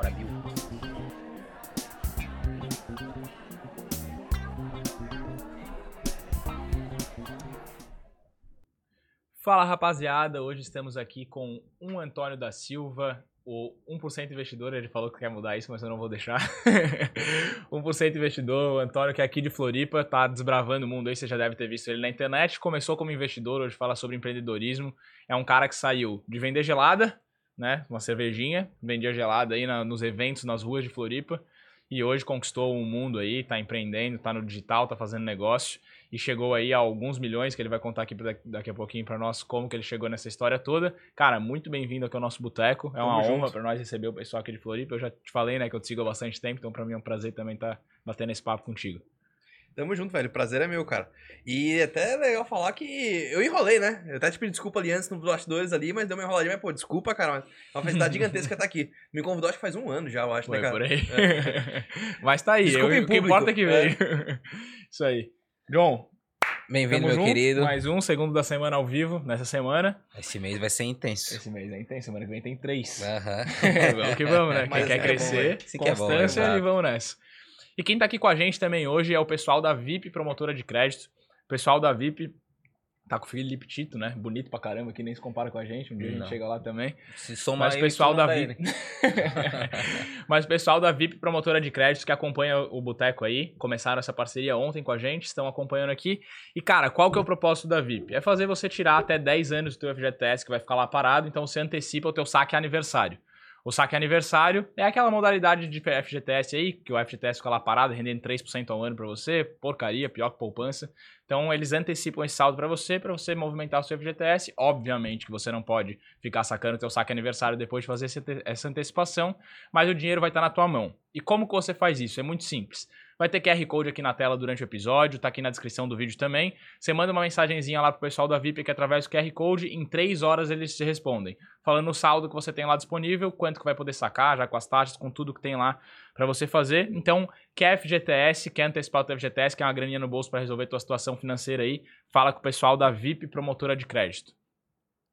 Bora, Bill. Fala rapaziada, hoje estamos aqui com um Antônio da Silva, o 1% investidor, ele falou que quer mudar isso, mas eu não vou deixar. 1% investidor, o Antônio que é aqui de Floripa, tá desbravando o mundo aí, você já deve ter visto ele na internet. Começou como investidor, hoje fala sobre empreendedorismo. É um cara que saiu de vender gelada, né, uma cervejinha, vendia gelada aí na, nos eventos, nas ruas de Floripa, e hoje conquistou o mundo aí, tá empreendendo, tá no digital, tá fazendo negócio e chegou aí a alguns milhões, que ele vai contar aqui daqui a pouquinho para nós como que ele chegou nessa história toda. Cara, muito bem-vindo aqui ao nosso boteco. É uma Tamo honra para nós receber o pessoal aqui de Floripa. Eu já te falei, né, que eu te sigo há bastante tempo, então para mim é um prazer também estar tá batendo esse papo contigo. Tamo junto, velho. prazer é meu, cara. E é até legal falar que eu enrolei, né? Eu até te pedi desculpa ali antes nos bastidores ali, mas deu uma enroladinha. Mas, pô, desculpa, cara. Mas é uma felicidade gigantesca estar aqui. Me convidou acho que faz um ano já, eu acho, Foi, né, cara? por aí. É. mas tá aí. Desculpa eu, o que importa é que veio. É. Isso aí. John, Bem-vindo, meu junto. querido. Mais um, segundo da semana ao vivo, nessa semana. Esse mês vai ser intenso. Esse mês é intenso, semana que vem tem três. Uhum. vamos que vamos, né? Quem quer é crescer, bom, constância é bom, e vamos nessa. E quem tá aqui com a gente também hoje é o pessoal da VIP Promotora de Crédito. O pessoal da VIP Tá com o Felipe Tito, né? Bonito pra caramba, que nem se compara com a gente. Um dia Não. a gente chega lá também. Se soma Mas o pessoal da VIP. Mas o pessoal da VIP Promotora de Créditos que acompanha o Boteco aí, começaram essa parceria ontem com a gente, estão acompanhando aqui. E, cara, qual que é o propósito da VIP? É fazer você tirar até 10 anos do teu FGTS, que vai ficar lá parado, então você antecipa o teu saque aniversário. O saque aniversário é aquela modalidade de FGTS aí, que o FGTS fica lá parado, rendendo 3% ao ano para você, porcaria, pior que poupança. Então eles antecipam esse saldo para você, para você movimentar o seu FGTS. Obviamente que você não pode ficar sacando o seu saque aniversário depois de fazer essa antecipação, mas o dinheiro vai estar tá na tua mão. E como que você faz isso? É muito simples. Vai ter QR Code aqui na tela durante o episódio, tá aqui na descrição do vídeo também. Você manda uma mensagenzinha lá pro pessoal da VIP que através do QR Code, em 3 horas eles te respondem. Falando o saldo que você tem lá disponível, quanto que vai poder sacar, já com as taxas, com tudo que tem lá para você fazer. Então, quer FGTS, quer antecipar o teu FGTS, quer uma graninha no bolso para resolver tua situação financeira aí, fala com o pessoal da VIP Promotora de Crédito.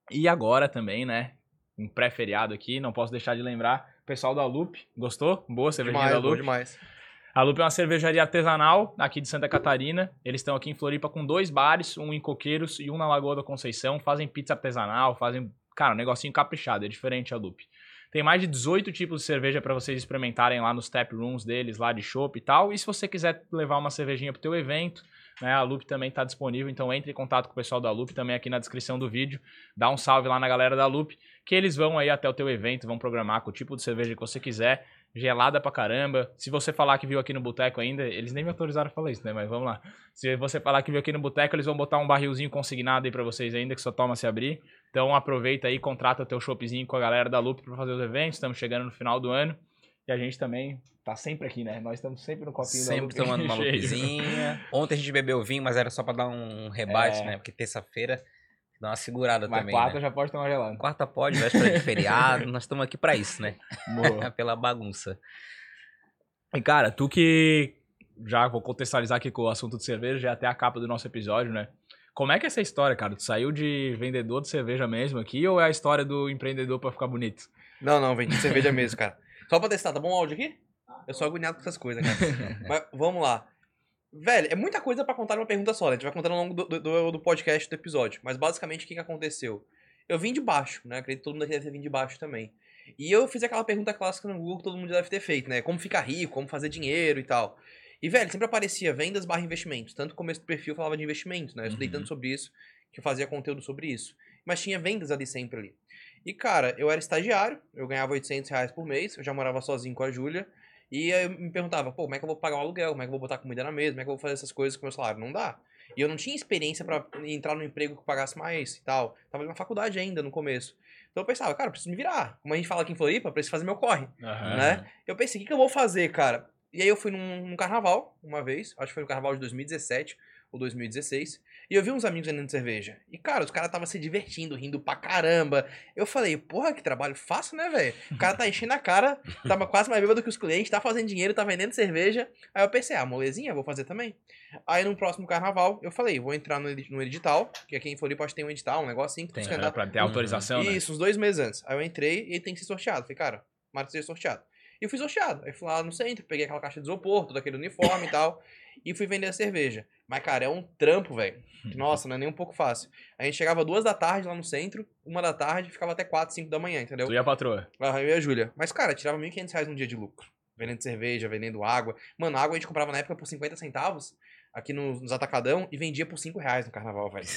E agora também, né, um pré-feriado aqui, não posso deixar de lembrar, pessoal da Loop, gostou? Boa cervejinha demais, da Loop. demais. A Lupe é uma cervejaria artesanal aqui de Santa Catarina. Eles estão aqui em Floripa com dois bares, um em Coqueiros e um na Lagoa da Conceição. Fazem pizza artesanal, fazem, cara, um negocinho caprichado, é diferente a Lupe. Tem mais de 18 tipos de cerveja para vocês experimentarem lá nos tap rooms deles, lá de chopp e tal. E se você quiser levar uma cervejinha pro teu evento, né, a Loop também está disponível, então entre em contato com o pessoal da Loop também aqui na descrição do vídeo. Dá um salve lá na galera da Loop, que eles vão aí até o teu evento, vão programar com o tipo de cerveja que você quiser gelada pra caramba. Se você falar que viu aqui no boteco ainda, eles nem me autorizaram a falar isso, né? Mas vamos lá. Se você falar que viu aqui no boteco, eles vão botar um barrilzinho consignado aí pra vocês ainda, que só toma se abrir. Então aproveita aí, contrata teu shopzinho com a galera da Loop pra fazer os eventos. Estamos chegando no final do ano. E a gente também tá sempre aqui, né? Nós estamos sempre no copinho sempre da Sempre tomando uma lupezinha. Ontem a gente bebeu vinho, mas era só pra dar um rebate, é. né? Porque terça-feira Dá uma segurada Mas também. quarta né? já pode tomar gelado. Quarta pode, véspera de feriado. nós estamos aqui para isso, né? Pela bagunça. E cara, tu que já vou contextualizar aqui com o assunto de cerveja, já é até a capa do nosso episódio, né? Como é que é essa história, cara? Tu saiu de vendedor de cerveja mesmo aqui ou é a história do empreendedor para ficar bonito? Não, não, vendi cerveja mesmo, cara. Só pra testar, tá bom o áudio aqui? Eu sou agoniado com essas coisas, cara. Mas vamos lá. Velho, é muita coisa para contar numa pergunta só, né? A gente vai contando ao longo do, do, do, podcast, do episódio. Mas basicamente o que, que aconteceu? Eu vim de baixo, né? Acredito que todo mundo aqui deve ter vindo de baixo também. E eu fiz aquela pergunta clássica no Google que todo mundo deve ter feito, né? Como ficar rico, como fazer dinheiro e tal. E, velho, sempre aparecia vendas barra investimentos. Tanto no começo do perfil falava de investimentos, né? Eu estudei uhum. tanto sobre isso que eu fazia conteúdo sobre isso. Mas tinha vendas ali sempre ali. E, cara, eu era estagiário, eu ganhava 800 reais por mês, eu já morava sozinho com a Júlia. E eu me perguntava, pô, como é que eu vou pagar o aluguel? Como é que eu vou botar comida na mesa? Como é que eu vou fazer essas coisas com o meu salário? Não dá. E eu não tinha experiência para entrar no emprego que pagasse mais e tal. Tava na faculdade ainda no começo. Então eu pensava, cara, eu preciso me virar. Como a gente fala aqui em Floripa, preciso fazer meu corre. Uhum. Né? Eu pensei, o que, que eu vou fazer, cara? E aí eu fui num, num carnaval, uma vez, acho que foi no carnaval de 2017 ou 2016. E eu vi uns amigos vendendo cerveja. E, cara, os caras estavam se divertindo, rindo pra caramba. Eu falei, porra, que trabalho fácil, né, velho? O cara tá enchendo a cara, tava quase mais bêbado que os clientes, tá fazendo dinheiro, tá vendendo cerveja. Aí eu pensei, ah, molezinha, vou fazer também. Aí no próximo carnaval, eu falei, vou entrar no, no edital, que aqui em Floripa ter um edital, um negocinho. Tem, é pra ter autorização, uhum. né? Isso, uns dois meses antes. Aí eu entrei e ele tem que ser sorteado. Falei, cara, marca ser sorteado. E eu fui sorteado. Aí fui lá no centro, peguei aquela caixa de isopor, todo aquele uniforme e tal, e fui vender a cerveja. Mas, cara, é um trampo, velho. Nossa, não é nem um pouco fácil. A gente chegava duas da tarde lá no centro, uma da tarde, ficava até quatro, cinco da manhã, entendeu? Tu e a patroa. Ah, Eu e a Júlia. Mas, cara, tirava 1.500 reais num dia de lucro. Vendendo cerveja, vendendo água. Mano, água a gente comprava na época por 50 centavos, aqui nos, nos Atacadão, e vendia por 5 reais no carnaval, velho.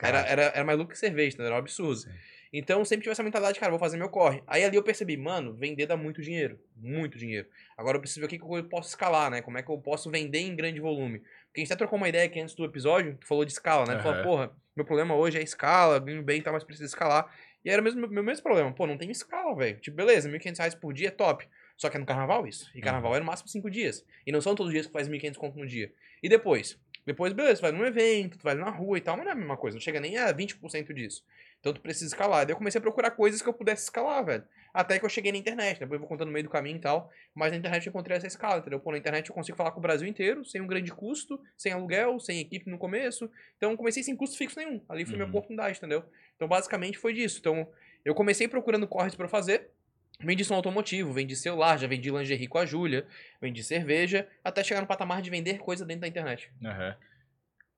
Era, era, era mais lucro que cerveja, entendeu? Era um absurdo. Sim. Então, sempre tive essa mentalidade, cara, vou fazer meu corre. Aí ali eu percebi, mano, vender dá muito dinheiro. Muito dinheiro. Agora eu preciso ver o que, que eu posso escalar, né? Como é que eu posso vender em grande volume. Porque a gente até trocou uma ideia aqui antes do episódio, que falou de escala, né? Tu falou, porra, meu problema hoje é escala, ganho bem e tal, mas preciso escalar. E era o mesmo, meu mesmo problema. Pô, não tem escala, velho. Tipo, beleza, 1.500 reais por dia é top. Só que é no carnaval isso. E carnaval é no máximo 5 dias. E não são todos os dias que faz 1.500 conto no dia. E depois? Depois, beleza, tu vai num evento, tu vai na rua e tal, mas não é a mesma coisa. Não chega nem a 20% disso. Então tu precisa escalar. Daí eu comecei a procurar coisas que eu pudesse escalar, velho. Até que eu cheguei na internet. Depois eu vou contando no meio do caminho e tal. Mas na internet eu encontrei essa escala, entendeu? Pô, na internet eu consigo falar com o Brasil inteiro, sem um grande custo, sem aluguel, sem equipe no começo. Então eu comecei sem custo fixo nenhum. Ali foi minha Uhum. oportunidade, entendeu? Então basicamente foi disso. Então eu comecei procurando corres pra fazer. Vendi som automotivo, vendi celular, já vendi lingerie com a Júlia, vendi cerveja, até chegar no patamar de vender coisa dentro da internet. Aham.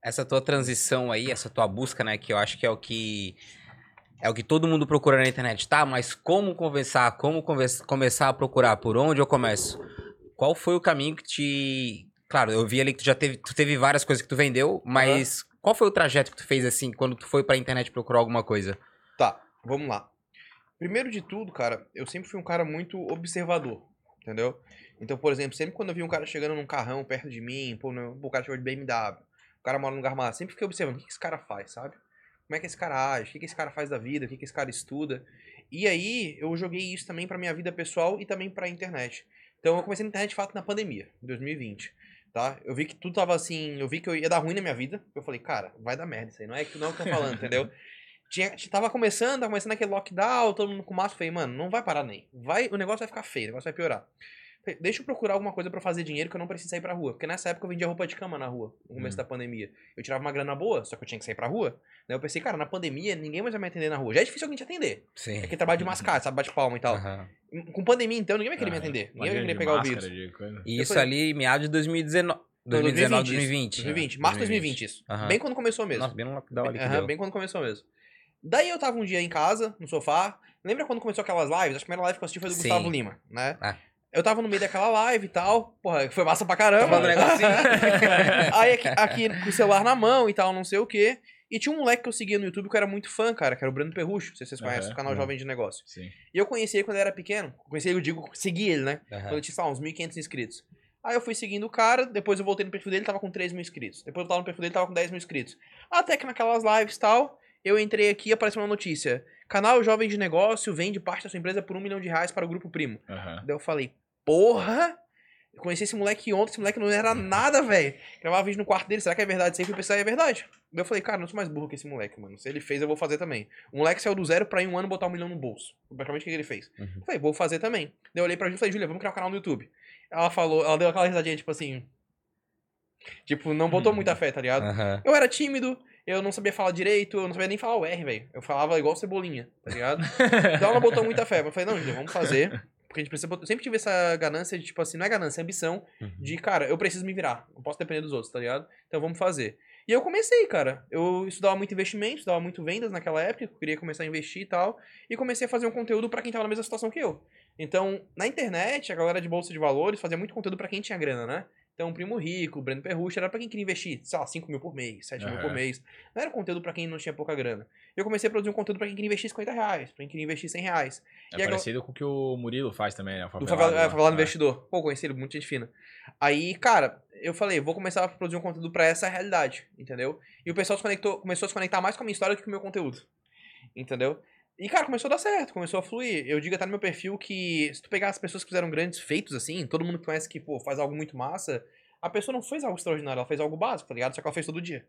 Essa tua transição aí, essa tua busca, né, que eu acho que é o que é o que todo mundo procura na internet, tá? Mas como conversar, como conversa- começar a procurar, por onde eu começo? Qual foi o caminho que te, claro, eu vi ali que tu já teve, tu teve várias coisas que tu vendeu, mas qual foi o trajeto que tu fez assim quando tu foi pra internet procurar alguma coisa? Tá, vamos lá. Primeiro de tudo, cara, eu sempre fui um cara muito observador, entendeu? Então, por exemplo, sempre quando eu vi um cara chegando num carrão perto de mim, pô, o cara chegou de BMW, o cara mora num lugar massa, sempre fiquei observando o que, que esse cara faz, sabe? Como é que esse cara age, o que, que esse cara faz da vida, o que, que esse cara estuda. E aí, eu joguei isso também pra minha vida pessoal e também pra internet. Então, eu comecei na internet de fato na pandemia, em 2020. Tá? Eu vi que tudo tava assim, eu vi que eu ia dar ruim na minha vida. Eu falei, cara, vai dar merda isso aí. Não é, não é o que eu tô falando, entendeu? Tinha, tava começando, tava começando aquele lockdown, todo mundo com máscara. Falei, mano, não vai parar nem. Vai, o negócio vai ficar feio, o negócio vai piorar. Falei, Deixa eu procurar alguma coisa pra fazer dinheiro que eu não preciso sair pra rua. Porque nessa época eu vendia roupa de cama na rua, no começo Hum. da pandemia. Eu tirava uma grana boa, só que eu tinha que sair pra rua. Daí eu pensei, cara, na pandemia ninguém mais vai me atender na rua. Já é difícil alguém te atender. Sim. É que trabalho de mascate, sabe? Bate palma e tal. Aham. Com pandemia, então, ninguém vai querer me Aham. atender. Ninguém vai querer pegar o máscara, vírus. de coisa. E isso falei- ali meados de 2019, Não, 2019, 2020, 2020. 2020. Março de 2020. 2020, isso. Aham. Bem quando começou mesmo. Nossa, bem no lockdown ali deu. bem quando começou mesmo. Daí eu tava um dia em casa, no sofá. Lembra quando começou aquelas lives? A primeira live que eu assisti foi do Sim. Gustavo Lima, né? Ah. Eu tava no meio daquela live e tal. Porra, foi massa pra caramba. Tava no negocinho. Aí aqui, aqui com o celular na mão e tal, não sei o quê. E tinha um moleque que eu seguia no YouTube que eu era muito fã, cara, que era o Breno Perrucho. Não sei se vocês conhecem, Aham, o canal aham. Jovem de Negócio. Sim. E eu conheci ele quando ele era pequeno. Conheci ele, eu digo, segui ele, né? Aham. Quando eu tinha, sei lá, uns 1.500 inscritos. Aí eu fui seguindo o cara, depois eu voltei no perfil dele, tava com 3 mil inscritos. Depois eu tava no perfil dele, tava com 10 mil inscritos. Até que naquelas lives e tal, eu entrei aqui e apareceu uma notícia. Canal Jovem de Negócio vende parte da sua empresa por um milhão de reais para o Grupo Primo. Aham. Daí eu falei, porra! Eu conheci esse moleque ontem, esse moleque não era nada, velho. Gravava vídeo no quarto dele, será que é verdade? Fui pensar, é verdade. Daí eu falei, cara, não sou mais burro que esse moleque, mano. Se ele fez, eu vou fazer também. O moleque saiu do zero pra em um ano botar um milhão no bolso. Praticamente o que ele fez. Uhum. Eu falei, vou fazer também. Daí eu olhei pra Júlia e falei, Júlia, vamos criar um canal no YouTube. Ela falou, ela deu aquela risadinha, tipo assim. Tipo, não botou Hum. muita fé, tá ligado? Aham. Eu era tímido, eu não sabia falar direito, eu não sabia nem falar o R, velho. Eu falava igual cebolinha, tá ligado? Então ela não botou muita fé. Eu falei, não, Júlia, vamos fazer. Porque a gente precisa. botar- Eu sempre tive essa ganância de, tipo assim, não é ganância, é ambição Uhum. de, cara, eu preciso me virar. Não posso depender dos outros, tá ligado? Então vamos fazer. E eu comecei, cara. Eu estudava muito investimento, estudava muito vendas naquela época, eu queria começar a investir e tal. E comecei a fazer um conteúdo pra quem tava na mesma situação que eu. Então, na internet, a galera de bolsa de valores fazia muito conteúdo pra quem tinha grana, né? Então, o Primo Rico, o Breno Perrucho, era pra quem queria investir, sei lá, 5 mil por mês, 7 mil por mês. Não era conteúdo pra quem não tinha pouca grana. Eu comecei a produzir um conteúdo pra quem queria investir 50 reais, pra quem queria investir 100 reais. É E agora- parecido com o que o Murilo faz também, né? O Do favelado, Favela, é, lá. Favelado É. Investidor. Pô, conheci ele, muita gente fina. Aí, cara, eu falei, vou começar a produzir um conteúdo pra essa realidade, entendeu? E o pessoal se conectou, começou a se conectar mais com a minha história do que com o meu conteúdo. Entendeu? E, cara, começou a dar certo, começou a fluir. Eu digo até no meu perfil que se tu pegar as pessoas que fizeram grandes feitos, assim, todo mundo que conhece que, pô, faz algo muito massa, a pessoa não fez algo extraordinário, ela fez algo básico, tá ligado? Só que ela fez todo dia.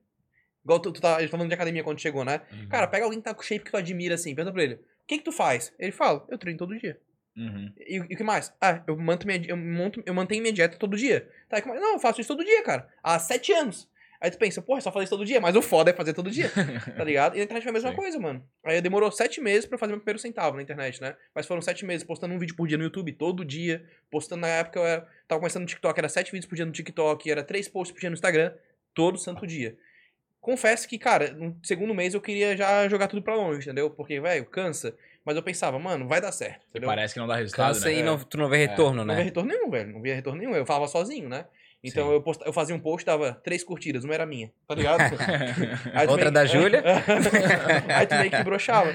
Igual tu, tu tá, tá falando de academia quando chegou, né? Uhum. Cara, pega alguém que tá com shape que tu admira, assim, pergunta pra ele, o que que tu faz? Ele fala, eu treino todo dia. Uhum. E, o que mais? Ah, eu, manto minha, eu, monto, eu mantenho minha dieta todo dia. Tá, como- não, eu faço isso todo dia, cara. Há sete anos. Aí tu pensa, porra, é só fazer isso todo dia, mas o foda é fazer todo dia, tá ligado? E na internet foi a mesma Sim. coisa, mano. Aí demorou sete meses pra fazer meu primeiro centavo na internet, né? Mas foram sete meses postando um vídeo por dia no YouTube, todo dia. Postando na época, eu era- tava começando no TikTok, era sete vídeos por dia no TikTok, era três posts por dia no Instagram, todo santo dia. Confesso que, cara, no segundo mês eu queria já jogar tudo pra longe, entendeu? Porque, velho, cansa. Mas eu pensava, mano, vai dar certo, parece que não dá resultado, Cansa né? e não, tu não vê retorno, Não via né? retorno nenhum, velho. Não via retorno nenhum. Eu falava sozinho, né? Então Sim. eu, posta- eu fazia um post, dava três curtidas, uma era minha, tá ligado? Outra meio- da Júlia. aí tu meio que broxava.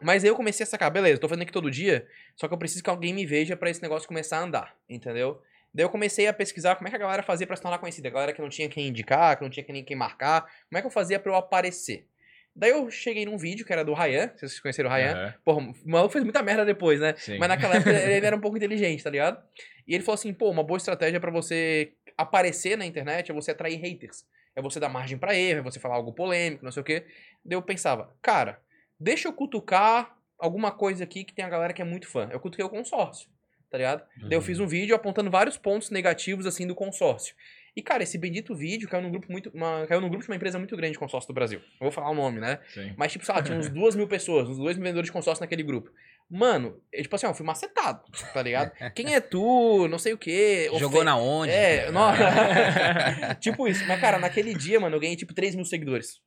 Mas aí eu comecei a sacar, beleza, tô fazendo aqui todo dia, só que eu preciso que alguém me veja pra esse negócio começar a andar, entendeu? Daí eu comecei a pesquisar como é que a galera fazia pra se tornar conhecida. A galera que não tinha quem indicar, que não tinha quem, quem marcar. Como é que eu fazia pra eu aparecer? Daí eu cheguei num vídeo que era do Ryan, vocês conheceram o Ryan? Aham, Porra, o maluco fez muita merda depois, né? sim. Mas naquela época ele era um pouco inteligente, tá ligado? E ele falou assim, pô, uma boa estratégia pra você aparecer na internet é você atrair haters. É você dar margem pra erro, é você falar algo polêmico, não sei o quê. Daí eu pensava, cara, deixa eu cutucar alguma coisa aqui que tem a galera que é muito fã. Eu cutuquei o consórcio, tá ligado? Daí eu Uhum. fiz um vídeo apontando vários pontos negativos, assim, do consórcio. E, cara, esse bendito vídeo caiu num grupo muito. Uma, caiu num grupo de uma empresa muito grande de consórcio do Brasil. Eu vou falar o nome, né? Sim. Mas, tipo, sei lá, tinha uns duas mil pessoas, uns dois mil vendedores de consórcio naquele grupo. Mano, eu, tipo assim, ó, eu fui macetado, tá ligado? Quem é tu? Não sei o quê. Jogou ofen- na onde? É, não... tipo isso. Mas, cara, naquele dia, mano, eu ganhei, tipo, 3 mil seguidores.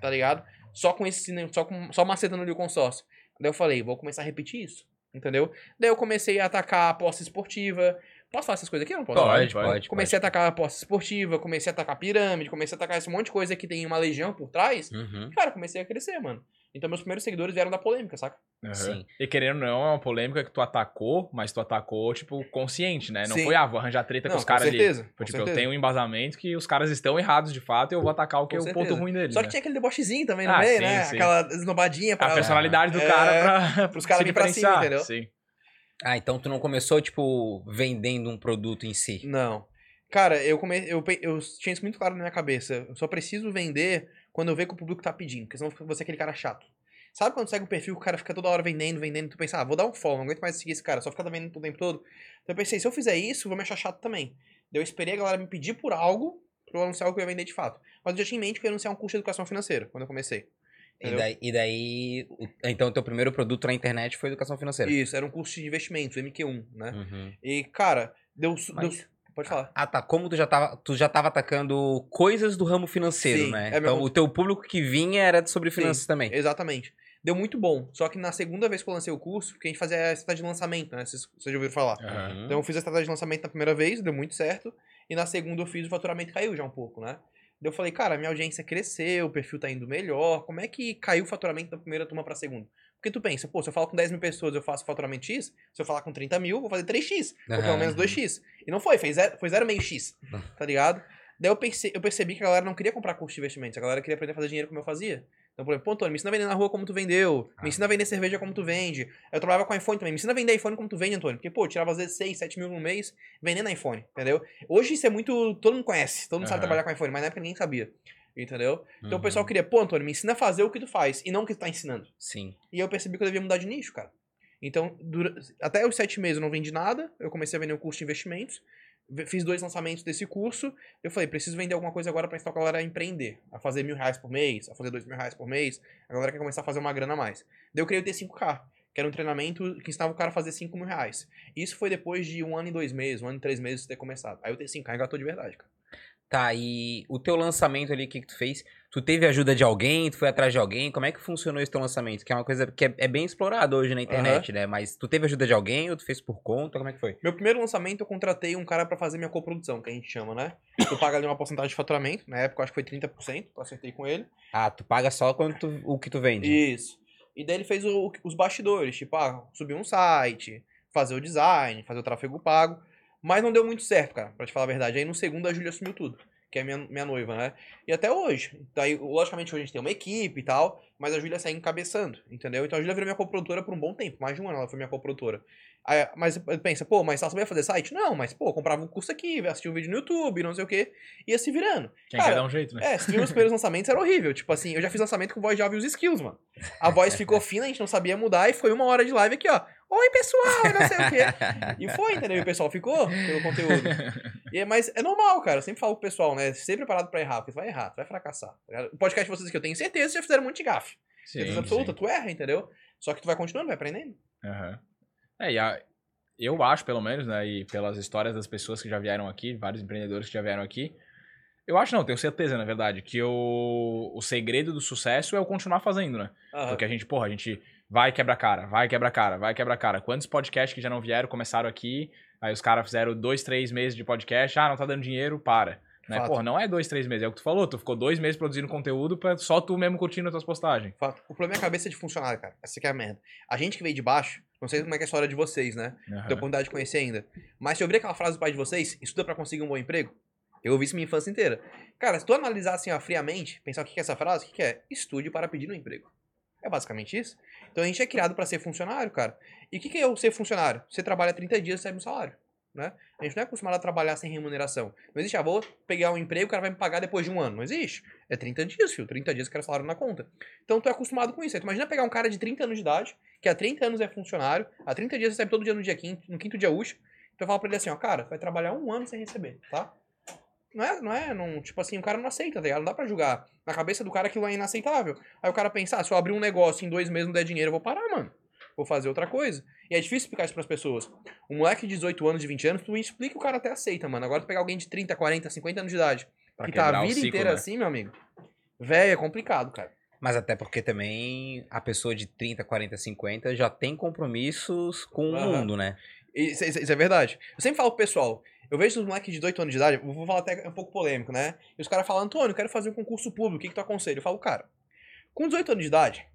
Tá ligado? Só com esse, só, com, só macetando ali o consórcio. Daí eu falei, vou começar a repetir isso. Entendeu? Daí eu comecei a atacar a aposta esportiva. Posso falar essas coisas aqui? Não posso? Pode, Pode, pode. Comecei a atacar a aposta esportiva, comecei a atacar pirâmide, comecei a atacar esse monte de coisa que tem uma legião por trás. Uhum. Cara, comecei a crescer, mano. Então meus primeiros seguidores vieram da polêmica, saca? Aham. Sim. E querendo ou não, é uma polêmica que tu atacou, mas tu atacou, tipo, consciente, né? Não Sim. foi, ah, vou arranjar treta com Não, os caras ali. certeza. Foi com tipo, eu certeza. tenho um embasamento que os caras estão errados de fato e eu vou atacar o que é Com o certeza. ponto ruim deles. Só que né? tinha aquele debochezinho também no Ah, meio, sim, né? sim. Aquela esnobadinha pra... A personalidade do É, cara pra, pros caras se vir pra cima, entendeu? Sim. Ah, então tu não começou, tipo, vendendo um produto em si. Não. Cara, eu, come... eu, pe- eu tinha isso muito claro na minha cabeça. Eu só preciso vender quando eu ver que o público tá pedindo, porque senão vou ser aquele cara chato. Sabe quando segue o perfil, que o cara fica toda hora vendendo, vendendo, e tu pensa, ah, vou dar um follow, não aguento mais seguir esse cara, só fica vendendo o tempo todo. Então eu pensei, se eu fizer isso, vou me achar chato também. Daí eu esperei a galera me pedir por algo, pra eu anunciar o que eu ia vender de fato. Mas eu já tinha em mente que eu ia anunciar um curso de educação financeira, quando eu comecei. E daí, e daí então o teu primeiro produto na internet foi educação financeira. Isso, era um curso de investimentos, MQ1, né? Uhum. E, cara, deu... su- Mas- deu... Pode falar. Ah, tá. Como tu já tava, tu já tava atacando coisas do ramo financeiro, Sim, né? é então meu- o teu público que vinha era sobre Sim. finanças também. Exatamente. Deu muito bom. Só que na segunda vez que eu lancei o curso, que a gente fazia a estratégia de lançamento, né? Vocês, vocês já ouviram falar. Uhum. Então eu fiz a estratégia de lançamento na primeira vez, deu muito certo. E na segunda eu fiz o faturamento caiu já um pouco, né? Daí eu falei, cara, minha audiência cresceu, o perfil tá indo melhor. Como é que caiu o faturamento da primeira turma pra segunda? Porque tu pensa, pô, se eu falar com 10 mil pessoas eu faço faturamento X, se eu falar com 30 mil, eu vou fazer 3X. Ou pelo menos 2X. E não foi, fez zero- foi 0,5X. Tá ligado? Daí eu, eu percebi que a galera não queria comprar curso de investimentos, a galera queria aprender a fazer dinheiro como eu fazia. Então, por exemplo, pô, Antônio, me ensina a vender na rua como tu vendeu, Ah. me ensina a vender cerveja como tu vende. Eu trabalhava com iPhone também, me ensina a vender iPhone como tu vende, Antônio. Porque, pô, eu tirava às vezes 6, 7 mil no mês vendendo iPhone, entendeu? Hoje isso é muito. Todo mundo conhece, todo mundo sabe Aham. trabalhar com iPhone, mas na época ninguém sabia. Entendeu? Então o Uhum. pessoal queria, pô, Antônio, me ensina a fazer o que tu faz e não o que tu tá ensinando. Sim. E eu percebi que eu devia mudar de nicho, cara. Então, dura- até os sete meses eu não vendi nada, eu comecei a vender um curso de investimentos, ve- fiz dois lançamentos desse curso, eu falei, preciso vender alguma coisa agora pra ensinar a galera a empreender, a fazer mil reais por mês, a fazer dois mil reais por mês, a galera quer começar a fazer uma grana a mais. Daí eu criei o T5K, que era um treinamento que ensinava o cara a fazer 5 mil reais. Isso foi depois de um ano e dois meses, um ano e três meses de ter começado. Aí o T5K engatou de verdade, cara. Tá, e o teu lançamento ali, o que, que tu fez? Tu teve ajuda de alguém? Tu foi atrás de alguém? Como é que funcionou esse teu lançamento? Que é uma coisa que é, é bem explorada hoje na internet, né? Mas tu teve ajuda de alguém ou tu fez por conta? Como é que foi? Meu primeiro lançamento eu contratei um cara pra fazer minha coprodução, que a gente chama, né? Tu paga ali uma porcentagem de faturamento, na época eu acho que foi 30%, eu acertei com ele. Ah, tu paga só quando tu- o que tu vende. Isso. E daí ele fez o- os bastidores, tipo, ah, subir um site, fazer o design, fazer o tráfego pago. Mas não deu muito certo, cara, pra te falar a verdade. Aí no segundo a Júlia assumiu tudo, que é minha, minha noiva, né? E até hoje. Daí, logicamente, hoje a gente tem uma equipe e tal, mas a Júlia segue encabeçando, entendeu? Então a Júlia virou minha coprodutora por um bom tempo, mais de um ano ela foi minha coprodutora. Aí, mas pensa, pô, mas ela sabia fazer site? Não, mas, pô, comprava um curso aqui, assistia um vídeo no YouTube, não sei o quê, ia se virando. Quem Cara, quer dar um jeito, né? É, se meus primeiros lançamentos, era horrível. Tipo assim, eu já fiz lançamento com voz Java e os skills, mano. A voz ficou fina, a gente não sabia mudar e foi uma hora de live aqui, ó. Oi, pessoal, não sei o quê. E foi, entendeu? E o pessoal ficou pelo conteúdo. E é- mas é normal, cara. Eu sempre falo pro pessoal, né? Sempre preparado pra errar, porque tu vai errar, tu vai fracassar. tá? O podcast de vocês que eu tenho certeza já fizeram um monte de gafe. certeza absoluta, tu erra, entendeu? Só que tu vai continuando, vai aprendendo. Aham. É, e a- eu acho, pelo menos, né, e pelas histórias das pessoas que já vieram aqui, vários empreendedores que já vieram aqui, eu acho não, tenho certeza, na verdade, que o, o segredo do sucesso é o continuar fazendo, né? Aham. Porque a gente, porra, a gente vai quebra cara, vai quebra cara, vai quebra cara. Quantos podcasts que já não vieram, começaram aqui, aí os caras fizeram dois, três meses de podcast, ah, não tá dando dinheiro, para. Né? Fato. Porra, não é dois, três meses, é o que tu falou, tu ficou dois meses produzindo conteúdo pra só tu mesmo curtindo as tuas postagens. Fato. O problema é a cabeça de funcionário, cara. Essa que é a merda. A gente que veio de baixo, não sei como é que é a história de vocês, né? Aham. Tenho oportunidade de conhecer ainda. Mas se eu ouvir aquela frase do pai de vocês, estuda pra conseguir um bom emprego, eu ouvi isso minha infância inteira. Cara, se tu analisar assim, ó, friamente, pensar o que é essa frase, o que é? Estude para pedir um emprego. É basicamente isso. Então a gente é criado pra ser funcionário, cara. E o que que é o ser funcionário? Você trabalha 30 dias e recebe um salário, né? A gente não é acostumado a trabalhar sem remuneração. Não existe, ah, vou pegar um emprego, o cara vai me pagar depois de um ano. Não existe. É 30 dias, filho. 30 dias que era salário na conta. Então tu é acostumado com isso. Aí tu imagina pegar um cara de 30 anos de idade, que há 30 anos é funcionário, há 30 dias recebe todo dia no dia quinto, no quinto dia útil. Tu fala pra ele assim, ó, cara, vai trabalhar um ano sem receber, tá? Não é, não é, não, tipo assim, o cara não aceita, tá ligado? Não dá pra julgar. Na cabeça do cara aquilo é inaceitável. Aí o cara pensa, ah, se eu abrir um negócio em dois meses não der dinheiro, eu vou parar, mano. Vou fazer outra coisa. E é difícil explicar isso pras pessoas. Um moleque de 18 anos, de 20 anos, tu explica o cara até aceita, mano. Agora tu pegar alguém de 30, 40, 50 anos de idade, Pra que tá a o vida ciclo, inteira né? assim, meu amigo. Velho, é complicado, cara. Mas até porque também a pessoa de 30, 40, 50 já tem compromissos com o Aham. mundo, né? Isso, isso- isso é verdade. Eu sempre falo pro pessoal, eu vejo os moleques de 18 anos de idade, vou falar até um pouco polêmico, né? E os caras falam, Antônio, eu quero fazer um concurso público, o que, que tu aconselha? Eu falo, cara, com 18 anos de idade,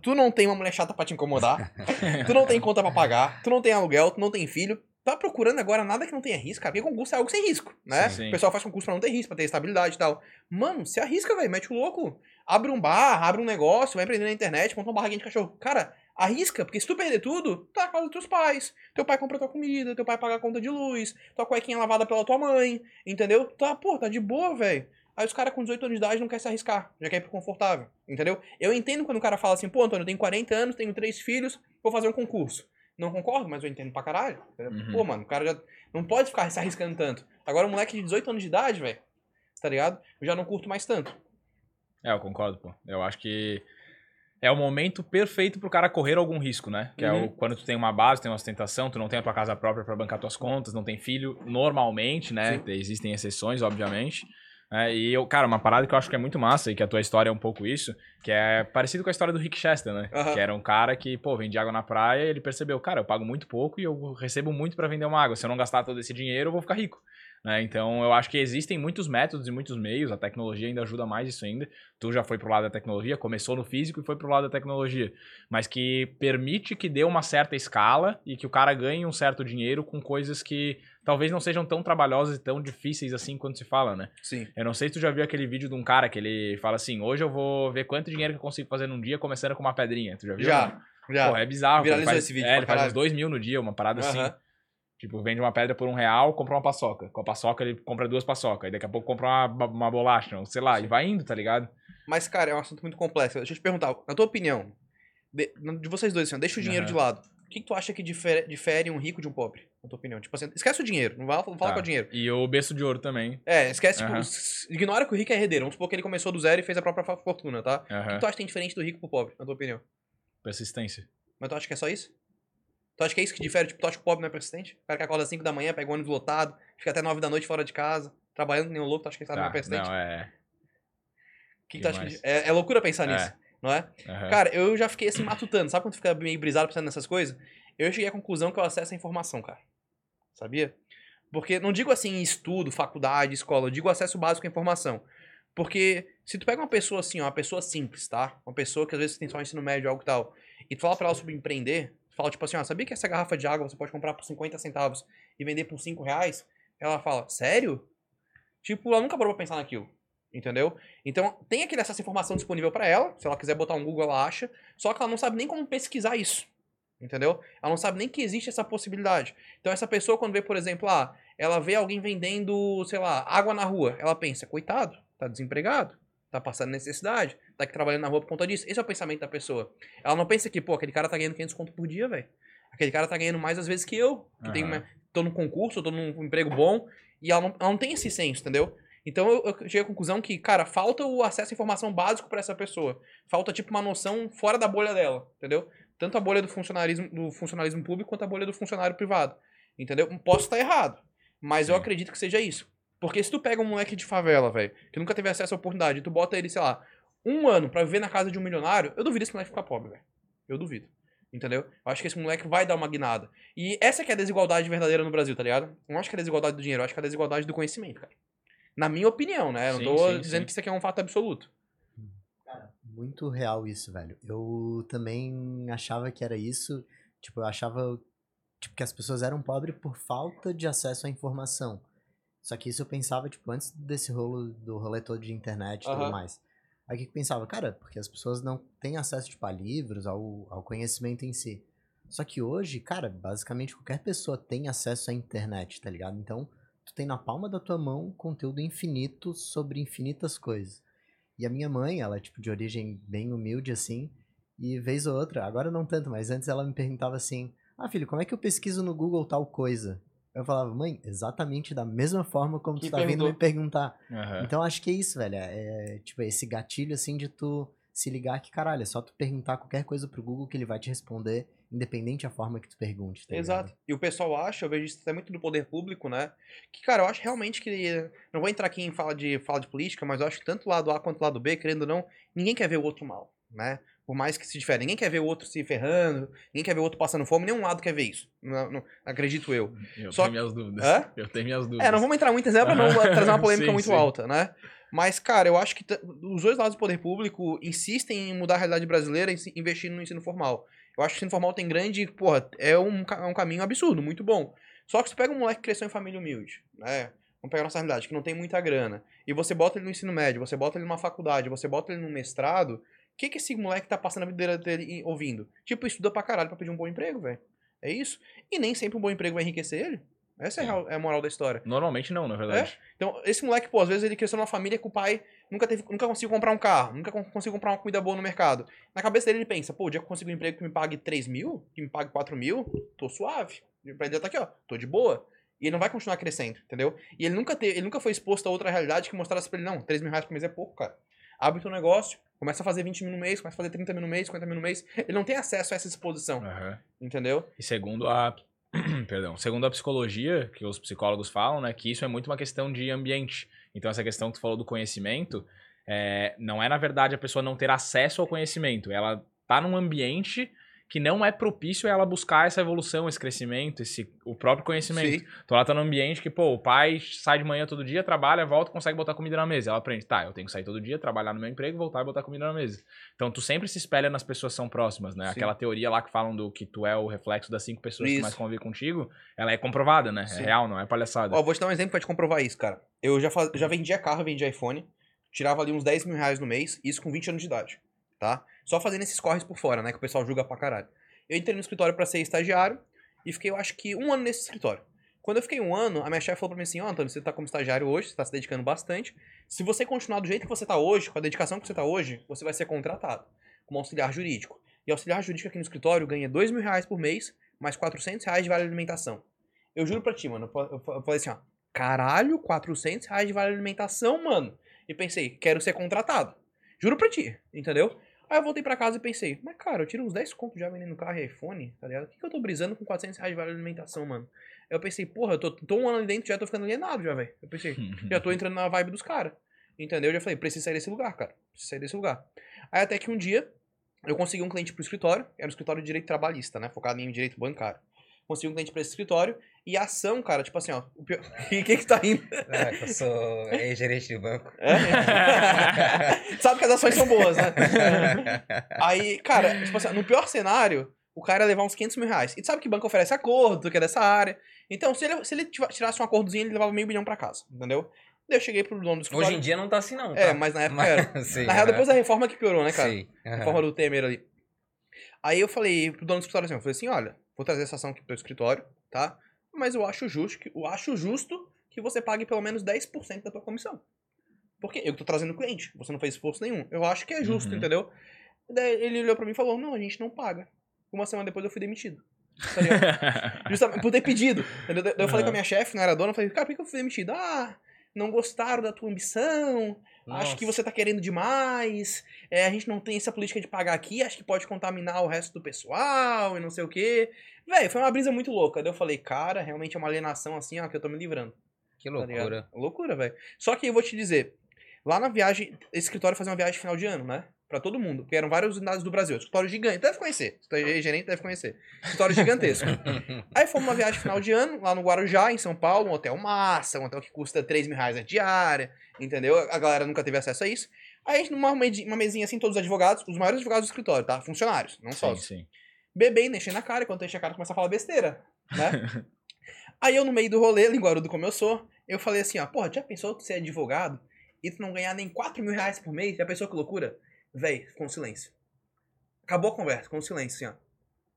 tu não tem uma mulher chata pra te incomodar, tu não tem conta pra pagar, tu não tem aluguel, tu não tem filho, tá procurando agora nada que não tenha risco, cara, porque concurso é algo sem risco, né? Sim, sim. O pessoal faz concurso pra não ter risco, pra ter estabilidade e tal. Mano, se arrisca, velho, mete o louco. Abre um bar, abre um negócio, vai empreender na internet, monta uma barraquinha de cachorro. Cara, arrisca, porque se tu perder tudo, tá na casa dos teus pais. Teu pai compra tua comida, teu pai paga a conta de luz, tua cuequinha lavada pela tua mãe, entendeu? Tá, pô, tá de boa, velho. Aí os caras com 18 anos de idade não querem se arriscar, já quer ir pro confortável, entendeu? Eu entendo quando o cara fala assim, pô, Antônio, eu tenho 40 anos, tenho três filhos, vou fazer um concurso. Não concordo, mas eu entendo pra caralho. Uhum. Pô, mano, o cara já não pode ficar se arriscando tanto. Agora, um moleque de 18 anos de idade, velho, tá ligado? Eu já não curto mais tanto. É, eu concordo, pô. Eu acho que é o momento perfeito pro cara correr algum risco, né? Que é Uhum. o, quando tu tem uma base, tem uma ostentação, tu não tem a tua casa própria pra bancar tuas contas, não tem filho, normalmente, né? Sim. Existem exceções, obviamente. É, e eu, cara, uma parada que eu acho que é muito massa e que a tua história é um pouco isso, que é parecido com a história do Rick Chester, né? Aham. Que era um cara que, pô, vende água na praia e ele percebeu, cara, eu pago muito pouco e eu recebo muito pra vender uma água. Se eu não gastar todo esse dinheiro, eu vou ficar rico. Né? Então, eu acho que existem muitos métodos e muitos meios, a tecnologia ainda ajuda mais isso ainda. Tu já foi pro lado da tecnologia, começou no físico e foi pro lado da tecnologia, mas que permite que dê uma certa escala e que o cara ganhe um certo dinheiro com coisas que talvez não sejam tão trabalhosas e tão difíceis assim quando se fala, né? Sim. Eu não sei se tu já viu aquele vídeo de um cara que ele fala assim: hoje eu vou ver quanto dinheiro que eu consigo fazer num dia começando com uma pedrinha. Tu já viu? Já, já. Pô, é bizarro. Viralizou faz, esse vídeo É, ele faz uns caralho. dois mil no dia, uma parada assim. Tipo, vende uma pedra por um real, compra uma paçoca. Com a paçoca ele compra duas paçocas. Aí daqui a pouco compra uma, uma bolacha, ou sei lá, e vai indo, tá ligado? Mas, cara, é um assunto muito complexo. Deixa eu te perguntar, na tua opinião, de, de vocês dois, assim, deixa o dinheiro Aham. de lado. O que, que tu acha que difere, difere um rico de um pobre, na tua opinião? Tipo assim, esquece o dinheiro, não vai não fala Tá. com o dinheiro. E o berço de ouro também. É, esquece, tipo, Aham. s- ignora que o rico é herdeiro. Vamos supor que ele começou do zero e fez a própria fortuna, tá? O que Aham. tu acha que tem diferente do rico pro pobre, na tua opinião? Persistência. Mas tu acha que é só isso? Tu acha que é isso que difere? Tipo, tu acha que o pobre não é persistente? O cara que acorda às 5 da manhã, pega o ônibus lotado, fica até 9 da noite fora de casa, trabalhando que nem um louco, tu acha que esse cara não é Tá, persistente? não, é. Que, que tu acha demais. que... É, é loucura pensar É. nisso, não é? aham. Cara, eu já fiquei assim matutando. Sabe quando tu fica meio brisado pensando nessas coisas? Eu cheguei à conclusão que eu acesso a informação, cara. Sabia? Porque não digo assim estudo, faculdade, escola, eu digo acesso básico à informação. Porque se tu pega uma pessoa assim, ó, uma pessoa simples, tá? Uma pessoa que às vezes tem só ensino médio, algo e tal, e tu fala pra ela sobre empreender, fala tipo assim, ó, sabia que essa garrafa de água você pode comprar por 50 centavos e vender por 5 reais? Ela fala, sério? Tipo, ela nunca parou pra pensar naquilo. Entendeu? Então, tem aquele acesso à informação disponível pra ela. Se ela quiser botar um Google, ela acha. Só que ela não sabe nem como pesquisar isso. Entendeu? Ela não sabe nem que existe essa possibilidade. Então, essa pessoa, quando vê, por exemplo, ah, ela vê alguém vendendo, sei lá, água na rua, ela pensa, coitado, tá desempregado, tá passando necessidade, tá aqui trabalhando na rua por conta disso. Esse é o pensamento da pessoa. Ela não pensa que, pô, aquele cara tá ganhando 500 conto por dia, velho. Aquele cara tá ganhando mais às vezes que eu, que tenho Aham. uma, tô num concurso, tô num emprego bom, E ela não, ela não tem esse senso, entendeu? Então eu, eu cheguei à conclusão que, cara, falta o acesso à informação básico pra essa pessoa. Falta, tipo, uma noção fora da bolha dela, entendeu? Tanto a bolha do funcionalismo, do funcionalismo público quanto a bolha do funcionário privado. Entendeu? Posso estar errado, mas eu Sim. acredito que seja isso. Porque se tu pega um moleque de favela, velho, que nunca teve acesso à oportunidade, e tu bota ele, sei lá, um ano pra viver na casa de um milionário, eu duvido esse moleque ficar pobre, velho. Eu duvido. Entendeu? Eu acho que esse moleque vai dar uma guinada. E essa que é a desigualdade verdadeira no Brasil, tá ligado? Eu não acho que é a desigualdade do dinheiro, eu acho que é a desigualdade do conhecimento, cara. Na minha opinião, né? Eu Sim, não tô sim, dizendo sim. que isso aqui é um fato absoluto. Muito real isso, velho. Eu também achava que era isso. Tipo, eu achava tipo, que as pessoas eram pobres por falta de acesso à informação. Só que isso eu pensava, tipo, antes desse rolo do rolê todo de internet e tudo mais. Aí o que eu pensava? Cara, porque as pessoas não têm acesso, tipo, a livros, ao, ao conhecimento em si. Só que hoje, cara, basicamente qualquer pessoa tem acesso à internet, tá ligado? Então, tu tem na palma da tua mão conteúdo infinito sobre infinitas coisas. E a minha mãe, ela é tipo de origem bem humilde assim, e vez ou outra, agora não tanto, mas antes ela me perguntava assim: "Ah, filho, como é que eu pesquiso no Google tal coisa?" Eu falava: "Mãe, exatamente da mesma forma como Que tu tá vindo perguntou. me perguntar". Aham. Então acho que é isso, velho, é tipo esse gatilho assim de tu se ligar que caralho, é só tu perguntar qualquer coisa pro Google que ele vai te responder, independente da forma que tu pergunte, tá ligado? Exato. E o pessoal acha, eu vejo isso até muito do poder público, né? Que, cara, eu acho realmente que. Não vou entrar aqui em fala de, fala de política, mas eu acho que tanto o lado A quanto o lado B, querendo ou não, ninguém quer ver o outro mal, né? Por mais que se difere. Ninguém quer ver o outro se ferrando, ninguém quer ver o outro passando fome, nenhum lado quer ver isso. Não, não- acredito eu. Eu Só- tenho minhas dúvidas. Hã? Eu tenho minhas dúvidas. É, não vamos entrar muito em pra não trazer uma polêmica Sim, muito sim. alta, né? Mas, cara, eu acho que os dois lados do poder público insistem em mudar a realidade brasileira e investindo no ensino formal. Eu acho que o ensino formal tem grande, porra, é um, é um caminho absurdo, muito bom. Só que se tu pega um moleque que cresceu em família humilde, né? Vamos pegar a nossa realidade, que não tem muita grana, e você bota ele no ensino médio, você bota ele numa faculdade, você bota ele num mestrado, que que esse moleque tá passando a vida dele ouvindo? Tipo, estuda pra caralho pra pedir um bom emprego, velho. É isso? E nem sempre um bom emprego vai enriquecer ele. Essa é é a moral da história. Normalmente não, na verdade. Então, esse moleque, pô, às vezes ele cresceu numa família que o pai nunca, teve, nunca conseguiu comprar um carro, nunca con- conseguiu comprar uma comida boa no mercado. Na cabeça dele ele pensa, pô, o dia que eu consigo um emprego que me pague 3 mil, que me pague 4 mil, tô suave. Pra ele tá aqui, ó, tô de boa. E ele não vai continuar crescendo, entendeu? E ele nunca, teve, ele nunca foi exposto a outra realidade que mostrasse pra ele, não, 3 mil reais por mês é pouco, cara. Abre teu negócio, começa a fazer 20 mil no mês, começa a fazer 30 mil no mês, 50 mil no mês. Ele não tem acesso a essa exposição, Aham. entendeu? E segundo a. Perdão. Segundo a psicologia, que os psicólogos falam, né? Que isso é muito uma questão de ambiente. Então, essa questão que tu falou do conhecimento, é, não é, na verdade, a pessoa não ter acesso ao conhecimento. Ela tá num ambiente que não é propício a ela buscar essa evolução, esse crescimento, esse, o próprio conhecimento. Sim. Então ela tá num ambiente que, pô, o pai sai de manhã todo dia, trabalha, volta, consegue botar comida na mesa. Ela aprende, tá, eu tenho que sair todo dia, trabalhar no meu emprego, voltar e botar comida na mesa. Então tu sempre se espelha nas pessoas que são próximas, né? Sim. Aquela teoria lá que falam do que tu é o reflexo das cinco pessoas que Isso. mais convivem contigo, ela é comprovada, né? Sim. É real, não é palhaçada. Ó, vou te dar um exemplo pra te comprovar isso, cara. Eu já, faz... já vendia carro, vendia iPhone, tirava ali uns 10 mil reais no mês, isso com 20 anos de idade, tá? Só fazendo esses corres por fora, né? Que o pessoal julga pra caralho. Eu entrei no escritório pra ser estagiário e fiquei, eu acho que, um ano nesse escritório. Quando eu fiquei um ano, a minha chefe falou pra mim assim, ó, Antônio, você tá como estagiário hoje, você tá se dedicando bastante. Se você continuar do jeito que você tá hoje, com a dedicação que você tá hoje, você vai ser contratado como auxiliar jurídico. E auxiliar jurídico aqui no escritório ganha 2 mil reais por mês, mais 400 reais de vale alimentação. Eu juro pra ti, mano, eu falei assim, ó, caralho, 400 reais de vale alimentação, mano. E pensei, quero ser contratado. Juro pra ti, entendeu? Aí eu voltei pra casa e pensei, mas cara, eu tiro uns 10 contos já vendendo carro e iPhone, tá ligado? O que, que eu tô brisando com 400 reais de vale alimentação, mano? Aí eu pensei, porra, eu tô, tô um ano ali dentro já tô ficando alienado já, velho. Eu pensei, já tô entrando na vibe dos caras. Entendeu? Eu já falei, preciso sair desse lugar, cara. Preciso sair desse lugar. Aí até que um dia, eu consegui um cliente pro escritório, era um escritório de direito trabalhista, né? Focado em direito bancário. Consegui um cliente pra esse escritório, e a ação, cara, tipo assim, ó. O pior... E quem que tá indo? É, que eu sou ex-gerente de banco. É? Sabe que as ações são boas, né? Aí, cara, tipo assim, no pior cenário, o cara ia levar uns 500 mil reais. E tu sabe que banco oferece acordo, que é dessa área. Então, se ele, se ele tirasse um acordozinho, ele levava meio bilhão pra casa, entendeu? Daí eu cheguei pro dono do escritório. Hoje em dia não tá assim, não. É, tá? mas na época Mas- era. sim, Na real, depois da reforma que piorou, né, cara? Sim, aham. Reforma do Temer ali. Aí eu falei pro dono do escritório assim, eu falei assim, olha, vou trazer essa ação aqui pro teu escritório, tá? Mas eu acho justo que, eu acho justo que você pague pelo menos 10% da tua comissão. Porque eu tô trazendo cliente, você não fez esforço nenhum. Eu acho que é justo, Uhum. entendeu? Daí ele olhou pra mim e falou, não, a gente não paga. Uma semana depois eu fui demitido. Tá? Justamente por ter pedido. Entendeu? Daí Eu falei Aham. com a minha chefe, não era dona, eu falei, cara, por que eu fui demitido? Ah, não gostaram da tua ambição, acho que você tá querendo demais, é, a gente não tem essa política de pagar aqui, acho que pode contaminar o resto do pessoal e não sei o quê. Véi, foi uma brisa muito louca. Daí eu falei, cara, realmente é uma alienação assim, ó, que eu tô me livrando. Que tá loucura. loucura, velho. Só que eu vou te dizer, lá na viagem, esse escritório fazia uma viagem final de ano, né? Pra todo mundo, porque eram várias unidades do Brasil. Escritório gigante, deve conhecer. Escritório gerente deve conhecer. Escritório gigantesco. Aí fomos uma viagem final de ano, lá no Guarujá, em São Paulo, um hotel massa, um hotel que custa 3 mil reais a diária, entendeu? A galera nunca teve acesso a isso. Aí a gente, numa uma mesinha assim, todos os advogados, os maiores advogados do escritório, tá? Funcionários, não sócios. sim. Bebendo, enchendo a cara, quando enche a cara começa a falar besteira, né? Aí eu, no meio do rolê, linguarudo como eu sou, eu falei assim, ó, porra, já pensou tu ser advogado e tu não ganhar nem 4 mil reais por mês? Já pensou que loucura? Véi, ficou um silêncio. Acabou a conversa, com um silêncio, assim, ó.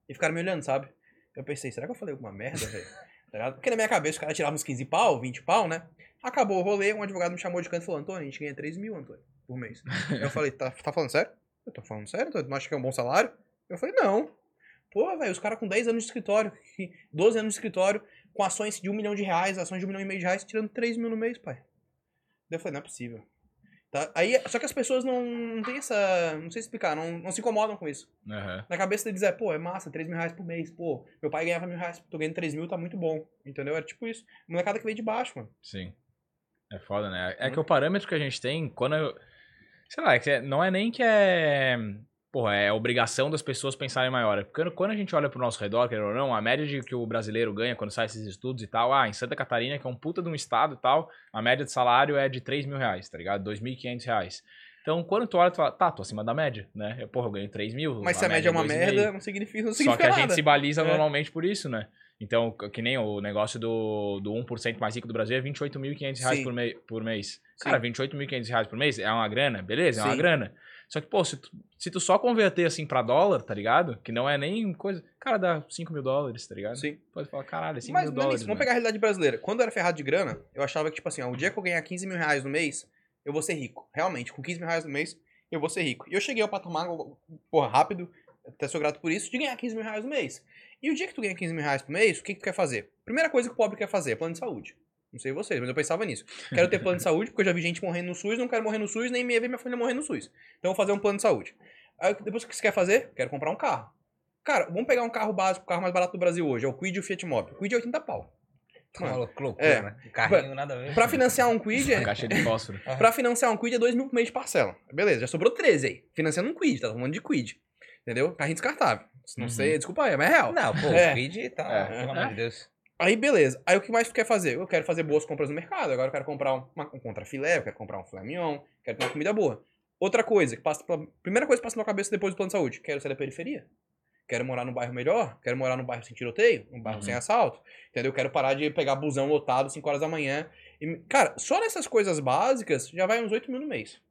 E ficaram me olhando, sabe? Eu pensei, será que eu falei alguma merda, velho? Tá? Porque na minha cabeça os caras tiravam uns 15 pau, 20 pau, né? Acabou o rolê, um advogado me chamou de canto e falou, Antônio, a gente ganha 3 mil, Antônio, por mês. eu falei, tá, tá falando sério? Eu tô falando sério, Antônio? Tu não acha que é um bom salário? Eu falei, não. Porra, velho, os caras com 10 anos de escritório, 12 anos de escritório, com ações de um milhão de reais, ações de um milhão e meio de reais, tirando 3 mil no mês, pai. Daí eu falei, não é possível. Tá? Aí, só que as pessoas não, não tem essa. Não sei explicar, não, não se incomodam com isso. Aham. Na cabeça deles é, pô, é massa, 3 mil reais por mês. Pô, meu pai ganhava mil reais, tô ganhando 3 mil, tá muito bom. Entendeu? Era tipo isso. Molecada que veio de baixo, mano. Sim. É foda, né? É Uhum. que o parâmetro que a gente tem, quando eu. Sei lá, é é- não é nem que é. Porra, é obrigação das pessoas pensarem maior. É Porque quando a gente olha pro nosso redor, quer ou não, a média de que o brasileiro ganha quando sai esses estudos e tal, ah, em Santa Catarina, que é um puta de um estado e tal, a média de salário é de 3 mil reais, tá ligado? 2.500 reais. Então, quando tu olha, tu fala, tá, tô acima da média, né? Eu, porra, eu ganho 3 mil. Mas se a média é uma 2,5. merda, não significa, não Só significa que a nada. gente se baliza É. normalmente por isso, né? Então, que nem o negócio do, do 1% mais rico do Brasil é 28.500 reais por, mei- por mês. Sim. Cara, 28.500 reais por mês é uma grana, beleza? É uma Sim. grana. Só que, pô, se tu, se tu só converter assim pra dólar, tá ligado? Que não é nem coisa. Cara, dá 5 mil dólares, tá ligado? Sim. Pode falar, caralho, é 5 Mas mil não é nem dólares. isso. Vamos pegar a realidade brasileira. Quando eu era ferrado de grana, eu achava que, tipo assim, ó, o dia que eu ganhar 15 mil reais no mês, eu vou ser rico. Realmente, com 15 mil reais no mês, eu vou ser rico. E eu cheguei ao patamar, porra, rápido, até sou grato por isso, de ganhar 15 mil reais no mês. E o dia que tu ganha 15 mil reais por mês, o que, que tu quer fazer? Primeira coisa que o pobre quer fazer é plano de saúde. Não sei vocês, mas eu pensava nisso. Quero ter plano de saúde, porque eu já vi gente morrendo no SUS, não quero morrer no SUS, nem me ver minha família morrer no SUS. Então eu vou fazer um plano de saúde. Aí depois o que você quer fazer? Quero comprar um carro. Cara, vamos pegar um carro básico, o carro mais barato do Brasil hoje, é o Quid e o Fiat Mobi. O Quid é 80 pau. Mano, loucura, É. né? Carrinho nada a ver. Pra financiar um Quid, é, Caixa de fósforo. pra financiar um Quid é 2 mil por mês de parcela. Beleza, já sobrou 13 aí. Financiando um Quid, tá falando de Quid. Entendeu? Carrinho descartável. Não Uhum. sei, desculpa aí, mas é real. Não, pô, É. o feed tá, É. pelo amor de Deus. Aí beleza. Aí o que mais tu quer fazer? Eu quero fazer boas compras no mercado. Agora eu quero comprar um, uma, um contrafilé, eu quero comprar um filé mignon, quero ter uma comida boa. Outra coisa, que passa pela, primeira coisa que passa na minha cabeça depois do plano de saúde, quero ser da periferia. Quero morar num bairro melhor, quero morar num bairro sem tiroteio, num bairro Uhum. sem assalto, entendeu? Quero parar de pegar busão lotado 5 horas da manhã. E, cara, só nessas coisas básicas já vai uns 8 mil no mês,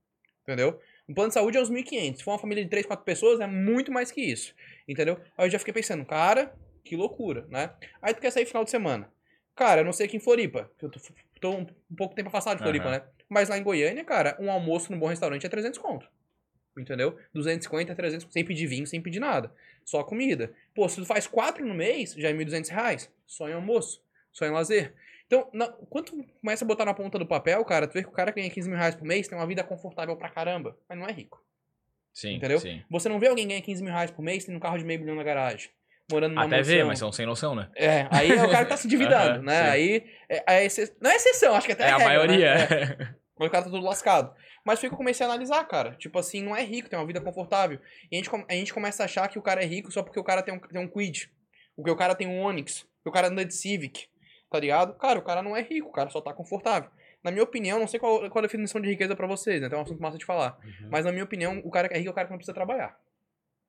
entendeu? Um plano de saúde é uns 1.500. Se for uma família de 3, 4 pessoas, é muito mais que isso, entendeu? Aí eu já fiquei pensando, cara, que loucura, né? Aí tu quer sair final de semana. Cara, eu não sei aqui em Floripa, que eu tô, tô um, um pouco tempo afastado de Floripa, Aham. né? Mas lá em Goiânia, cara, um almoço num bom restaurante é 300 conto. Entendeu? 250, 300, sem pedir vinho, sem pedir nada. Só comida. Pô, se tu faz quatro no mês, já é 1.200 reais. Só em almoço. Só em lazer. Então, na, quando tu começa a botar na ponta do papel, cara, tu vê que o cara que ganha 15 mil reais por mês tem uma vida confortável pra caramba. Mas não é rico. Sim, Entendeu? sim. Você não vê alguém ganhar 15 mil reais por mês tendo um carro de meio milhão na garagem. Morando numa Até mansão. vê, mas são sem noção, né? É, aí é o cara que tá se endividando, né? sim. Aí, é, é exce- não é exceção, acho que até É, é, a regra, maioria. né? É. Mas o cara tá todo lascado. Mas foi que eu comecei a analisar, cara. Tipo assim, não é rico, tem uma vida confortável. E a gente, a gente começa a achar que o cara é rico só porque o cara tem um, tem um Quid. Porque o cara tem um Onix. Que o cara anda de Civic. Tá ligado? Cara, o cara não é rico, o cara só tá confortável. Na minha opinião, não sei qual, qual a definição de riqueza pra vocês, né? Tem um assunto massa de falar. Mas na minha opinião, o cara que é rico é o cara que não precisa trabalhar.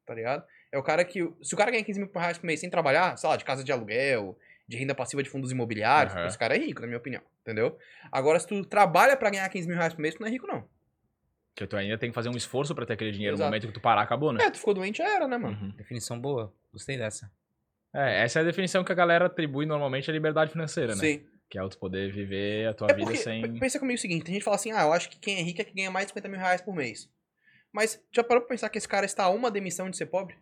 Tá ligado? É o cara que. Se o cara ganha 15 mil reais por mês sem trabalhar, sei lá, de casa de aluguel, de renda passiva de fundos imobiliários, Aham. esse cara é rico, na minha opinião. Entendeu? Agora, se tu trabalha pra ganhar 15 mil reais por mês, tu não é rico, não. Que tu ainda tem que fazer um esforço pra ter aquele dinheiro. Exato. No momento que tu parar, acabou, né? É, tu ficou doente, já era, né, mano? Uhum. Definição boa. Gostei dessa. É, essa é a definição que a galera atribui normalmente à liberdade financeira, né? Sim. Que é o tu poder viver a tua É vida porque, sem. pensa comigo o seguinte, tem gente que fala assim, ah, eu acho que quem é rico é que ganha mais de 50 mil reais por mês. Mas já parou pra pensar que esse cara está a uma demissão de ser pobre?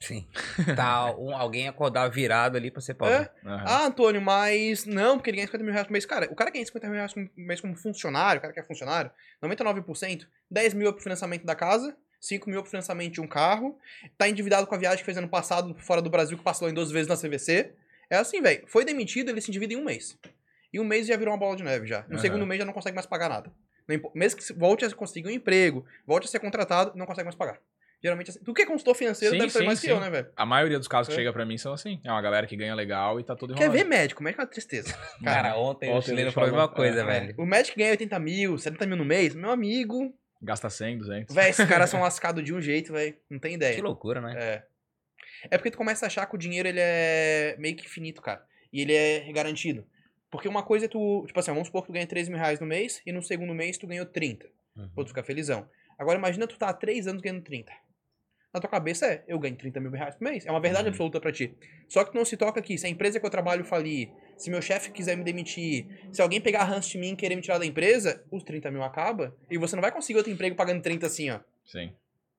Sim. Tá um- alguém acordar virado ali pra ser pobre. É? Aham. Ah, Antônio, mas não, porque ele ganha 50 mil reais por mês. Cara, o cara ganha 50 mil reais por mês como funcionário, o cara que é funcionário, 99%, 10 mil é pro financiamento da casa, 5 mil é pro financiamento de um carro, tá endividado com a viagem que fez ano passado fora do Brasil, que passou em duas vezes na CVC. É assim, velho. Foi demitido, ele se endivida em um mês. Em um mês já virou uma bola de neve já. No Aham. segundo mês já não consegue mais pagar nada. Mesmo que volte a conseguir um emprego, volte a ser contratado, não consegue mais pagar. Geralmente assim. Tu que é consultor financeiro Sim, deve saber sim, mais que sim. eu, né, velho? A maioria dos casos que É. chega pra mim são assim. É uma galera que ganha legal e tá tudo Quer enrolado. ver médico? Médico é uma tristeza. Cara, ontem, ontem o chileno falou a mesma coisa, é, velho. O médico que ganha 80 mil, 70 mil no mês, meu amigo. Gasta 100, 200. Véi, esses caras são lascados de um jeito, velho. Não tem Que ideia. loucura, né? É. É porque tu começa a achar que o dinheiro ele é meio que finito, cara. E ele é garantido. Porque uma coisa é tu. Tipo assim, vamos supor que tu ganha 3 mil reais no mês e no segundo mês tu ganhou 30. Uhum. Pô, tu fica felizão. Agora imagina tu tá há 3 anos ganhando 30. Na tua cabeça é, eu ganho 30 mil reais por mês. É uma verdade Uhum. absoluta pra ti. Só que tu não se toca aqui. Se a empresa que eu trabalho falir, se meu chefe quiser me demitir, se alguém pegar ranço de mim e querer me tirar da empresa, os 30 mil acaba. E você não vai conseguir outro emprego pagando 30 assim, ó. Sim.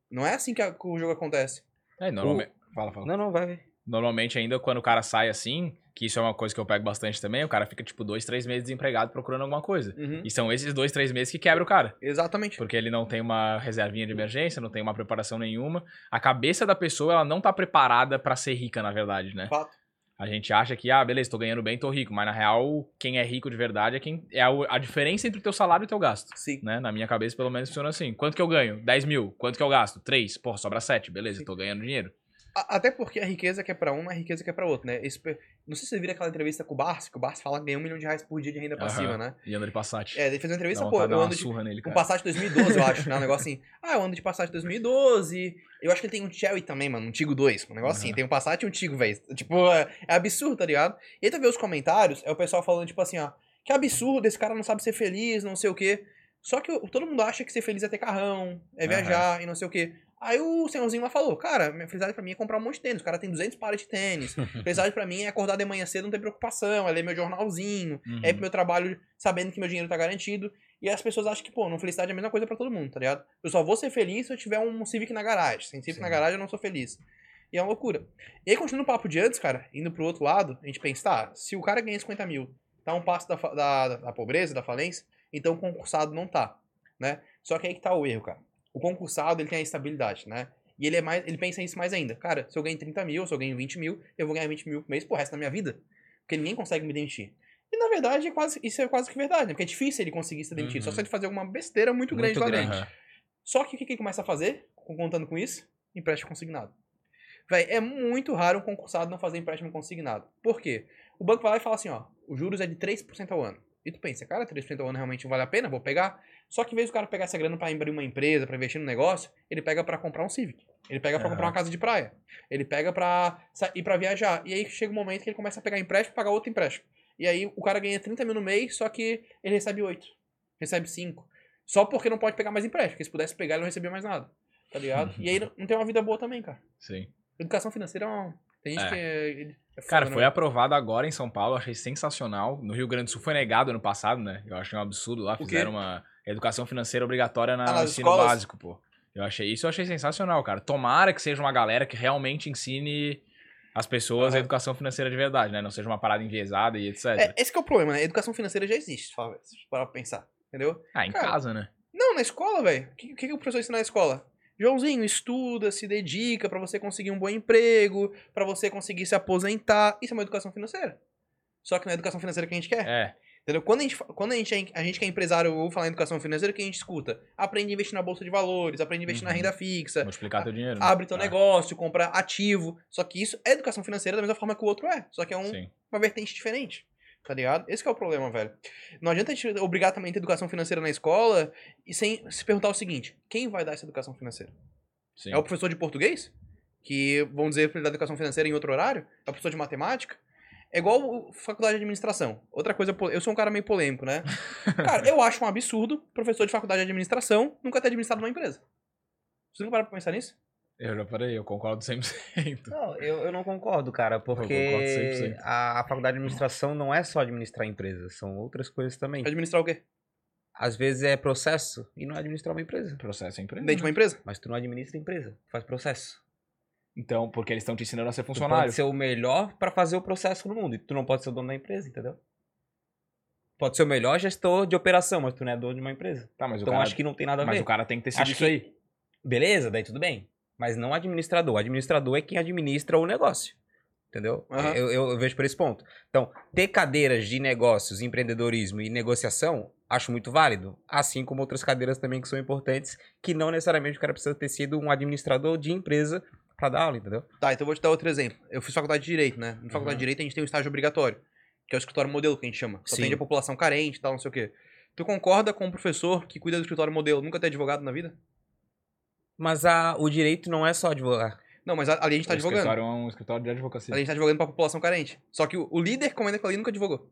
Não é assim que, a- que o jogo acontece. É, normalmente... Fala, fala. Não, não, vai, vai. Normalmente, ainda quando o cara sai assim, que isso é uma coisa que eu pego bastante também, o cara fica, tipo, dois, três meses desempregado procurando alguma coisa. Uhum. E são esses dois, três meses que quebra o cara. Exatamente. Porque ele não tem uma reservinha de emergência, não tem uma preparação nenhuma. A cabeça da pessoa, ela não tá preparada pra ser rica, na verdade, né? Fato. A gente acha que, ah, beleza, tô ganhando bem, tô rico. Mas na real, quem é rico de verdade é quem. É a, a diferença entre o teu salário e o teu gasto. Sim. Né? Na minha cabeça, pelo menos, funciona assim. Quanto que eu ganho? 10 mil. Quanto que eu gasto? 3. Porra, sobra 7. Beleza, Sim. tô ganhando dinheiro. Até porque a riqueza que é pra um não é a riqueza que é pra outro, né? Esse não sei se você viram aquela entrevista com o Barsi, que o Barsi fala que ganha um milhão de reais por dia de renda passiva, né? E anda de Passat. É, ele fez uma entrevista, Dá pô, eu uma ando de, nele, um. Passat 2012, eu acho, né? Um negócio assim. Ah, eu ando de Passat 2012. Eu acho que ele tem um Cherry também, mano, um Tigo 2. Um negócio assim, Aham. tem um Passat e um Tigo, velho. Tipo, é, é absurdo, tá ligado? E aí tu vê os comentários, é o pessoal falando, tipo assim, ó, que absurdo, esse cara não sabe ser feliz, não sei o quê. Só que todo mundo acha que ser feliz é ter carrão, é viajar e não sei o quê. Aí o senhorzinho lá falou, cara, minha felicidade pra mim é comprar um monte de tênis. O cara tem 200 pares de tênis. felicidade pra mim é acordar de manhã cedo, não ter preocupação, é ler meu jornalzinho, Uhum. é ir pro meu trabalho sabendo que meu dinheiro tá garantido. E as pessoas acham que, pô, não felicidade é a mesma coisa pra todo mundo, tá ligado? Eu só vou ser feliz se eu tiver um Civic na garagem. Sem Civic Sim. na garagem eu não sou feliz. E é uma loucura. E aí, continuando o papo de antes, cara, indo pro outro lado, a gente pensa, tá, se o cara ganha 50 mil, tá um passo da, da, da pobreza, da falência, então o concursado não tá, né? Só que aí que tá o erro, cara. O concursado, ele tem a estabilidade, né? E ele é mais, ele pensa nisso mais ainda. Cara, se eu ganho 30 mil, se eu ganho 20 mil, eu vou ganhar 20 mil por mês pro resto da minha vida. Porque ninguém consegue me demitir. E na verdade, é quase, isso é quase que verdade, né? Porque é difícil ele conseguir ser demitido. Só Uhum. se ele fazer alguma besteira muito, Muito grande lá dentro. Aham. Só que o que ele começa a fazer, contando com isso? Empréstimo consignado. Véi, é muito raro um concursado não fazer empréstimo consignado. Por quê? O banco vai lá e fala assim, ó, os juros é de 3% ao ano. E tu pensa, cara, 3% ao ano realmente vale a pena? Vou pegar. Só que em vez do cara pegar essa grana pra abrir uma empresa, pra investir no negócio, ele pega pra comprar um Civic. Ele pega pra Aham. comprar uma casa de praia. Ele pega pra sa- ir pra viajar. E aí chega um momento que ele começa a pegar empréstimo e pagar outro empréstimo. E aí o cara ganha 30 mil no mês, só que ele recebe 8. Recebe 5. Só porque não pode pegar mais empréstimo. Porque se pudesse pegar, ele não recebia mais nada. Tá ligado? E aí não não tem uma vida boa também, cara. Sim. Educação financeira é uma... Tem gente É. que é, Cara, né, foi velho? aprovado agora em São Paulo, achei sensacional. No Rio Grande do Sul foi negado ano passado, né? Eu achei um absurdo lá. Fizeram uma educação financeira obrigatória na, Ah, ensino escolas? básico, pô. Eu achei isso, eu achei sensacional, cara. Tomara que seja uma galera que realmente ensine as pessoas a Aham. educação financeira de verdade, né? Não seja uma parada enviesada e etc. É, esse que é o problema, né? Educação financeira já existe, se parar pra pensar. Entendeu? ah, em cara, casa, né? Não, na escola, velho. O que, que, que o professor ensina na escola? Joãozinho, estuda, se dedica pra você conseguir um bom emprego, pra você conseguir se aposentar. Isso é uma educação financeira. Só que não é a educação financeira que a gente quer. É. Entendeu? Quando a gente, quando a gente, é, a gente que é empresário ou falar em educação financeira, o que a gente escuta? Aprende a investir na bolsa de valores, aprende a investir na Uhum. renda fixa, Multiplicar teu dinheiro. né? abre teu Ah, negócio, compra ativo. Só que isso é educação financeira da mesma forma que o outro é. Só que é um, Sim. uma vertente diferente. Tá ligado? Esse que é o problema, velho. Não adianta a gente obrigar também a ter educação financeira na escola e sem se perguntar o seguinte: quem vai dar essa educação financeira? Sim. É o professor de português? Que vão dizer pra ele dar educação financeira em outro horário? É o professor de matemática? É igual faculdade de administração. Outra coisa, eu sou um cara meio polêmico, né? Cara, eu acho um absurdo professor de faculdade de administração nunca ter administrado uma empresa. Você nunca parou pra pensar nisso? Eu já parei, eu concordo 100%. Não, eu, eu não concordo, cara, concordo porque 100%. a, a faculdade de administração não é só administrar empresas, são outras coisas também. Administrar o quê? Às vezes é processo e não é administrar uma empresa. Processo é empresa. Dentro de uma empresa? Mas tu não administra empresa, tu faz processo. Então, porque eles estão te ensinando a ser Tu funcionário. pode ser o melhor pra fazer o processo no mundo. E tu não pode ser o dono da empresa, entendeu? Pode ser o melhor gestor de operação, mas tu não é dono de uma empresa. Tá, mas o Então cara, acho que não tem nada a mas ver. o cara tem que ter sido Acho isso que- aí. Beleza, daí tudo bem. Mas não administrador. O administrador é quem administra o negócio. Entendeu? Aham. Eu, eu- eu vejo por esse ponto. Então, ter cadeiras de negócios, empreendedorismo e negociação, acho muito válido. Assim como outras cadeiras também que são importantes, que não necessariamente o cara precisa ter sido um administrador de empresa pra dar aula, entendeu? Tá, então eu vou te dar outro exemplo. Eu fiz faculdade de Direito, né? Na faculdade Uhum. de Direito a gente tem um estágio obrigatório, que é o escritório modelo que a gente chama. Só Sim. atende a população carente e tal, não sei o quê. Tu concorda com um professor que cuida do escritório modelo nunca ter advogado na vida? Mas a, o direito não é só advogar. Não, mas ali a gente tá o advogando. escritório é um escritório de advocacia. Ali a gente tá advogando pra população carente. Só que o, o líder que comanda aquilo ali nunca advogou.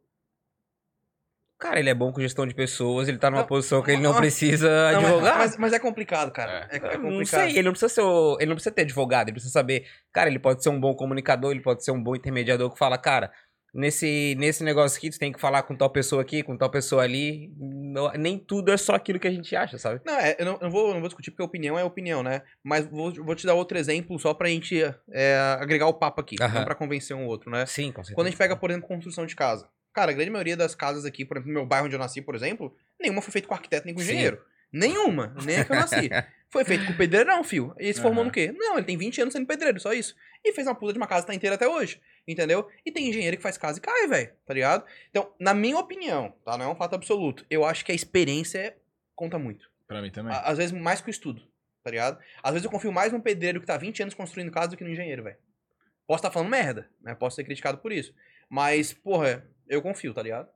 Cara, ele é bom com gestão de pessoas, ele tá numa Não, posição que ele não mas- precisa Não, mas- advogar. Mas, mas é complicado, cara. É, é Eu complicado. não sei, ele não precisa ser o- ele não precisa ter advogado, ele precisa saber, cara, ele pode ser um bom comunicador, ele pode ser um bom intermediador que fala, cara, nesse nesse negócio aqui tu tem que falar com tal pessoa aqui, com tal pessoa ali, Não- nem tudo é só aquilo que a gente acha, sabe? Não, é, eu não, eu vou, não vou discutir porque opinião é opinião, né? Mas vou, vou te dar outro exemplo só pra gente é, agregar o papo aqui, Aham. não pra convencer um outro, né? Sim, com certeza. Quando a gente pega, por exemplo, construção de casa. Cara, a grande maioria das casas aqui, por exemplo, no meu bairro onde eu nasci, por exemplo, nenhuma foi feita com arquiteto nem com Sim. engenheiro. Nenhuma, nem a que eu nasci. Foi feito com pedreirão, fio. E ele se formou Aham. no quê? Não, ele tem 20 anos sendo pedreiro, só isso. E fez uma puta de uma casa que tá inteira até hoje. Entendeu? E tem engenheiro que faz casa e cai, velho. Tá ligado? Então, na minha opinião, tá? Não é um fato absoluto. Eu acho que a experiência conta muito. Pra mim também. Às vezes mais que o estudo, tá ligado? Às vezes eu confio mais num pedreiro que tá 20 anos construindo casa do que no engenheiro, velho. Posso estar falando merda, né? Posso ser criticado por isso. Mas, porra, eu confio, tá ligado?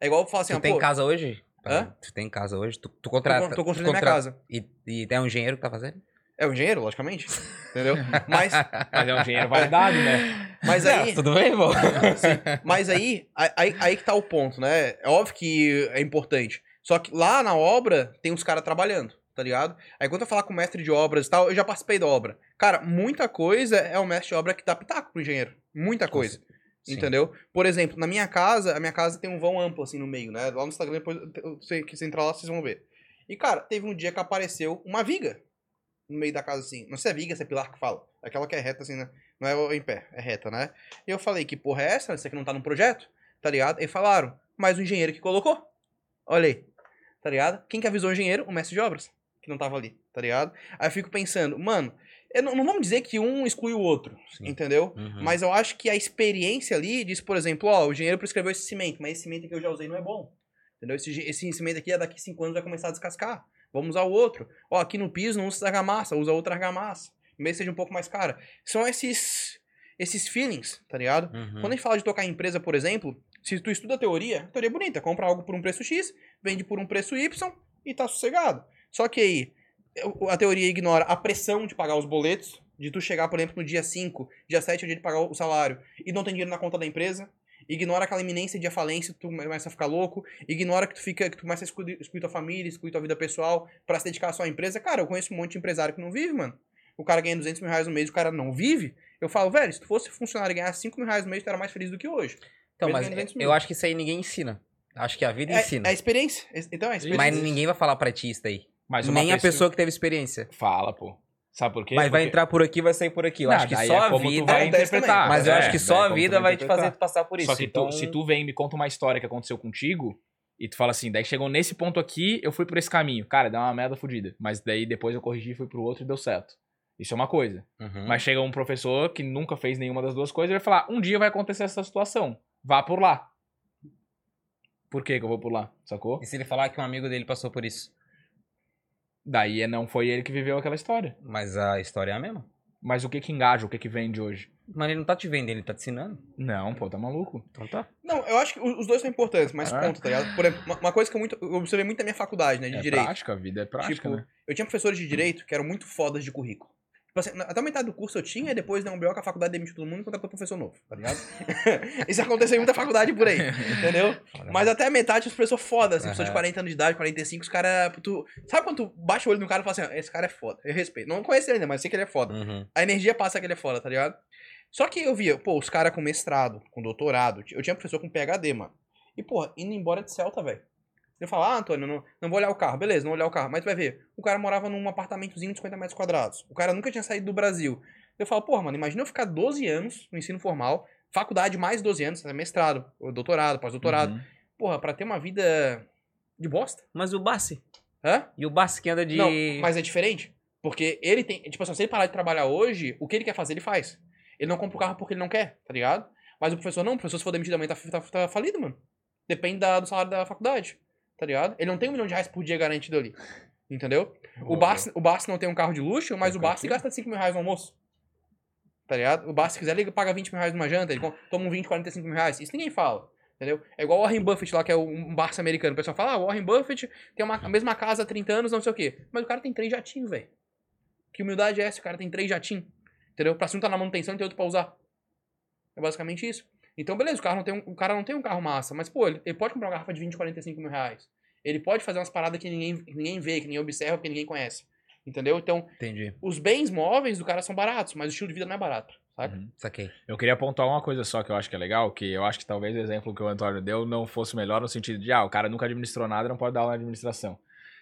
É igual eu falar assim, tu ah, tem pô, casa hoje? Hã? Tu tem casa hoje? Tu, tu tô, contrata. con- tô tu construindo minha contrata- casa. E, e tem um engenheiro que tá fazendo? É o engenheiro, logicamente. Entendeu? Mas, Mas é um engenheiro validado, né? mas aí. tudo bem, bom? Mas aí, aí, aí que tá o ponto, né? É óbvio que é importante. Só que lá na obra tem os caras trabalhando, tá ligado? Aí quando eu falar com o mestre de obras e tal, eu já participei da obra. Cara, muita coisa é o mestre de obra que dá pitaco pro engenheiro. Muita coisa. Sim. Entendeu? Por exemplo, na minha casa, a minha casa tem um vão amplo assim no meio, né? Lá no Instagram, depois eu sei que você entrar lá, vocês vão ver. E, cara, teve um dia que apareceu uma viga no meio da casa, assim. Não sei se é viga, se é pilar que fala. Aquela que é reta, assim, né? Não é em pé, é reta, né? E eu falei, que porra é essa? Isso aqui não tá no projeto? Tá ligado? E falaram, mas o engenheiro que colocou. Olha aí. Tá ligado? Quem que avisou o engenheiro? O mestre de obras. Que não tava ali, tá ligado? Aí eu fico pensando, mano, eu não, não vamos dizer que um exclui o outro, Sim. entendeu? Uhum. Mas eu acho que a experiência ali diz, por exemplo, ó, o engenheiro prescreveu esse cimento, mas esse cimento que eu já usei não é bom. Entendeu? Esse, esse cimento aqui, daqui cinco anos vai começar a descascar. Vamos usar o outro. Ó, aqui no piso não usa essa argamassa, usa outra argamassa. Mesmo seja um pouco mais cara. São esses esses feelings, tá ligado? Uhum. Quando a gente fala de tocar em empresa, por exemplo, se tu estuda a teoria, a teoria é bonita. Compra algo por um preço X, vende por um preço Y e tá sossegado. Só que aí, a teoria ignora a pressão de pagar os boletos, de tu chegar, por exemplo, no dia 5, dia 7 é o dia de pagar o salário e não tem dinheiro na conta da empresa. Ignora aquela iminência de falência, tu começa a ficar louco. Ignora que tu fica, que tu começa a excluir, excluir tua família, excluir tua vida pessoal pra se dedicar só à empresa. Cara, eu conheço um monte de empresário que não vive, mano. O cara ganha 200 mil reais no mês, o cara não vive. Eu falo, velho, se tu fosse funcionário e ganhasse 5 mil reais no mês, tu era mais feliz do que hoje. Então, mas ganhando 200 mil. eu acho que isso aí ninguém ensina. Acho que a vida É, ensina. é a experiência. Então é a experiência. Mas ninguém vai falar pra ti isso daí. Mas uma Nem a pessoa que teve experiência. Fala, pô. Sabe por quê? Mas vai Porque- entrar por aqui, vai sair por aqui. Eu Não, acho que daí só é a como tu vida. vai Acontece interpretar. também. Mas eu É, acho que daí só a como tu vida vai te interpretar. fazer passar por isso. Só que tu- então... se tu vem e me conta uma história que aconteceu contigo, e tu fala assim, daí chegou nesse ponto aqui, eu fui por esse caminho. Cara, dá uma merda fodida. Mas daí depois eu corrigi fui pro outro e deu certo. Isso é uma coisa. Uhum. Mas chega um professor que nunca fez nenhuma das duas coisas e vai falar: um dia vai acontecer essa situação. Vá por lá. Por que, que eu vou por lá? Sacou? E se ele falar que um amigo dele passou por isso? Daí é- não foi ele que viveu aquela história. Mas a história é a mesma. Mas o que que engaja, o que que vende hoje? Mas ele não tá te vendo, ele tá te ensinando. Não, pô, tá maluco. Então tá. Não, eu acho que os dois são importantes, mas É. ponto, tá ligado? Por exemplo, uma, coisa que eu, muito, eu observei muito na minha faculdade, né, de é direito. prática, a vida é prática, Tipo, né? Eu tinha professores de direito que eram muito fodas de currículo. Tipo assim, até metade do curso eu tinha, e depois deu um BO que a faculdade demitiu todo mundo e contratou professor novo, tá ligado? Isso aconteceu em muita faculdade por aí, entendeu? Mas até a metade os professores foda, assim, pessoa de Aham. 40 anos de idade, 45, os caras. Tu... Sabe quando tu baixa o olho no cara e fala assim, ó, esse cara é foda, eu respeito. Não conheço ele ainda, mas sei que ele é foda. Uhum. A energia passa que ele é foda, tá ligado? Só que eu via, pô, os caras com mestrado, com doutorado. Eu tinha professor com PHD, mano. E, porra, indo embora de Celta, velho. Eu falo, ah, Antônio, não, não vou olhar o carro. Beleza, não vou olhar o carro. Mas tu vai ver, o cara morava num apartamentozinho de 50 metros quadrados. O cara nunca tinha saído do Brasil. Eu falo, porra, mano, imagina eu ficar 12 anos no ensino formal, faculdade mais 12 anos, né, mestrado, ou doutorado, pós-doutorado. Uhum. Porra, pra ter uma vida de bosta. Mas o Bassi? Hã? E o Bassi que anda de. Não, mas é diferente. Porque ele tem. Tipo assim, se ele parar de trabalhar hoje, o que ele quer fazer, ele faz. Ele não compra o carro porque ele não quer, tá ligado? Mas o professor não, o professor, se for demitido amanhã, tá, tá, tá falido, mano. Depende da- do salário da faculdade, tá ligado? Ele não tem um milhão de reais por dia garantido ali. Entendeu? O Bassi, o Bassi não tem um carro de luxo, mas o Bassi gasta 5 mil reais no almoço. Tá ligado? O Bassi, se quiser, ele paga 20 mil reais numa janta, ele toma um 20, 45 mil reais. Isso ninguém fala. Entendeu? É igual o Warren Buffett lá, que é um Barça americano. O pessoal fala, ah, o Warren Buffett tem uma, a mesma casa há 30 anos, não sei o quê. Mas o cara tem três jatinhos, velho. Que humildade é essa? O cara tem três jatinhos. Entendeu? Pra cima tá na manutenção e tem outro pra usar. É basicamente isso. Então, beleza, o, carro não tem um, o cara não tem um carro massa, mas, pô, ele, ele pode comprar uma garrafa de 20, 45 mil reais. Ele pode fazer umas paradas que ninguém, ninguém vê, que ninguém observa, que ninguém conhece. Entendeu? Então, Entendi. os bens móveis do cara são baratos, mas o estilo de vida não é barato, sabe? Uhum. Saquei. Eu queria apontar uma coisa só que eu acho que é legal, que eu acho que talvez o exemplo que o Antônio deu não fosse melhor no sentido de, ah, o cara nunca administrou nada, não pode dar aula na administração.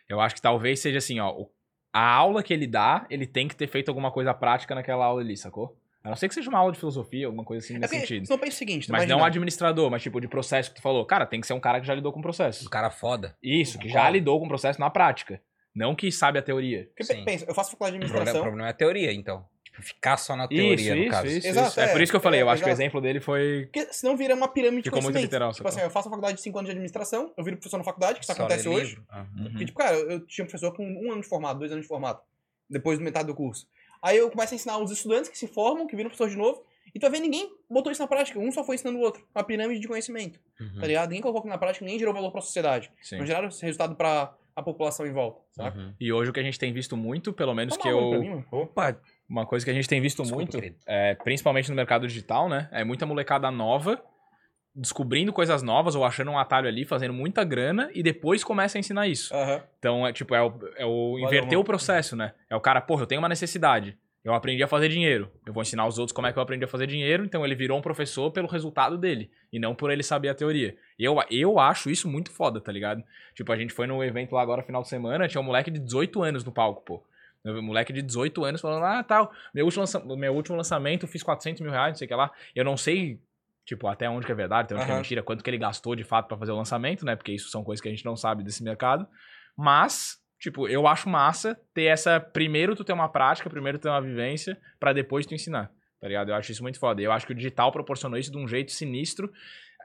Eu acho que talvez seja assim, ó, a aula que ele dá, ele tem que ter feito alguma coisa prática naquela aula ali, sacou? A não ser que seja uma aula de filosofia, alguma coisa assim É nesse porque, sentido. senão pensa o seguinte, Mas imagina, não administrador, mas tipo de processo que tu falou. Cara, tem que ser um cara que já lidou com processo. Um cara foda. Isso, que já lidou com o processo na prática. Não que sabe a teoria. Porque Sim. pensa, eu faço faculdade de O problema, o administração, problema é a teoria, então. Tipo, ficar só na teoria, isso, no isso, caso. isso, Exato, isso. É, é, por isso que eu falei, eu é, acho que o exato. exemplo dele foi. porque senão vira uma pirâmide Ficou de muito literal, tipo assim, eu faço faculdade de 5 anos de administração, eu viro professor na faculdade, que isso Só acontece hoje. Ah. Uhum. Porque, tipo, cara, eu, eu tinha um professor com um ano de formato, dois anos de formato, depois do metade do curso. Aí eu começo a ensinar os estudantes que se formam, que viram professor de novo, e tu vai ver, ninguém botou isso na prática, um só foi ensinando o outro. Uma pirâmide de conhecimento, Uhum. tá ligado? Ninguém colocou aquilo na prática, ninguém gerou valor pra sociedade. Sim. Não geraram esse resultado pra a população em volta, saca? Uhum. E hoje o que a gente tem visto muito, pelo menos Toma que uma água pra eu. mim. Opa, Uma coisa que a gente tem visto Desculpa, muito, é, principalmente no mercado digital, né? É muita molecada nova, descobrindo coisas novas ou achando um atalho ali, fazendo muita grana e depois começa a ensinar isso. Aham. Então é tipo, é o, é o inverter o processo, né? É o cara, porra, eu tenho uma necessidade. Eu aprendi a fazer dinheiro. Eu vou ensinar os outros como é que eu aprendi a fazer dinheiro. Então ele virou um professor pelo resultado dele. E não por ele saber a teoria. Eu, eu acho isso muito foda, tá ligado? Tipo, a gente foi no evento lá agora, final de semana, tinha um moleque de 18 anos no palco, pô. Um moleque de 18 anos falando, ah, tal, meu último, lança- meu último lançamento eu fiz 400 mil reais, não sei o que lá. Eu não sei, tipo, até onde que é verdade, até onde que é mentira, quanto que ele gastou de fato pra fazer o lançamento, né? Porque isso são coisas que a gente não sabe desse mercado. Mas, tipo, eu acho massa ter essa. Primeiro tu ter uma prática, primeiro tu ter uma vivência, pra depois tu ensinar. Tá ligado? Eu acho isso muito foda. E Eu acho que o digital proporcionou isso de um jeito sinistro.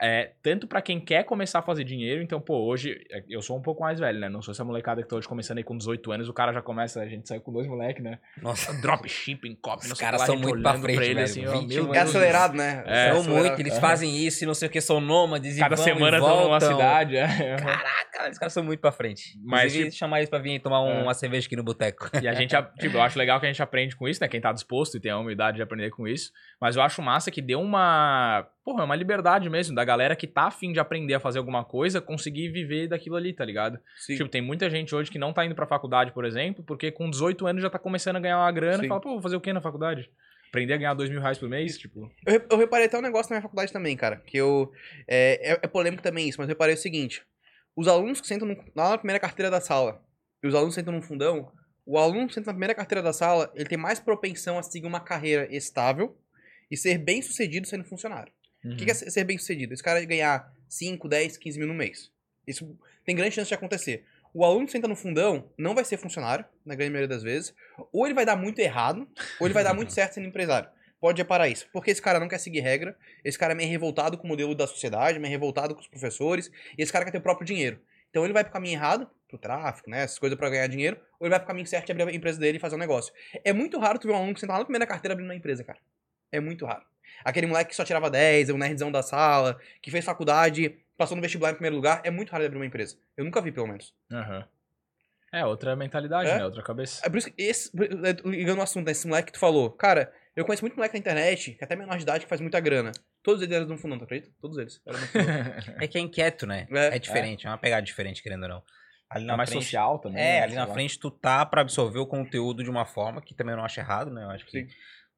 É, tanto pra quem quer começar a fazer dinheiro, então, pô, hoje é, eu sou um pouco mais velho, né? Não sou essa molecada que tô hoje começando aí com 18 anos, o cara já começa, a gente saiu com dois moleques, né? Nossa, Dropshipping, copy, Os caras são muito pra frente, ele velho. assim, ó, 20 meu. É acelerado, né? É, são muito, eles fazem isso e não sei o que, são nômades e Cada vão semana e estão numa cidade, é. Caraca, os caras são muito pra frente. Mas, Inclusive, tipo- chamar eles pra vir tomar um- É. uma cerveja aqui no boteco. E a gente, tipo, eu acho legal que a gente aprende com isso, né? Quem tá disposto e tem a humildade de aprender com isso. Mas eu acho massa que deu uma. Porra, uma liberdade mesmo da galera que tá afim de aprender a fazer alguma coisa, conseguir viver daquilo ali, tá ligado? Sim. Tipo, tem muita gente hoje que não tá indo pra faculdade, por exemplo, porque com 18 anos já tá começando a ganhar uma grana Sim. e fala, pô, vou fazer o quê na faculdade? Aprender a ganhar dois mil reais por mês? Tipo. Eu, eu reparei até um negócio na minha faculdade também, cara. Que eu. É, é, é polêmico também isso, mas eu reparei o seguinte: os alunos que sentam no- lá na primeira carteira da sala e os alunos sentam no fundão, o aluno que senta na primeira carteira da sala, ele tem mais propensão a seguir uma carreira estável e ser bem sucedido sendo funcionário. O que que é ser bem sucedido? Esse cara ganhar 5, 10, 15 mil no mês. Isso tem grande chance de acontecer. O aluno que senta no fundão não vai ser funcionário, na grande maioria das vezes. Ou ele vai dar muito errado, ou ele vai dar muito certo sendo empresário. Pode reparar isso. Porque esse cara não quer seguir regra, esse cara é meio revoltado com o modelo da sociedade, meio revoltado com os professores, e esse cara quer ter o próprio dinheiro. Então ele vai pro caminho errado, pro tráfico, né? Essas coisas pra ganhar dinheiro, ou ele vai pro caminho certo de abrir a empresa dele e fazer um negócio. É muito raro tu ver um aluno que senta lá na primeira carteira abrindo uma empresa, cara. É muito raro. Aquele moleque que só tirava 10, é o nerdzão da sala, que fez faculdade, passou no vestibular em primeiro lugar, é muito raro abrir uma empresa. Eu nunca vi, pelo menos. Aham. É, outra mentalidade, É? né? Outra cabeça. É por isso que esse, ligando o assunto desse moleque que tu falou, cara, eu conheço muito moleque na internet, que é até menor de idade, que faz muita grana. Todos eles eram do fundão, tu acredita? Todos eles. É que é inquieto, né? É. É, diferente, é. uma pegada diferente, querendo ou não. Ali É na mais frente, social também. É, né? ali na lá. frente tu tá pra absorver o conteúdo de uma forma que também eu não acho errado, né? Eu acho que Sim.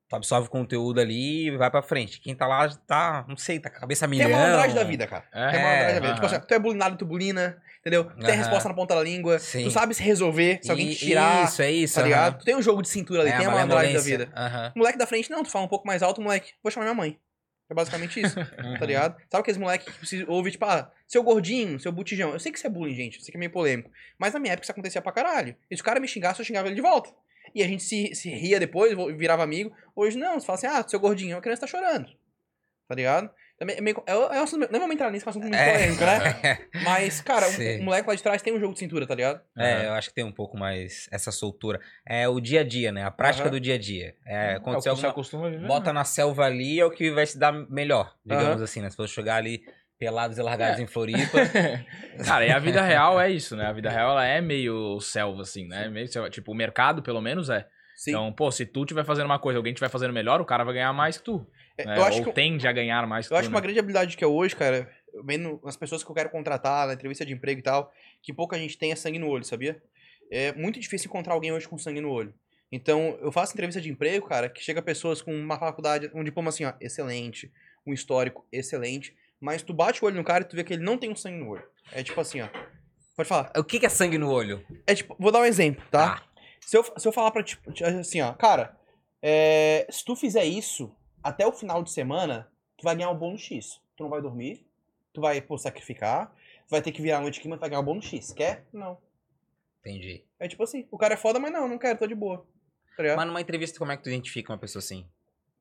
Tu absorve o conteúdo ali e vai pra frente. Quem tá lá tá, não sei, tá com a cabeça a Tem milhão. a malandragem da vida, cara. É, Tem a malandragem da vida. aham. Tipo assim, tu é bulinado, tu bulina, entendeu? Tu tem a resposta na ponta da língua. Sim. Tu sabe se resolver, se alguém te tirar, Isso, é isso. tá aham. ligado? Tu tem um jogo de cintura ali, É, tem a malandragem da vida. O moleque da frente, não, tu fala um pouco mais alto, moleque, vou chamar minha mãe. É basicamente isso, tá ligado? Sabe aqueles moleque que precisa ouvir, tipo, ah, seu gordinho, seu botijão. Eu sei que isso é bullying, gente, eu sei que é meio polêmico. Mas na minha época isso acontecia pra caralho. E se o cara me xingasse, eu xingava ele de volta. E a gente se, se ria depois, virava amigo. Hoje não, você fala assim, ah, seu gordinho, a criança tá chorando. Tá ligado? Também é meio, é, é não vamos entrar nisso, que é um assunto muito polêmico, né? Mas, cara, o, o moleque lá de trás tem um jogo de cintura, tá ligado? É, eu acho que tem um pouco mais essa soltura. É o dia a dia, né? A prática Aham. do dia a dia. É, É o aconteceu que você alguma... acostuma a viver. Bota na selva ali é o que vai se dar melhor, digamos Aham. assim, né? Se você chegar ali pelados e largados É. em Floripa. Cara, e a vida real é isso, né? A vida real ela é meio selva, assim, né? Meio selva. Tipo, o mercado, pelo menos, é. Sim. Então, pô, se tu estiver fazendo uma coisa alguém estiver fazendo melhor, o cara vai ganhar mais que tu. É, né? eu acho Ou que tende a ganhar mais que Eu tu, acho que uma né? grande habilidade que é hoje, cara, eu vendo as pessoas que eu quero contratar na entrevista de emprego e tal, que pouca gente tem é sangue no olho, sabia? É muito difícil encontrar alguém hoje com sangue no olho. Então, eu faço entrevista de emprego, cara, que chega pessoas com uma faculdade, um diploma assim, ó, excelente, um histórico excelente, mas tu bate o olho no cara e tu vê que ele não tem um sangue no olho. É tipo assim, ó. Pode falar. o que que é sangue no olho? É tipo, vou dar um exemplo, tá? Ah, Se eu, se eu falar pra tipo, assim, ó, cara, é, se tu fizer isso até o final de semana, tu vai ganhar um bônus X. Tu não vai dormir, tu vai, pô, sacrificar, tu vai ter que virar a noite aqui, mas vai ganhar um bônus X. Quer? Não. entendi. É tipo assim, o cara é foda, mas não, não quero, tô de boa. Tá? Mas numa entrevista, como é que tu identifica uma pessoa assim?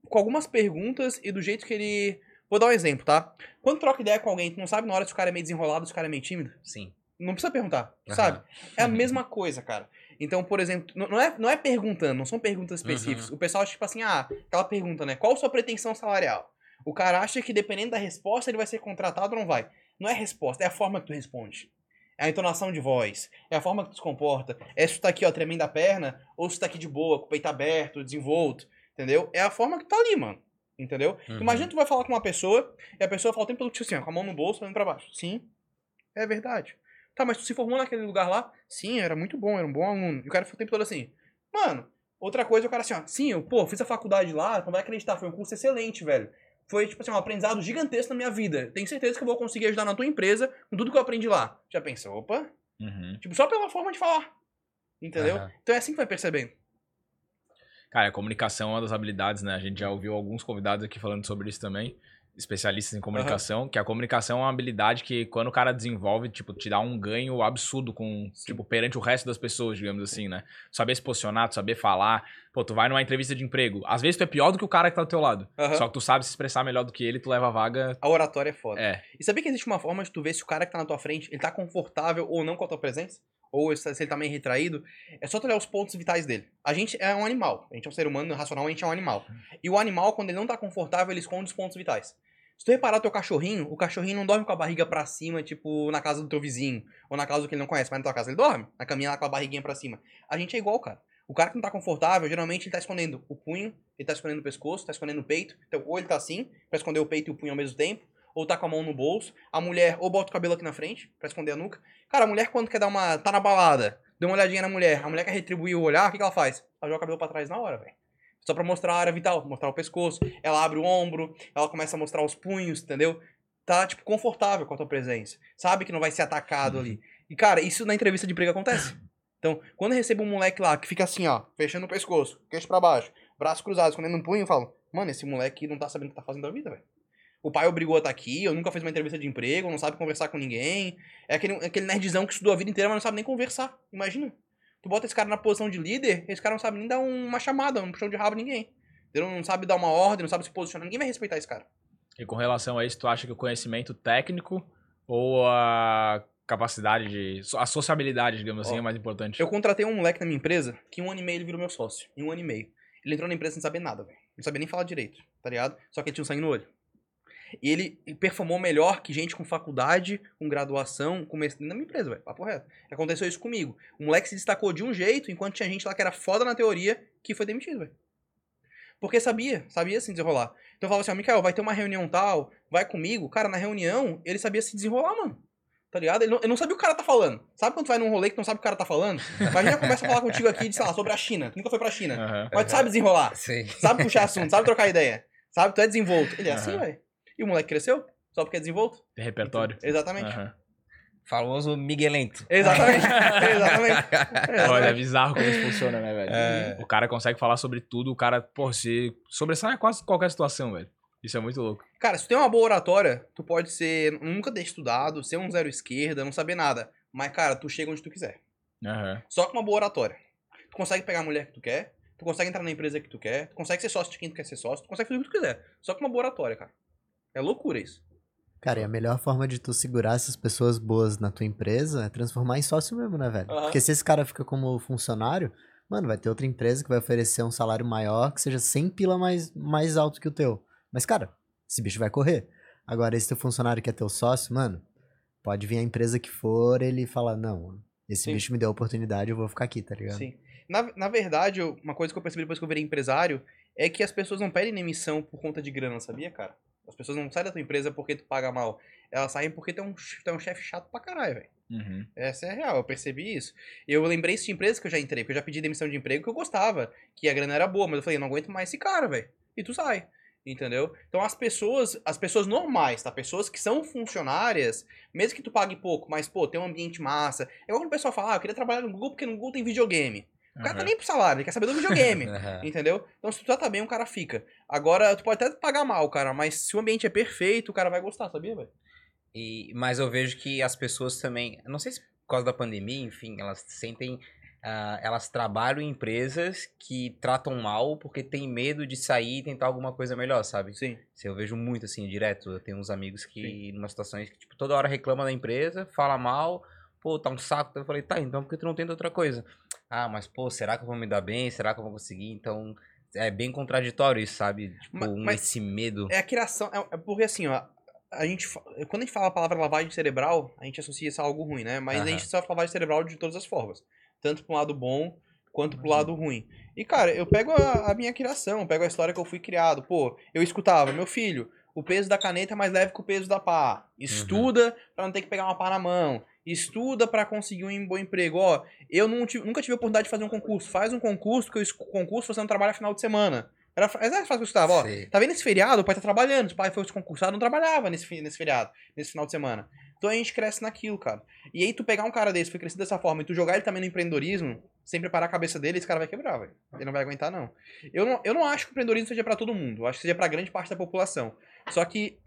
Com algumas perguntas e do jeito que ele. Vou dar um exemplo, tá? Quando troca ideia com alguém, tu não sabe na hora se o cara é meio desenrolado, se o cara é meio tímido. Sim. Não precisa perguntar, Aham. sabe? É a Uhum. mesma coisa, cara. Então, por exemplo, não é, não é perguntando, não são perguntas específicas. O pessoal acha, tipo assim, ah, aquela pergunta, né? Qual a sua pretensão salarial? O cara acha que dependendo da resposta ele vai ser contratado ou não vai. Não é a resposta, é a forma que tu responde. É a entonação de voz, é a forma que tu se comporta. É se tu tá aqui, ó, tremendo a perna, ou se tu tá aqui de boa, com o peito aberto, desenvolto, entendeu? É a forma que tu tá ali, mano. Entendeu? Uhum. Imagina tu vai falar com uma pessoa e a pessoa fala o tempo todo tipo assim, ó, com a mão no bolso, olhando pra baixo. Sim, é verdade. Tá, mas tu se formou naquele lugar lá? Sim, era muito bom, era um bom aluno. E o cara ficou o tempo todo assim, mano, outra coisa, o cara assim, ó, sim, eu, pô, fiz a faculdade lá, não vai acreditar, foi um curso excelente, velho. Foi, tipo assim, um aprendizado gigantesco na minha vida. Tenho certeza que eu vou conseguir ajudar na tua empresa com tudo que eu aprendi lá. Já pensou, opa? Uhum. Tipo, só pela forma de falar. Entendeu? Aham. Então é assim que vai percebendo. Cara, a comunicação é uma das habilidades, né? A gente já ouviu alguns convidados aqui falando sobre isso também, especialistas em comunicação, que a comunicação é uma habilidade que quando o cara desenvolve, tipo, te dá um ganho absurdo com, tipo, perante o resto das pessoas, digamos assim, né? Saber se posicionar, tu saber falar. Pô, tu vai numa entrevista de emprego, às vezes tu é pior do que o cara que tá do teu lado. Aham. Só que tu sabe se expressar melhor do que ele, tu leva a vaga. A oratória é foda. É. E sabia que existe uma forma de tu ver se o cara que tá na tua frente, ele tá confortável ou não com a tua presença? Ou se ele tá meio retraído? É só tu olhar os pontos vitais dele. A gente é um animal. A gente é um ser humano racional, a gente é um animal. E o animal, quando ele não tá confortável, ele esconde os pontos vitais. Se tu reparar teu cachorrinho, o cachorrinho não dorme com a barriga pra cima, tipo, na casa do teu vizinho. Ou na casa do que ele não conhece, mas na tua casa ele dorme. Na caminha lá com a barriguinha pra cima. A gente é igual, cara. O cara que não tá confortável, geralmente ele tá escondendo o punho, ele tá escondendo o pescoço, tá escondendo o peito. Então, ou ele tá assim, pra esconder o peito e o punho ao mesmo tempo, ou tá com a mão no bolso. A mulher ou bota o cabelo aqui na frente, pra esconder a nuca. Cara, a mulher quando quer dar uma. tá na balada, deu uma olhadinha na mulher, a mulher quer retribuir o olhar, o que, que ela faz? Ela joga o cabelo pra trás na hora, velho. Só pra mostrar a área vital, mostrar o pescoço. Ela abre o ombro, ela começa a mostrar os punhos, entendeu? Tá, tipo, confortável com a tua presença. Sabe que não vai ser atacado ali. E, cara, isso na entrevista de emprego acontece. Então, quando eu recebo um moleque lá que fica assim, ó, fechando o pescoço, queixo pra baixo, braços cruzados, escondendo um punho, eu falo, mano, esse moleque não tá sabendo o que tá fazendo da vida, velho. O pai obrigou a estar aqui, eu nunca fiz uma entrevista de emprego, não sabe conversar com ninguém. É aquele, aquele nerdzão que estudou a vida inteira, mas não sabe nem conversar. Imagina. Tu bota esse cara na posição de líder, esse cara não sabe nem dar uma chamada, um puxão de rabo ninguém. Entendeu? Não sabe dar uma ordem, não sabe se posicionar. Ninguém vai respeitar esse cara. E com relação a isso, tu acha que o conhecimento técnico ou a capacidade de. a sociabilidade, digamos assim, Ó, é mais importante? Eu contratei um moleque na minha empresa que em um ano e meio ele virou meu sócio. Em um ano e meio. Ele entrou na empresa sem saber nada, velho. Não sabia nem falar direito, tá ligado? Só que ele tinha um sangue no olho. E ele performou melhor que gente com faculdade, com graduação, com mestrado na minha empresa, velho. Papo reto. Aconteceu isso comigo. O moleque se destacou de um jeito, enquanto tinha gente lá que era foda na teoria, que foi demitido, velho. Porque sabia, sabia se desenrolar. Então eu falava assim, ó, Mikael, vai ter uma reunião tal, vai comigo. Cara, na reunião, ele sabia se desenrolar, mano. Tá ligado? Ele não, ele não sabia o que o cara tá falando. Sabe quando tu vai num rolê que tu não sabe o que o cara tá falando? Imagina começa a falar contigo aqui, de, sei lá, sobre a China. Tu nunca foi pra China. Aham. Mas tu sabe desenrolar. Sim. Sabe puxar assunto, sabe trocar ideia. Sabe? Tu é desenvolto. Ele é assim, Aham. velho. E o moleque cresceu? Só porque é desenvolto? Tem repertório. Exatamente. Aham. Famoso Miguelento. Exatamente. Exatamente. Olha, é bizarro como isso funciona, né, velho? É. O cara consegue falar sobre tudo, o cara, pô, se sobressai a quase qualquer situação, velho. Isso é muito louco. Cara, se tu tem uma boa oratória, tu pode ser. Nunca ter estudado, ser um zero esquerda, não saber nada. Mas, cara, tu chega onde tu quiser. Aham. Só com uma boa oratória. Tu consegue pegar a mulher que tu quer, tu consegue entrar na empresa que tu quer, tu consegue ser sócio de quem tu quer ser sócio, tu consegue fazer o que tu quiser. Só com uma boa oratória, cara. É loucura isso. Cara, e a melhor forma de tu segurar essas pessoas boas na tua empresa é transformar em sócio mesmo, né, velho? Aham. Porque se esse cara fica como funcionário, mano, vai ter outra empresa que vai oferecer um salário maior, que seja 100 pila mais, mais alto que o teu. Mas, cara, esse bicho vai correr. Agora, esse teu funcionário que é teu sócio, mano, pode vir a empresa que for, ele fala, não, esse Sim. bicho me deu a oportunidade, eu vou ficar aqui, tá ligado? Sim. Na, na verdade, uma coisa que eu percebi depois que eu virei empresário é que as pessoas não pedem demissão por conta de grana, sabia, cara? As pessoas não saem da tua empresa porque tu paga mal. Elas saem porque tu é um, tu é um chefe chato pra caralho, velho. Uhum. Essa é a real, eu percebi isso. Eu lembrei isso de empresas que eu já entrei, porque eu já pedi demissão de emprego que eu gostava, que a grana era boa, mas eu falei, eu não aguento mais esse cara, velho. E tu sai. Entendeu? Então as pessoas, as pessoas normais, tá? Pessoas que são funcionárias, mesmo que tu pague pouco, mas, pô, tem um ambiente massa. É igual quando o pessoal fala, ah, eu queria trabalhar no Google porque no Google tem videogame. O cara tá Aham. nem pro salário, ele quer saber do videogame. Aham. Entendeu? Então, se tu trata bem, o cara fica. Agora, tu pode até pagar mal, cara, mas se o ambiente é perfeito, o cara vai gostar, sabia, velho? E, mas eu vejo que as pessoas também, não sei se por causa da pandemia, enfim, elas sentem, ah, elas trabalham em empresas que tratam mal porque tem medo de sair e tentar alguma coisa melhor, sabe? Sim. Eu vejo muito assim, direto. Eu tenho uns amigos que, numa situação que, tipo, toda hora reclama da empresa, fala mal, pô, tá um saco. Eu falei, tá, então por que tu não tenta outra coisa? Ah, mas, pô, será que eu vou me dar bem? Será que eu vou conseguir? Então, é bem contraditório isso, sabe? Tipo, Ma- um- mas- esse medo. É a criação. É, é porque assim, ó. A gente, quando a gente fala a palavra lavagem cerebral, a gente associa isso a algo ruim, né? Mas a gente sofre lavagem cerebral de todas as formas. Tanto pro lado bom quanto pro Uhum. lado ruim. E, cara, eu pego a, a minha criação, pego a história que eu fui criado. Pô, eu escutava, meu filho, o peso da caneta é mais leve que o peso da pá. Estuda pra não ter que pegar uma pá na mão. Estuda pra conseguir um bom emprego. Ó, eu não tive- nunca tive a oportunidade de fazer um concurso. Faz um concurso, que o concurso você não trabalha final de semana. Era, fa- era fácil que eu escutava, ó. Sei. Tá vendo esse feriado? O pai tá trabalhando. Se o pai fosse concursado, não trabalhava nesse, nesse feriado, nesse final de semana. Então a gente cresce naquilo, cara. E aí tu pegar um cara desse, foi crescido dessa forma, e tu jogar ele também no empreendedorismo, sem preparar a cabeça dele, esse cara vai quebrar, velho. Ele não vai aguentar, não. Eu não, eu não acho que o empreendedorismo seja pra todo mundo. Eu acho que seja pra grande parte da população. Só que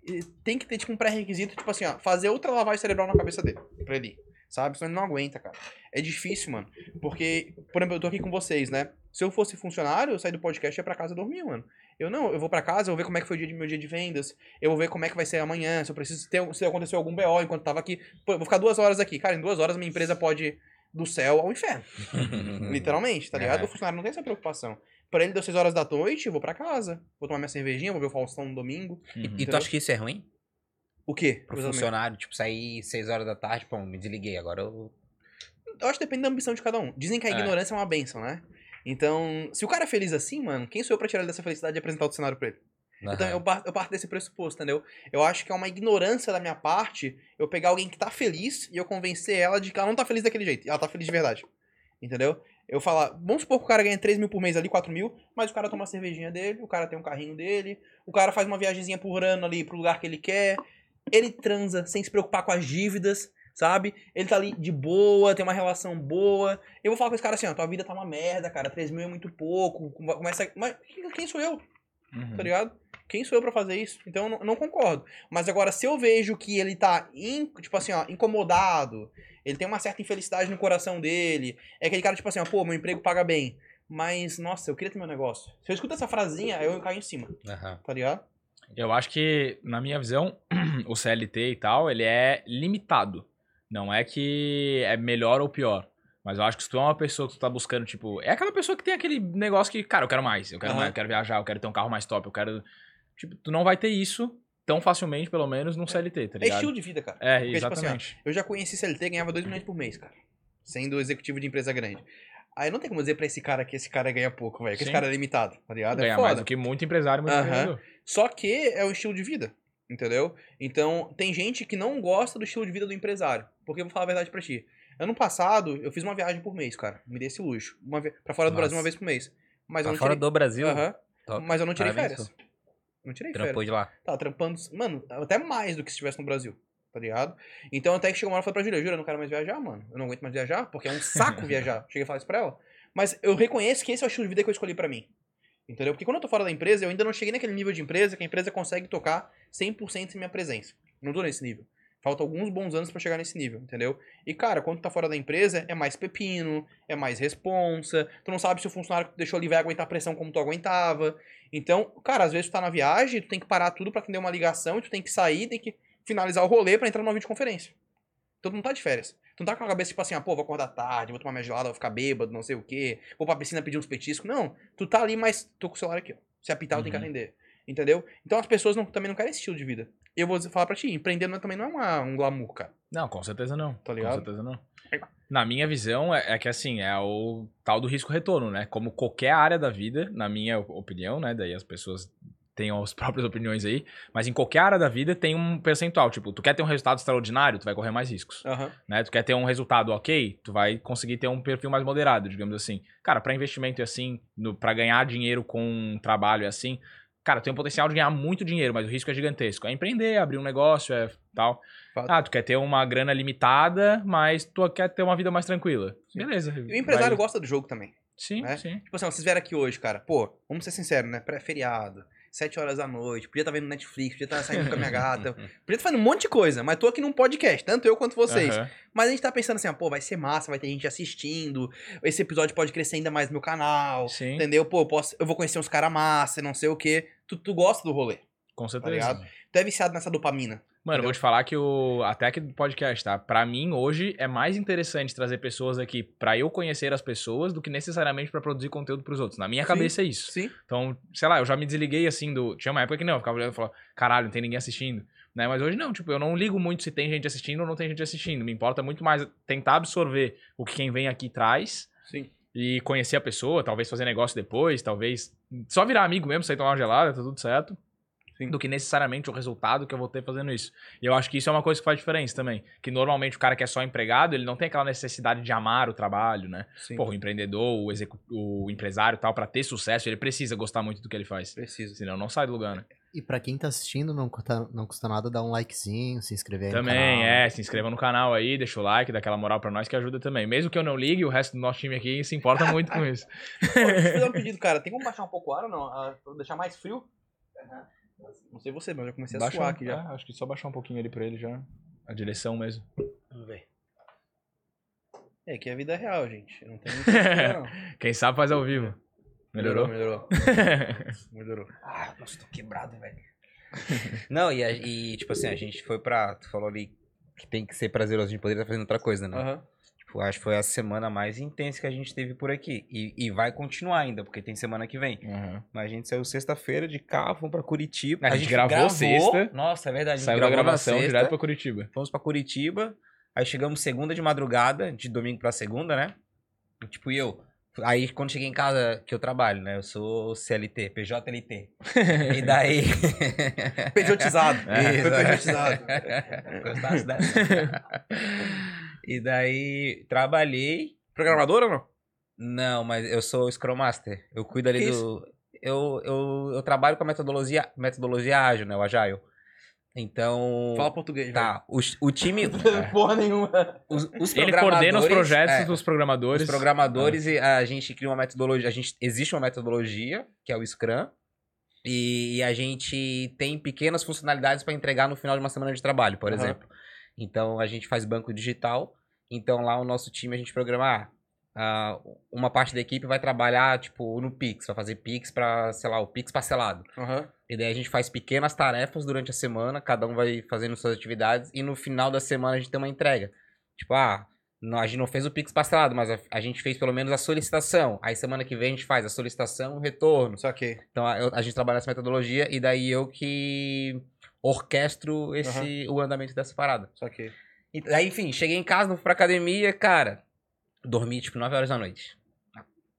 tem que ter, tipo, um pré-requisito, tipo assim, ó, fazer outra lavagem cerebral na cabeça dele, pra ele ir. Sabe? Senão ele não aguenta, cara. É difícil, mano. Porque, por exemplo, eu tô aqui com vocês, né? Se eu fosse funcionário, eu sair do podcast e ia pra casa dormir, mano. Eu não, eu vou pra casa, eu vou ver como é que foi o dia de meu dia de vendas, eu vou ver como é que vai ser amanhã, se eu preciso ter, se aconteceu algum BO enquanto tava aqui. Pô, eu vou ficar duas horas aqui. Cara, em duas horas minha empresa pode ir do céu ao inferno. Literalmente, tá ligado? É. O funcionário não tem essa preocupação. Pra ele deu seis horas da noite, eu vou pra casa. Vou tomar minha cervejinha, vou ver o Faustão no domingo. Uhum. E tu acha que isso é ruim? O quê? Pro Exatamente. funcionário, tipo, sair 6 horas da tarde, pô, me desliguei, agora eu... Eu acho que depende da ambição de cada um. Dizem que a É. ignorância é uma benção, né? Então, se o cara é feliz assim, mano, quem sou eu pra tirar ele dessa felicidade e apresentar outro cenário pra ele? Então, Aham. eu parto, eu parto desse pressuposto, entendeu? Eu acho que é uma ignorância da minha parte eu pegar alguém que tá feliz e eu convencer ela de que ela não tá feliz daquele jeito. E ela tá feliz de verdade. Entendeu? Eu falar, vamos supor que o cara ganha 3 mil por mês ali, 4 mil, mas o cara toma a cervejinha dele, o cara tem um carrinho dele, o cara faz uma viagemzinha por ano ali pro lugar que ele quer, ele transa sem se preocupar com as dívidas, sabe? Ele tá ali de boa, tem uma relação boa. Eu vou falar com esse cara assim, ó, tua vida tá uma merda, cara, 3 mil é muito pouco, começa... Mas quem sou eu? Uhum. tá ligado? Quem sou eu pra fazer isso? Então eu não, não concordo. Mas agora, se eu vejo que ele tá, in- tipo assim, ó, incomodado, ele tem uma certa infelicidade no coração dele, é aquele cara, tipo assim, ó, pô, meu emprego paga bem, mas, nossa, eu queria ter meu negócio. Se eu escuto essa frasinha, eu caio em cima, Aham. tá ligado? Eu acho que, na minha visão, o CLT e tal, ele é limitado. Não é que é melhor ou pior. Mas eu acho que se tu é uma pessoa que tu tá buscando, tipo. É aquela pessoa que tem aquele negócio que, cara, eu quero mais, eu quero Aham. mais, eu quero viajar, eu quero ter um carro mais top, eu quero. Tipo, tu não vai ter isso tão facilmente, pelo menos, num CLT, tá É ligado? estilo de vida, cara. É, Porque, tipo assim, ó, exatamente. Eu já conheci CLT ganhava 2 milhões por mês, cara. Sendo executivo de empresa grande. Aí não tem como dizer pra esse cara que esse cara ganha pouco, velho. Que esse cara é limitado, tá ligado? É Ganhar mais foda. do que muito empresário, muito Aham. empreendedor. Só que é o estilo de vida. Entendeu? Então, tem gente que não gosta do estilo de vida do empresário. Porque eu vou falar a verdade pra ti. Ano passado, eu fiz uma viagem por mês, cara. Me dei esse luxo. Uma vi... Pra fora do Nossa. Brasil uma vez por mês. Mas eu Pra não fora tirei... do Brasil, Aham. top. Mas eu não tirei Parabéns, férias. Não tirei trampou férias. de lá. Tava trampando, mano, até mais do que se estivesse no Brasil, tá ligado? Então até que chegou uma hora e falei pra Júlia, Júlia, eu não quero mais viajar, mano. Eu não aguento mais viajar, porque é um saco viajar. Cheguei a falar isso pra ela. Mas eu reconheço que esse é o estilo de vida que eu escolhi pra mim. Entendeu? Porque quando eu tô fora da empresa, eu ainda não cheguei naquele nível de empresa que a empresa consegue tocar 100% sem minha presença. Não tô nesse nível. Falta alguns bons anos pra chegar nesse nível, entendeu? E, cara, quando tu tá fora da empresa, é mais pepino, é mais responsa. Tu não sabe se o funcionário que tu deixou ali vai aguentar a pressão como tu aguentava. Então, cara, às vezes tu tá na viagem, tu tem que parar tudo pra atender uma ligação, e tu tem que sair, tem que finalizar o rolê pra entrar numa videoconferência. Então tu não tá de férias. Tu não tá com a cabeça tipo assim, ah, pô, vou acordar tarde, vou tomar minha gelada, vou ficar bêbado, não sei o quê, vou pra piscina pedir uns petiscos. Não, tu tá ali, mas tô com o celular aqui, ó. Se apitar, eu tenho que Uhum. atender. Entendeu? Então as pessoas não- também não querem esse estilo de vida. Eu vou falar pra ti, empreender não é- também não é uma- um glamour, cara. Não, com certeza não. Tá ligado? Com certeza não. Na minha visão, é, é que assim, é o tal do risco-retorno, né? Como qualquer área da vida, na minha opinião, né? Daí as pessoas têm as próprias opiniões aí, mas em qualquer área da vida tem um percentual. Tipo, tu quer ter um resultado extraordinário, tu vai correr mais riscos. Aham. Né? Tu quer ter um resultado ok, tu vai conseguir ter um perfil mais moderado, digamos assim. Cara, pra investimento e assim, para ganhar dinheiro com trabalho e assim, cara, tem um potencial de ganhar muito dinheiro, mas o risco é gigantesco. É empreender, abrir um negócio, é tal. Fato. Ah, tu quer ter uma grana limitada, mas tu quer ter uma vida mais tranquila. Sim. Beleza. E o empresário vai- gosta do jogo também. Sim, né? sim. Tipo assim, vocês vieram aqui hoje, cara. Pô, vamos ser sinceros, né? Pré-feriado. Sete horas da noite, podia estar vendo Netflix, podia estar saindo com a minha gata, podia estar fazendo um monte de coisa, mas tô aqui num podcast, tanto eu quanto vocês. Aham. Mas a gente tá pensando assim, ó, pô, vai ser massa, vai ter gente assistindo, esse episódio pode crescer ainda mais no meu canal, Sim, entendeu? Pô, eu, posso, eu vou conhecer uns caras massa, não sei o quê. Tu, tu gosta do rolê, com certeza. ligado? tu é viciado nessa dopamina. Mano, eu Entendeu? vou te falar que o. Até aqui do podcast, tá? Pra mim, hoje, é mais interessante trazer pessoas aqui pra eu conhecer as pessoas do que necessariamente pra produzir conteúdo pros outros. Na minha Sim. cabeça é isso. Sim. Então, sei lá, eu já me desliguei assim do. Tinha uma época que não, eu ficava olhando e falava, caralho, não tem ninguém assistindo. Né? Mas hoje não, tipo, eu não ligo muito se tem gente assistindo ou não tem gente assistindo. Me importa muito mais tentar absorver o que quem vem aqui traz Sim. e conhecer a pessoa, talvez fazer negócio depois, talvez só virar amigo mesmo, sair tomar uma gelada, tá tudo certo. Sim. Do que necessariamente o resultado que eu vou ter fazendo isso. E eu acho que isso é uma coisa que faz diferença também. Que normalmente o cara que é só empregado, ele não tem aquela necessidade de amar o trabalho, né? Sim. Porra, o empreendedor, o, execu- o empresário e tal, pra ter sucesso, ele precisa gostar muito do que ele faz. Precisa. Senão não sai do lugar, né? E pra quem tá assistindo, não custa, não custa nada dar um likezinho, se inscrever aí Também, no canal. é. Se inscreva no canal aí, deixa o like, dá aquela moral pra nós que ajuda também. Mesmo que eu não ligue, o resto do nosso time aqui se importa muito com isso. Pô, deixa eu fazer um pedido, cara. Tem como baixar um pouco o ar ou não? Ah, pra deixar mais frio? Não sei você, mas eu já comecei a suar aqui já. é, acho que só baixar um pouquinho ali pra ele já. A direção mesmo. Vamos ver. É que é a vida real, gente. Não tem história, não. Quem sabe faz ao vivo. Melhorou? Melhorou. Melhorou. Ah, nossa, tô quebrado, velho. Não, e, a- e, tipo assim, a gente foi pra. Tu falou ali que tem que ser prazeroso, a gente poderia estar fazendo outra coisa, né? Aham. Acho que foi a semana mais intensa que a gente teve por aqui. E, e vai continuar ainda, porque tem semana que vem. Uhum. Mas a gente saiu sexta-feira de carro, fomos pra Curitiba. A gente gravou sexta. Nossa, é verdade. a gente Saiu da gravou gravação sexta, direto pra Curitiba. Fomos pra Curitiba. Aí chegamos segunda de madrugada, de domingo pra segunda, né? E, tipo, e eu. Aí quando cheguei em casa, que eu trabalho, né? Eu sou CLT, PJLT. E daí. Pejotizado. Isso. Foi pejotizado. Gostasse dessa? E daí trabalhei. Programador ou não? Não, mas eu sou Scrum Master. Eu cuido ali Que do. Eu, eu, eu trabalho com a metodologia, metodologia ágil, né? O Agile. Então. Fala português, Tá, o, o time. velho. Porra nenhuma. Os, os Ele coordena os programadores- projetos é, dos programadores. Os programadores, e a gente cria uma metodologia. A gente, existe uma metodologia, que é o Scrum. E, e a gente tem pequenas funcionalidades para entregar no final de uma semana de trabalho, por Aham. exemplo. Então a gente faz banco digital. Então lá o nosso time a gente programa. ah, uma parte da equipe vai trabalhar, tipo, no Pix, vai fazer Pix para, sei lá, o Pix parcelado. Aham. E daí a gente faz pequenas tarefas durante a semana, cada um vai fazendo suas atividades, e no final da semana a gente tem uma entrega. Tipo, ah, a gente não fez o Pix parcelado, mas a, a gente fez pelo menos a solicitação. Aí semana que vem a gente faz a solicitação o retorno. Só que. Então a, a gente trabalha essa metodologia, e daí eu que orquestro esse, o andamento dessa parada. Só que. E aí, enfim, cheguei em casa, não fui pra academia, cara. Dormi, tipo, 9 horas da noite.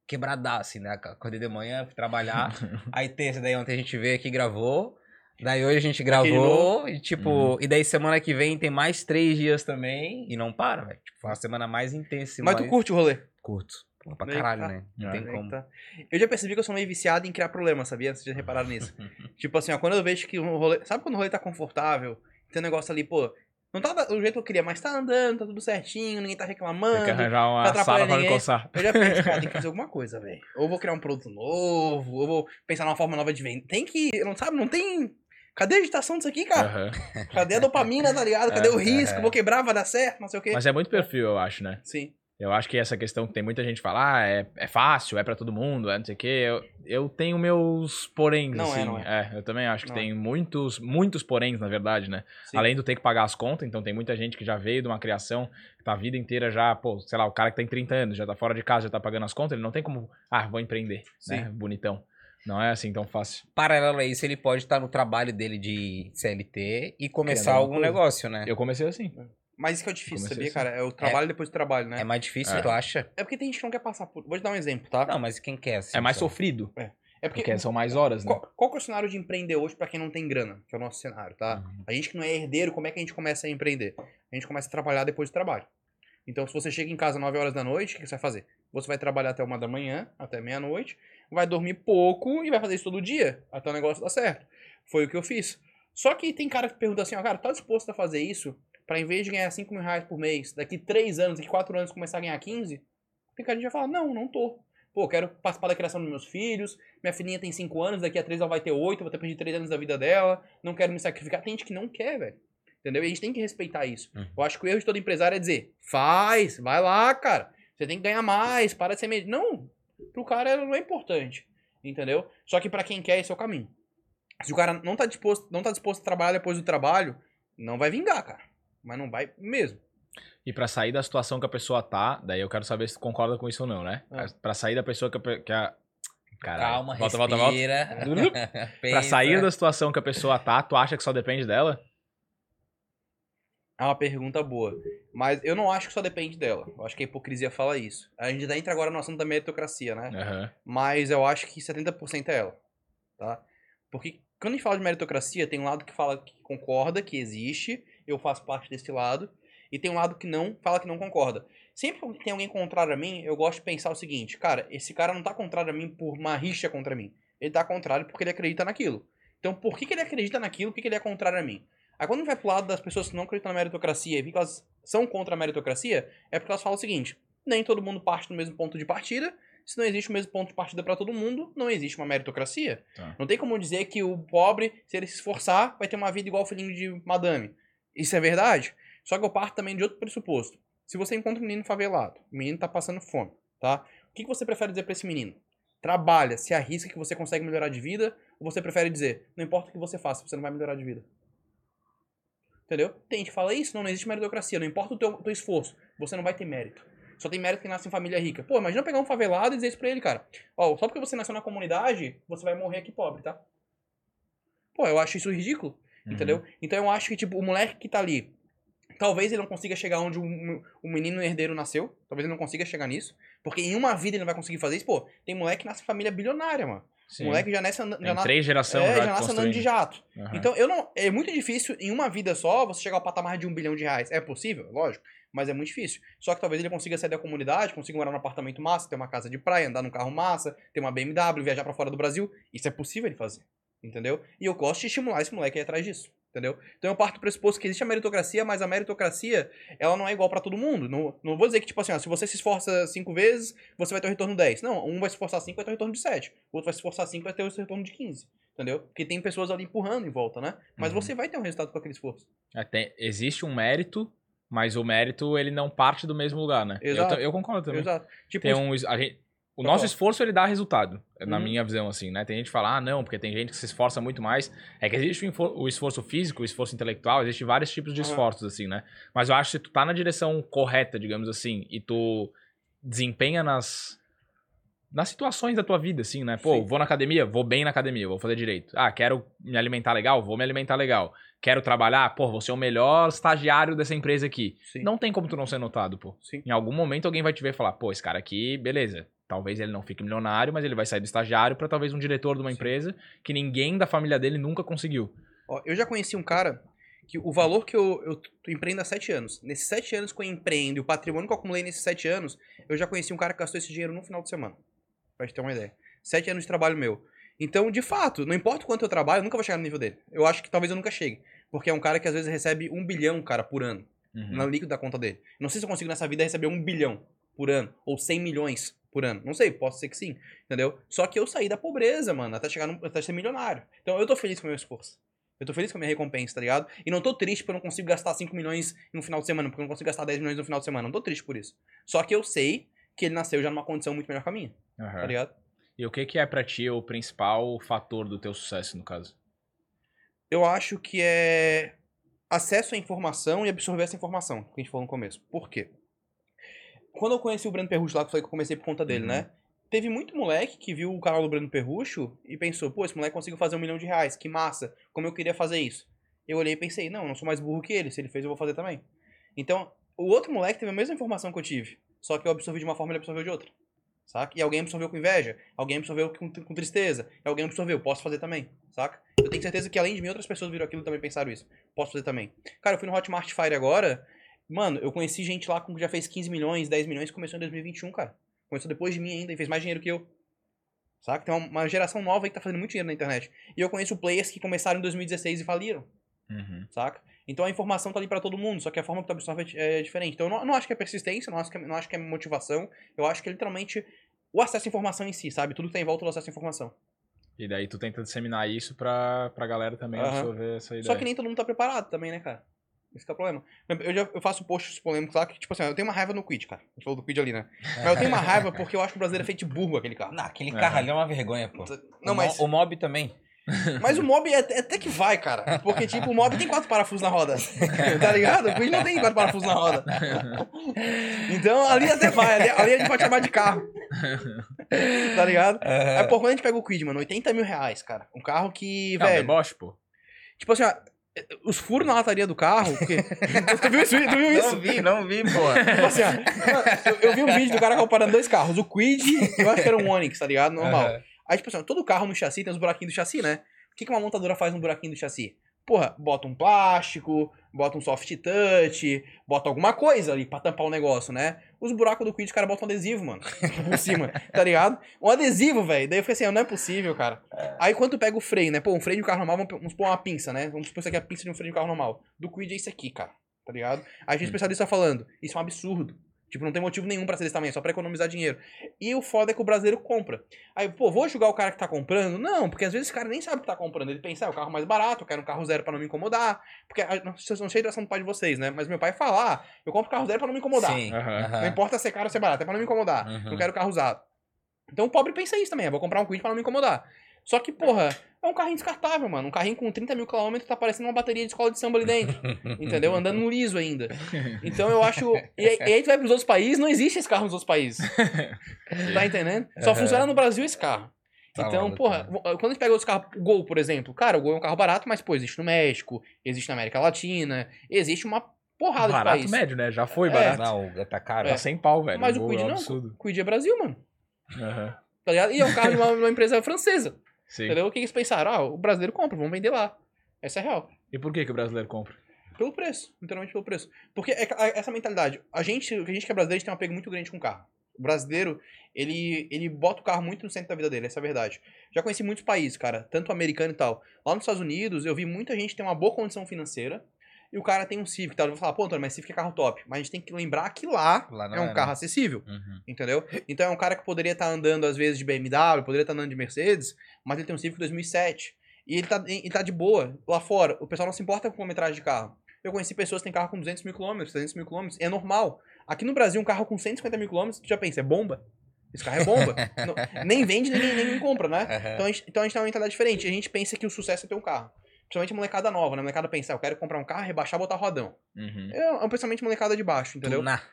Quebradaço, assim, né? Acordei de manhã, fui trabalhar. aí terça, daí ontem a gente veio aqui, gravou. Daí hoje a gente gravou e tipo, Uhum. e daí semana que vem tem mais três dias também e não para, velho. Tipo, foi uma semana mais intensa. Mas tu mais... curte o rolê? Curto. Pô, pra Daí caralho, tá. né? Não É. tem como. tá. Eu já percebi que eu sou meio viciado em criar problemas, sabia? Vocês já repararam nisso? tipo assim, ó, quando eu vejo que o rolê. Sabe quando o rolê tá confortável? Tem um negócio ali, pô. Não tá do jeito que eu queria, mas tá andando, tá tudo certinho, ninguém tá Tem reclamando. que arranjar uma tá sala pra me coçar. Eu já penso, cara, tem que fazer alguma coisa, velho. Ou vou criar um produto novo, ou vou pensar numa forma nova de vender. Tem que. Não sabe? Não tem. Cadê a agitação disso aqui, cara? Aham. Cadê a dopamina, tá ligado? Cadê o É, risco? é. Vou quebrar, vai dar certo, não sei o quê. Mas é muito perfil, eu acho, né? Sim. Eu acho que essa questão que tem muita gente que fala, ah, é, é fácil, é pra todo mundo, é não sei o quê. Eu, eu tenho meus poréns, Não é, assim. não é. eu também acho que Não tem muitos, muitos poréns, na verdade, né? sim. Além do ter que pagar as contas, então tem muita gente que já veio de uma criação, que tá a vida inteira já, pô, sei lá, o cara que tem 30 anos, já tá fora de casa, já tá pagando as contas, ele não tem como, ah, vou empreender, né? Bonitão. Não é assim tão fácil. Paralelo a isso, ele pode estar no trabalho dele de CLT e começar algum coisa. negócio, né? Eu comecei assim. Mas isso que é o difícil, Comecei sabia, assim. cara? É o trabalho depois do trabalho, né? É mais difícil, É. tu acha? É porque tem gente que não quer passar por. Vou te dar um exemplo, tá? Não, mas quem quer, assim? É mais só? sofrido, É porque. porque são mais horas, né? Qual, qual que é o cenário de empreender hoje pra quem não tem grana? Que é o nosso cenário, tá? Uhum. A gente que não é herdeiro, como é que a gente começa a empreender? A gente começa a trabalhar depois do trabalho. Então, se você chega em casa 9 horas da noite, o que você vai fazer? Você vai trabalhar até uma da manhã, até meia-noite, vai dormir pouco e vai fazer isso todo dia, até o negócio dar certo. Foi o que eu fiz. Só que tem cara que pergunta assim, ó, cara, tá disposto a fazer isso pra em vez de ganhar 5 mil reais por mês, daqui 3 anos, daqui 4 anos começar a ganhar 15? Tem cara que já fala, não, não tô. Pô, quero participar da criação dos meus filhos, minha filhinha tem 5 anos, daqui a 3 ela vai ter 8, vou ter perdido 3 anos da vida dela, não quero me sacrificar. Tem gente que não quer, velho. Entendeu? E a gente tem que respeitar isso. Uhum. Eu acho que o erro de todo empresário é dizer, faz, vai lá, cara. Você tem que ganhar mais, para de ser meio. Não, pro cara não é importante. Entendeu? Só que pra quem quer, esse é o caminho. Se o cara não tá disposto, não tá disposto a trabalhar depois do trabalho, não vai vingar, cara. Mas não vai mesmo. E pra sair da situação que a pessoa tá, daí eu quero saber se tu concorda com isso ou não, né? Ah. Pra sair da pessoa que a. Que a... Caralho. Calma, volta, volta, volta. respira. Pra sair da situação que a pessoa tá, tu acha que só depende dela? É uma pergunta boa. Mas eu não acho que só depende dela. Eu acho que a hipocrisia fala isso. A gente já entra agora no assunto da meritocracia, né? Aham. Mas eu acho que 70% é ela, tá? Porque quando a gente fala de meritocracia, tem um lado que fala que concorda que existe, eu faço parte desse lado, e tem um lado que não, fala que não concorda. Sempre que tem alguém contrário a mim, eu gosto de pensar o seguinte, cara, esse cara não tá contrário a mim por uma rixa contra mim. Ele tá contrário porque ele acredita naquilo. Então, por que, que ele acredita naquilo? Por que, que ele é contrário a mim? Aí quando vai pro lado das pessoas que não acreditam na meritocracia e que elas são contra a meritocracia, é porque elas falam o seguinte: nem todo mundo parte do mesmo ponto de partida. Se não existe o mesmo ponto de partida pra todo mundo, não existe uma meritocracia. Tá. Não tem como dizer que o pobre, se ele se esforçar, vai ter uma vida igual o filhinho de madame. Isso é verdade? Só que eu parto também de outro pressuposto. Se você encontra um menino favelado, o menino tá passando fome, tá? O que você prefere dizer pra esse menino? Trabalha, se arrisca que você consegue melhorar de vida, ou você prefere dizer, não importa o que você faça, você não vai melhorar de vida? Entendeu? Tem gente que fala isso, não, não existe meritocracia, não importa o teu, teu esforço, você não vai ter mérito. Só tem mérito quem nasce em família rica. Pô, imagina pegar um favelado e dizer isso pra ele, cara. Ó, só porque você nasceu na comunidade, você vai morrer aqui pobre, tá? Pô, eu acho isso ridículo, Uhum. entendeu? Então eu acho que, tipo, o moleque que tá ali, talvez ele não consiga chegar onde o, o menino herdeiro nasceu, talvez ele não consiga chegar nisso, porque em uma vida ele não vai conseguir fazer isso. Pô, tem moleque que nasce em família bilionária, mano. Sim. O moleque já nasce. Tem Já, na- três gerações é, já, já nasce andando de jato. Aham. Então, eu não. É muito difícil em uma vida só você chegar ao patamar de um bilhão de reais. É possível, lógico, mas é muito difícil. Só que talvez ele consiga sair da comunidade, consiga morar num apartamento massa, ter uma casa de praia, andar num carro massa, ter uma BMW, viajar pra fora do Brasil. Isso é possível ele fazer. Entendeu? E eu gosto de estimular esse moleque a ir atrás disso. Entendeu? Então eu parto do pressuposto que existe a meritocracia, mas a meritocracia, ela não é igual pra todo mundo. Não, não vou dizer que, tipo assim, ó, se você se esforça cinco vezes, você vai ter um retorno 10. Não, um vai se esforçar 5 vai ter um retorno de 7. O outro vai se esforçar 5 vai ter um retorno de 15. Entendeu? Porque tem pessoas ali empurrando em volta, né? Mas Uhum. você vai ter um resultado com aquele esforço. É, existe um mérito, mas o mérito ele não parte do mesmo lugar, né? Eu, Exato. ta- eu concordo também. Exato. Tipo, Tem um, a gente- o Pode nosso esforço ele dá resultado, na Uhum. minha visão assim, né? Tem gente que fala, ah, não, porque tem gente que se esforça muito mais. É que existe o, o esforço físico, o esforço intelectual, existe vários tipos de Uhum. esforços assim, né? Mas eu acho que se tu tá na direção correta, digamos assim, e tu desempenha nas nas situações da tua vida, assim, né? Pô, Sim. vou na academia, vou bem na academia, vou fazer direito. Ah, quero me alimentar legal, vou me alimentar legal. Quero trabalhar, pô, vou ser o melhor estagiário dessa empresa aqui. sim. Não tem como tu não ser notado, pô. Sim. Em algum momento alguém vai te ver e falar, pô, esse cara aqui, beleza, Talvez ele não fique milionário, mas ele vai sair do estagiário para talvez um diretor de uma Sim. empresa que ninguém da família dele nunca conseguiu. Ó, eu já conheci um cara que o valor que eu, eu empreendo há sete anos, nesses sete anos que eu empreendo, e o patrimônio que eu acumulei nesses sete anos, eu já conheci um cara que gastou esse dinheiro no final de semana. Pra gente ter uma ideia. Sete anos de trabalho meu. Então, de fato, não importa o quanto eu trabalho, eu nunca vou chegar no nível dele. Eu acho que talvez eu nunca chegue. Porque é um cara que às vezes recebe um bilhão, cara, por ano. Uhum. no líquido da conta dele. Não sei se eu consigo nessa vida receber um bilhão por ano, ou 100 milhões por ano. Não sei, posso ser que sim, entendeu? Só que eu saí da pobreza, mano, até chegar no, até ser milionário. Então eu tô feliz com o meu esforço. Eu tô feliz com a minha recompensa, tá ligado? E não tô triste porque eu não consigo gastar 5 milhões no final de semana, porque eu não consigo gastar 10 milhões no final de semana. Não tô triste por isso. Só que eu sei que ele nasceu já numa condição muito melhor que a minha, Aham. tá ligado? E o que, que é pra ti o principal fator do teu sucesso, no caso? Eu acho que é acesso à informação e absorver essa informação, que a gente falou no começo. Por quê? Quando eu conheci o Breno Perrucho lá, que foi que eu comecei por conta dele, Uhum. né? Teve muito moleque que viu o canal do Breno Perrucho e pensou, pô, esse moleque conseguiu fazer um milhão de reais, que massa, como eu queria fazer isso. Eu olhei e pensei, não, eu não sou mais burro que ele, se ele fez eu vou fazer também. Então, o outro moleque teve a mesma informação que eu tive, só que eu absorvi de uma forma e ele absorveu de outra. Saca? E alguém absorveu com inveja, alguém absorveu com, com tristeza, e alguém absorveu, posso fazer também, saca? Eu tenho certeza que além de mim, outras pessoas viram aquilo e também pensaram isso. Posso fazer também. Cara, eu fui no Hotmart Fire agora, mano, eu conheci gente lá que já fez 15 milhões, 10 milhões, começou em 2021, cara. Começou depois de mim ainda e fez mais dinheiro que eu. Saca? Tem uma, geração nova aí que tá fazendo muito dinheiro na internet. E eu conheço players que começaram em 2016 e faliram Uhum. saca? Então a informação tá ali pra todo mundo, só que a forma que tu absorve é é diferente. Então eu não, não acho que é persistência, não acho que é, não acho que é motivação, eu acho que é literalmente o acesso à informação em si, sabe? Tudo que tá em volta do acesso à informação. E daí tu tenta disseminar isso pra, pra galera também Aham. absorver essa ideia. Só que nem todo mundo tá preparado também, né, cara? Esse que é o problema. Eu, já, eu faço posts polêmicos lá que, tipo assim, eu tenho uma raiva no Quid, cara. A gente falou do Quid ali, né? Mas eu tenho uma raiva porque eu acho que o brasileiro é feito de burro aquele carro. Não, aquele É. carro ali é uma vergonha, pô. Não, o, mas, o mob também. mas o mob é, é até que vai, cara. Porque, tipo, o mob tem quatro parafusos na roda. tá ligado? O Quid não tem quatro parafusos na roda. Então ali até vai, ali, ali a gente pode chamar de carro. tá ligado? Aí, pô, quando a gente pega o Quid, mano, 80 mil reais, cara. Um carro que, Não, velho. deboche, pô. Tipo assim, ó, os furos na lataria do carro. Porque... tu viu isso? Tu viu isso? Não vi, não vi, pô. Tipo assim, ó, eu, eu vi um vídeo do cara comparando dois carros, o Quid e eu acho que era um Onix, tá ligado? Normal. Aham. Aí, tipo assim, todo carro no chassi tem os buraquinhos do chassi, né? O que, que uma montadora faz no buraquinho do chassi? Porra, bota um plástico, bota um soft touch, bota alguma coisa ali pra tampar o negócio, né? Os buracos do Quid, o cara bota um adesivo, mano, por cima, tá ligado? Um adesivo, velho. Daí eu falei assim, não é possível, cara. Aí quando tu pega o freio, né? Pô, um freio de um carro normal, vamos, pôr uma pinça, né? Vamos supor isso aqui é a pinça de um freio de um carro normal. Do Quid é isso aqui, cara, tá ligado? Aí a gente especialista falando, isso é um absurdo. Tipo, não tem motivo nenhum pra ser desse tamanho, é só pra economizar dinheiro. E o foda é que o brasileiro compra. Aí, pô, vou julgar o cara que tá comprando? Não, porque às vezes esse cara nem sabe o que tá comprando. Ele pensa, ah, é o carro mais barato, eu quero um carro zero pra não me incomodar. Porque, ah, não sei não sei a direção do pai de vocês, né? Mas meu pai fala, ah, eu compro carro zero pra não me incomodar. Sim. Não importa se é caro ou se é barato, é pra não me incomodar. Uhum. Não quero carro usado. Então o pobre pensa isso também, eu vou comprar um Quid pra não me incomodar. Só que, porra, é um carrinho descartável, mano. Um carrinho com 30 mil quilômetros tá parecendo uma bateria de escola de samba ali dentro. entendeu? Andando no liso ainda. Então eu acho. E, aí- e aí tu vai pros outros países, não existe esse carro nos outros países. tá entendendo? Só Aham. funciona no Brasil esse carro. Tá então, maluco, porra, né? quando a gente pega outros carros, o Gol, por exemplo, cara, o Gol é um carro barato, mas, pô, existe no México, existe na América Latina, existe uma porrada de Barato país. médio, né? Já foi É. barato. Não, tá caro. Tá sem pau, velho. Mas o Gol Quid é não. absurdo. Quid é Brasil, mano. Aham. Tá ligado? E é um carro de uma, uma empresa francesa. Sim. Entendeu? O que eles pensaram? Ah, o brasileiro compra, vamos vender lá. Essa é real. E por que, que o brasileiro compra? Pelo preço, literalmente pelo preço. Porque é, a- essa mentalidade, a gente, a gente que é brasileiro, a gente tem um apego muito grande com o carro. O brasileiro, ele, ele bota o carro muito no centro da vida dele, essa é a verdade. Já conheci muitos países, cara, tanto americano e tal. Lá nos Estados Unidos, eu vi muita gente ter uma boa condição financeira e o cara tem um Civic tal. Eu vou falar, pô, Antônio, mas Civic é carro top. Mas a gente tem que lembrar que lá, Lá é um era. carro acessível. Uhum. Entendeu? Então é um cara que poderia estar andando, às vezes, de BMW, poderia estar andando de Mercedes, mas ele tem um Civic 2007. E ele tá, ele tá de boa. Lá fora, o pessoal não se importa com quilometragem de carro. Eu conheci pessoas que têm carro com 200 mil quilômetros, 300 mil quilômetros. É normal. Aqui no Brasil, um carro com 150 mil quilômetros, tu já pensa, é bomba? Esse carro é bomba. Não- nem vende, nem, nem compra, né? Aham. Então a, gente, então a gente tem uma mentalidade diferente. A gente pensa que o sucesso é ter um carro. Principalmente molecada nova, né? Molecada pensa, ah, eu quero comprar um carro, rebaixar, botar rodão. Uhum. É é um pensamento de molecada de baixo, entendeu? Tunar.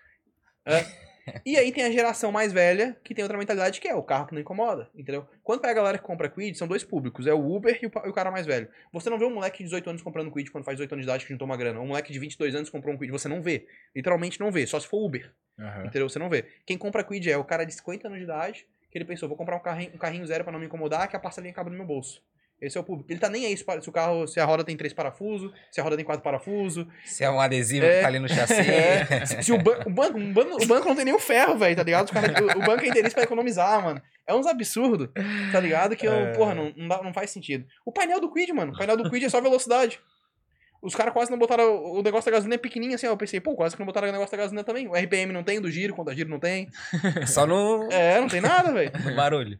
E aí tem a geração mais velha, que tem outra mentalidade, que é o carro que não incomoda, entendeu? Quando pega a galera que compra Quid, são dois públicos, é o Uber e o, cara mais velho. Você não vê um moleque de 18 anos comprando Quid quando faz 18 anos de idade que juntou uma grana. Um moleque de 22 anos comprou um Quid, você não vê. Literalmente não vê, só se for Uber. Aham. Entendeu? Você não vê. Quem compra Quid é o cara de 50 anos de idade, que ele pensou, vou comprar um carrinho, um carrinho zero pra não me incomodar, que a parcelinha cabe no meu bolso. Esse é o público. Ele tá nem aí se o carro, se a roda tem três parafusos, se a roda tem quatro parafusos. Se é um adesivo É. que tá ali no chassi. É, se, se o, ban- o banco, um o banco não tem nenhum ferro, velho, tá ligado? Cara, o, o banco é interesse pra economizar, mano. É uns absurdos, tá ligado? Que, eu, É. porra, não, não, dá- não faz sentido. O painel do Quid, mano, o painel do Quid é só velocidade. Os caras quase não botaram. O negócio da gasolina é pequenininho assim, ó. Eu pensei, pô, quase que não botaram o negócio da gasolina também. O RPM não tem, do giro, quanto a giro não tem. Só no, É, não tem nada, velho. no barulho.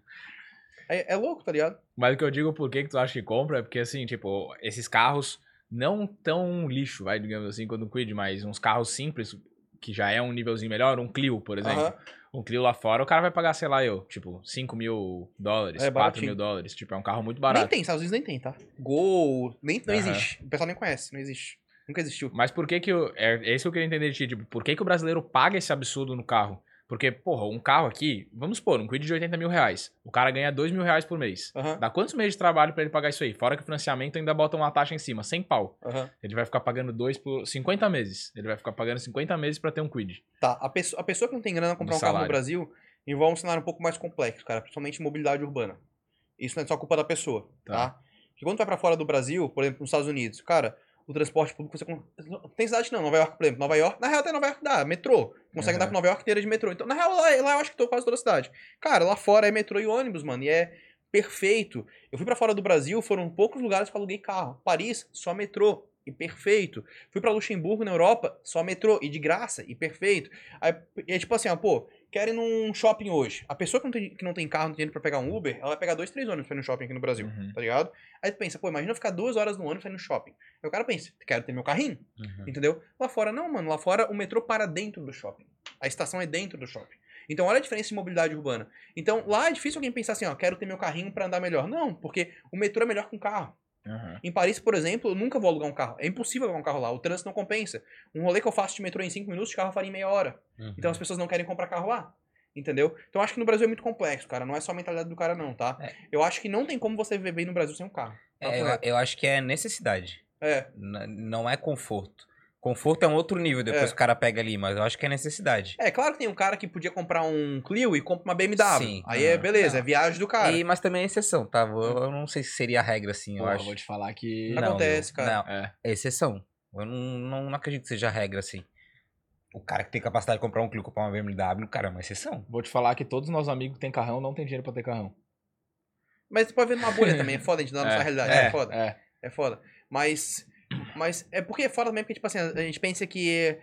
É, é louco, tá ligado? Mas o que eu digo por que que tu acha que compra é porque, assim, tipo, esses carros não tão lixo, vai, digamos assim, quando o Quid, mas uns carros simples, que já é um nívelzinho melhor, um Clio, por exemplo. Um Clio lá fora, o cara vai pagar, sei lá, eu, tipo, 5 mil dólares, É, 4 baratinho. mil dólares. Tipo, é um carro muito Nem barato. tem, Estados Unidos nem tem, tá? Gol, nem, não existe. O pessoal nem conhece, não existe. Nunca existiu. Mas por que que... o- É, é isso que eu queria entender de ti. Tipo, por que que o brasileiro paga esse absurdo no carro? Porque, porra, um carro aqui, vamos supor, um Quid de 80 mil reais. O cara ganha 2 mil reais por mês. Aham, Dá quantos meses de trabalho pra ele pagar isso aí? Fora que o financiamento ainda bota uma taxa em cima, 100 pau. aham. Ele vai ficar pagando 2 por 50 meses. Ele vai ficar pagando 50 meses pra ter um Quid. Tá, a pessoa, a pessoa que não tem grana comprar um carro no. Brasil envolve um cenário um pouco mais complexo, cara, principalmente mobilidade urbana. Isso não é só culpa da pessoa, tá? Tá. Porque quando tu vai pra fora do Brasil, por exemplo, nos Estados Unidos, cara, o transporte público você. Tem cidade não, Nova York, por exemplo. Nova York, na real até Nova York dá, metrô. Consegue Aham. andar com Nova York inteira de metrô. Então, na real, lá, lá eu acho que tô quase toda a cidade. Cara, lá fora é metrô e ônibus, mano, e é perfeito. Eu fui pra fora do Brasil, foram poucos lugares que eu aluguei carro. Paris, só metrô. E perfeito. Fui pra Luxemburgo, na Europa, só metrô. E de graça, e perfeito. Aí, é tipo assim, ó, pô, quero ir num shopping hoje. A pessoa que não tem, que não tem carro, não tem dinheiro pra pegar um Uber, ela vai pegar dois, três ônibus pra ir no shopping aqui no Brasil, Uhum. tá ligado? Aí tu pensa, pô, imagina eu ficar duas horas no ônibus pra ir no shopping. Aí o cara pensa, quero ter meu carrinho, entendeu? Lá fora não, mano. Lá fora o metrô para dentro do shopping. A estação é dentro do shopping. Então olha a diferença de mobilidade urbana. Então lá é difícil alguém pensar assim, ó, quero ter meu carrinho pra andar melhor. Não, porque o metrô é melhor que um carro. Aham. Em Paris, por exemplo, eu nunca vou alugar um carro. É impossível alugar um carro lá. O trânsito não compensa. Um rolê que eu faço de metrô em 5 minutos, de carro faria em meia hora. Uhum. Então as pessoas não querem comprar carro lá. Entendeu? Então eu acho que no Brasil é muito complexo, cara. Não é só a mentalidade do cara, não, tá? É. Eu acho que não tem como você viver bem no Brasil sem um carro. Papo É, eu, eu acho que é necessidade. É, N- não é conforto. Conforto é um outro nível, depois É. o cara pega ali, mas eu acho que é necessidade. É, claro que tem um cara que podia comprar um Clio e compra uma BMW. Sim. Aí é Ah, beleza, não. é viagem do cara. E- mas também é exceção, tá? Eu, eu não sei se seria a regra assim, eu Porra, acho. vou te falar que... Não acontece, cara. Não, É. é exceção. Eu não, não, não acredito que seja a regra assim. O cara que tem capacidade de comprar um Clio, comprar uma BMW, cara, é uma exceção. Vou te falar que todos os nossos amigos que têm carrão não têm dinheiro pra ter carrão. Mas você pode ver numa bolha também, é foda a gente dar a nossa É, realidade. é, É, foda. É. É foda. Mas. Mas é porque é foda também, porque, tipo assim, a gente pensa que.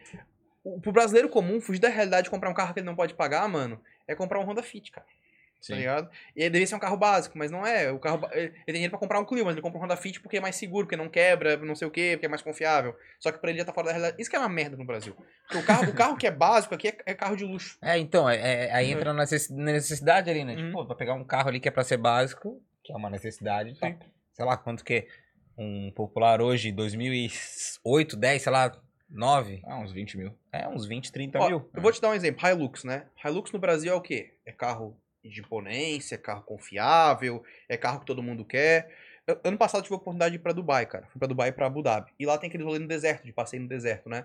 o- Pro brasileiro comum, fugir da realidade de comprar um carro que ele não pode pagar, mano, é comprar um Honda Fit, cara. Sim. Tá ligado? E ele deveria ser um carro básico, mas não é. O carro, ele ele tem dinheiro pra comprar um Clio, mas ele compra um Honda Fit porque é mais seguro, porque não quebra, não sei o quê, porque é mais confiável. Só que pra ele já tá fora da realidade. Isso que é uma merda no Brasil. Porque o carro, o carro que é básico aqui é, é carro de luxo. É, então, é, é- aí entra na necess- na necessidade ali, né? Uhum. Tipo, pra pegar um carro ali que é pra ser básico, que é uma necessidade, tá? Sei lá, quanto que é um popular hoje, 2008, 10, sei lá, 9, Ah, uns 20 mil. é uns 20, 30 Ó, mil. eu vou te dar um exemplo. Hilux, né? Hilux no Brasil é o quê? É carro de imponência, é carro confiável, é carro que todo mundo quer. Eu- ano passado eu tive a oportunidade de ir pra Dubai, cara. Fui pra Dubai e pra Abu Dhabi. E lá tem aquele rolê no deserto, de passeio no deserto, né?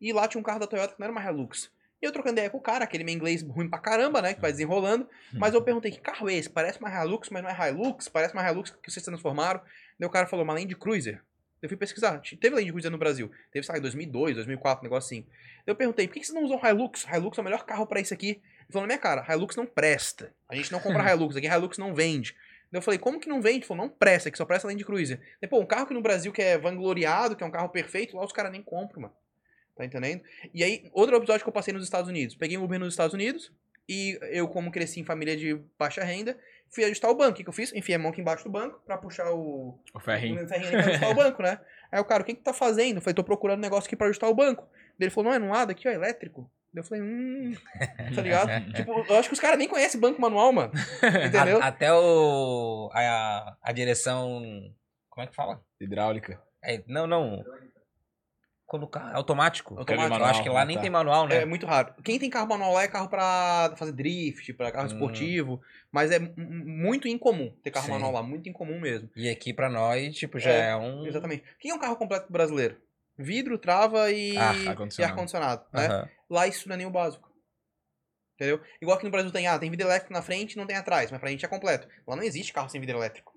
E lá tinha um carro da Toyota que não era uma Hilux. E eu trocando ideia com o cara, aquele meu inglês ruim pra caramba, né? Que vai desenrolando. Mas eu perguntei, que carro é esse? Parece uma Hilux, mas não é Hilux. Parece uma Hilux que vocês transformaram. Daí o cara falou, uma Land Cruiser. Eu fui pesquisar. Teve Land Cruiser no Brasil. Teve, em 2002, 2004, um negócio assim. Eu perguntei, por que vocês não usam Hilux? Hilux é o melhor carro pra isso aqui. Ele falou na minha cara, Hilux não presta. A gente não compra Hilux, aqui Hilux não vende. Daí eu falei, como que não vende? Ele falou, não presta, que só presta Land Cruiser. Depois, um carro que no Brasil que é vangloriado, que é um carro perfeito, lá os caras nem compram, mano. Tá entendendo? E aí, outro episódio que eu passei nos Estados Unidos. Peguei um Uber nos Estados Unidos, e eu, como cresci em família de baixa renda, fui ajustar o banco. O que, que eu fiz? Enfiei a mão aqui embaixo do banco pra puxar o, O ferrinho. o ferrinho pra ajustar o banco, né? Aí o cara, o que que tu tá fazendo? Eu falei, tô procurando um negócio aqui pra ajustar o banco. Daí Ele falou, não é no lado aqui, ó, elétrico. Daí Eu falei, hum, tá ligado? tipo, eu acho que os caras nem conhecem banco manual, mano. Entendeu? A- até o. A, a direção. Como é que fala? Hidráulica. É, não, não. Quando o carro é automático. Automático. Eu acho que lá nem tá. tem manual, né? É muito raro. Quem tem carro manual lá é carro pra fazer drift, pra carro Hum. esportivo. Mas é muito incomum ter carro Sim. manual lá. Muito incomum mesmo. E aqui pra nós, tipo, já É, é, um. Exatamente. Quem é um carro completo brasileiro? Vidro, trava e Ah, ar-condicionado. ar-condicionado. né? Aham. Lá isso não é nem o básico. Entendeu? Igual aqui no Brasil tem, ah, tem vidro elétrico na frente não tem atrás, mas pra gente é completo. Lá não existe carro sem vidro elétrico.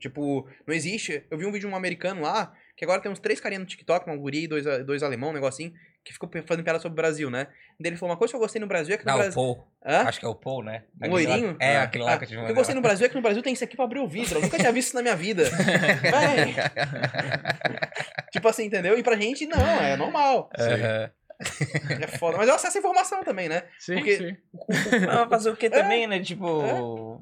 Tipo, não existe. Eu vi um vídeo de um americano lá, que agora tem uns três carinhas no TikTok, um guri e dois, dois alemão, um negocinho, que ficou fazendo piada sobre o Brasil, né? E ele falou: uma coisa que eu gostei no Brasil é que no Não, o Brasil. Paul. Hã? Acho que é o Paul, né? Um Aquele loirinho? lá- É, Ah, aquele lá ah, que eu te O que eu gostei no Brasil é que no Brasil tem isso aqui pra abrir o vidro. Eu nunca tinha visto isso na minha vida. Véi. tipo assim, entendeu? E pra gente, não, é normal. Aham. É foda. Mas eu acesso a informação também, né? Sim, Porque- sim. Não, fazer o que É. também, né? Tipo.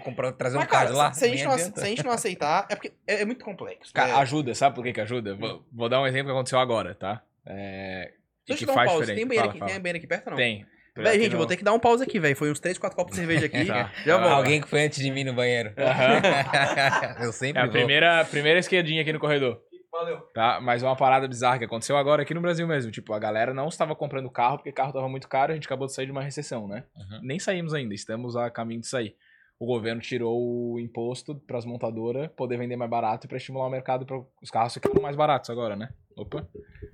Comprar, trazer um Mas, cara, card lá. se, a gente não, se a gente não aceitar, é porque é, é muito complexo. Cara, É, ajuda, sabe por que que ajuda? Vou, vou dar um exemplo que aconteceu agora, tá? É, e Deixa que eu te dar um faz pause. Tem banheiro, Fala, aqui, fala. tem banheiro aqui perto ou não? Tem. Véi, gente, eu vou ter que dar um pause aqui, velho. Foi uns 3, 4 copos de cerveja aqui. Tá. Já vou. Alguém que foi antes de mim no banheiro. Aham. eu sempre É a vou. primeira, primeira esquerdinha aqui no corredor. Valeu. Tá? Mas uma parada bizarra que aconteceu agora aqui no Brasil mesmo. Tipo, a galera não estava comprando carro porque carro tava muito caro, a gente acabou de sair de uma recessão, né? Uhum. Nem saímos ainda, estamos a caminho de sair. O governo tirou o imposto para as montadoras poder vender mais barato e para estimular o mercado para os carros ficarem mais baratos agora, né? Opa.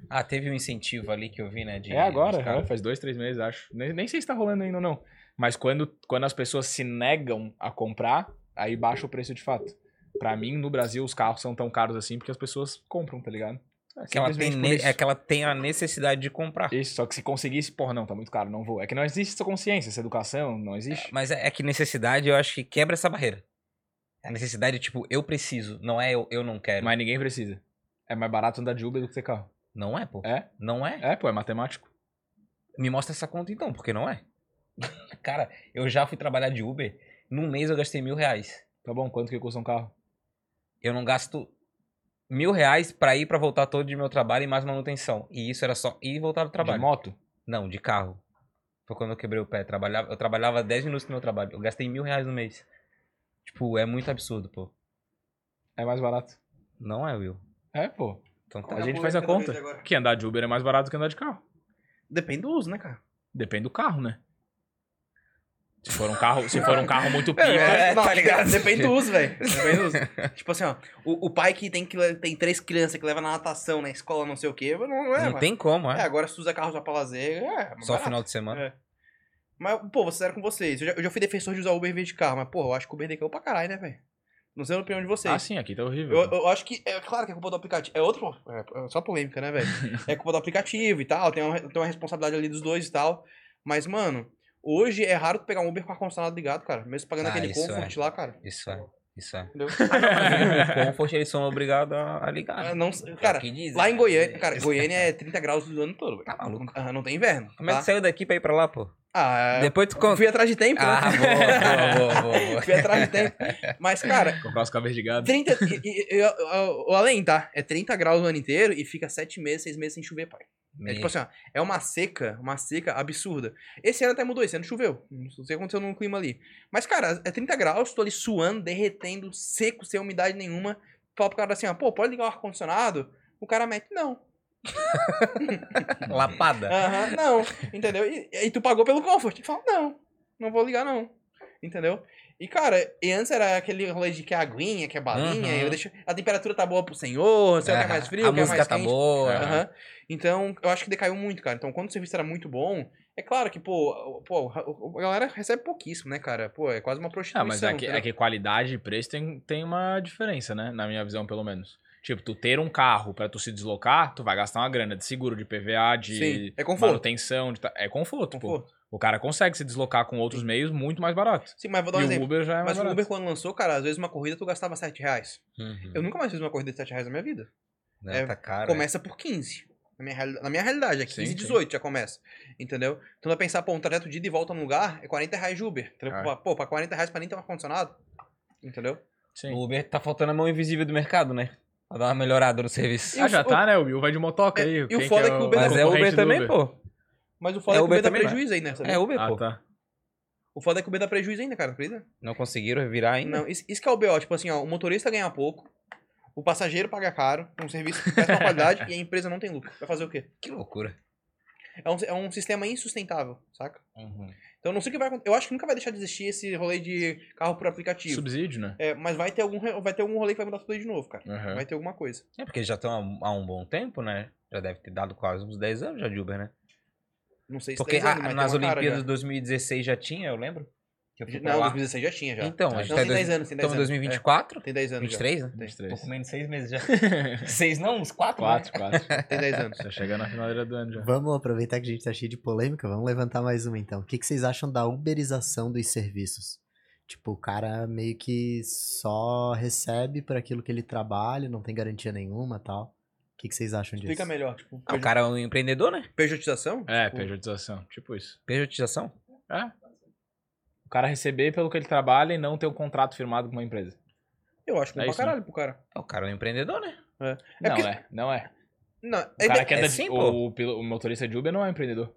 Ah, teve um incentivo ali que eu vi, né? De, é agora, é, faz dois, três meses, acho. Nem, nem sei se tá rolando ainda ou não. Mas quando, quando as pessoas se negam a comprar, aí baixa o preço de fato. Pra mim, no Brasil, os carros são tão caros assim porque as pessoas compram, tá ligado? É Que ela tem ne- é que ela tem a necessidade de comprar. Isso, só que se conseguisse, porra, não, tá muito caro, não vou. É que não existe essa consciência, essa educação, não existe. Mas é, é que necessidade eu acho que quebra essa barreira. A necessidade, tipo, eu preciso, não é eu, eu não quero. Mas ninguém precisa. É mais barato andar de Uber do que ter carro. Não é, pô. É? Não é? É, pô, é matemático. Me mostra essa conta então, porque não é. Cara, eu já fui trabalhar de Uber, num mês eu gastei mil reais. Tá bom, quanto que custa um carro? Eu não gasto mil reais pra ir pra voltar todo de meu trabalho e mais manutenção. E isso era só ir e voltar do De trabalho. moto? Não, de carro. Foi quando eu quebrei o pé. Trabalhava, eu trabalhava 10 minutos no meu trabalho. Eu gastei mil reais no mês. Tipo, é muito absurdo, pô. É mais barato. Não é, Will. É, pô. Então tá. A gente faz a conta. Que andar de Uber é mais barato do que andar de carro. Depende do uso, né, cara? Depende do carro, né? Se for um carro, se for um carro muito pica. É, não, tá ligado? Depende do uso, velho. Depende do uso. tipo assim, ó. O, o pai que tem, que tem três crianças que leva na natação, na escola, não sei o quê, não, não é, tem como, É, é. agora se tu usa carro só pra lazer, é. mais Só barato. final de semana. É. Mas, pô, vou ser sério com vocês. Eu já, eu já fui defensor de usar Uber em vez de carro, mas, pô, eu acho que o Uber decaiu pra caralho, né, velho? Não sei a opinião de vocês. Ah, sim, aqui tá horrível. Eu, eu acho que, é claro que é culpa do aplicativo. É outro. É, é só polêmica, né, velho? É culpa do aplicativo e tal. Tem uma, tem uma responsabilidade ali dos dois e tal. Mas, mano, hoje é raro tu pegar um Uber com ar-condicionado ligado, cara. Mesmo pagando Ah, aquele comfort é. lá, cara. Isso é. Isso é. Entendeu? o Comfort, eles são obrigados a, ligar. Ah, não, cara, que dizem, lá em né? Goiânia, cara, Goiânia é 30 graus do ano todo, velho. Tá maluco. Ah, não tem inverno. Como é que tá? tu saiu daqui pra ir pra lá, pô? Ah, Depois tu conta. fui atrás de tempo, Ah, né? boa, boa, boa, boa. Fui atrás de tempo. Mas, cara, Comprar os cabelos de gado. 30. e, e, e, o- o- além, tá? É 30 graus o ano inteiro e fica 7 meses, 6 meses sem chover, pai. É tipo assim, ó, é uma seca, uma seca absurda. Esse ano até mudou, esse ano choveu. Não sei o que aconteceu no clima ali. Mas, cara, é 30 graus, tô ali suando, derretendo, seco, sem umidade nenhuma. Fala pro cara assim, ó, pô, pode ligar o ar-condicionado? O cara mete, não. Lapada. Aham, não. Entendeu? E, e tu pagou pelo comfort. Fala, não, não vou ligar, não. Entendeu? E, cara, e antes era aquele rolê de que é aguinha, que é balinha, Uhum. eu deixo, a temperatura tá boa pro senhor, você quer Ah, mais frio, A quer música mais tá quente. boa. Aham. Então, eu acho que decaiu muito, cara. Então, quando o serviço era muito bom, é claro que, pô, pô a galera recebe pouquíssimo, né, cara? Pô, é quase uma prostituição. Ah, mas é que, é que qualidade e preço tem, tem uma diferença, né? Na minha visão, pelo menos. Tipo, tu ter um carro pra tu se deslocar, tu vai gastar uma grana de seguro, de PVA, de Sim, é conforto. manutenção, de ta- é conforto, pô. O cara consegue se deslocar com outros meios muito mais barato. Sim, mas vou dar um e o exemplo. Uber já é mais Mas o barato. Uber, quando lançou, cara, às vezes uma corrida tu gastava 7 reais. Uhum. Eu nunca mais fiz uma corrida de 7 reais na minha vida. Não, é, tá caro. Começa por 15. Na minha, na minha realidade, é 15, Sim, sim. 18 já começa. Entendeu? Então, vai pensar, pô, um trajeto de ida e volta no lugar é 40 reais de Uber. Ah. Pô, pra 40 reais pra nem ter um ar-condicionado. Entendeu? Sim. O Uber tá faltando a mão invisível do mercado, né? Pra dar uma melhorada no serviço. E Ah, o já tá, né? O Will vai de motoca É, aí. e o foda que é que o Uber- Mas é Uber também, Uber? pô. Mas o foda É é, que o Uber Uber dá né? prejuízo ainda, sabia? É Uber, Ah, pô. tá. O foda é que o Uber dá prejuízo ainda, cara, acredita? Não conseguiram revirar ainda. Não, isso, isso que é o BO, tipo assim, ó, o motorista ganha pouco, o passageiro paga caro, um serviço de péssima qualidade e a empresa não tem lucro. Vai fazer o quê? Que loucura. É um, é um sistema insustentável, saca? Uhum. Então não sei o que vai acontecer. Eu acho que nunca vai deixar de existir esse rolê de carro por aplicativo. Subsídio, né? É, mas vai ter, algum, vai ter algum rolê que vai mudar tudo aí de novo, cara. Aham. Vai ter alguma coisa. É porque eles já estão há, há um bom tempo, né? Já deve ter dado quase uns 10 anos já de Uber, né? Não sei se Porque 10 anos, a- nas tem Olimpíadas já. de 2016 já tinha, eu lembro. Que eu Não, lá. 2016 já tinha já. Então, a não, gente tem tá em 10 dois- anos, tem 10 Estamos em anos. 2024? É, tem 10 anos 23, né? já. Tem, 23. Tô comendo seis meses já. seis não, uns quatro, Quatro, né? quatro. tem 10 anos. Tá chegando na finaleira do ano já. Vamos aproveitar que a gente tá cheio de polêmica, vamos levantar mais uma então. O que, que vocês acham da uberização dos serviços? Tipo, o cara meio que só recebe por aquilo que ele trabalha, não tem garantia nenhuma tal. O que, que vocês acham disso? Explica melhor, tipo, Ah, o cara é um empreendedor, né? pejotização? É, Tipo, pejotização. Tipo isso. Pejotização? É. O cara receber pelo que ele trabalha e não ter um contrato firmado com uma empresa. Eu acho que É é pra isso, né? caralho pro cara. O cara é um empreendedor, né? É não porque- é, não é. Não, O cara que é anda de- sim, pô. o, pilo- o motorista de Uber não é empreendedor.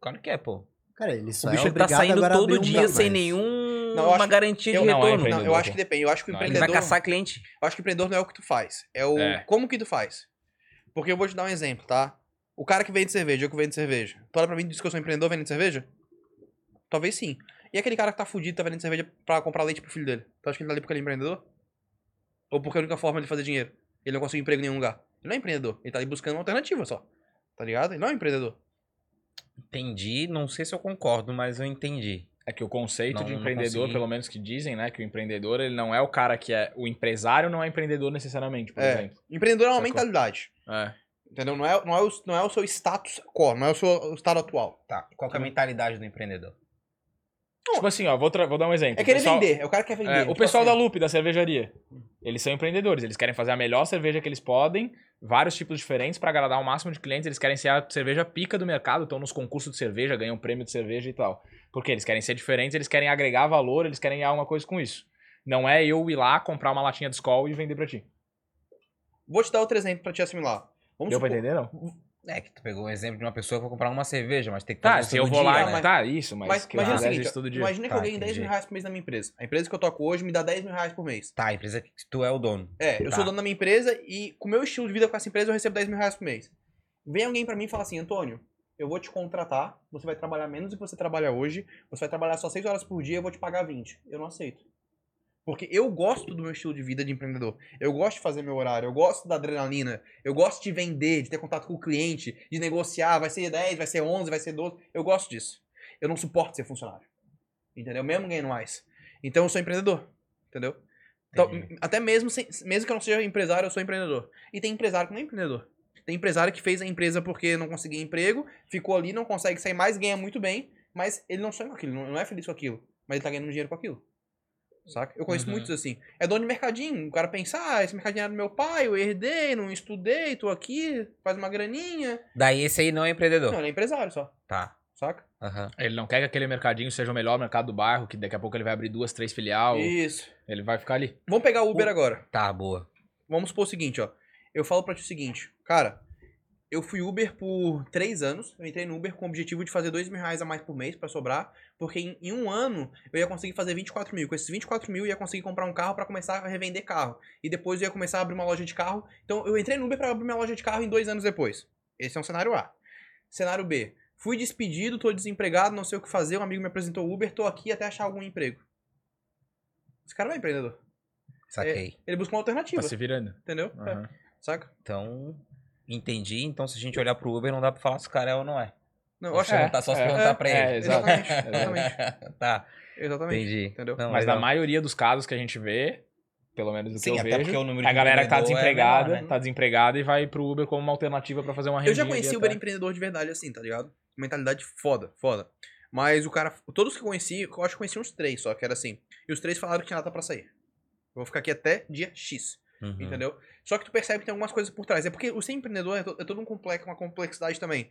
Claro que é, pô. Cara, ele só O bicho é ele tá obrigado saindo agora a abrir todo um dia sem mas- nenhuma Não, acho- garantia de eu- não, é retorno. eu acho que depende. Eu acho que o Não, ele empreendedor. vai caçar cliente. Eu acho que o empreendedor não é o que tu faz. É o. É. Como que tu faz? Porque eu vou te dar um exemplo, tá? O cara que vende cerveja, eu que vendo cerveja. Tu olha pra mim e diz que eu sou empreendedor vendendo cerveja? Talvez sim. E aquele cara que tá fudido, tá vendendo cerveja pra comprar leite pro filho dele? Tu acha que ele tá ali porque ele é empreendedor? Ou porque é a única forma de fazer dinheiro? Ele não consegue emprego em nenhum lugar. Ele não é empreendedor. Ele tá ali buscando uma alternativa só. Tá ligado? Ele não é empreendedor. Entendi, não sei se eu concordo, mas eu entendi. É que o conceito Não, de empreendedor, pelo menos que dizem, né? Que o empreendedor, ele não é o cara que é. O empresário não é empreendedor necessariamente, por É. exemplo. Empreendedor é uma Sacou? mentalidade. É. Entendeu? Não é, não, é o, não é o seu status quo, não é o seu o estado atual. Tá. Qual que é a mentalidade do empreendedor? Tipo assim, ó, vou, vou dar um exemplo. É querer O pessoal- vender. É o cara que quer vender. É, o Tipo pessoal assim, da Lupe, da cervejaria, eles são empreendedores. Eles querem fazer a melhor cerveja que eles podem, vários tipos diferentes pra agradar o máximo de clientes. Eles querem ser a cerveja pica do mercado, estão nos concursos de cerveja, ganham prêmio de cerveja e tal. Porque eles querem ser diferentes, eles querem agregar valor, eles querem ganhar alguma coisa com isso. Não é eu ir lá comprar uma latinha de Skol e vender pra ti. Vou te dar outro exemplo pra te assimilar. Vamos Deu pra supor- entender, não? É que tu pegou um exemplo de uma pessoa que vai comprar uma cerveja, mas tem que Tá, fazer isso se eu vou dia, lá né? Tá, isso, mas... Mas que imagina o seguinte, todo dia. imagina que Tá, eu ganho 10 entendi. mil reais por mês na minha empresa. A empresa que eu toco hoje me dá 10 mil reais por mês. Tá, a empresa que tu é o dono. É, eu Tá. sou dono da minha empresa e com o meu estilo de vida com essa empresa eu recebo 10 mil reais por mês. Vem alguém pra mim e fala assim, Antônio, eu vou te contratar, você vai trabalhar menos do que você trabalha hoje, você vai trabalhar só 6 horas por dia eu vou te pagar 20. Eu não aceito. Porque eu gosto do meu estilo de vida de empreendedor. Eu gosto de fazer meu horário, eu gosto da adrenalina, eu gosto de vender, de ter contato com o cliente, de negociar, vai ser 10, vai ser 11, vai ser 12. Eu gosto disso. Eu não suporto ser funcionário. Entendeu? Mesmo ganhando mais. Então eu sou empreendedor. Entendeu? Então, até mesmo, sem- mesmo que eu não seja empresário, eu sou empreendedor. E tem empresário que não é empreendedor. Tem empresário que fez a empresa porque não conseguia emprego, ficou ali, não consegue sair mais, ganha muito bem, mas ele não sonha com aquilo, não não é feliz com aquilo. Mas ele tá ganhando dinheiro com aquilo. Saca? Eu conheço Uhum. muitos assim. É dono de mercadinho. O cara pensa, ah, esse mercadinho era do meu pai, eu herdei, não estudei, tô aqui, faz uma graninha. Daí esse aí não é empreendedor. Não, ele é empresário só. Tá. Saca? Aham. Ele não quer que aquele mercadinho seja o melhor mercado do bairro, que daqui a pouco ele vai abrir duas, três filial. Isso. Ele vai ficar ali. Vamos pegar o Uber agora. Tá, boa. Vamos supor o seguinte, ó. Eu falo pra ti o seguinte, cara, eu fui Uber por três anos. Eu entrei no Uber com o objetivo de fazer dois mil reais a mais por mês pra sobrar. Porque em, em um ano eu ia conseguir fazer 24 mil. Com esses 24 mil eu ia conseguir comprar um carro pra começar a revender carro. E depois eu ia começar a abrir uma loja de carro. Então eu entrei no Uber pra abrir minha loja de carro em dois anos depois. Esse é um cenário A. Cenário B. Fui despedido, tô desempregado, não sei o que fazer. Um amigo me apresentou o Uber, tô aqui até achar algum emprego. Esse cara não é empreendedor. Saquei. Ele busca uma alternativa, Tá se virando. entendeu? É, Aham. saca? Então, entendi. Então, se a gente olhar pro Uber, não dá pra falar se o cara é ou não é. Não, eu acho É, tá só se é, perguntar é, pra é, ele. exato. Exatamente, tá, Exatamente. entendi. Entendeu? Não, Mas na maioria dos casos que a gente vê, pelo menos do que Sim, eu até vejo, porque o número a galera que tá é desempregada, menor, né? tá desempregada e vai pro Uber como uma alternativa pra fazer uma renda. Eu já conheci Uber empreendedor de verdade assim, tá ligado? Mentalidade foda, foda. Mas o cara, todos que eu conheci, eu acho que conheci uns três só, que era assim. E os três falaram que tinha data pra sair. Eu vou ficar aqui até dia X, Uhum. entendeu? Só que tu percebe que tem algumas coisas por trás. É porque o ser empreendedor é, é todo um complexo, uma complexidade também.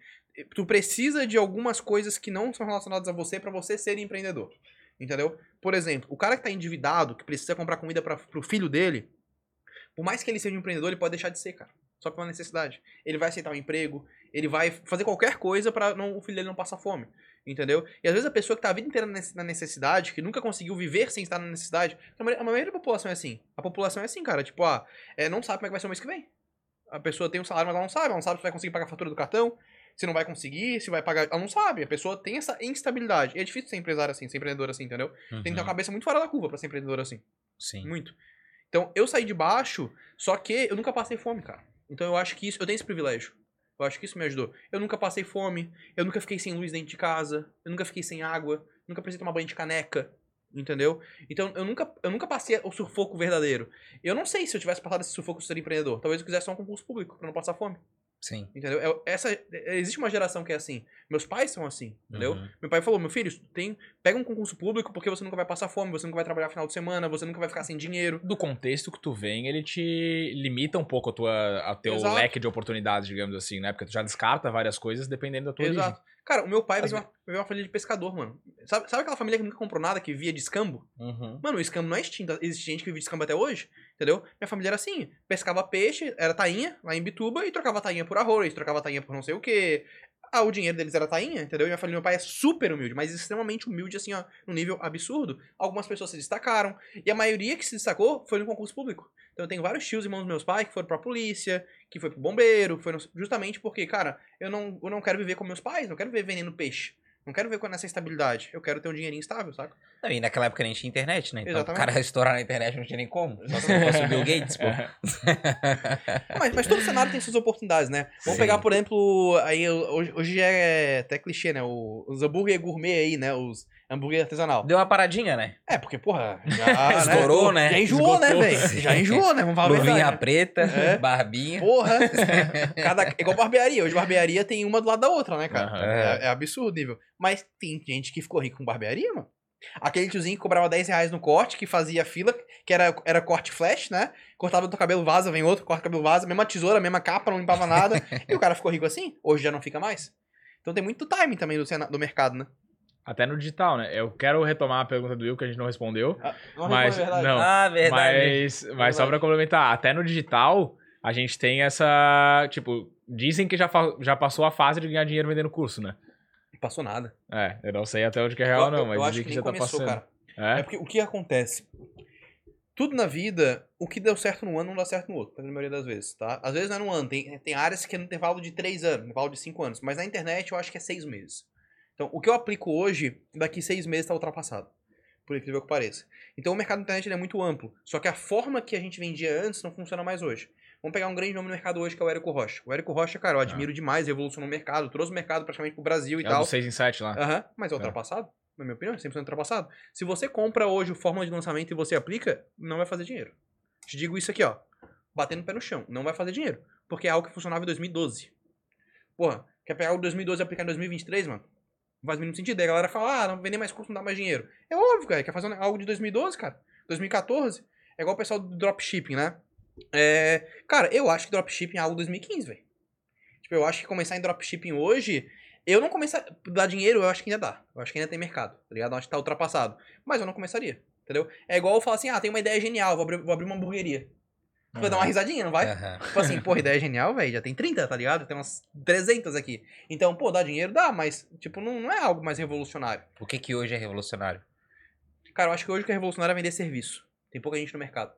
Tu precisa de algumas coisas que não são relacionadas a você pra você ser empreendedor. Entendeu? Por exemplo, o cara que tá endividado, que precisa comprar comida pra, pro filho dele, por mais que ele seja um empreendedor, ele pode deixar de ser, cara. Só pela necessidade. Ele vai aceitar um emprego, ele vai fazer qualquer coisa não, o filho dele não passar fome. Entendeu? E às vezes a pessoa que tá a vida inteira na necessidade, que nunca conseguiu viver sem estar na necessidade, a maioria, da população é assim. A população é assim, cara. Tipo, ah, é, não sabe como é que vai ser o mês que vem. A pessoa tem um salário, mas ela não sabe. Ela não sabe se vai conseguir pagar a fatura do cartão, se não vai conseguir, se vai pagar. Ela não sabe. A pessoa tem essa instabilidade. E é difícil ser empresário assim, ser empreendedor assim, entendeu? Tem que ter uma Uhum. cabeça muito fora da curva pra ser empreendedor assim. Sim. Muito. Então, eu saí de baixo, só que eu nunca passei fome, cara. Então eu acho que isso, eu tenho esse privilégio. Eu acho que isso me ajudou. Eu nunca passei fome, eu nunca fiquei sem luz dentro de casa, eu nunca fiquei sem água, nunca precisei tomar banho de caneca, entendeu? Então eu nunca, eu nunca passei o sufoco verdadeiro. Eu não sei se eu tivesse passado esse sufoco ser empreendedor. Talvez eu quisesse só um concurso público pra não passar fome. Sim. Entendeu? É- Essa, é- existe uma geração que é assim. Meus pais são assim, entendeu? Uhum. Meu pai falou, meu filho, tem, pega um concurso público porque você nunca vai passar fome, você nunca vai trabalhar final de semana, você nunca vai ficar sem dinheiro. Do contexto que tu vem, ele te limita um pouco a tua, a teu Exato. leque de oportunidades, digamos assim, né? Porque tu já descarta várias coisas dependendo da tua origem. Cara, o meu pai veio uma, veio uma família de pescador, mano. Sabe, sabe aquela família que nunca comprou nada, que via de escambo? Uhum. Mano, o escambo não é extinto. Existe gente que vive de escambo até hoje, entendeu? Minha família era assim. Pescava peixe, era tainha, lá em Bituba, e trocava tainha por arroz, trocava tainha por não sei o quê. Ah, o dinheiro deles era tainha, entendeu? E minha família, meu pai é super humilde, mas extremamente humilde, assim, ó, num nível absurdo. Algumas pessoas se destacaram, e a maioria que se destacou foi no concurso público. Então eu tenho vários tios irmãos dos meus pais que foram pra polícia, que foi pro bombeiro, que foram justamente porque, cara, eu não, eu não quero viver com meus pais, não quero viver vendendo peixe. Não quero viver com essa estabilidade. Eu quero ter um dinheirinho estável, saca? Não, E naquela época nem tinha internet, né? Então Exatamente. o cara estourar na internet não tinha nem como. Só se não fosse o Bill Gates, pô. Mas, mas todo cenário tem suas oportunidades, né? Vamos Sim. pegar, por exemplo, aí hoje, hoje é até clichê, né? O- os hambúrguer gourmet aí, né? Os hambúrguer artesanal. Deu uma paradinha, né? É, porque, porra, já. Estourou, né? Já enjoou, né, velho? Já enjoou, né? Vamos falar Luvinha né? preta, É. barbinha. Porra! Cada, igual barbearia. Hoje barbearia tem uma do lado da outra, né, cara? Aham. É, é absurdo nível. Mas tem gente que ficou rico com barbearia, mano. Aquele tiozinho que cobrava 10 reais no corte, que fazia fila, que era, era corte flash, né? Cortava do cabelo, vaza, vem outro, corta o cabelo, vaza, mesma tesoura, mesma capa, não limpava nada. e o cara ficou rico assim. Hoje já não fica mais. Então tem muito timing também do, do mercado, né? Até no digital, né? Eu quero retomar a pergunta do Will que a gente não respondeu. Não Mas, não, Ah, verdade. mas, mas só pra complementar, até no digital, a gente tem essa. Tipo, dizem que já, já passou a fase de ganhar dinheiro vendendo curso, né? Não passou nada. É, eu não sei até onde que é real, eu, não, eu- mas eu acho dizem que, que, já tá começou, passando. cara. É É? porque o que acontece? Tudo na vida, o que deu certo num ano não dá certo no outro, na maioria das vezes, tá? Às vezes não é num ano, tem, tem áreas que é no intervalo de três anos, no intervalo de cinco anos, mas na internet eu acho que é seis meses. Então, o que eu aplico hoje, daqui seis meses tá ultrapassado, por incrível que pareça. Então, o mercado da internet é muito amplo, só que a forma que a gente vendia antes não funciona mais hoje. Vamos pegar um grande nome no mercado hoje, que é o Érico Rocha. O Érico Rocha, cara, eu admiro demais, revolucionou o mercado, trouxe o mercado praticamente pro Brasil e É tal. do 6 em 7 lá. Aham, mas é É. ultrapassado. Na minha opinião, é 100% ultrapassado. Se você compra hoje o fórmula de lançamento e você aplica, não vai fazer dinheiro. Te digo isso aqui, ó. Batendo o pé no chão. Não vai fazer dinheiro. Porque é algo que funcionava em 2012. Porra, quer pegar o 2012 e aplicar em 2023, mano? Não faz o mínimo sentido. Aí a galera fala, ah, não vender mais curso não dá mais dinheiro. É óbvio, cara. Quer fazer algo de 2012, cara? 2014? É igual o pessoal do dropshipping, né? É... Cara, eu acho que dropshipping é algo 2015, velho. Tipo, eu acho que começar em dropshipping hoje eu não começar dar dinheiro, eu acho que ainda dá. Eu acho que ainda tem mercado, tá ligado? Eu acho que tá ultrapassado. Mas eu não começaria, entendeu? É igual eu falar assim, ah, tem uma ideia genial, vou abrir, vou abrir uma hamburgueria. Tu vai dar uma risadinha, não vai? Aham. Tipo assim, porra, ideia genial, velho, já tem 30, tá ligado? Tem umas 300 aqui. Então, pô, dá dinheiro? Dá, mas, tipo, não, não é algo mais revolucionário. O que que hoje é revolucionário? Cara, eu acho que hoje o que é revolucionário é vender serviço. Tem pouca gente no mercado.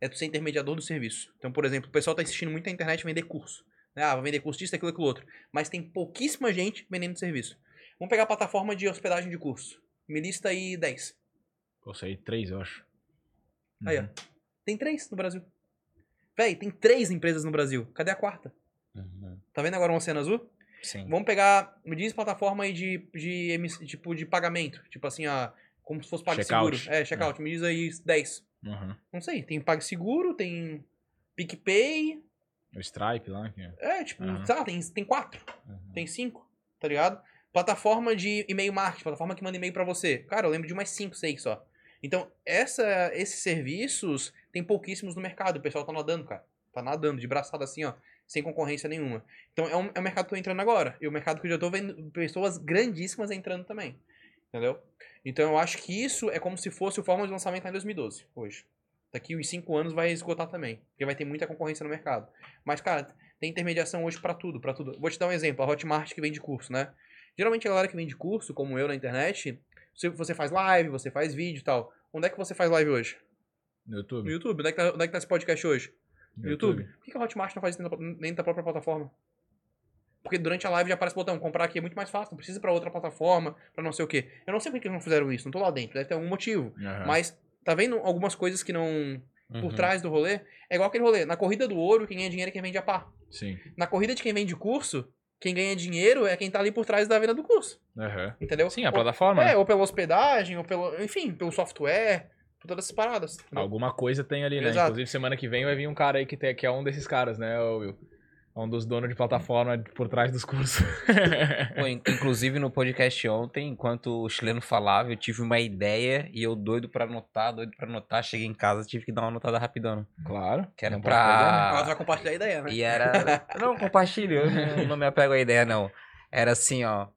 É tu ser intermediador do serviço. Então, por exemplo, o pessoal tá insistindo muito na internet vender curso. né? Ah, vou vender curso disso, daquilo, aquilo outro. Mas tem pouquíssima gente vendendo serviço. Vamos pegar a plataforma de hospedagem de curso. Me lista aí 10. Pô, sei, 3, eu acho. Aí, ó. Uhum. Tem três no Brasil. Véi, tem três empresas no Brasil. Cadê a quarta? Uhum. Tá vendo agora uma cena azul? Sim. Vamos pegar, me diz plataforma aí de, de, emiss- tipo, de pagamento. Tipo assim, ó, como se fosse PagSeguro. Checkout. É, checkout. Me diz aí 10. Uhum. Não sei, tem PagSeguro, tem PicPay. O Stripe lá. Que... É, tipo, Aham. sei lá, tem, tem quatro, Uhum. tem cinco, tá ligado? Plataforma de e-mail marketing, plataforma que manda e-mail pra você. Cara, eu lembro de umas cinco, seis só. Então, essa, esses serviços tem pouquíssimos no mercado. O pessoal tá nadando, cara. Tá nadando, de braçada assim, ó. Sem concorrência nenhuma. Então, é um, é um mercado que eu tô entrando agora. E o mercado que eu já tô vendo pessoas grandíssimas entrando também. Entendeu? Então, eu acho que isso é como se fosse o fórmula de lançamento em 2012, hoje. Daqui uns cinco anos vai esgotar também. Porque vai ter muita concorrência no mercado. Mas, cara, tem intermediação hoje pra tudo, para tudo. Vou te dar um exemplo, a Hotmart que vende curso, né? Geralmente a galera que vende curso, como eu na internet, você faz live, você faz vídeo e tal. Onde é que você faz live hoje? No YouTube. No YouTube. Onde é que tá, onde é que tá esse podcast hoje? No YouTube. Por que a Hotmart não faz isso dentro da- própria plataforma? Porque durante a live já aparece o botão, comprar aqui é muito mais fácil, não precisa ir pra outra plataforma, pra não sei o quê. Eu não sei por que eles não fizeram isso, não tô lá dentro, deve ter algum motivo. Aham. Mas tá vendo algumas coisas que não por Uhum. trás do rolê. É igual aquele rolê. Na corrida do ouro, quem ganha dinheiro é quem vende a pá. Sim. Na corrida de quem vende curso, quem ganha dinheiro é quem tá ali por trás da venda do curso. Aham. Entendeu? Sim, a Ou- plataforma. É, né? ou pela hospedagem, ou pelo. Enfim, pelo software, por todas essas paradas. entendeu? Alguma coisa tem ali, né? Exato. Inclusive, semana que vem vai vir um cara aí que, tem, que é um desses caras, né, Will? É um dos donos de plataforma por trás dos cursos. Pô, inclusive no podcast ontem, enquanto o chileno falava, eu tive uma ideia e eu doido pra anotar, doido pra anotar. Cheguei em casa, tive que dar uma anotada rapidão. claro. Que era pode perder, né? pra. Ela vai compartilhar a ideia, né? E era. Não, compartilho, eu não, me apego à ideia, não. Era assim, ó.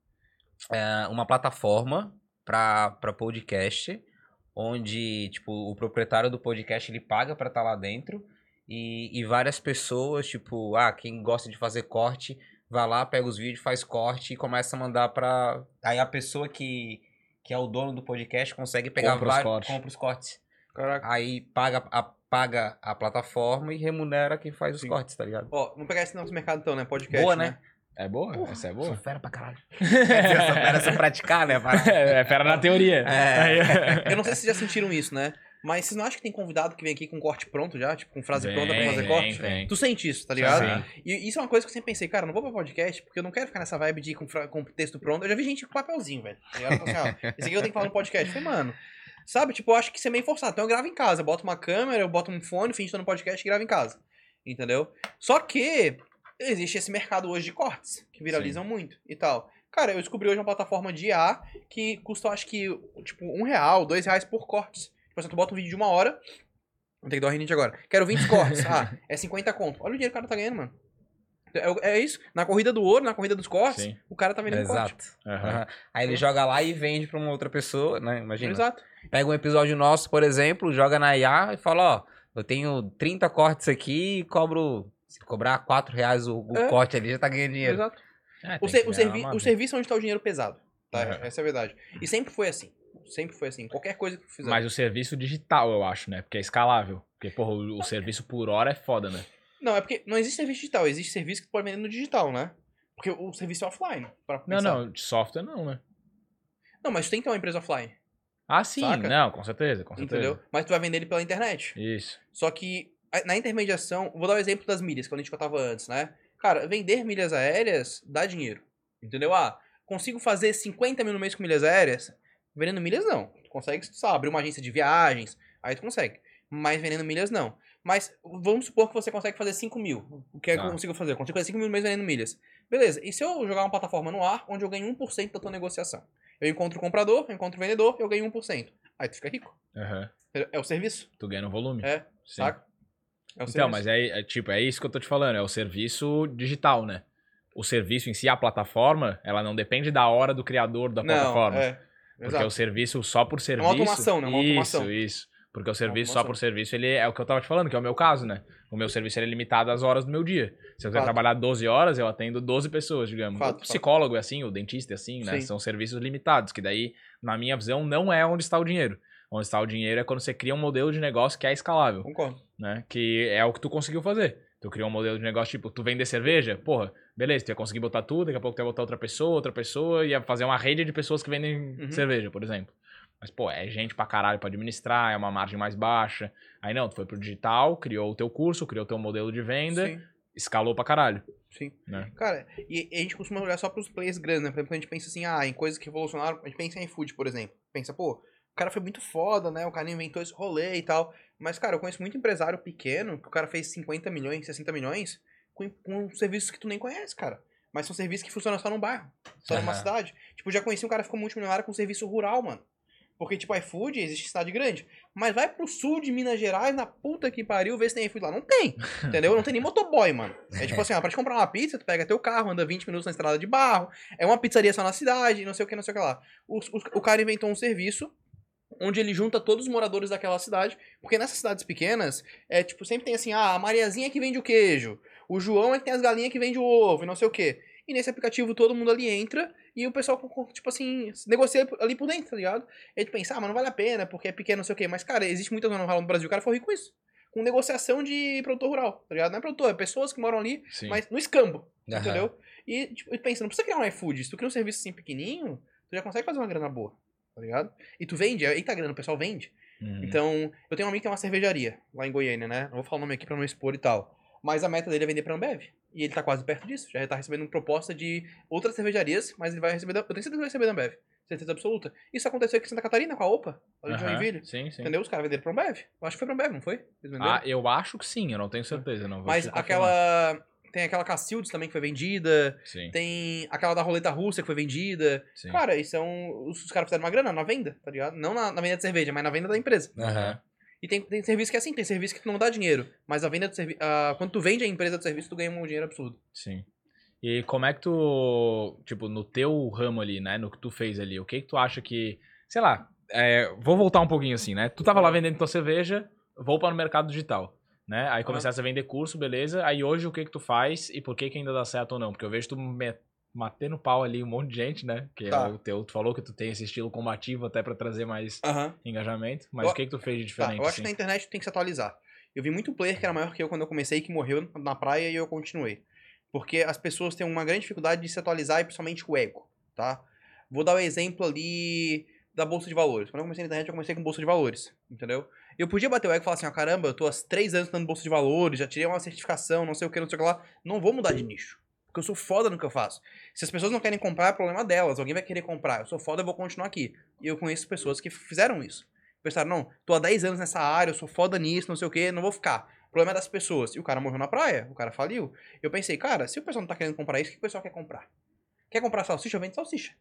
é, uma plataforma pra, pra podcast, onde, tipo, o proprietário do podcast ele paga pra estar lá dentro. E, e várias pessoas, tipo, ah, quem gosta de fazer corte, vai lá, pega os vídeos, faz corte e começa a mandar pra. Aí a pessoa que, que é o dono do podcast consegue pegar Compra os vários. cortes. Compra os cortes. Caraca. Aí paga a, paga a plataforma e remunera quem faz os Sim. cortes, tá ligado? Ó, vamos pegar esse nosso mercado então, né? Podcast. Boa, né? né? É boa? Essa é Sou boa? fera pra caralho. Quer dizer, eu sou fera se praticar, né? para- É, é fera na teoria. É. Eu não sei se vocês já sentiram isso, né? Mas vocês não acham que tem convidado que vem aqui com corte pronto já? Tipo, com frase Vem, pronta pra fazer vem, corte? vem. Tu sente isso, tá ligado? Sim. E isso é uma coisa que eu sempre pensei, cara, não vou pra podcast porque eu não quero ficar nessa vibe de ir com, com texto pronto. Eu já vi gente com papelzinho, velho. Tá ligado? Assim, ó, esse aqui eu tenho que falar no podcast. Eu falei, mano, sabe? Tipo, eu acho que isso é meio forçado. Então eu gravo em casa, eu boto uma câmera, eu boto um fone, finge que tô no podcast e gravo em casa. Entendeu? Só que existe esse mercado hoje de cortes, que viralizam muito e tal. Cara, eu descobri hoje uma plataforma de IA que custa, acho que, tipo, um real, dois reais por cortes. Tipo assim, tu bota um vídeo de uma hora, vou ter que dar uma rinite agora. Quero 20 cortes. Ah, é 50 conto. Olha o dinheiro que o cara tá ganhando, mano. É, é isso. Na corrida do ouro, na corrida dos cortes, Sim. o cara tá vendendo corte. Exato. Aham. Aham. Aí ele joga lá e vende pra uma outra pessoa, né? Imagina. Exato. Pega um episódio nosso, por exemplo, joga na IA e fala, ó, eu tenho 30 cortes aqui e cobro. Se cobrar 4 reais o, o É. corte ali, já tá ganhando dinheiro. Exato. É, O, ser- o, servi o serviço é onde tá o dinheiro pesado. Tá? Aham. Essa é a verdade. E sempre foi assim. Sempre foi assim. Qualquer coisa que tu fizer. Mas o serviço digital, eu acho, né? Porque é escalável. Porque, porra, o, o serviço por hora é foda, né? Não, é porque não existe serviço digital. Existe serviço que tu pode vender no digital, né? Porque o serviço é offline. pra Não, pensar. não, de software não, né? Não, mas tu tem que ter uma empresa offline. Ah, sim, Saca? não, com certeza, com certeza. Entendeu? Mas tu vai vender ele pela internet. Isso. Só que na intermediação, vou dar o exemplo das milhas, quando a gente contava antes, né? Cara, vender milhas aéreas dá dinheiro. Entendeu? Ah, consigo fazer 50 mil no mês com milhas aéreas? Vendendo milhas, não. Tu consegue, sabe, abrir uma agência de viagens, aí tu consegue. Mas vendendo milhas, não. Mas vamos supor que você consegue fazer 5 mil. O que é que Tá. eu consigo fazer? Eu consigo fazer 5 mil no mês vendendo milhas. Beleza. E se eu jogar uma plataforma no ar, onde eu ganho 1% da tua negociação? Eu encontro o comprador, eu encontro o vendedor, eu ganho 1%. Aí tu fica rico. Aham. É o serviço, Tu ganha no volume. É, Sim. saca? É Então, serviço. mas é, é tipo, é isso que eu tô te falando, é o serviço digital, né? O serviço em si, a plataforma, ela não depende da hora do criador da plataforma. Não, é. Porque Exato. o serviço só por serviço. automação, né? Uma isso, automação. Isso, Porque o serviço só por serviço, ele é o que eu tava te falando, que é o meu caso, né? O meu serviço é limitado às horas do meu dia. Se eu quiser Fato. trabalhar 12 horas, eu atendo 12 pessoas, digamos. Fato, o fato. psicólogo é assim, o dentista é assim, né? Sim. São serviços limitados, que daí, na minha visão, não é onde está o dinheiro. Onde está o dinheiro é quando você cria um modelo de negócio que é escalável Concordo. né? Que é o que tu conseguiu fazer. Tu criou um modelo de negócio, tipo, tu vender cerveja, porra, beleza, tu ia conseguir botar tudo, daqui a pouco tu ia botar outra pessoa, outra pessoa, ia fazer uma rede de pessoas que vendem Uhum. cerveja, por exemplo. Mas, pô, é gente pra caralho pra administrar, é uma margem mais baixa. Aí não, tu foi pro digital, criou o teu curso, criou o teu modelo de venda, Sim, escalou pra caralho, sim. né? Cara, e, a gente costuma olhar só pros players grandes, né? Por exemplo, a gente pensa assim, ah, em coisas que revolucionaram. A gente pensa em iFood, por exemplo. Pensa, pô, o cara foi muito foda, né? O cara inventou esse rolê e tal. Mas, cara, eu conheço muito empresário pequeno que o cara fez 50 milhões, 60 milhões com, com serviços que tu nem conhece, cara. Mas são serviços que funcionam só num bairro, só numa Aham. cidade. Tipo, já conheci um cara que ficou multimilionário com serviço rural, mano. Porque, tipo, iFood existe em cidade grande. Mas vai pro sul de Minas Gerais, na puta que pariu, ver se tem iFood lá. Não tem. Entendeu? Não tem nem motoboy, mano. É tipo assim, ó, pra te comprar uma pizza, tu pega teu carro, anda 20 minutos na estrada de barro. É uma pizzaria só na cidade, não sei o que, não sei o que lá. O, o, o cara inventou um serviço onde ele junta todos os moradores daquela cidade. Porque nessas cidades pequenas, é tipo, sempre tem assim, ah, a Mariazinha que vende o queijo. O João é que tem as galinhas que vende o ovo e não sei o que. E nesse aplicativo todo mundo ali entra e o pessoal, tipo assim, negocia ali por dentro, tá ligado? E pensa, ah, mas não vale a pena porque é pequeno, não sei o quê. Mas, cara, existe muita zona rural no Brasil. O cara foi rico com isso. Com negociação de produtor rural, tá ligado? Não é produtor, é pessoas que moram ali, Sim. mas no escambo, Aham. entendeu? E, tipo, pensa, não precisa criar um iFood. Se tu cria um serviço assim pequenininho, tu já consegue fazer uma grana boa, tá ligado? E tu vende, aí tá grana, o pessoal vende. Uhum. Então, eu tenho um amigo que tem uma cervejaria lá em Goiânia, né? Não vou falar o nome aqui pra não expor e tal. Mas a meta dele é vender pra Ambev. E ele tá quase perto disso. Já tá recebendo proposta de outras cervejarias, mas ele vai receber da... Eu tenho certeza que vai receber da Ambev. Certeza absoluta. Isso aconteceu aqui em Santa Catarina com a OPA, ali de Joinville. Sim, sim. Entendeu? Os caras venderam pra Ambev. Eu acho que foi pra Ambev, não foi? Ah, eu acho que sim, eu não tenho certeza. Não mas aquela... Tem aquela Cacildes também que foi vendida. Sim, Tem aquela da roleta russa que foi vendida. sim. Cara, isso é um... Os, os caras fizeram uma grana na venda, tá ligado? Não na, na venda de cerveja, mas na venda da empresa. Aham. E tem, tem serviço que é assim, tem serviço que tu não dá dinheiro. Mas a venda do serviço. quando tu vende a empresa do serviço, tu ganha um dinheiro absurdo. Sim. E como é que tu, tipo, no teu ramo ali, né, no que tu fez ali, o que que tu acha que, sei lá, é, vou voltar um pouquinho assim, né? Tu tava lá vendendo tua cerveja, vou para o mercado digital, né? Aí começaste a vender curso, beleza? Aí hoje o que que tu faz e por que que ainda dá certo ou não? Porque eu vejo tu matando pau ali um monte de gente, né? Que Tá. é o teu, tu falou que tu tem esse estilo combativo até pra trazer mais Aham. engajamento, mas Eu- o que que tu fez de Tá, diferente? eu acho assim? que na internet tu tem que se atualizar. Eu vi muito player que era maior que eu quando eu comecei, que morreu na praia e eu continuei. Porque as pessoas têm uma grande dificuldade de se atualizar e principalmente o ego, tá? Vou dar o exemplo ali da Bolsa de Valores. Quando eu comecei na internet, eu comecei com Bolsa de Valores, entendeu? Eu podia bater o ego e falar assim, ó, caramba, eu tô há três anos estudando Bolsa de Valores, já tirei uma certificação, não sei o que, não sei o que lá. Não vou mudar de nicho. Porque eu sou foda no que eu faço. Se as pessoas não querem comprar, é problema delas. Alguém vai querer comprar. Eu sou foda, eu vou continuar aqui. E eu conheço pessoas que fizeram isso. Pensaram, não, tô há 10 anos nessa área, eu sou foda nisso, não sei o que, não vou ficar. O problema é das pessoas. E o cara morreu na praia, o cara faliu. Eu pensei, cara, se o pessoal não tá querendo comprar isso, o que o pessoal quer comprar? Quer comprar salsicha? Eu vendo salsicha.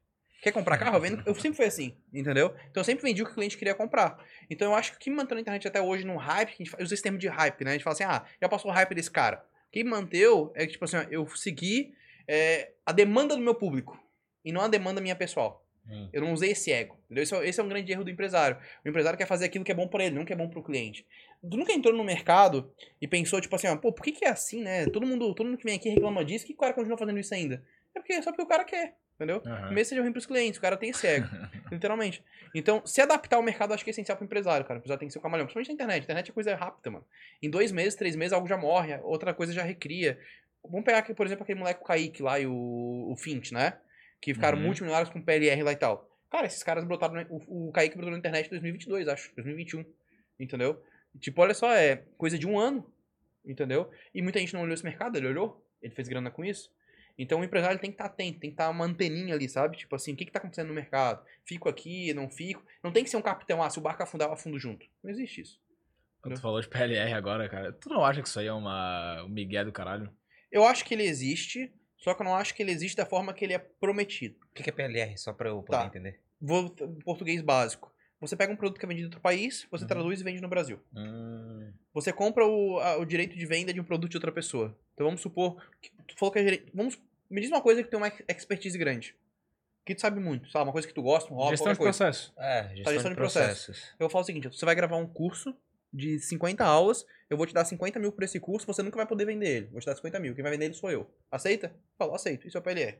Quer comprar carro? Eu vendo. Eu sempre fui assim, entendeu? Então eu sempre vendi o que o cliente queria comprar. Então eu acho que o que manteve na internet até hoje num hype, que a gente usa esse termo de hype, né? A gente fala assim, ah, já passou o hype desse cara. O que me manteu é que, tipo assim, eu segui é, a demanda do meu público e não a demanda minha pessoal. Hum. Eu não usei esse ego. Entendeu? Esse, é, esse é um grande erro do empresário. O empresário quer fazer aquilo que é bom pra ele, não que é bom pro cliente. Tu nunca entrou no mercado e pensou, tipo assim, ó, pô, por que, que é assim, né? Todo mundo, todo mundo que vem aqui reclama disso, que o cara continua fazendo isso ainda? É porque, só porque o cara quer, entendeu? Aham. Mesmo seja ruim pros clientes, o cara tem esse ego. literalmente. Então, se adaptar ao mercado, eu acho que é essencial pro empresário, cara. O empresário tem que ser o camalhão. Principalmente na internet. A internet é coisa rápida, mano. Em dois meses, três meses, algo já morre, outra coisa já recria. Vamos pegar aqui, por exemplo, aquele moleque o Kaique lá e o, o Fint, né? Que ficaram Uhum. multimilionários com PLR lá e tal. Cara, esses caras brotaram. O, o Kaique brotou na internet em 2022, acho. 2021. Entendeu? Tipo, olha só, é coisa de um ano. Entendeu? E muita gente não olhou esse mercado, ele olhou. Ele fez grana com isso. Então o empresário tem que estar atento, tem que estar uma anteninha ali, sabe? Tipo assim, o que, que tá acontecendo no mercado? Fico aqui, não fico. Não tem que ser um capitão, ah, se o barco afundar, eu afundo junto. Não existe isso. Tu falou de PLR agora, cara. Tu não acha que isso aí é uma, um migué do caralho? Eu acho que ele existe, só que eu não acho que ele existe da forma que ele é prometido. O que que é PLR? Só pra eu poder Tá. entender. Vou em português básico. Você pega um produto que é vendido em outro país, você Uhum. traduz e vende no Brasil. Hum, Você compra o, a- o direito de venda de um produto de outra pessoa. Então vamos supor que tu falou que é direito. Vamos, me diz uma coisa que tem uma expertise grande. Que tu sabe muito, sabe? Uma coisa que tu gosta, um hobby, Gestão qualquer de coisa. processo. é, gestão, gestão de de processos. processos. Eu vou falar o seguinte, você vai gravar um curso de 50 aulas, eu vou te dar 50 mil por esse curso, você nunca vai poder vender ele. Vou te dar 50 mil, quem vai vender ele sou eu. Aceita? Falou, aceito. Isso é o PLR.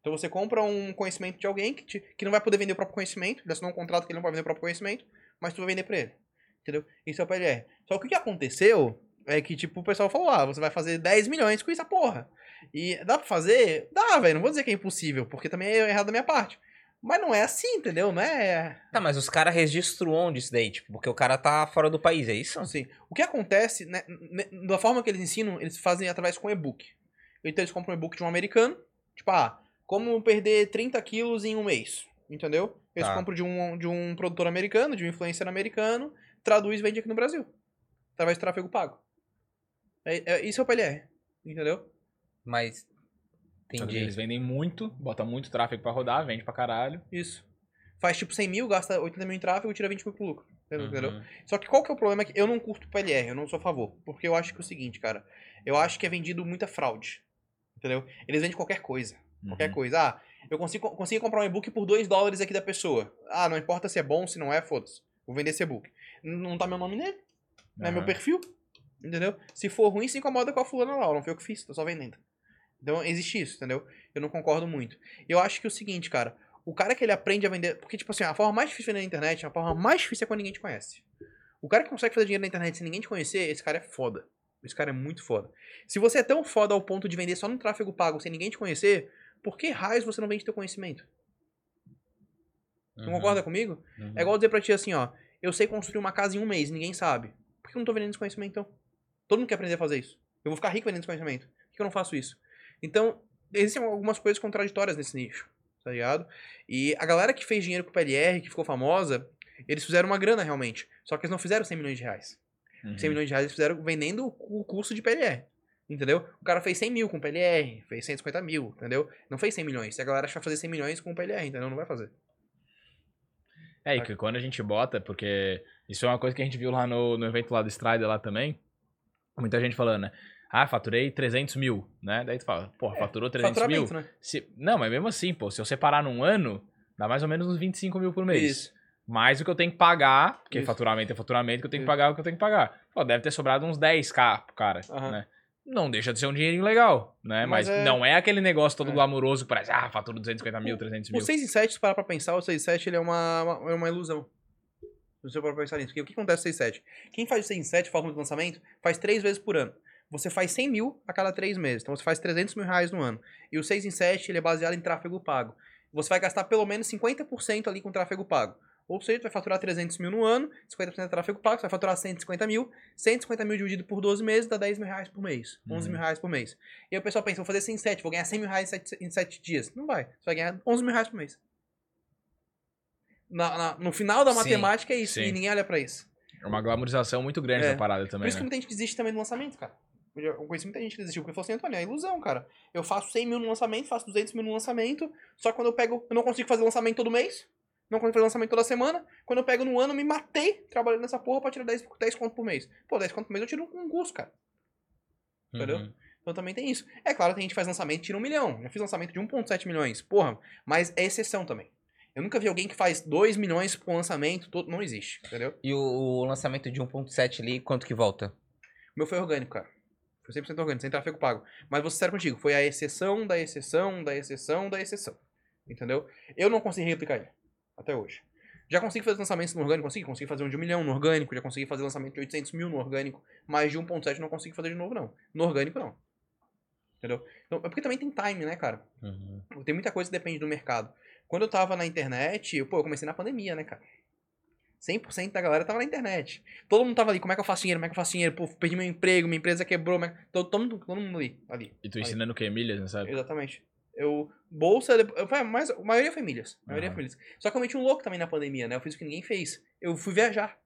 Então você compra um conhecimento de alguém que, te- que não vai poder vender o próprio conhecimento, ele assinou um contrato que ele não pode vender o próprio conhecimento, mas tu vai vender pra ele. Entendeu? Isso é o PLR. Só que o que aconteceu é que, tipo, o pessoal falou, ah, você vai fazer 10 milhões com essa porra. E dá pra fazer? Dá, velho. Não vou dizer que é impossível, porque também é errado da minha parte. Mas não é assim, entendeu? Não é Tá, mas os caras registram onde isso daí? Tipo, porque o cara tá fora do país, é isso? Assim, o que acontece, né, ne- da forma que eles ensinam, eles fazem através com e-book. Então eles compram um e-book de um americano, tipo, ah, como perder 30 quilos em um mês, entendeu? Eles Tá. compram de um, de um produtor americano, de um influencer americano, traduz e vende aqui no Brasil. Através do tráfego pago. É, é- isso é o PLR, entendeu? Mas. Entendi. Eles vendem muito, bota muito tráfego pra rodar, vende pra caralho. Isso. Faz tipo 100 mil, gasta 80 mil em tráfego e tira 20 mil pro lucro. Entendeu? entendeu? Uhum. Só que qual que é o problema? É que eu não curto PLR, eu não sou a favor. Porque eu acho que é o seguinte, cara. Eu acho que é vendido muita fraude. Entendeu? Eles vendem qualquer coisa. Qualquer Uhum. coisa. Ah, eu consigo, consigo comprar um e-book por 2 dólares aqui da pessoa. Ah, não importa se é bom, se não é, foda-se. Vou vender esse e-book. Não tá meu nome nele. Não é meu perfil. Entendeu? Se for ruim, se incomoda com a fulana lá. Não foi eu que fiz, tô só vendendo. Então existe isso, entendeu? Eu não concordo muito. Eu acho que é o seguinte, cara. O cara que ele aprende a vender. Porque, tipo assim, a forma mais difícil de vender na internet, a forma mais difícil é quando ninguém te conhece. O cara que consegue fazer dinheiro na internet sem ninguém te conhecer, esse cara é foda. Esse cara é muito foda. Se você é tão foda ao ponto de vender só no tráfego pago sem ninguém te conhecer, por que raios você não vende teu conhecimento? Uhum. concorda comigo? Uhum. É igual dizer pra ti assim, ó. eu sei construir uma casa em um mês, ninguém sabe. Por que eu não tô vendendo esse conhecimento então? Todo mundo quer aprender a fazer isso. Eu vou ficar rico vendendo esse conhecimento. Por que eu não faço isso? Então, existem algumas coisas contraditórias nesse nicho, tá ligado? E a galera que fez dinheiro com o PLR, que ficou famosa, eles fizeram uma grana realmente. Só que eles não fizeram 100 milhões de reais. Uhum. 100 milhões de reais eles fizeram vendendo o curso de PLR. Entendeu? O cara fez 100 mil com PLR, fez 150 mil, entendeu? Não fez 100 milhões. Se a galera acha que vai fazer 100 milhões com PLR, entendeu? Não vai fazer. É, e que quando a gente bota, porque isso é uma coisa que a gente viu lá no, no evento lá do Strider lá também, muita gente falando, né? Ah, faturei 300 mil, né? Daí tu fala, porra, faturou 300 mil? Né? Se- Não, mas mesmo assim, pô, se eu separar num ano, dá mais ou menos uns 25 mil por mês. Isso. Mais o que eu tenho que pagar, porque Isso. faturamento é faturamento, que eu tenho que Isso. pagar o que eu tenho que pagar. Pô, deve ter sobrado uns 10k pro cara, Aham. né? Não deixa de ser um dinheirinho legal, né? Mas, Mas é- não é aquele negócio todo É. glamouroso que parece, ah, faturo 250 mil, 300 mil. O 6 em 7, se parar pra pensar, o 6 em 7 ele é uma, uma, é uma ilusão. Se você parar pra pensar nisso. Porque o que acontece no 6 em 7? Quem faz o 6 em 7, fórmula de lançamento, faz 3 vezes por ano. Você faz 100 mil a cada 3 meses. Então você faz 300 mil reais no ano. E o 6 em 7 ele é baseado em tráfego pago. Você vai gastar pelo menos 50% ali com tráfego pago. Ou seja, tu vai faturar 300 mil no ano, 50% é tráfego pago, você vai faturar 150 mil. 150 mil dividido por 12 meses dá 10 mil reais por mês. 11 Uhum. mil reais por mês. E aí o pessoal pensa, vou fazer 100 em 7, vou ganhar 100 mil reais em 7, em 7 dias. Não vai. Você vai ganhar 11 mil reais por mês. Na- na- no final da Sim, matemática é isso, sim. e ninguém olha pra isso. É uma glamorização muito grande É. da parada Por também, isso que né? muita gente desiste também do lançamento, cara. Eu conheci muita gente que desistiu, porque falou assim, Antônio, é ilusão, cara. Eu faço 100 mil no lançamento, faço 200 mil no lançamento, só que quando eu pego, eu não consigo fazer lançamento todo mês, não consigo fazer lançamento toda semana. Quando eu pego no ano, eu me matei trabalhando nessa porra pra tirar 10, 10 conto por mês. Pô, 10 conto por mês eu tiro um curso, cara. entendeu? Uhum. Então também tem isso. É claro, tem gente que faz lançamento e tira um milhão. Já fiz lançamento de 1,7 milhões. Porra, mas é exceção também. Eu nunca vi alguém que faz 2 milhões por lançamento, todo... não existe, entendeu? E o, o lançamento de 1.7 ali, quanto que volta? O meu foi orgânico, cara. Foi 100% orgânico, sem tráfego pago. Mas vou ser sério contigo, foi a exceção da exceção da exceção da exceção. Entendeu? Eu não consegui replicar ele. Até hoje. Já consegui fazer lançamentos no orgânico, consegui. Consegui fazer um de um milhão no orgânico, já consegui fazer lançamento de 800 mil no orgânico. Mas de 1.7 não consigo fazer de novo, não. No orgânico, não. Entendeu? Então, é porque também tem time, né, cara? Tem muita coisa que depende do mercado. Quando eu tava na internet, eu, pô, eu comecei na pandemia, né, cara? 100% da galera tava na internet. Todo mundo tava ali, como é que eu faço dinheiro, como é que eu faço dinheiro? Pô, perdi meu emprego, minha empresa quebrou. como é que- Todo, todo, mundo, todo mundo ali. ali. E tu Aí. ensinando o que? Milhas, né, sabe? Exatamente. Eu, bolsa, foi mais, a maioria foi milhas. A maioria foi milhas. Só que eu meti um louco também na pandemia, né? Eu fiz o que ninguém fez. Eu fui viajar.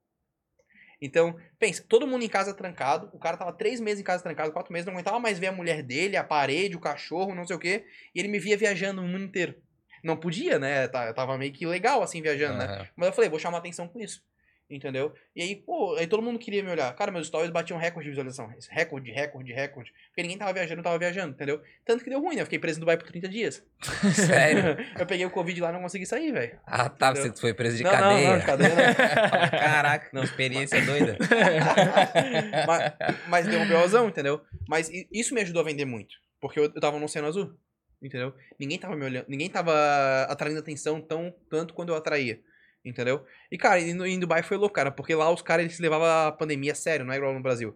Então, pensa, todo mundo em casa trancado. O cara tava três meses em casa trancado, quatro meses, não aguentava mais ver a mulher dele, a parede, o cachorro, não sei o quê. E ele me via viajando o mundo inteiro. Não podia, né? Tá- Eu tava meio que legal assim viajando, né? Aham. Mas eu falei, vou chamar atenção com isso. Entendeu? E aí, pô, aí todo mundo queria me olhar. Cara, meus stories batiam recorde de visualização. Recorde, recorde, recorde. Porque ninguém tava viajando, eu tava viajando, entendeu? Tanto que deu ruim, né? Eu fiquei preso em Dubai por 30 dias. Sério? eu peguei o Covid lá e não consegui sair, velho. Ah, tá. Entendeu? Você foi preso de Não, não, cadeia. não, de cadeia não. Caraca, não, experiência doida. mas, mas deu um BOzão, entendeu? Mas isso me ajudou a vender muito. Porque eu, eu tava no Oceano Azul. Entendeu? Ninguém tava me olhando. Ninguém tava atraindo atenção tão, tanto quando eu atraía. Entendeu? E, cara, em Dubai foi louco, cara. Porque lá os caras eles levavam a pandemia a sério, não é igual no Brasil.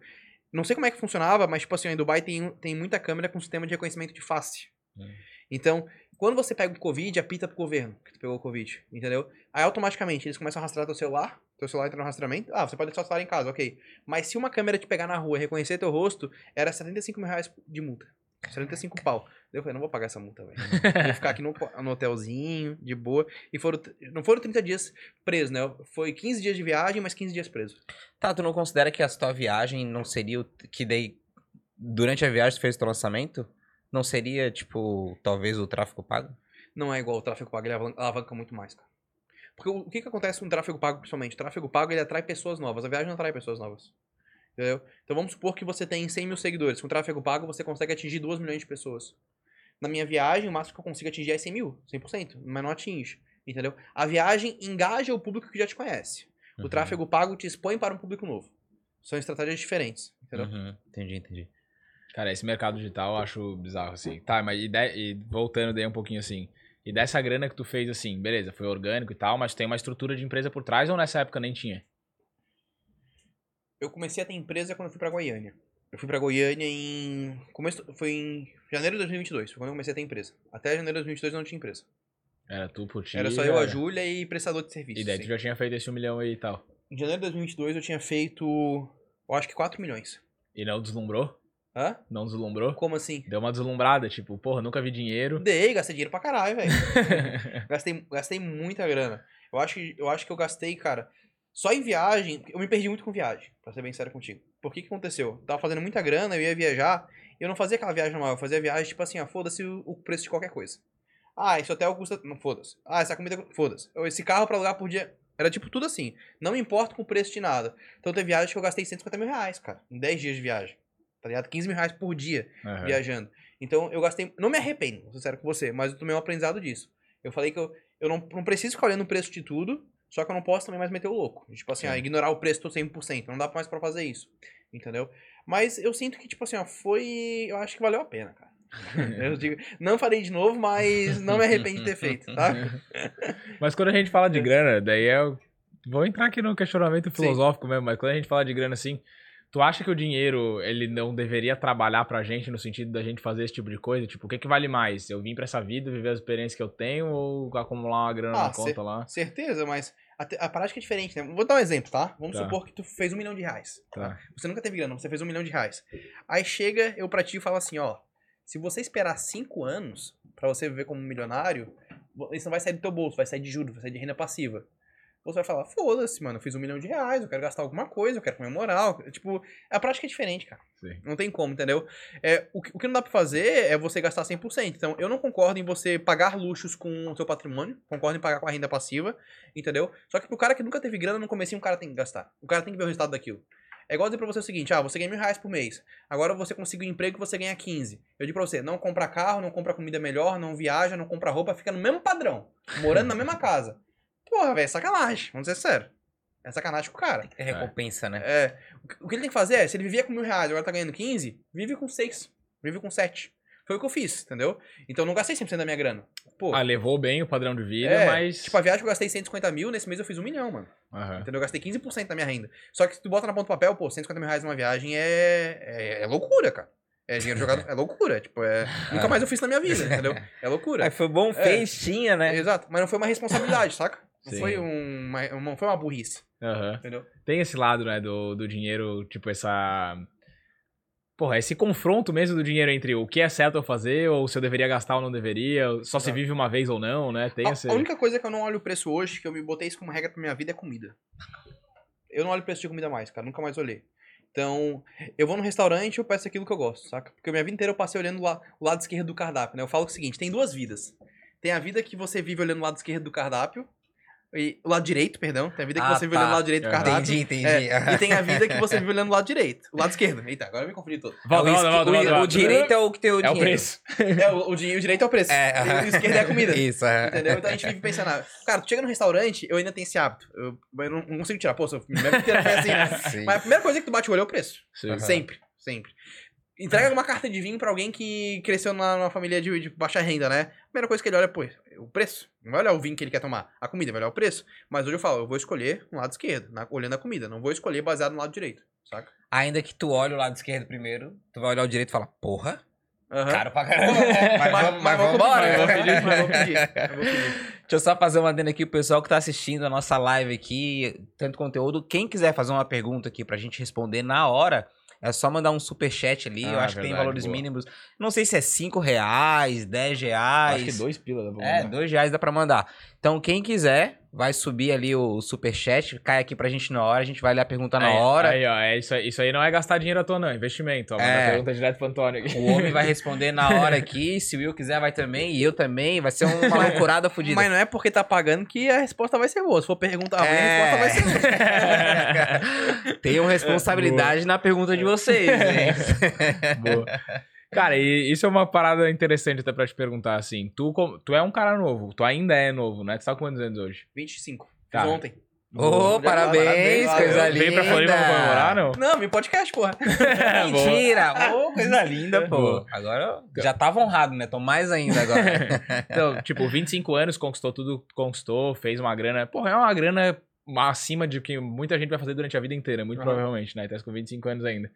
Não sei como é que funcionava, mas, tipo assim, em Dubai tem, tem muita câmera com sistema de reconhecimento de face. Hum. Então, quando você pega o Covid, apita pro governo que tu pegou o Covid, entendeu? Aí automaticamente eles começam a rastrear teu celular, teu celular entra no rastreamento. Ah, você pode deixar o celular em casa, ok. Mas se uma câmera te pegar na rua e reconhecer teu rosto, era 75 mil reais de multa. 75 pau. Daí Eu falei, não vou pagar essa multa, velho. Vou ficar aqui no, no hotelzinho, de boa. E foram, não foram 30 dias preso, né? Foi 15 dias de viagem, mas 15 dias preso. Tá, tu não considera que a tua viagem não seria o que daí durante a viagem tu fez o teu lançamento? Não seria, tipo, talvez o tráfego pago? Não é igual o tráfego pago, ele alavan- alavanca muito mais, cara. Porque o o que, que acontece com o tráfego pago, principalmente? O tráfego pago, ele atrai pessoas novas. A viagem não atrai pessoas novas. Entendeu? Então vamos supor que você tem 100 mil seguidores. Com tráfego pago, você consegue atingir 2 milhões de pessoas. Na minha viagem, o máximo que eu consigo atingir é 100 mil. 100%. Mas não atinge. Entendeu? A viagem engaja o público que já te conhece. O Uhum. tráfego pago te expõe para um público novo. São estratégias diferentes. Entendeu? Uhum, entendi, entendi. Cara, esse mercado digital eu acho bizarro, assim. Tá, mas e, de- e voltando daí um pouquinho assim. E dessa grana que tu fez, assim, beleza, foi orgânico e tal, mas tem uma estrutura de empresa por trás ou nessa época nem tinha? Eu comecei a ter empresa quando eu fui pra Goiânia. Eu fui pra Goiânia em. Começo... Foi em janeiro de 2022. Foi quando eu comecei a ter empresa. Até janeiro de 2022 eu não tinha empresa. Era tu por ti. Era só eu, a era. Júlia e prestador de serviço. E daí tu sim. já tinha feito esse um milhão aí e tal. Em janeiro de 2022 eu tinha feito, eu acho que 4 milhões. E não deslumbrou? Hã? Não deslumbrou? Como assim? Deu uma deslumbrada, tipo, porra, nunca vi dinheiro. Dei, gastei dinheiro pra caralho, velho. gastei, gastei muita grana. Eu acho, eu acho que eu gastei, cara, só em viagem. Eu me perdi muito com viagem, pra ser bem sério contigo. Por que que aconteceu? Eu tava fazendo muita grana, eu ia viajar, e eu não fazia aquela viagem normal, eu fazia viagem tipo assim, ó, foda-se o, preço de qualquer coisa. Ah, esse hotel custa. Não, foda-se. Ah, essa comida. Foda-se. Esse carro pra alugar por dia. Era tipo tudo assim. Não me importo com o preço de nada. Então tem viagens que eu gastei 150 mil reais, cara. Em 10 dias de viagem. Tá ligado? 15 mil reais por dia Aham. viajando. Então eu gastei. Não me arrependo, sincero com você, mas eu tomei um aprendizado disso. Eu falei que eu, eu não, não preciso ficar olhando o preço de tudo, só que eu não posso também mais meter o louco. Tipo assim, Sim. ah, ignorar o preço todo 100%. Não dá mais pra fazer isso. Entendeu? Mas eu sinto que, tipo assim, ó, foi. Eu acho que valeu a pena, cara. eu digo, não farei de novo, mas não me arrependo de ter feito, tá? Mas quando a gente fala de grana, daí é. Vou entrar aqui no questionamento filosófico mesmo, mas quando a gente fala de grana assim, tu acha que o dinheiro ele não deveria trabalhar pra gente no sentido da gente fazer esse tipo de coisa? Tipo, o que, que vale mais? Eu vim pra essa vida, viver as experiências que eu tenho ou acumular uma grana Ah, na conta lá? Certeza, mas a, te- a prática é diferente, né? Vou dar um exemplo, tá? Vamos Tá. supor que tu fez um milhão de reais. Tá. Você nunca teve grana, você fez um milhão de reais. Aí chega eu pra ti e falo assim, ó. Se você esperar cinco anos pra você viver como um milionário, isso não vai sair do teu bolso, vai sair de juros, vai sair de renda passiva. Você vai falar, foda-se, mano, eu fiz um milhão de reais, eu quero gastar alguma coisa, eu quero comemorar. eu- Tipo, a prática é diferente, cara. Sim. Não tem como, entendeu? É, o, que, o que não dá pra fazer é você gastar 100%. Então, eu não concordo em você pagar luxos com o seu patrimônio, concordo em pagar com a renda passiva, entendeu? Só que pro cara que nunca teve grana, no começo o cara tem que gastar. O cara tem que ver o resultado daquilo. É igual dizer pra você o seguinte, ah, você ganha mil reais por mês. Agora você conseguiu um emprego e você ganha 15. Eu digo pra você, não compra carro, não compra comida melhor, não viaja, não compra roupa, fica no mesmo padrão. Morando na mesma casa. Porra, velho, é sacanagem. Vamos ser sério. É sacanagem com o cara. É recompensa, né? É, o que- ele tem que fazer é, se ele vivia com mil reais e agora tá ganhando 15, vive com 6. Vive com 7. Foi o que eu fiz, entendeu? Então eu não gastei 100% da minha grana. Pô, Ah, levou bem o padrão de vida, é, mas. tipo, a viagem que eu gastei 150 mil, nesse mês eu fiz um milhão, mano. Aham. Entendeu? Eu gastei 15% da minha renda. Só que se tu bota na ponta do papel, pô, 150 mil reais numa viagem é, é, é loucura, cara. É dinheiro jogado, é loucura. Tipo, é, nunca mais eu fiz na minha vida, entendeu? É loucura. Aí foi bom, fez, tinha, né? Exato, mas não foi uma responsabilidade, saca? Não Sim. foi, um, uma, foi uma burrice, Aham. entendeu? Tem esse lado, né, do, do dinheiro, tipo, essa. Porra, esse confronto mesmo do dinheiro entre o que é certo eu fazer, ou se eu deveria gastar ou não deveria, só se vive uma vez ou não, né? Tem A, esse. a única coisa que eu não olho o preço hoje, que eu me botei isso como regra pra minha vida, é comida. Eu não olho o preço de comida mais, cara. Nunca mais olhei. Então, eu vou no restaurante e eu peço aquilo que eu gosto, saca? Porque a minha vida inteira eu passei olhando lá, o lado esquerdo do cardápio, né? Eu falo o seguinte, tem duas vidas. Tem a vida que você vive olhando o lado esquerdo do cardápio, e o lado direito, perdão. Tem a vida que Ah, você vive tá. olhando o lado direito do cardápio. Entendi, entendi. É, e tem a vida que você vive olhando o lado direito. O lado esquerdo. Eita, agora eu me confundi todo. Volta, É o volta, volta, o- volta, o, volta. direito é o que tem o É o dinheiro. preço. É, o, o, o direito é o preço. É, o esquerdo é a comida. Isso, é. Entendeu? Então a gente vive pensando, ah, cara, tu chega no restaurante, eu ainda tenho esse hábito. Eu, eu não, não consigo tirar, pô, minha vida inteira foi assim. né? Mas a primeira coisa que tu bate o olho é o preço. Sim. Sempre, sempre. Entrega uma carta de vinho pra alguém que cresceu na- numa família de, de baixa renda, né? Primeira coisa que ele olha, pô, o preço. Não vai olhar o vinho que ele quer tomar. A comida, vai olhar o preço. Mas hoje eu falo, eu vou escolher no lado esquerdo, na- olhando a comida. Não vou escolher baseado no lado direito, saca? Ainda que tu olhe o lado esquerdo primeiro, tu vai olhar o direito e falar, porra, Aham. caro pra caramba. mas, vamos- mas vamos embora. Mas vou pedir, mas vou pedir. mas vou pedir. Deixa eu só fazer uma adenda aqui pro pessoal que tá assistindo a nossa live aqui, tanto conteúdo. Quem quiser fazer uma pergunta aqui pra gente responder na hora, é só mandar um superchat ali. eu Ah, acho que tem verdade, valores boa. mínimos. Não sei se é 5 reais, 10 reais. Acho que dois pila dá pra É, mandar. dois reais dá pra mandar. Então, quem quiser, vai subir ali o superchat, cai aqui pra gente na hora, a gente vai ler a pergunta na hora. Aí, ó, é isso, aí- isso aí não é gastar dinheiro à toa, não. é Investimento. Ó, manda É. a pergunta direto pro Antônio aqui. O homem vai responder na hora aqui. Se o Will quiser, vai também. E eu também. Vai ser uma loucurada fodida. Mas não é porque tá pagando que a resposta vai ser boa. Se for perguntar ruim, É. a resposta vai ser boa. Tenham responsabilidade na pergunta de vocês, hein? Boa. Cara, e isso é uma parada interessante até pra te perguntar, assim. Tu, tu é um cara novo, tu ainda é novo, né? Tu tá com quantos anos hoje? 25. Tá. Fiz ontem. Ô, parabéns, Parabéns, coisa linda. Veio pra Floripa pra comemorar, não? Não, meu podcast, porra. Mentira! Ô, coisa linda, pô. Agora eu já tava honrado, né? Tô mais ainda agora. Então, tipo, 25 anos, conquistou tudo, conquistou, fez uma grana. Porra, é uma grana acima de que muita gente vai fazer durante a vida inteira, muito Aham. provavelmente, né? Tá com 25 anos ainda.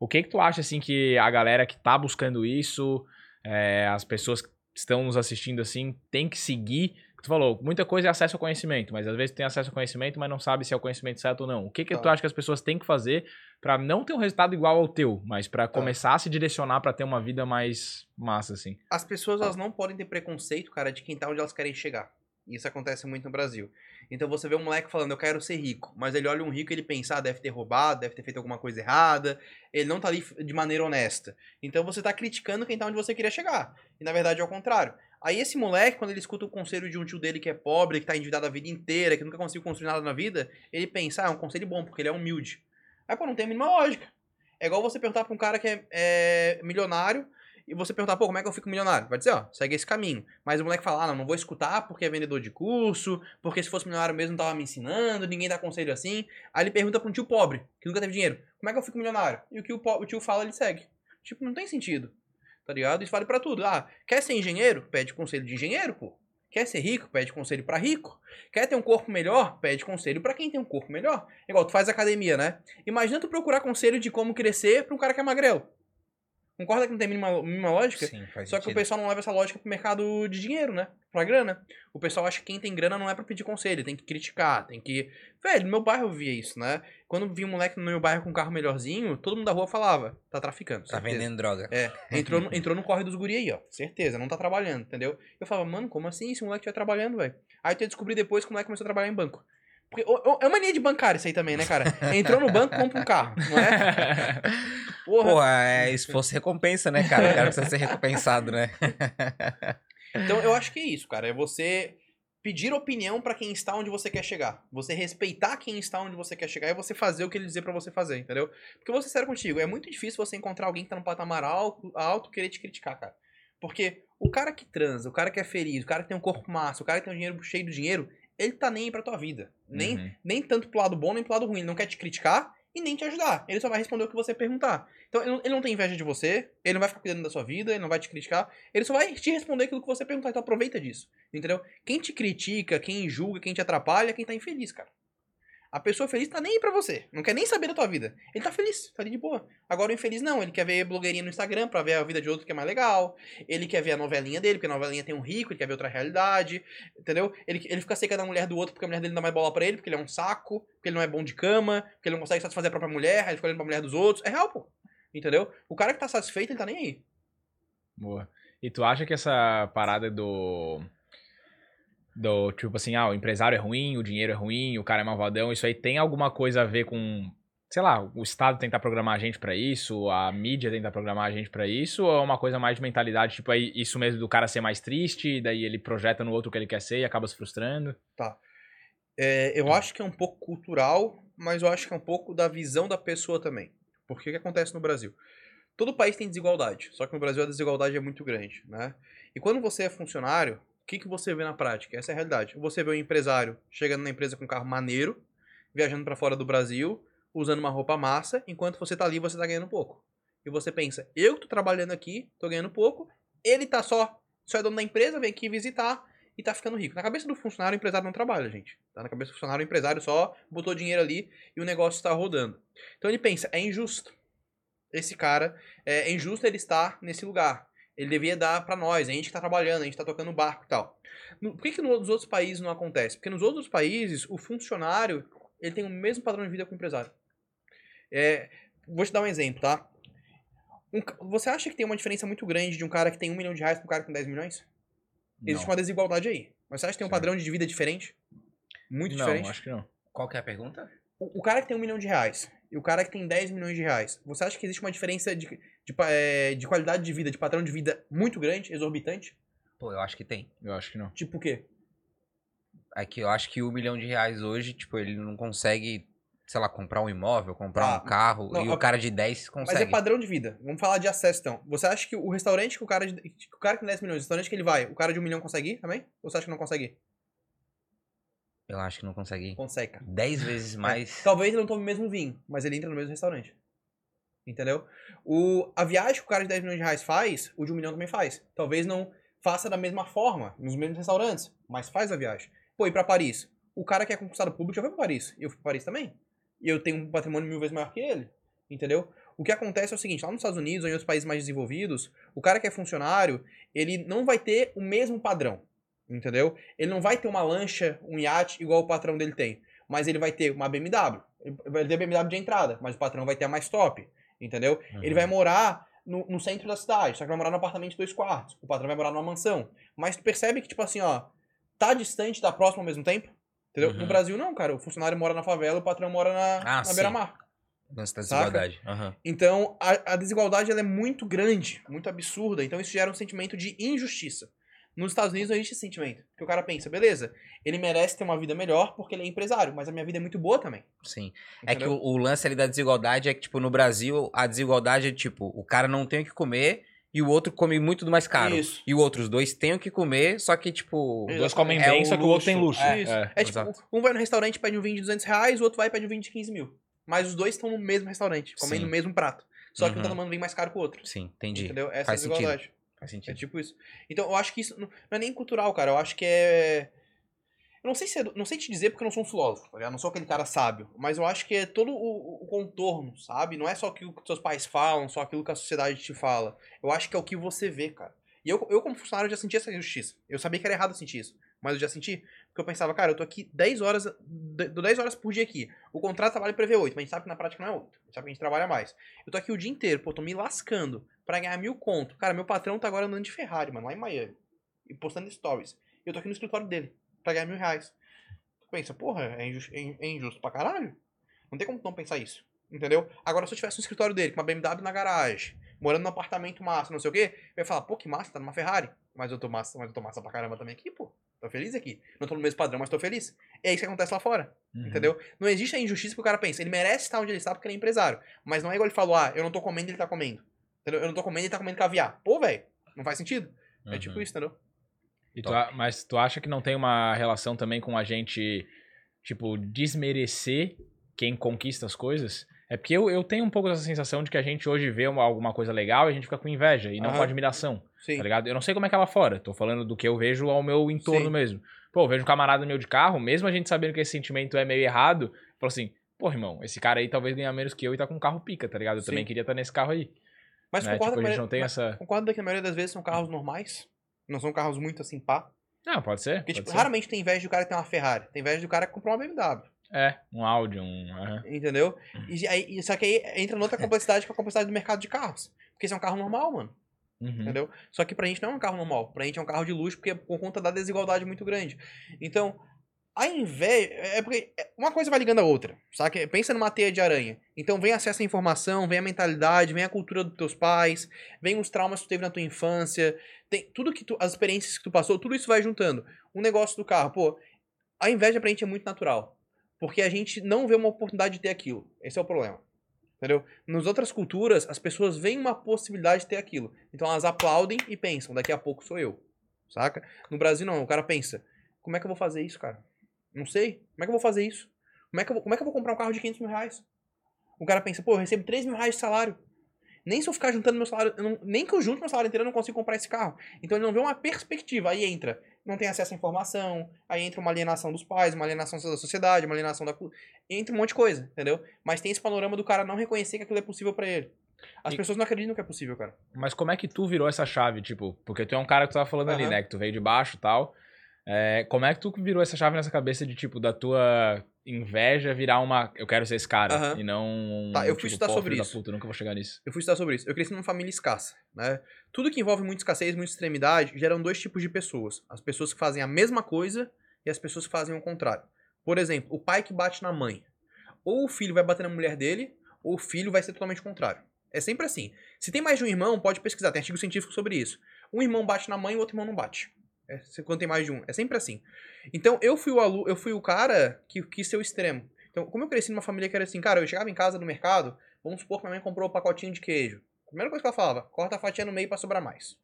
O que que tu acha, assim, que a galera que tá buscando isso, é, as pessoas que estão nos assistindo, assim, tem que seguir Tu falou, muita coisa é acesso ao conhecimento, mas às vezes tem acesso ao conhecimento, mas não sabe se é o conhecimento certo ou não. O que que Tá. tu acha que as pessoas têm que fazer pra não ter um resultado igual ao teu, mas pra começar a se direcionar pra ter uma vida mais massa, assim? As pessoas elas não podem ter preconceito, cara, de quem tá onde elas querem chegar. Isso acontece muito no Brasil. Então você vê um moleque falando, eu quero ser rico. Mas ele olha um rico e ele pensa, ah, deve ter roubado, deve ter feito alguma coisa errada. Ele não tá ali de maneira honesta. Então você tá criticando quem tá onde você queria chegar. E na verdade é o contrário. Aí esse moleque, quando ele escuta o conselho de um tio dele que é pobre, que tá endividado a vida inteira, que nunca conseguiu construir nada na vida, ele pensa, ah, é um conselho bom, porque ele é humilde. Aí, pô, não tem a mínima lógica. É igual você perguntar pra um cara que é, é milionário e você perguntar, pô, como é que eu fico milionário? Vai dizer, ó, segue esse caminho. Mas o moleque fala, ah, não, não vou escutar porque é vendedor de curso, porque se fosse milionário mesmo não tava me ensinando, ninguém dá conselho assim. Aí ele pergunta pra um tio pobre, que nunca teve dinheiro, como é que eu fico milionário? E o que o, o tio fala, ele segue. Tipo, não tem sentido. Tá ligado? Isso vale pra tudo. Ah, quer ser engenheiro? Pede conselho de engenheiro, pô. Quer ser rico? Pede conselho pra rico. Quer ter um corpo melhor? Pede conselho pra quem tem um corpo melhor. Igual, tu faz academia, né? Imagina tu procurar conselho de como crescer pra um cara que é magrelo. Concorda que não tem mínima, mínima lógica? Sim, faz Só que o sentido. pessoal não leva essa lógica pro mercado de dinheiro, né? Pra grana. O pessoal acha que quem tem grana não é pra pedir conselho, tem que criticar, tem que. Velho, no meu bairro eu via isso, né? Quando vi um moleque no meu bairro com um carro melhorzinho, todo mundo da rua falava, tá traficando. Tá certeza. vendendo droga. É, entrou no, entrou no corre dos guri aí, ó. Certeza, não tá trabalhando, entendeu? Eu falava, mano, como assim esse moleque vai trabalhando, velho? Aí eu descobri depois que o moleque começou a trabalhar em banco. Porque, é mania de bancário isso aí também, né, cara? Entrou no banco, compra um carro, não é? Porra. Pô, é esforço recompensa, né, cara? O cara precisa ser recompensado, né? Então eu acho que é isso, cara. É você pedir opinião pra quem está onde você quer chegar. Você respeitar quem está onde você quer chegar e você fazer o que ele dizer pra você fazer, entendeu? Porque eu vou ser sério contigo, é muito difícil você encontrar alguém que tá no patamar alto, alto querer te criticar, cara. Porque o cara que transa, o cara que é feliz, o cara que tem um corpo massa, o cara que tem um dinheiro cheio de dinheiro, ele tá nem aí pra tua vida. Nem, Uhum. nem tanto pro lado bom, nem pro lado ruim. Ele não quer te criticar e nem te ajudar. Ele só vai responder o que você perguntar. Então, ele não, ele não tem inveja de você, ele não vai ficar cuidando da sua vida, ele não vai te criticar, ele só vai te responder aquilo que você perguntar. Então, aproveita disso. Entendeu? Quem te critica, quem julga, quem te atrapalha, é quem tá infeliz, cara. A pessoa feliz tá nem aí pra você. Não quer nem saber da tua vida. Ele tá feliz, tá ali de boa. Agora o infeliz não, ele quer ver blogueirinha no Instagram pra ver a vida de outro que é mais legal. Ele quer ver a novelinha dele, porque a novelinha tem um rico, ele quer ver outra realidade. Entendeu? Ele, ele fica seca da mulher do outro porque a mulher dele não dá mais bola pra ele, porque ele é um saco, porque ele não é bom de cama, porque ele não consegue satisfazer a própria mulher, aí ele fica olhando pra mulher dos outros. É real, pô. Entendeu? O cara que tá satisfeito, ele tá nem aí. Boa. E tu acha que essa parada do. Do tipo assim, ah, o empresário é ruim, o dinheiro é ruim, o cara é malvadão, isso aí tem alguma coisa a ver com. Sei lá, o Estado tentar programar a gente pra isso, a mídia tentar programar a gente pra isso, ou é uma coisa mais de mentalidade, tipo, aí isso mesmo do cara ser mais triste, daí ele projeta no outro o que ele quer ser e acaba se frustrando? É, eu acho que é um pouco cultural, mas eu acho que é um pouco da visão da pessoa também. Porque o que acontece no Brasil? Todo país tem desigualdade, só que no Brasil a desigualdade é muito grande, né? E quando você é funcionário, que, que você vê na prática? Essa é a realidade. Você vê um empresário chegando na empresa com um carro maneiro, viajando pra fora do Brasil, usando uma roupa massa, enquanto você tá ali você tá ganhando pouco. E você pensa, eu que tô trabalhando aqui, tô ganhando pouco, ele tá só, só é dono da empresa, vem aqui visitar e tá ficando rico. Na cabeça do funcionário, o empresário não trabalha, gente. Tá na cabeça do funcionário, o empresário só botou dinheiro ali e o negócio está rodando. Então ele pensa, é injusto. Esse cara, é, é injusto ele estar nesse lugar. Ele devia dar pra nós, a gente que tá trabalhando, a gente tá tocando barco e tal. No- por que, que nos outros países não acontece? Porque nos outros países, o funcionário, ele tem o mesmo padrão de vida que o empresário. É, vou te dar um exemplo, tá? Um você acha que tem uma diferença muito grande de um cara que tem um milhão de reais para um cara que tem 10 milhões? Existe Não. uma desigualdade aí. Mas você acha que tem um Certo. padrão de vida diferente? Muito não, diferente? acho que não. Qual que é a pergunta? O, o cara que tem um milhão de reais e o cara que tem 10 milhões de reais, você acha que existe uma diferença de, de, é, de qualidade de vida, de padrão de vida muito grande, exorbitante? Pô, eu acho que tem. Eu acho que não. Tipo o quê? É que eu acho que um milhão de reais hoje, tipo, ele não consegue, sei lá, comprar um imóvel, comprar Ah, um carro, não, e a- o cara de 10 Mas consegue. é padrão de vida. Vamos falar de acesso então. Você acha que o restaurante que o cara, de, que o cara que tem 10 milhões, o restaurante que ele vai, o cara de um milhão consegue ir também? Ou você acha que não consegue ir? Eu acho que não consegue. Consegue, cara. 10 vezes mais. Talvez ele não tome o mesmo vinho, mas ele entra no mesmo restaurante. Entendeu? O, a viagem que o cara de 10 milhões de reais faz, o de um milhão também faz. Talvez não faça da mesma forma, nos mesmos restaurantes, mas faz a viagem. Pô, ir pra Paris. O cara que é conquistado público já foi pra Paris. Eu fui pra Paris também. E eu tenho um patrimônio mil vezes maior que ele. Entendeu? O que acontece é o seguinte, lá nos Estados Unidos ou em outros países mais desenvolvidos, o cara que é funcionário, ele não vai ter o mesmo padrão. Entendeu? Ele não vai ter uma lancha, um iate igual o patrão dele tem. Mas ele vai ter uma BMW. Ele vai ter BMW de entrada, mas o patrão vai ter a mais top. Entendeu? Uhum. Ele vai morar no, no centro da cidade, só que vai morar num apartamento de dois quartos. O patrão vai morar numa mansão. Mas tu percebe que, tipo assim, ó, tá distante, tá próximo ao mesmo tempo? Entendeu? Uhum. No Brasil, não, cara. O funcionário mora na favela, o patrão mora na, Ah, na beira-mar. Lance da Saca? desigualdade. Aham. Então, a, a desigualdade ela é muito grande, muito absurda. Então, isso gera um sentimento de injustiça. Nos Estados Unidos não existe esse sentimento. Porque o cara pensa, beleza, ele merece ter uma vida melhor porque ele é empresário, mas a minha vida é muito boa também. Sim. É que o, entendeu? o lance ali da desigualdade é que, tipo, no Brasil, a desigualdade é, tipo, o cara não tem o que comer e o outro come muito do mais caro. Isso. E o outro, os dois têm o que comer, só que, tipo. Isso. Dois comem É bem, só que o outro tem luxo. É, Isso. É. É tipo, exato. um vai no restaurante e pede um vinho de 200 reais, o outro vai e pede um vinho de 15 mil. Mas os dois estão no mesmo restaurante, comendo Sim. o mesmo prato. Só que um tá Uhum. tomando vinho mais caro que o outro. Sim, entendi. Entendeu? Essa Faz é a desigualdade. sentido. Faz É sentido. tipo isso. Então, eu acho que isso não é nem cultural, cara. Eu acho que é. Eu não sei se é- não sei te dizer porque eu não sou um filósofo, tá não sou aquele cara sábio, mas eu acho que é todo o, o contorno, sabe? Não é só aquilo que seus pais falam, só aquilo que a sociedade te fala. Eu acho que é o que você vê, cara. E eu, eu como funcionário, já senti essa injustiça. Eu sabia que era errado sentir isso, mas eu já senti. Porque eu pensava, cara, eu tô aqui 10 horas, dou 10 horas por dia aqui. O contrato trabalha prevê 8, mas a gente sabe que na prática não é 8. A gente sabe que a gente trabalha mais. Eu tô aqui o dia inteiro, pô, tô me lascando pra ganhar mil conto. Cara, meu patrão tá agora andando de Ferrari, mano, lá em Miami. E postando stories. Eu tô aqui no escritório dele, pra ganhar mil reais. Tu pensa, porra, é injusto, é é injusto pra caralho? Não tem como não pensar isso. Entendeu? Agora, se eu tivesse no escritório dele, com uma BMW na garagem, morando num apartamento massa, não sei o quê, eu ia falar, pô, que massa, tá numa Ferrari. Mas eu tô massa, mas eu tô massa pra caramba também aqui, pô. Tô feliz aqui. Não tô no mesmo padrão, mas tô feliz. É isso que acontece lá fora. Uhum. Entendeu? Não existe a injustiça porque o cara pensa, ele merece estar onde ele está porque ele é empresário. Mas não é igual ele falou, ah, eu não tô comendo, ele tá comendo. Entendeu? Eu não tô comendo, ele tá comendo caviar. Pô, velho, não faz sentido. É Uhum. tipo isso, entendeu? Tu a- mas tu acha que não tem uma relação também com a gente, tipo, desmerecer quem conquista as coisas? É porque eu, eu tenho um pouco essa sensação de que a gente hoje vê uma- alguma coisa legal e a gente fica com inveja e não com admiração, Sim. tá ligado? Eu não sei como é que é lá fora, tô falando do que eu vejo ao meu entorno Sim. mesmo. Pô, eu vejo um camarada meu de carro, mesmo a gente sabendo que esse sentimento é meio errado, falo assim, pô, irmão, esse cara aí talvez ganha menos que eu e tá com um carro pica, tá ligado? Eu Sim. também queria estar nesse carro aí. Mas né? concorda Tipo, a gente não tem mas- essa... Concorda que a maioria das vezes são carros normais? Não são carros muito assim, pá? Não, pode ser. Porque, pode tipo, ser. raramente tem inveja do cara que tem uma Ferrari. Tem inveja do cara que comprou uma BMW. É, um áudio, um... aham. Entendeu? E, aí, só que aí entra noutra complexidade que é a complexidade do mercado de carros. Porque esse é um carro normal, mano. Uhum. Entendeu? Só que pra gente não é um carro normal. Pra gente é um carro de luxo porque é por conta da desigualdade muito grande. Então, a inveja. É porque uma coisa vai ligando a outra. Sabe? Pensa numa teia de aranha. Então vem acesso à informação, vem a mentalidade, vem a cultura dos teus pais, vem os traumas que tu teve na tua infância, tem tudo que tu. As experiências que tu passou, tudo isso vai juntando. Um negócio do carro, pô, a inveja pra gente é muito natural. Porque a gente não vê uma oportunidade de ter aquilo. Esse é o problema. Entendeu? Nas outras culturas, as pessoas veem uma possibilidade de ter aquilo. Então elas aplaudem e pensam, daqui a pouco sou eu. Saca? No Brasil não, o cara pensa, como é que eu vou fazer isso, cara? Não sei. Como é que eu vou fazer isso? Como é que eu vou, como é que eu vou comprar um carro de 500 mil reais? O cara pensa, pô, eu recebo 3 mil reais de salário. Nem se eu ficar juntando meu salário, não- nem que eu junte meu salário inteiro, eu não consigo comprar esse carro. Então ele não vê uma perspectiva. Aí entra, não tem acesso à informação, aí entra uma alienação dos pais, uma alienação da sociedade, uma alienação da. Entra um monte de coisa, entendeu? Mas tem esse panorama do cara não reconhecer que aquilo é possível pra ele. As E- pessoas não acreditam que é possível, cara. Mas como é que tu virou essa chave, tipo, porque tu é um cara que tu tava falando ali, Aham. né, que tu veio de baixo e tal. É, como é que tu virou essa chave nessa cabeça de, tipo, da tua inveja virar uma, eu quero ser esse cara, Aham. e não um, Tá, eu tipo, fui estudar pô, sobre isso. Puta, nunca vou chegar nisso. Eu fui estudar sobre isso. Eu cresci numa família escassa, né? Tudo que envolve muita escassez, muita extremidade, geram dois tipos de pessoas. As pessoas que fazem a mesma coisa e as pessoas que fazem o contrário. Por exemplo, o pai que bate na mãe. Ou o filho vai bater na mulher dele, ou o filho vai ser totalmente contrário. É sempre assim. Se tem mais de um irmão, pode pesquisar, tem artigo científico sobre isso. Um irmão bate na mãe e o outro irmão não bate. É, quando tem mais de um. É sempre assim. Então, eu fui o alu eu fui o cara que quis ser o extremo. Então, como eu cresci numa família que era assim, cara, eu chegava em casa no mercado, vamos supor que minha mãe comprou um pacotinho de queijo. A primeira coisa que ela falava, corta a fatia no meio pra sobrar mais.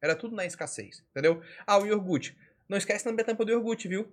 Era tudo na escassez, entendeu? Ah, o iogurte. Não esquece também a tampa do iogurte, viu?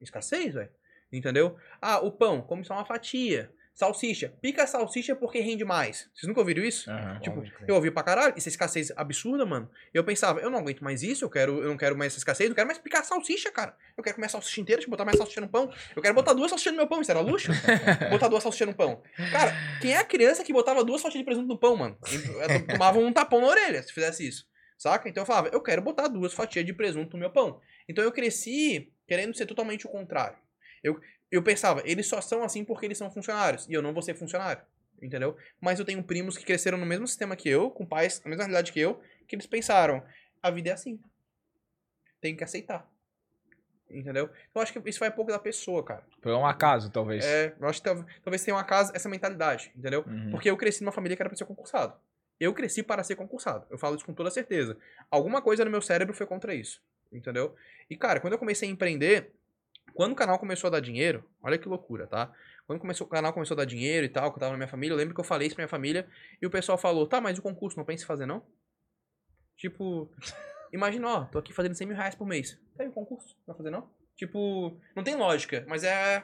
Escassez, velho. Entendeu? Ah, o pão, come só uma fatia. Salsicha. Pica a salsicha porque rende mais. Vocês nunca ouviram isso? Aham. Tipo, eu ouvi pra caralho, isso é escassez absurda, mano. E eu pensava, eu não aguento mais isso, eu quero, eu não quero mais essa escassez, eu não quero mais picar salsicha, cara. Eu quero comer a salsicha inteira, deixa eu botar mais salsicha no pão. Eu quero botar duas salsichas no meu pão, isso era luxo? botar duas salsichas no pão. Cara, quem é a criança que botava duas fatias de presunto no pão, mano? Eu tomava um tapão na orelha se fizesse isso. Saca? Então eu falava, eu quero botar duas fatias de presunto no meu pão. Então eu cresci querendo ser totalmente o contrário. Eu, eu pensava, eles só são assim porque eles são funcionários. E eu não vou ser funcionário. Entendeu? Mas eu tenho primos que cresceram no mesmo sistema que eu, com pais na mesma realidade que eu, que eles pensaram, a vida é assim. Tem que aceitar. Entendeu? Eu acho que isso vai pouco da pessoa, cara. Foi um acaso, talvez. É, eu acho que tal- talvez tenha uma casa, essa mentalidade, entendeu? Uhum. Porque eu cresci numa família que era pra ser concursado. Eu cresci para ser concursado. Eu falo isso com toda certeza. Alguma coisa no meu cérebro foi contra isso. Entendeu? E, cara, quando eu comecei a empreender, quando o canal começou a dar dinheiro, olha que loucura, tá? Quando começou, o canal começou a dar dinheiro e tal, que eu tava na minha família, eu lembro que eu falei isso pra minha família e o pessoal falou, tá, mas o concurso não pensa em fazer, não? Tipo, imagina, ó, tô aqui fazendo 100 mil reais por mês. Tá aí o concurso, não vai fazer, não? Tipo, não tem lógica, mas é,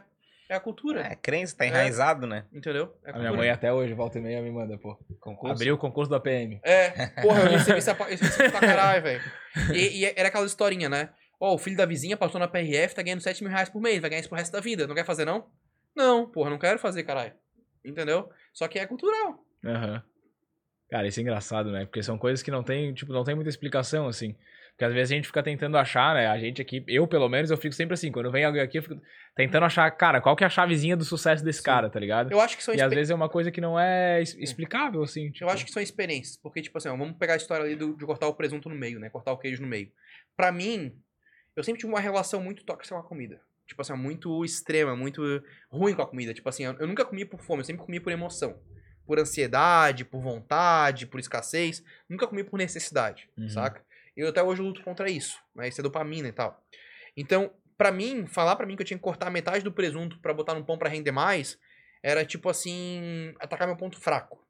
é a cultura, É, crença, tá enraizado, né? entendeu? É A minha mãe até hoje, volta e meia, me manda, pô. Concurso. Abriu o concurso da PM. É, porra, eu recebi isso pra caralho, velho. E, e era aquela historinha, né? Ó, o filho da vizinha passou na PRF, tá ganhando 7 mil reais por mês, vai ganhar isso pro resto da vida. Não quer fazer, não? Não, porra, não quero fazer, caralho. Entendeu? Só que é cultural. Aham. Cara, isso é engraçado, né? Porque são coisas que não tem, tipo, não tem muita explicação, assim. Porque às vezes a gente fica tentando achar, né? A gente aqui, eu pelo menos, eu fico sempre assim. Quando vem alguém aqui, eu fico tentando achar, cara, qual que é a chavezinha do sucesso desse Sim. cara, tá ligado? Eu acho que são E às vezes é uma coisa que não é explicável, assim. Tipo, Eu acho que são experiências. Porque, tipo assim, ó, vamos pegar a história ali do- de cortar o presunto no meio, né? Cortar o queijo no meio. Pra mim, eu sempre tive uma relação muito tóxica com a comida. Tipo assim, muito extrema, muito ruim com a comida. Tipo assim, eu nunca comi por fome, eu sempre comi por emoção. Por ansiedade, por vontade, por escassez. Nunca comi por necessidade, Uhum. saca? E eu até hoje luto contra isso, né? Isso é dopamina e tal. Então, pra mim, falar pra mim que eu tinha que cortar metade do presunto pra botar no pão pra render mais, era tipo assim, atacar meu ponto fraco,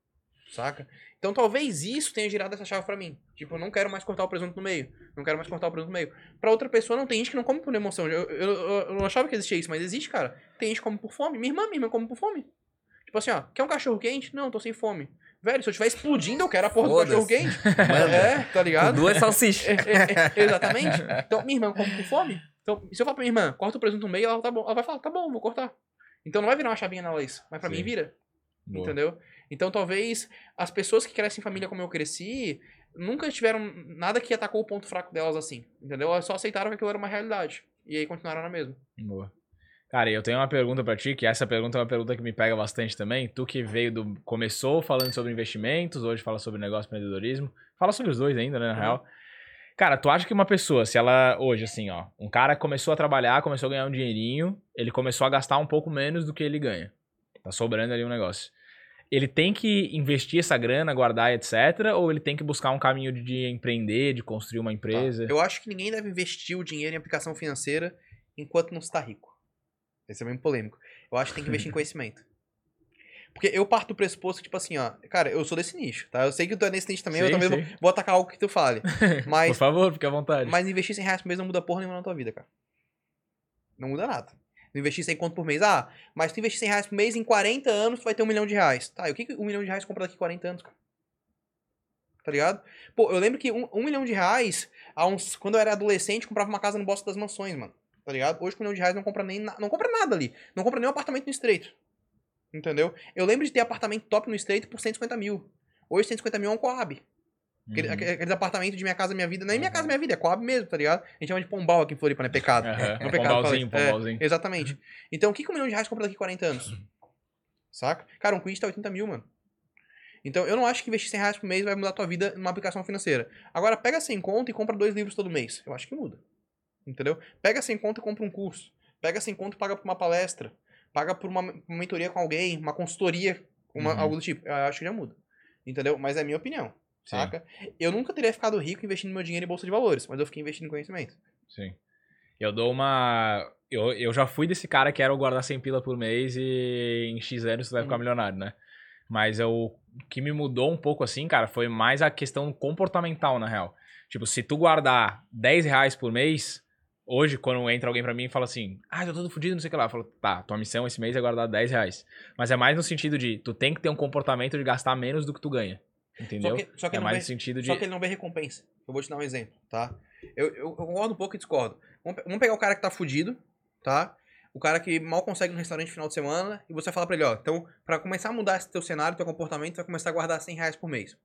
saca? Então talvez isso tenha girado essa chave pra mim. Tipo, eu não quero mais cortar o presunto no meio. Não quero mais cortar o presunto no meio. Pra outra pessoa não tem gente que não come por emoção. Eu, eu, eu, não achava que existia isso, mas existe, cara. Tem gente que come por fome. Minha irmã, minha irmã come por fome. Tipo assim, ó, quer um cachorro quente? Não, tô sem fome. Velho, se eu estiver explodindo, eu quero a porra do cachorro quente. é, tá ligado? duas salsichas. É, é, é, exatamente. Então, minha irmã come por fome. Então, se eu falar pra minha irmã, corta o presunto no meio, ela, tá bom, ela vai falar, tá bom, vou cortar. Então não vai virar uma chavinha nela isso. Mas pra Sim. mim vira. boa. Entendeu? Então talvez as pessoas que crescem em família como eu cresci nunca tiveram nada que atacou o ponto fraco delas assim. Entendeu? Elas só aceitaram que aquilo era uma realidade. E aí continuaram na mesma. Boa. Cara, eu tenho uma pergunta pra ti, que essa pergunta é uma pergunta que me pega bastante também. Tu que veio do. começou falando sobre investimentos, hoje fala sobre negócio e empreendedorismo. Fala sobre os dois ainda, né, na Uhum. real. Cara, tu acha que uma pessoa, se ela, hoje, assim, ó, um cara começou a trabalhar, começou a ganhar um dinheirinho, ele começou a gastar um pouco menos do que ele ganha. Tá sobrando ali um negócio. Ele tem que investir essa grana, guardar, etc. Ou ele tem que buscar um caminho de, de empreender, de construir uma empresa? Eu acho que ninguém deve investir o dinheiro em aplicação financeira enquanto não está rico. Esse é bem polêmico. Eu acho que tem que investir em conhecimento. Porque eu parto do pressuposto que, tipo assim, ó, cara, eu sou desse nicho, tá? Eu sei que tu é desse nicho também, eu Sim, também vou, vou atacar algo que tu fale. Por Mas, favor, fique à vontade. mas investir 100 reais por mês não muda porra nenhuma na tua vida, cara. Não muda nada. Tu investir 100 conto por mês, ah, mas tu investir 100 reais por mês, em 40 anos tu vai ter um milhão de reais. Tá, e o que, que um milhão de reais compra daqui a 40 anos? Tá ligado? Pô, eu lembro que um, um milhão de reais, há uns, quando eu era adolescente, comprava uma casa no Bosque das Mansões, mano. Tá ligado? Hoje com um milhão de reais não compra nem na- não compra nada ali. Não compra nem um apartamento no estreito. Entendeu? Eu lembro de ter apartamento top no estreito por 150 mil. Hoje 150 mil é um Coab. Aquele- Uhum. aquele- Aqueles apartamentos de Minha Casa Minha Vida. Não é Minha Casa Minha Vida, é Coab mesmo, tá ligado? A gente chama de pombal aqui em Floripa, né? Pecado. Aham, Não é pecado, pombalzinho. É, pombalzinho. exatamente. Então, o que, que um milhão de reais compra daqui a 40 anos? Saca? Cara, um quiz tá 80 mil, mano. Então, eu não acho que investir 100 reais por mês vai mudar a tua vida numa aplicação financeira. Agora, pega 100 conto e compra dois livros todo mês. Eu acho que muda. Entendeu? Pega 100 conto e compra um curso. Pega 100 conto e paga por uma palestra. Paga por uma, uma mentoria com alguém, uma consultoria, uma- Uhum. algo do tipo. Eu acho que já muda. Entendeu? Mas é a minha opinião. Sim. Saca? Eu nunca teria ficado rico investindo meu dinheiro em bolsa de valores, mas eu fiquei investindo em conhecimento. Sim. Eu dou uma. Eu, eu já fui desse cara que era o guardar 100 pila por mês e em X anos você vai ficar Uhum. milionário, né? Mas eu, o que me mudou um pouco assim, cara, foi mais a questão comportamental, na real. Tipo, se tu guardar 10 reais por mês, hoje, quando entra alguém pra mim e fala assim, ah, eu tô todo fudido, não sei o que lá. Eu falo, tá, tua missão esse mês é guardar 10 reais. Mas é mais no sentido de, tu tem que ter um comportamento de gastar menos do que tu ganha. Entendeu? Só que, só que é mais sentido de. Só que ele não vê recompensa. Eu vou te dar um exemplo, tá? Eu, eu, eu concordo um pouco e discordo. Vamos, vamos pegar o cara que tá fudido, tá? O cara que mal consegue no restaurante no final de semana e você fala pra ele, ó, então, pra começar a mudar esse teu cenário, teu comportamento, vai começar a guardar 100 reais por mês.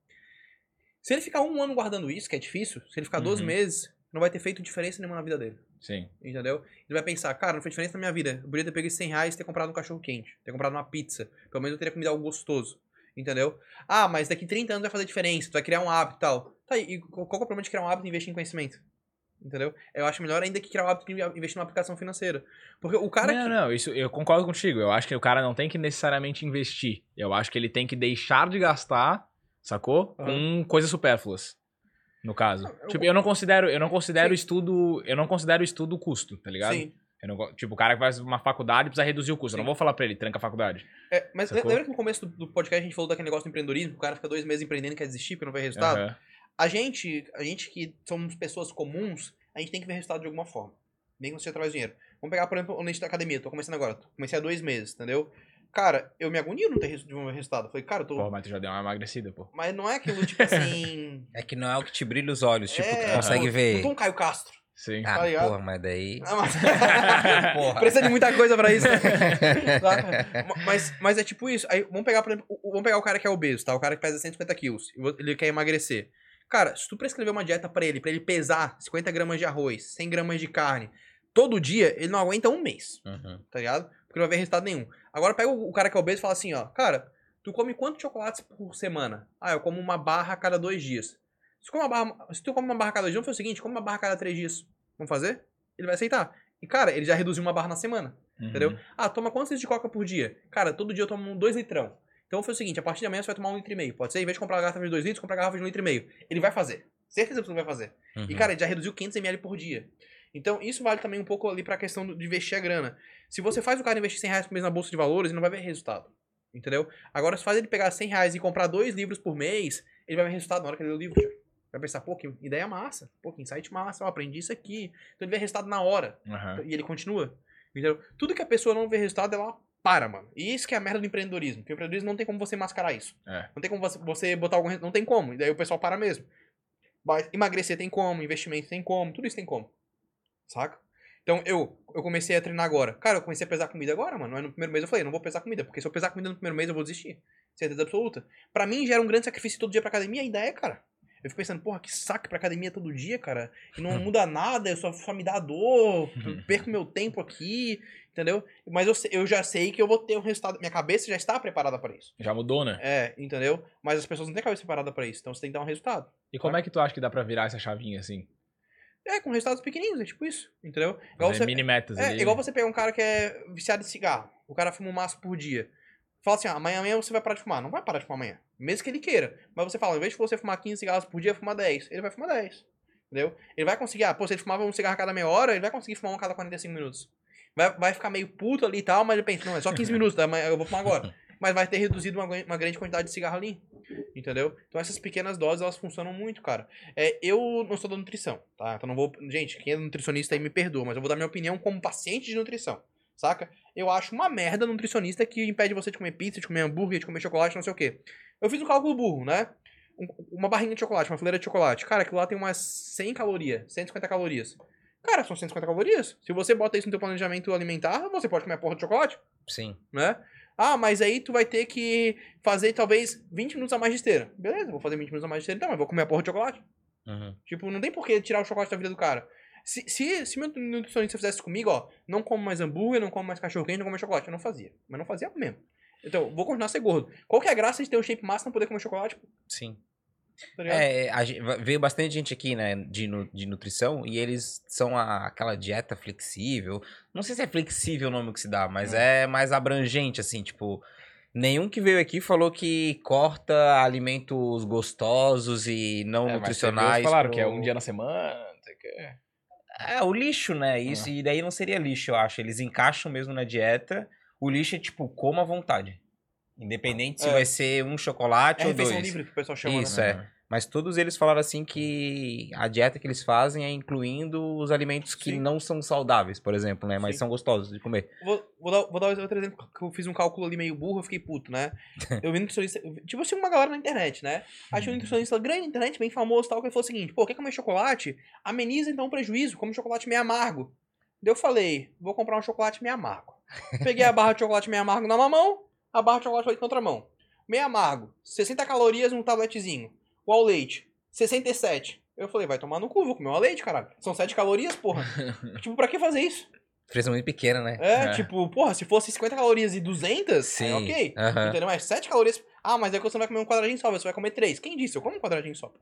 Se ele ficar um ano guardando isso, que é difícil, se ele ficar 12 Uhum. meses, não vai ter feito diferença nenhuma na vida dele. Sim. Entendeu? Ele vai pensar, cara, não fez diferença na minha vida. Eu poderia ter pego esses 100 reais e ter comprado um cachorro quente, ter comprado uma pizza. Pelo menos eu teria comido algo gostoso. Entendeu? Ah, mas daqui 30 anos vai fazer diferença, tu vai criar um hábito e tal. Tá, e qual que é o problema de criar um hábito e investir em conhecimento? Entendeu? Eu acho melhor ainda que criar um hábito de investir numa aplicação financeira. Porque o cara não, que. não, isso eu concordo contigo. Eu acho que o cara não tem que necessariamente investir. Eu acho que ele tem que deixar de gastar, sacou? Com coisas supérfluas. No caso. Não, eu- Tipo, eu não considero, eu não considero Sim. estudo, eu não considero estudo custo, tá ligado? Sim. Eu não go- tipo, o cara que faz uma faculdade precisa reduzir o custo. Eu não vou falar pra ele, tranca a faculdade. É, mas Sacou? lembra que no começo do, podcast a gente falou daquele negócio do empreendedorismo? que O cara fica dois meses empreendendo e quer desistir porque não vê resultado? Aham. A gente, a gente que somos pessoas comuns, a gente tem que ver resultado de alguma forma. Nem que você do dinheiro. Vamos pegar, por exemplo, o nicho da academia. Tô começando agora. Comecei há dois meses, entendeu? Cara, eu me agonio não ter de um resultado. Eu Falei, cara, eu tô. Pô, mas tu já deu uma emagrecida, pô. Mas não é aquilo, tipo assim. É que não é o que te brilha os olhos, tipo, é, tu consegue Não ver. tô um Caio Castro. Sim. Ah, tá porra, mas daí. Ah, mas- Porra. Precisa de muita coisa pra isso. Saca? mas, mas é tipo isso. Aí, vamos pegar, por exemplo, o- vamos pegar o cara que é obeso, tá? O cara que pesa 150 quilos. e Ele quer emagrecer. Cara, se tu prescrever uma dieta pra ele, pra ele pesar 50 gramas de arroz, 100 gramas de carne, todo dia, ele não aguenta um mês, Uhum. tá ligado? Porque não vai ver resultado nenhum. Agora pega o o cara que é obeso e fala assim, ó, cara, tu come quantos chocolates por semana? Ah, eu como uma barra a cada dois dias. Se tu come uma barra, se tu come uma barra cada dias, vamos fazer o seguinte, come uma barra cada três dias. Vamos fazer? Ele vai aceitar. E, cara, ele já reduziu uma barra na semana. Uhum. Entendeu? Ah, toma quantos litros de coca por dia? Cara, todo dia eu tomo dois litrão. Então foi o seguinte, a partir de amanhã você vai tomar um litro e meio. Pode ser, em vez de comprar uma garrafa de dois litros, comprar uma garrafa de um litro e meio. Ele vai fazer. Certeza que ele vai fazer. E, Uhum. cara, ele já reduziu 500 ml por dia. Então, isso vale também um pouco ali pra questão de investir a grana. Se você faz o cara investir 100 reais por mês na bolsa de valores, ele não vai ver resultado. Entendeu? Agora, se faz ele pegar 100 reais e comprar dois livros por mês, ele vai ver resultado na hora que ele lê o livro. Vai pensar, pô, que ideia massa. Pô, que insight massa. Eu aprendi isso aqui. Então, ele vê resultado na hora. Aham. E ele continua. Entendeu? Tudo que a pessoa não vê resultado, ela para, mano. E isso que é a merda do empreendedorismo. Porque o empreendedorismo não tem como você mascarar isso. É. Não tem como você- botar algum. Não tem como. E daí o pessoal para mesmo. Mas emagrecer tem como, investimento tem como, tudo isso tem como. Saca? Então eu, eu comecei a treinar agora. Cara, eu comecei a pesar comida agora, mano. Aí no primeiro mês eu falei, não vou pesar comida, porque se eu pesar comida no primeiro mês eu vou desistir. Certeza absoluta. Pra mim já era um grande sacrifício todo dia pra academia, ainda é, cara. Eu fico pensando, porra, que saco pra academia todo dia, cara. E não muda nada, eu só, só me dá dor, perco meu tempo aqui, entendeu? Mas eu, eu já sei que eu vou ter um resultado. Minha cabeça já está preparada pra isso. Já mudou, né? É, entendeu? Mas as pessoas não têm a cabeça preparada pra isso, então você tem que dar um resultado. E como é que tu acha que dá pra virar essa chavinha assim? É, com resultados pequenininhos, é tipo isso, entendeu? Igual Fazer você, mini metas é, ali. igual você pegar um cara que é viciado em cigarro, o cara fuma um maço por dia. Fala assim, ah, amanhã, amanhã você vai parar de fumar. Não vai parar de fumar amanhã. Mesmo que ele queira. Mas você fala, em vez de você fumar 15 cigarros por dia, fuma 10. Ele vai fumar 10. Entendeu? Ele vai conseguir, ah, pô, se ele fumava um cigarro a cada meia hora, ele vai conseguir fumar um a cada 45 minutos. Vai, vai ficar meio puto ali e tal, mas ele pensa, não, é só 15 minutos, tá? Eu vou fumar agora. Mas vai ter reduzido uma, uma grande quantidade de cigarro ali. Entendeu? Então essas pequenas doses, elas funcionam muito, cara. É, eu não sou da nutrição, tá? Então não vou. Gente, quem é nutricionista aí me perdoa, mas eu vou dar minha opinião como paciente de nutrição. Saca? Eu acho uma merda nutricionista que impede você de comer pizza, de comer hambúrguer, de comer chocolate, não sei o quê. Eu fiz um cálculo burro, né? Um- uma barrinha de chocolate, uma fileira de chocolate. Cara, aquilo lá tem umas 100 calorias, 150 calorias. Cara, são 150 calorias. Se você bota isso no teu planejamento alimentar, você pode comer a porra de chocolate Sim. né? Ah, mas aí tu vai ter que fazer talvez 20 minutos a mais de esteira. Beleza, vou fazer 20 minutos a mais de esteira, então, mas vou comer a porra de chocolate. Uhum. Tipo, não tem por que tirar o chocolate da vida do cara. Se, se, se meu nutricionista fizesse comigo, ó, não como mais hambúrguer, não como mais cachorro quente, não como mais chocolate, eu não fazia. Mas não fazia mesmo. Então, vou continuar a ser gordo. Qual que é a graça de ter um shape massa e não poder comer chocolate? Sim. Tá ligado? É, a gen- veio bastante gente aqui, né, de, de nutrição, e eles são a- aquela dieta flexível. Não sei se é flexível o nome que se dá, mas é mais abrangente, assim, tipo. Nenhum que veio aqui falou que corta alimentos gostosos e não É, mas nutricionais. outros falaram pro- que é um dia na semana, não sei o quê. É, o lixo, né? Isso, e daí não seria lixo, eu acho. Eles encaixam mesmo na dieta. O lixo é tipo, coma à vontade. Independente se É. vai ser um chocolate É ou refeição dois. livre que o pessoal chama, Isso, né? é. Mas todos eles falaram assim que a dieta que eles fazem é incluindo os alimentos que Sim. não são saudáveis, por exemplo, né? Mas Sim. são gostosos de comer. Vou, vou, dar, vou dar outro exemplo, que eu fiz um cálculo ali meio burro, eu fiquei puto, né? Eu vi nutricionista, eu vi- tipo assim, uma galera na internet, né? Achei um nutricionista grande na internet, bem famoso e tal, que ele falou o seguinte, pô, quer comer chocolate? Ameniza então o prejuízo, come chocolate meio amargo. Daí eu falei, vou comprar um chocolate meio amargo. Peguei a barra de chocolate meio amargo na mão, a barra de chocolate na outra mão. Meio amargo, 60 calorias num tabletezinho. O ao leite, 67. Eu falei, vai tomar no cu, vou comer uma leite, caralho. São 7 calorias, porra. tipo, pra que fazer isso? Diferença muito pequena, né? É, É. tipo, porra, se fosse 50 calorias e 200, Sim. é ok. Aham. Entendeu? Mas 7 calorias. Ah, mas é que você não vai comer um quadradinho só, você vai comer 3. Quem disse? Eu como um quadradinho só.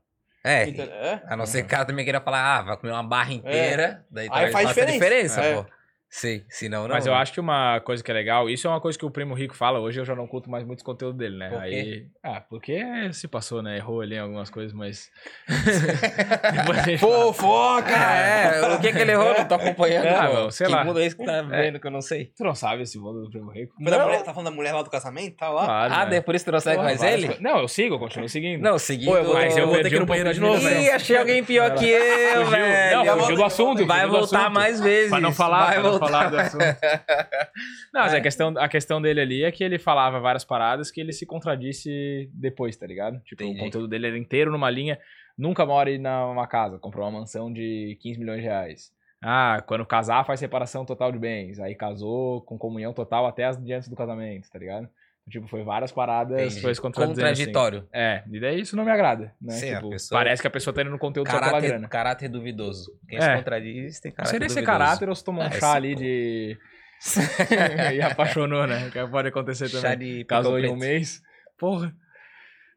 É. É. A não ser que o cara também queira falar, ah, vai comer uma barra inteira. Daí Aí faz faça diferença. É. pô. Sim, senão não. Mas eu acho que uma coisa que é legal, isso é uma coisa que o Primo Rico fala, hoje eu já não curto mais muito conteúdo dele, né? Por quê? Aí, ah, porque se passou, né? Errou ali em algumas coisas, mas. Fofoca! É, o que que ele errou? Não tô acompanhando. Ah, não, sei que lá. mundo é esse que tá vendo que eu não sei? Tu não sabe esse mundo do Primo Rico? Foi da Não. mulher- tá falando da mulher lá do casamento? Tá lá? Claro, Ah, né? daí por isso tu não segue mais ele? coisas. Não, eu sigo, eu continuo seguindo. Não, segui. Pô, eu vou, Mas eu vou ter que ir no um banheiro de novo, velho. Ih, achei alguém pior que eu, velho. Não, fugiu do assunto. Vai voltar mais vezes. Pra não falar, não voltar. falar do assunto. Não, mas a, questão, a questão dele ali é que ele falava várias paradas que ele se contradisse depois, tá ligado? Tipo, Entendi. o conteúdo dele era inteiro numa linha. Nunca mora em uma casa, comprou uma mansão de 15 milhões de reais. Ah, quando casar faz separação total de bens. Aí casou com comunhão total até as diante do casamento, tá ligado? Tipo, foi várias paradas, Entendi. foi assim. Contraditório. É, e daí isso não me agrada, né? Sim, Tipo, pessoa- Parece que a pessoa tá indo no conteúdo só pela Caráter, grana. caráter duvidoso. Quem É. se contradiz tem caráter sei nem se é duvidoso. caráter ou se tomou um É, chá ali pô. de. e apaixonou, né? Que pode acontecer também. Chá de Casou em um mês. Porra.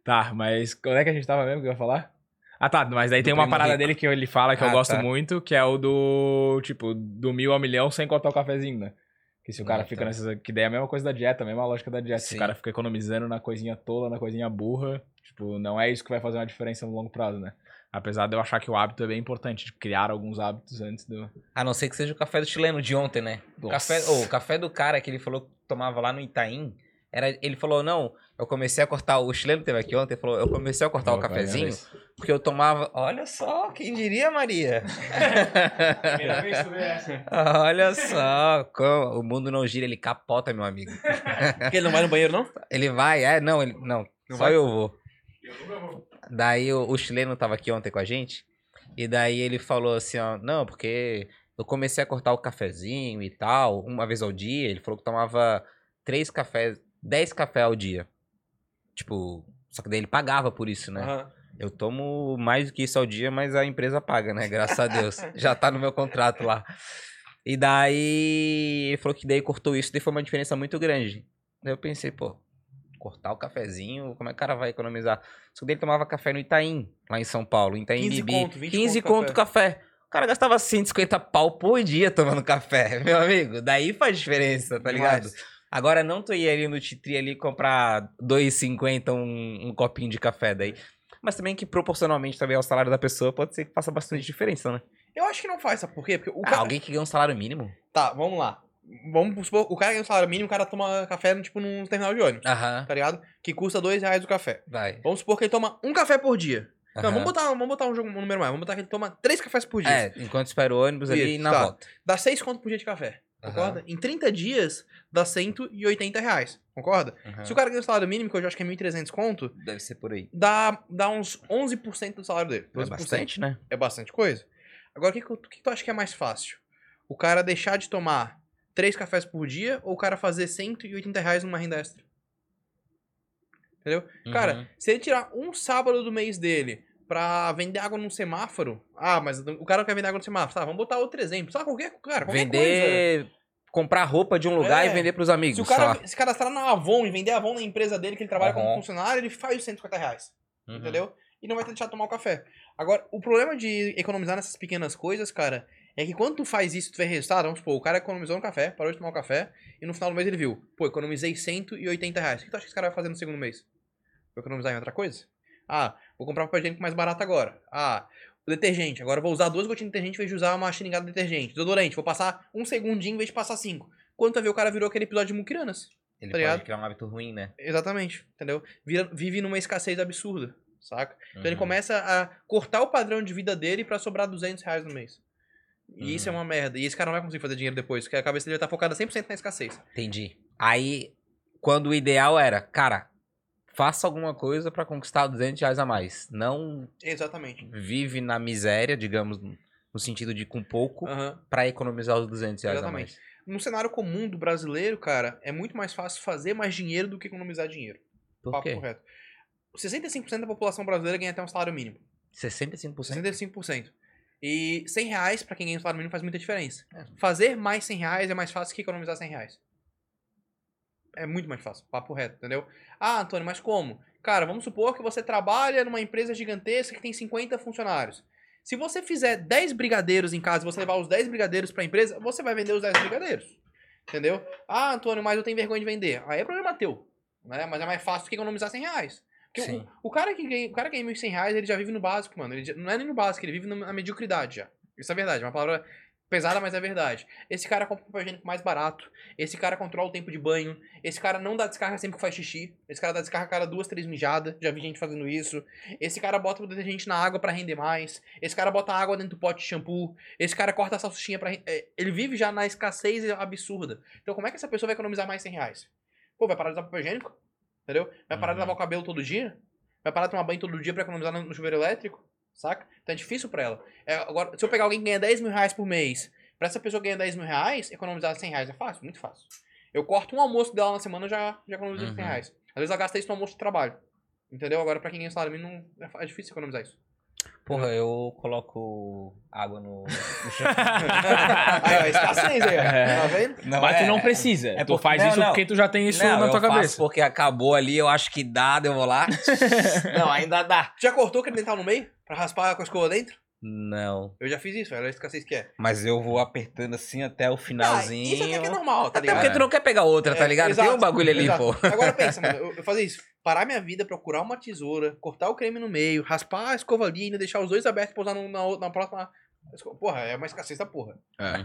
Tá, mas quando é que a gente tava mesmo que eu ia falar? Ah, tá, mas daí Do tem uma parada Rico. dele que ele fala que eu Ah, gosto tá. muito, que é o do, tipo, do mil a milhão sem cortar o cafezinho, né? Que se o cara Ah, fica tá. nessas... Que daí é a mesma coisa da dieta, a mesma lógica da dieta. Se Sim. o cara fica economizando na coisinha tola, na coisinha burra, tipo, não é isso que vai fazer uma diferença no longo prazo, né? Apesar de eu achar que o hábito é bem importante, de criar alguns hábitos antes do... A não ser que seja o café do chileno de ontem, né? O Nossa. café, ô, o café do cara que ele falou que tomava lá no Itaim, era, ele falou, não, eu comecei a cortar, o chileno teve aqui ontem, ele falou, eu comecei a cortar o Pô, cafezinho, porque eu tomava, olha só, quem diria, Maria? Primeira vez que tu vê essa. olha só, como o mundo não gira, ele capota, meu amigo. Porque ele não vai no banheiro, não? Ele vai, é, não, ele, não, Não só vai? eu vou. Daí o, o chileno tava aqui ontem com a gente, e daí ele falou assim, ó, não, porque eu comecei a cortar o cafezinho e tal, uma vez ao dia, ele falou que tomava três cafés, dez cafés ao dia. Tipo, só que daí ele pagava por isso, né? Aham. Eu tomo mais do que isso ao dia, mas a empresa paga, né? Graças a Deus. Já tá no meu contrato lá. E daí ele falou que daí cortou isso, daí foi uma diferença muito grande. Daí eu pensei, pô, cortar o cafezinho, como é que o cara vai economizar? Só que daí ele tomava café no Itaim, lá em São Paulo. Itaim 15 Bibi. conto, 20 15 conto conto café. O cara gastava 150 pau por dia tomando café, meu amigo. Daí faz diferença, tá ligado? Demais. Agora não tu ir ali no Titri ali comprar 2,50 um, um copinho de café daí. Mas também que proporcionalmente também ao salário da pessoa pode ser que faça bastante diferença, né? Eu acho que não faz, sabe por quê? Porque o Ah, cara... alguém que ganha um salário mínimo? Tá, vamos lá. Vamos supor, o cara ganha um salário mínimo, o cara toma café, tipo, num terminal de ônibus, Aham, tá ligado? Que custa dois reais o café. vai. Vamos supor que ele toma um café por dia. Não, Aham. vamos botar, vamos botar um, jogo, um número mais. Vamos botar que ele toma três cafés por dia. É, enquanto espera o ônibus ali Isso, na tá. volta. Dá seis conto por dia de café. Concorda? Em 30 dias, dá 180 reais. Concorda? Aham. Se o cara ganha um salário mínimo, que eu já acho que é 1.300 conto, Deve ser por aí. dá, dá uns 11% do salário dele. É 12%. bastante, né? É bastante coisa. Agora, o que, que, o que tu acha que é mais fácil? O cara deixar de tomar três cafés por dia ou o cara fazer 180 reais numa renda extra? Entendeu? Cara, Uhum. se ele tirar um sábado do mês dele pra vender água num semáforo. Ah, mas o cara quer vender água no semáforo. Tá, vamos botar outro exemplo. Sabe qualquer, cara, qualquer coisa. vender. Comprar roupa de um lugar É. e vender pros amigos. Se o cara só. se cadastrar na Avon e vender Avon na empresa dele que ele trabalha como Aham. funcionário, ele faz os 150 reais. Uhum. Entendeu? E não vai deixar de tomar o café. Agora, o problema de economizar nessas pequenas coisas, cara, é que quando tu faz isso, tu vê resultado, vamos supor, o cara economizou no café, parou de tomar o café, e no final do mês ele viu, pô, economizei 180 reais. O que tu acha que esse cara vai fazer no segundo mês? Vou economizar em outra coisa? Ah, vou comprar papel higiênico mais barato agora. Ah, o detergente. Agora eu vou usar duas gotinhas de detergente em vez de usar uma xingada de detergente. Desodorante, vou passar um segundinho em vez de passar cinco. Quando tu vai ver, o cara virou aquele episódio de Mukiranas. Ele tá pode ligado? criar um hábito ruim, né? Exatamente, entendeu? Vira- vive numa escassez absurda, saca? Então ele Uhum. começa a cortar o padrão de vida dele pra sobrar 200 reais no mês. E isso é Uhum. uma merda. E esse cara não vai conseguir fazer dinheiro depois, porque a cabeça dele vai estar focada 100% na escassez. Entendi. Aí, quando o ideal era, cara, faça alguma coisa pra conquistar 200 reais a mais. Não Exatamente. vive na miséria, digamos, no sentido de com pouco, Aham. pra economizar os 200 reais a Exatamente. mais. No cenário comum do brasileiro, cara, é muito mais fácil fazer mais dinheiro do que economizar dinheiro. Por Papo quê? correto. 65% da população brasileira ganha até um salário mínimo. 65%. 65%. E 100 reais, pra quem ganha o salário mínimo, faz muita diferença. Fazer mais 100 reais é mais fácil que economizar 100 reais. É muito mais fácil, papo reto, entendeu? Ah, Antônio, mas como? Cara, vamos supor que você trabalha numa empresa gigantesca que tem 50 funcionários. Se você fizer 10 brigadeiros em casa, você levar os 10 brigadeiros pra empresa, você vai vender os 10 brigadeiros. Entendeu? Ah, Antônio, mas eu tenho vergonha de vender. Aí é problema teu. Né? Mas é mais fácil do que economizar 100 reais. Porque Sim. o, o cara que ganha, o cara que ganha 1.100 reais, ele já vive no básico, mano. Ele já- não é nem no básico, ele vive na mediocridade já. Isso é verdade, é uma palavra pesada, mas é verdade. Esse cara compra papel higiênico mais barato. Esse cara controla o tempo de banho. Esse cara não dá descarga sempre que faz xixi. Esse cara dá descarga a cada duas, três mijadas. Já vi gente fazendo isso. Esse cara bota o detergente na água pra render mais. Esse cara bota água dentro do pote de shampoo. Esse cara corta a salsichinha pra. é, Ele vive já na escassez absurda. Então, como é que essa pessoa vai economizar mais 100 reais? Pô, vai parar de usar papel higiênico? Entendeu? Vai parar de Uhum. lavar o cabelo todo dia? Vai parar de tomar banho todo dia pra economizar no no chuveiro elétrico? Saca? Então é difícil pra ela. É, agora, se eu pegar alguém que ganha 10 mil reais por mês, pra essa pessoa que ganha 10 mil reais, economizar 100 reais é fácil? Muito fácil. Eu corto um almoço dela na semana, já, já economizo Uhum. 100 reais. Às vezes ela gasta isso no almoço de trabalho. Entendeu? Agora, pra quem ganha salário mínimo, é é difícil economizar isso. Porra, eu coloco água no, aí, ó, escassez aí, ó. É. Tá vendo? Mas tu não precisa. é tu porque- faz não, isso não. porque tu já tem isso Não, na eu tua faço cabeça. porque acabou ali, eu acho que dá, eu vou lá. Não, ainda dá. Já cortou aquele dental no meio? Pra raspar com a escova dentro? Não. Eu já fiz isso, era a escassez que é. Mas eu vou apertando assim até o Ah, finalzinho. isso até que é normal, tá Até ligado? porque tu não quer pegar outra, tá É, ligado? exato, Tem um bagulho ali, exato. pô. Agora pensa, mano, eu, eu fazer isso. Parar minha vida, procurar uma tesoura, cortar o creme no meio, raspar a escova ali e ainda deixar os dois abertos pra usar no- na, outra- na próxima. Porra, é uma escassez da porra.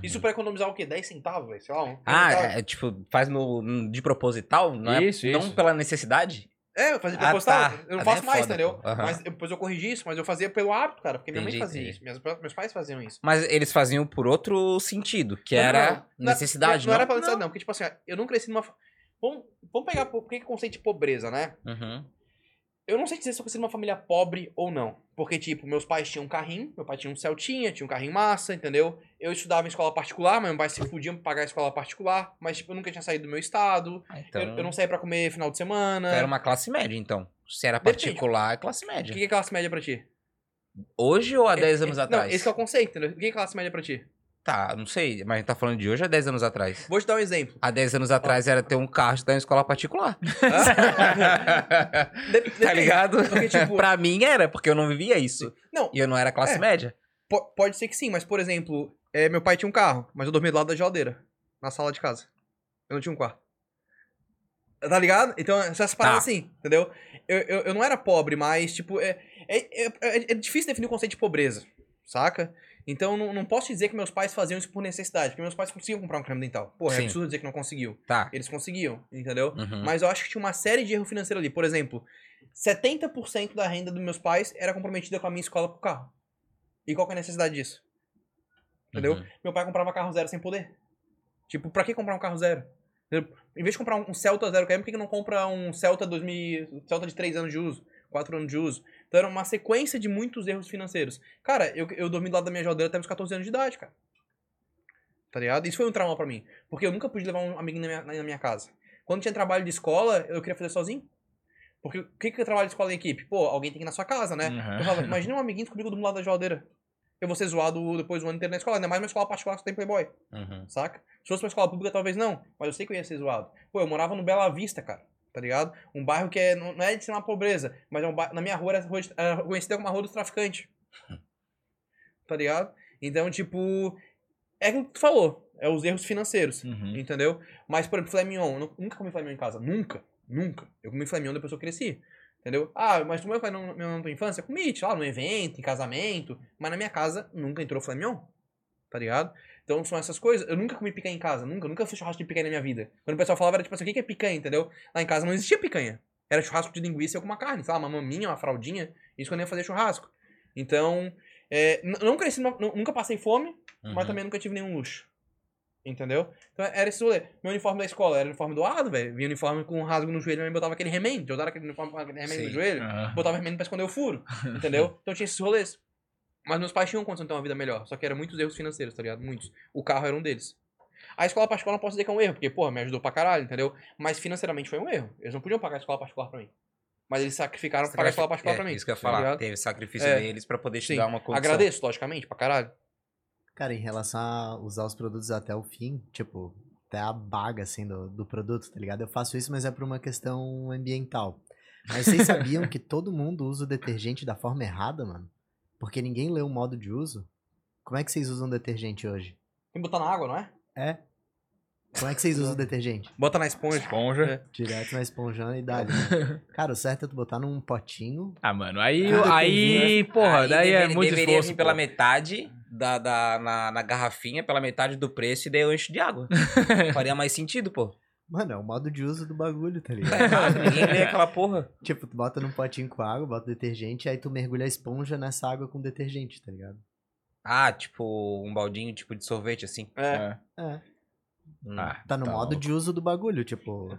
Isso pra economizar o quê? 10 centavos, velho? Sei lá. Um, Ah, centavo. é, tipo, faz no, de proposital? Não, Isso, é, não isso. pela necessidade? É, eu fazia Ah, proposital. tá. Eu não Aí faço é mais, foda, entendeu? Aham. Mas depois eu corrigi isso, mas eu fazia pelo hábito, cara, porque minha mãe fazia entendi. isso. Meus, meus pais faziam isso. Mas eles faziam por outro sentido, que Não, era não. Não- necessidade, não, não? era pela necessidade, não. Porque, tipo assim, eu não cresci numa. Vamos, vamos pegar. Por que é o conceito de pobreza, né? Uhum. Eu não sei dizer se eu cresci numa família pobre ou não. Porque, tipo, meus pais tinham um carrinho, meu pai tinha um Celtinha, tinha um carrinho massa, entendeu? Eu estudava em escola particular, mas meu pai se fudia pra pagar a escola particular. Mas, tipo, eu nunca tinha saído do meu estado. Ah, Então, Eu, eu não saía pra comer final de semana. era uma classe média, então. Se era Depende. particular, é classe O média. que que é classe média pra ti? Hoje ou há 10 É- anos é- atrás? Não, esse é o conceito, entendeu? O que é classe média pra ti? Tá, não sei, mas a gente tá falando de hoje há 10 anos atrás? Vou te dar um exemplo. Há 10 anos atrás era ter um carro e em escola particular. De- tá ligado? Porque, tipo- pra mim era, porque eu não vivia isso. Não, E eu não era classe É. média. po- pode ser que sim, mas, por exemplo, é, meu pai tinha um carro, mas eu dormia do lado da geladeira, na sala de casa. Eu não tinha um quarto. Tá ligado? Então, essas paradas Tá. assim, entendeu? Eu, eu, eu não era pobre, mas, tipo, é, é, é, é- é difícil definir o conceito de pobreza, saca? Então, não, não posso dizer que meus pais faziam isso por necessidade, porque meus pais conseguiam comprar um creme dental. Porra, é absurdo dizer que não conseguiu. Tá. Eles conseguiam, entendeu? Uhum. Mas eu acho que tinha uma série de erro financeiro ali. Por exemplo, 70% da renda dos meus pais era comprometida com a minha escola pro carro. E qual que é a necessidade disso? Entendeu? Uhum. Meu pai comprava carro zero sem poder. Tipo, pra que comprar um carro zero? Em vez de comprar um Celta zero km, por que que não compra um Celta 2000, Celta de 3 anos de uso, 4 anos de uso? Então era uma sequência de muitos erros financeiros. Cara, eu, eu dormi do lado da minha geladeira até meus 14 anos de idade, cara. Tá ligado? Isso foi um trauma pra mim. Porque eu nunca pude levar um amiguinho na minha, na minha casa. Quando tinha trabalho de escola, eu queria fazer sozinho. Porque o que, que é trabalho de escola em equipe? Pô, alguém tem que ir na sua casa, né? Uhum. Eu falava, imagina um amiguinho comigo do lado da geladeira. Eu vou ser zoado depois do ano inteiro na escola, ainda mais uma escola particular que tem Playboy, Uhum. saca? Se fosse uma escola pública, talvez não, mas eu sei que eu ia ser zoado. Pô, eu morava no Bela Vista, cara, tá ligado? Um bairro que é, não é de ser uma pobreza, mas é um bairro, na minha rua era rua de- era conhecida como a Rua dos Traficantes. Tá ligado? Então, tipo, é aquilo que tu falou, é os erros financeiros. Uhum. Entendeu? Mas, por exemplo, filé mignon. Eu nu- nunca comi filé mignon em casa. Nunca. Nunca. Eu comi filé mignon depois que eu cresci. Entendeu? Ah, mas tu comeu filé mignon na tua infância? Comi, sei lá, num evento, em casamento. Mas na minha casa nunca entrou filé mignon. Tá ligado? Então são essas coisas. Eu nunca comi picanha em casa. Nunca. Nunca fiz churrasco de picanha na minha vida. Quando o pessoal falava, era tipo assim, o que é picanha, entendeu? Lá em casa não existia picanha. Era churrasco de linguiça e alguma carne. Sei lá, uma maminha, uma fraldinha. Isso quando eu ia fazer churrasco. Então, é, não cresci, nunca passei fome mas Uhum. também nunca tive nenhum luxo. Entendeu? Então era esse rolê. Meu uniforme da escola era uniforme doado, velho. Vinha uniforme com um rasgo no joelho, mas botava aquele remendo. Eu usava aquele uniforme com aquele remendo Sim. no joelho, Aham. botava remendo pra esconder o furo. Entendeu? Então tinha esses rolês. Mas meus pais tinham condição de ter uma vida melhor. Só que eram muitos erros financeiros, tá ligado? Muitos. O carro era um deles. A escola particular não posso dizer que é um erro, porque, porra, me ajudou pra caralho, entendeu? Mas financeiramente foi um erro. Eles não podiam pagar a escola particular pra mim. Mas eles sacrificaram pra aquela parte é, pra mim. Isso que eu ia tá falar. ligado? Teve sacrifício É. deles pra poder te Sim. dar uma condição. Agradeço, logicamente, pra caralho. Cara, em relação a usar os produtos até o fim, tipo, até a baga, assim, do, do produto, tá ligado? Eu faço isso, mas é por uma questão ambiental. Mas vocês sabiam que todo mundo usa o detergente da forma errada, mano? Porque ninguém lê o modo de uso? Como é que vocês usam detergente hoje? Tem que botar na água, não é? É? Como é que vocês usam detergente? Bota na esponja. Esponja. Direto na esponjando e dá Cara, o certo é tu botar num potinho. Ah, mano, aí, Ah, aí porra, Aí daí é muito deveria esforço. vir pela pô. metade da, da, na, na garrafinha, pela metade do preço, e daí eu encho de água. Faria mais sentido, pô. Mano, é o modo de uso do bagulho, tá Tá ligado? errado, ninguém lê aquela porra. tipo, tu bota num potinho com água, bota detergente, aí tu mergulha a esponja nessa água com detergente, tá ligado? Ah, tipo, um baldinho tipo de sorvete, assim. É. É. É. Ah, Tá no modo louco. de uso do bagulho, tipo.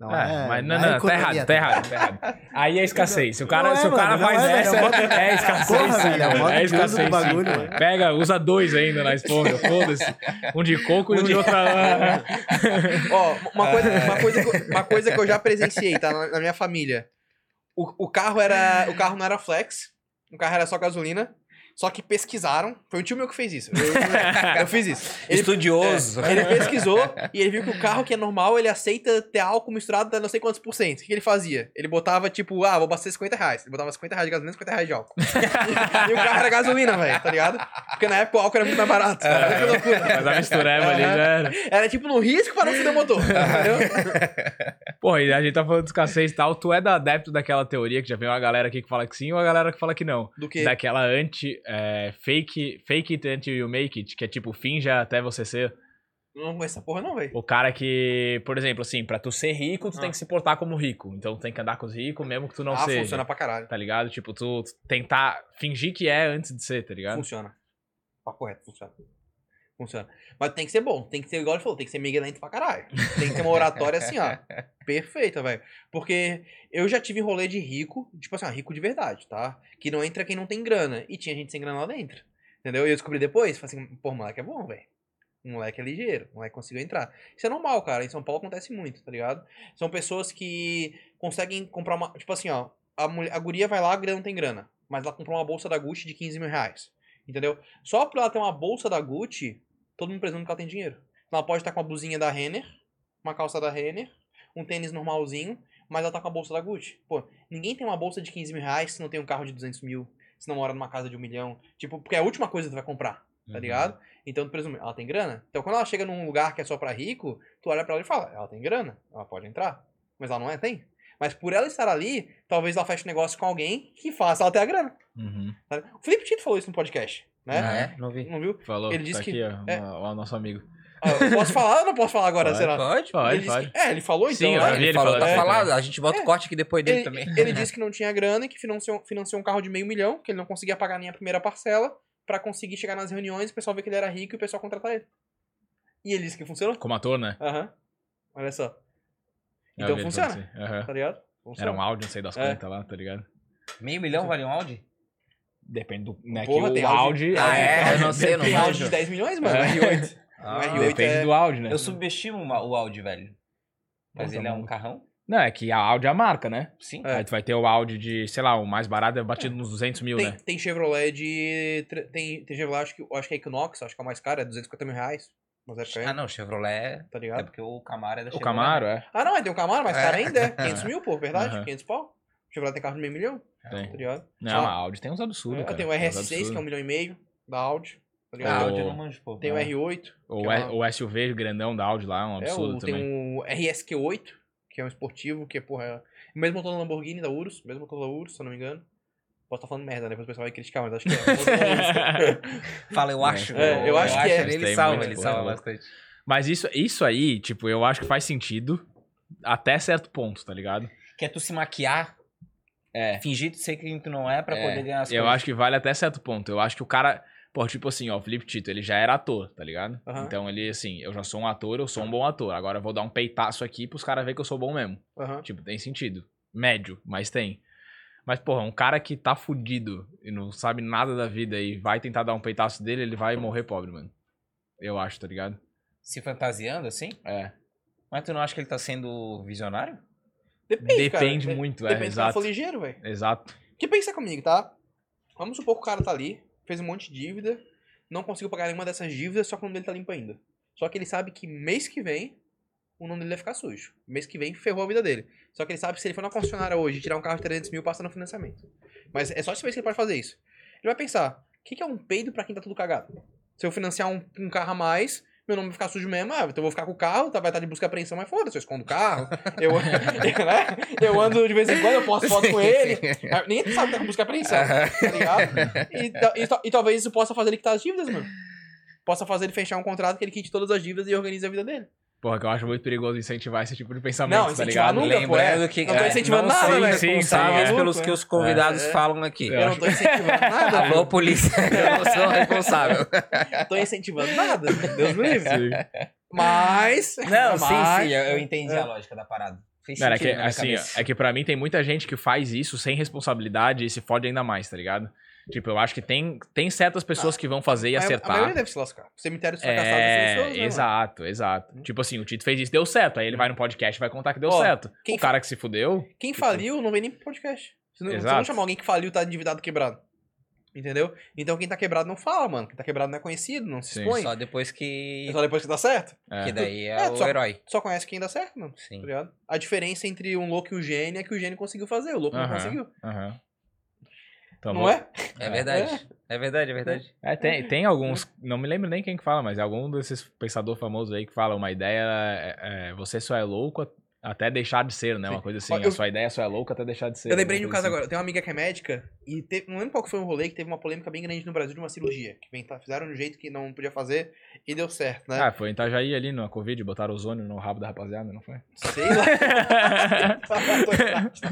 Não É, é. mas não, é não, tá economia, errado, tá errado, tá errado. Aí é escassez. Se o cara, Não é, se o cara mano, não faz é, essa, é é escassez Porra, sim, velho, é mano. É escassez sim. bagulho, mano. Pega, usa dois ainda na esponja, foda-se. Um de coco e um de outra... Ó, uma coisa, uma, coisa que, eu- uma coisa que eu já presenciei, tá? Na, na minha família. O, o carro era. O carro não era flex, o carro era só gasolina. Só que pesquisaram. Foi um tio meu que fez isso. Eu, eu fiz isso. Ele, Estudioso. é, ele pesquisou e ele viu que o carro que é normal, ele aceita ter álcool misturado a não sei quantos por cento. O que, ele fazia? Ele botava, tipo, ah, vou abastecer 50 reais. Ele botava 50 reais de gasolina e 50 reais de álcool. e, e o carro era gasolina, velho, tá ligado? Porque na época o álcool era muito mais barato. Loucura. Mas a mistureba ali já era. Era tipo no risco para não fuder o motor. Entendeu? Pô, e a gente tá falando de escassez e tal. Tu é da adepto daquela teoria que já veio uma galera aqui que fala que sim ou a galera que fala que não. Do que. Daquela anti... é, fake, fake it until you make it, que é tipo, finja até você ser. Não essa porra, não, velho. O cara que, por exemplo, assim, pra tu ser rico, tu Ah. tem que se portar como rico. Então tu tem que andar com os ricos, mesmo que tu não ah, seja. funciona pra caralho. Tá ligado? Tipo, tu tentar fingir que é antes de ser, tá ligado? Funciona. Papo correto, funciona. Funciona. Mas tem que ser bom. Tem que ser, igual ele falou, tem que ser miguelento pra caralho. Tem que ter uma oratória assim, ó. Perfeita, velho. Porque eu já tive rolê de rico, tipo assim, ó, rico de verdade, tá? Que não entra quem não tem grana. E tinha gente sem grana lá dentro. Entendeu? E eu descobri depois, falei assim, pô, moleque é bom, velho. O moleque é ligeiro, o moleque conseguiu entrar. Isso é normal, cara. Em São Paulo acontece muito, tá ligado? São pessoas que conseguem comprar uma. Tipo assim, ó. A, mulher, a guria vai lá, a guria não tem grana. Mas ela comprou uma bolsa da Gucci de 15 mil reais. Entendeu? Só por ela ter uma bolsa da Gucci, todo mundo presume que ela tem dinheiro. Ela pode estar com uma blusinha da Renner, uma calça da Renner, um tênis normalzinho, mas ela tá com a bolsa da Gucci. Pô, ninguém tem uma bolsa de 15 mil reais se não tem um carro de 200 mil, se não mora numa casa de um milhão. Tipo, porque é a última coisa que tu vai comprar, tá Uhum. ligado? Então tu presume, ela tem grana? Então quando ela chega num lugar que é só pra rico, tu olha pra ela e fala, ela tem grana, ela pode entrar. Mas ela não é, tem. Mas por ela estar ali, talvez ela feche negócio com alguém que faça ela ter a grana. Uhum. O Felipe Tito falou isso no podcast, né? Ah, é? Não vi. Não viu? Falou. Ele disse tá que- aqui, ó, é. ó, o nosso amigo. Ah, posso falar ou não posso falar agora, Pode, será? Pode? Pode, pode. que- é, ele falou então. Sim, né? Ele ele falou, falando tá isso falado. A gente bota É. o corte aqui depois dele Ele, também. ele disse que não tinha grana e que financiou, financiou um carro de meio milhão, que ele não conseguia pagar nem a primeira parcela, pra conseguir chegar nas reuniões, o pessoal ver que ele era rico e o pessoal contratar ele. E ele disse que funcionou. Como ator, né? Aham. Olha só. Eu Então funciona, assim. Aham. tá ligado? Era Funciona. um áudio, não sei das É. contas lá, tá ligado? Meio milhão vale um Audi? Depende do. Né, Porra, que o áudio. Ah, é? Eu não sei, eu não Tem áudio de 10 milhões, mano. É. Um R8. Ah, R8 Depende é- do áudio, né? Eu subestimo o Audi, velho. Mas Nossa, ele é um carrão? Não, é que a Audi é a marca, né? Sim. É. Aí tu vai ter o Audi de, sei lá, o mais barato é batido nos 200 mil, Tem, né? tem Chevrolet de. Tem, tem Chevrolet, acho que, acho que é Equinox, acho que é o mais caro, é 250 mil reais. Mas é Ah, não, Chevrolet. tá É ligado? porque o Camaro é da O Chevrolet. Camaro, é. Ah, não, é, tem um Camaro, mais É. caro ainda, é. 500 mil, pô, verdade? Aham. 500 pau. O Chevrolet tem carro de meio milhão, Tem. tá ligado? Não, Ah. a Audi tem uns absurdos, É, cara. tem o uns RS6, absurdos. que é um milhão e meio, da Audi, tá ligado? Audi eu não manjo, pô. Tem o É. R8, O, é uma- o SUV grandão da Audi lá é um é, absurdo o, também. tem o RSQ8, que é um esportivo, que é, porra, é mesmo motor da Lamborghini, da Urus, mesmo motor da Urus, se eu não me engano. Posso estar falando merda, né? Depois o pessoal vai criticar, mas acho que é. Fala, eu É, acho. é, eu acho que é. Ele Tem salva, ele salva tá bastante. Mas isso, isso aí, tipo, eu acho que faz sentido até certo ponto, tá ligado? Que é tu se maquiar, É. fingir de ser quem tu não é pra É, poder ganhar as Eu coisas. acho que vale até certo ponto. Eu acho que o cara. Pô, tipo assim, ó, o Felipe Tito, ele já era ator, tá ligado? Aham. Então ele, assim, eu já sou um ator, eu sou um bom ator. Agora eu vou dar um peitaço aqui pros caras verem que eu sou bom mesmo. Aham. Tipo, tem sentido. Médio, mas tem. Mas, porra, um cara que tá fudido e não sabe nada da vida e vai tentar dar um peitaço dele, ele vai morrer pobre, mano. Eu acho, tá ligado? Se fantasiando assim? É. Mas tu não acha que ele tá sendo visionário? Depende, cara. Depende De- muito, é, Depende se o cara exato. for ligeiro, velho. Exato. Porque pensa comigo, tá? Vamos supor que o cara tá ali, fez um monte de dívida, não conseguiu pagar nenhuma dessas dívidas, só que o nome dele tá limpo ainda. Só que ele sabe que mês que vem, o nome dele vai ficar sujo. Mês que vem, ferrou a vida dele. Só que ele sabe que se ele for na concessionária hoje e tirar um carro de 300 mil, passa no financiamento. Mas é só esse mês que ele pode fazer isso. Ele vai pensar, o que, que é um peido pra quem tá tudo cagado? Se eu financiar um, um carro a mais, meu nome vai ficar sujo mesmo, ah, então eu vou ficar com o carro, tá, vai estar de busca e apreensão, mas foda-se, eu escondo o carro, eu, né? eu ando de vez em quando, eu posto foto com ele, ninguém sabe que tá com busca e apreensão, tá ligado? E, e e talvez isso possa fazer ele quitar as dívidas, mano. Possa fazer ele fechar um contrato que ele quite todas as dívidas e organize a vida dele. Porra, que eu acho muito perigoso incentivar esse tipo de pensamento, Não, tá incentivar ligado? nunca, pô, Lembrando é. que Não tô é, incentivando não nada, são velho. Sim, sim, responsáveis é. pelos que os convidados É. falam aqui. Eu não tô incentivando nada, Alô, polícia, eu não sou responsável. não tô incentivando nada, Deus me livre. Sim. Mas... Não, sim, mas- sim, eu, eu entendi É. a lógica da parada. Cara, é que, assim, cabeça. é que pra mim tem muita gente que faz isso sem responsabilidade e se fode ainda mais, tá ligado? Tipo, eu acho que tem, tem certas pessoas que vão fazer e A- A acertar. maioria deve se lascar. Cemitérios fracassados são É, pessoas, né, mano? exato, exato. Tipo assim, o Tito fez isso, deu certo. Aí ele vai no podcast e vai contar que deu Ó, certo. quem o cara que se fudeu, Quem faliu não vem nem pro podcast. Você não, você Exato. não chama alguém que faliu tá endividado quebrado. Entendeu? Então quem tá quebrado não fala, mano. Quem tá quebrado não é conhecido, não se Sim. expõe. Só depois que. É só depois que dá certo. é, Que daí é, É, o só- herói. Só conhece quem dá certo, mano. Sim. Tá? A diferença entre um louco e o gênio é que o gênio conseguiu fazer, o louco não Aham. conseguiu. aham. Então, Não vou- é? É verdade. É verdade, é verdade. É, tem, tem alguns, não me lembro nem quem que fala, mas é algum desses pensador famoso aí que fala uma ideia é, é, você só é louco até deixar de ser, né? Uma coisa assim, eu- a sua ideia só é louca até deixar de ser. Eu lembrei de um caso coisa agora. Eu tenho uma amiga que é médica e teve, não lembro qual que foi o rolê que teve uma polêmica bem grande no Brasil de uma cirurgia. Que vem- tá- fizeram de um jeito que não podia fazer e deu certo, né? assim. Ah, foi em Itajaí ali na Covid, botaram ozônio no rabo da rapaziada, não foi? Sei lá.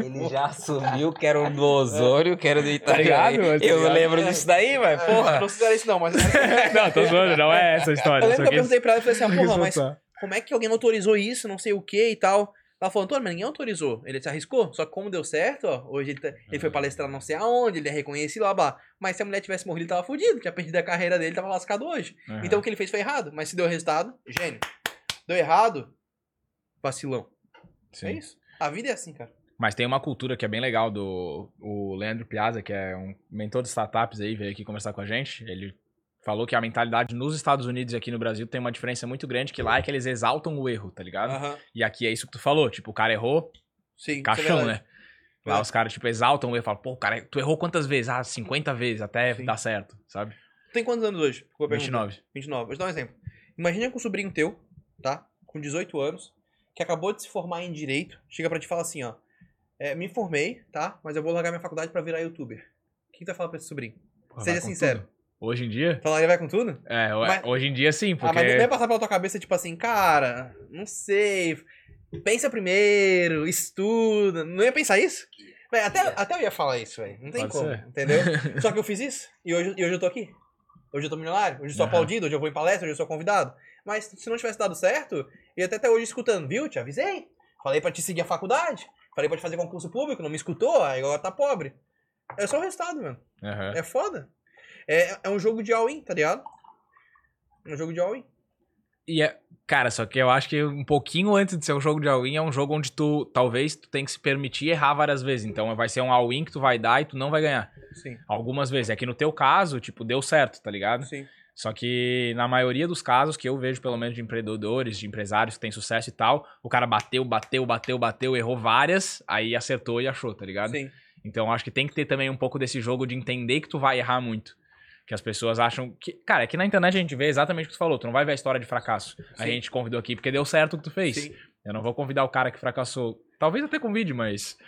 Ele já assumiu que era o do Osório, que era do Tá ligado? Itajaí. Tá Eu lembro disso daí, velho. Porra. Não fizeram isso não, mas... não, tô zoando, não é essa a história. Eu lembro que eu perguntei pra ela e falei assim, ah, porra, mas como é que alguém autorizou isso, não sei o que e tal. Ela falou, Antônio, mas ninguém autorizou. Ele se arriscou. Só que como deu certo, ó, hoje ele, tá- ele foi palestrar não sei aonde, ele é reconhecido, lá, blá. Mas se a mulher tivesse morrido, ele tava fudido. Tinha perdido a carreira dele, tava lascado hoje. Aham. Então o que ele fez foi errado. Mas se deu resultado, gênio. Deu errado, vacilão. Sim. É isso. A vida é assim, cara. Mas tem uma cultura que é bem legal do o Leandro Piazza, que é um mentor de startups aí, veio aqui conversar com a gente. Ele falou que a mentalidade nos Estados Unidos e aqui no Brasil tem uma diferença muito grande, que lá é que eles exaltam o erro, tá ligado? Aham. E aqui é isso que tu falou, tipo, o cara errou, Sim. é caixão, verdade. né? Lá É. os caras, tipo, exaltam o erro, falam, pô, cara, tu errou quantas vezes? Ah, 50 vezes, até Sim. dar certo, sabe? Tem quantos anos hoje? Boa pergunta. 29. 29. Vou te dar um exemplo. Imagina com um sobrinho teu, tá? Com 18 anos, que acabou de se formar em direito, chega pra te falar assim, ó. é, me formei, tá? Mas eu vou largar minha faculdade pra virar youtuber. O que tu vai falar pra esse sobrinho? Seja sincero. tudo. Hoje em dia? Falaria vai com tudo? É, Mas- hoje em dia sim, Ah, porque... mas nem vai passar pela tua cabeça, tipo assim, cara, não sei. Pensa primeiro, estuda. Não ia pensar isso? Véi, até, até eu ia falar isso, velho. Não tem Pode como, ser. entendeu? Só que eu fiz isso. E hoje, e hoje eu tô aqui. Hoje eu tô milionário. Hoje eu sou Aham. aplaudido. Hoje eu vou em palestra. Hoje eu sou convidado. Mas se não tivesse dado certo, eu ia até até hoje escutando. Viu? Te avisei. Falei pra te seguir a faculdade. Falei pra te fazer concurso público. Não me escutou. Aí agora tá pobre. É só o resultado, mano. Aham. É foda. É, é um jogo de all-in, tá ligado? É um jogo de all-in. E é, cara, só que eu acho que um pouquinho antes de ser um jogo de all-in, é um jogo onde tu, talvez, tu tem que se permitir errar várias vezes. Então vai ser um all-in que tu vai dar e tu não vai ganhar. Sim, Algumas vezes. É que no teu caso, tipo, deu certo, tá ligado? sim. Só que na maioria dos casos que eu vejo, pelo menos de empreendedores, de empresários que têm sucesso e tal, o cara bateu, bateu, bateu, bateu, errou várias, aí acertou e achou, tá ligado? Sim. Então acho que tem que ter também um pouco desse jogo de entender que tu vai errar muito. Que as pessoas acham que. Cara, é que na internet a gente vê exatamente o que tu falou. Tu não vai ver a história de fracasso. A Sim. gente convidou aqui porque deu certo o que tu fez. Sim. Eu não vou convidar o cara que fracassou. Talvez até convide, mas.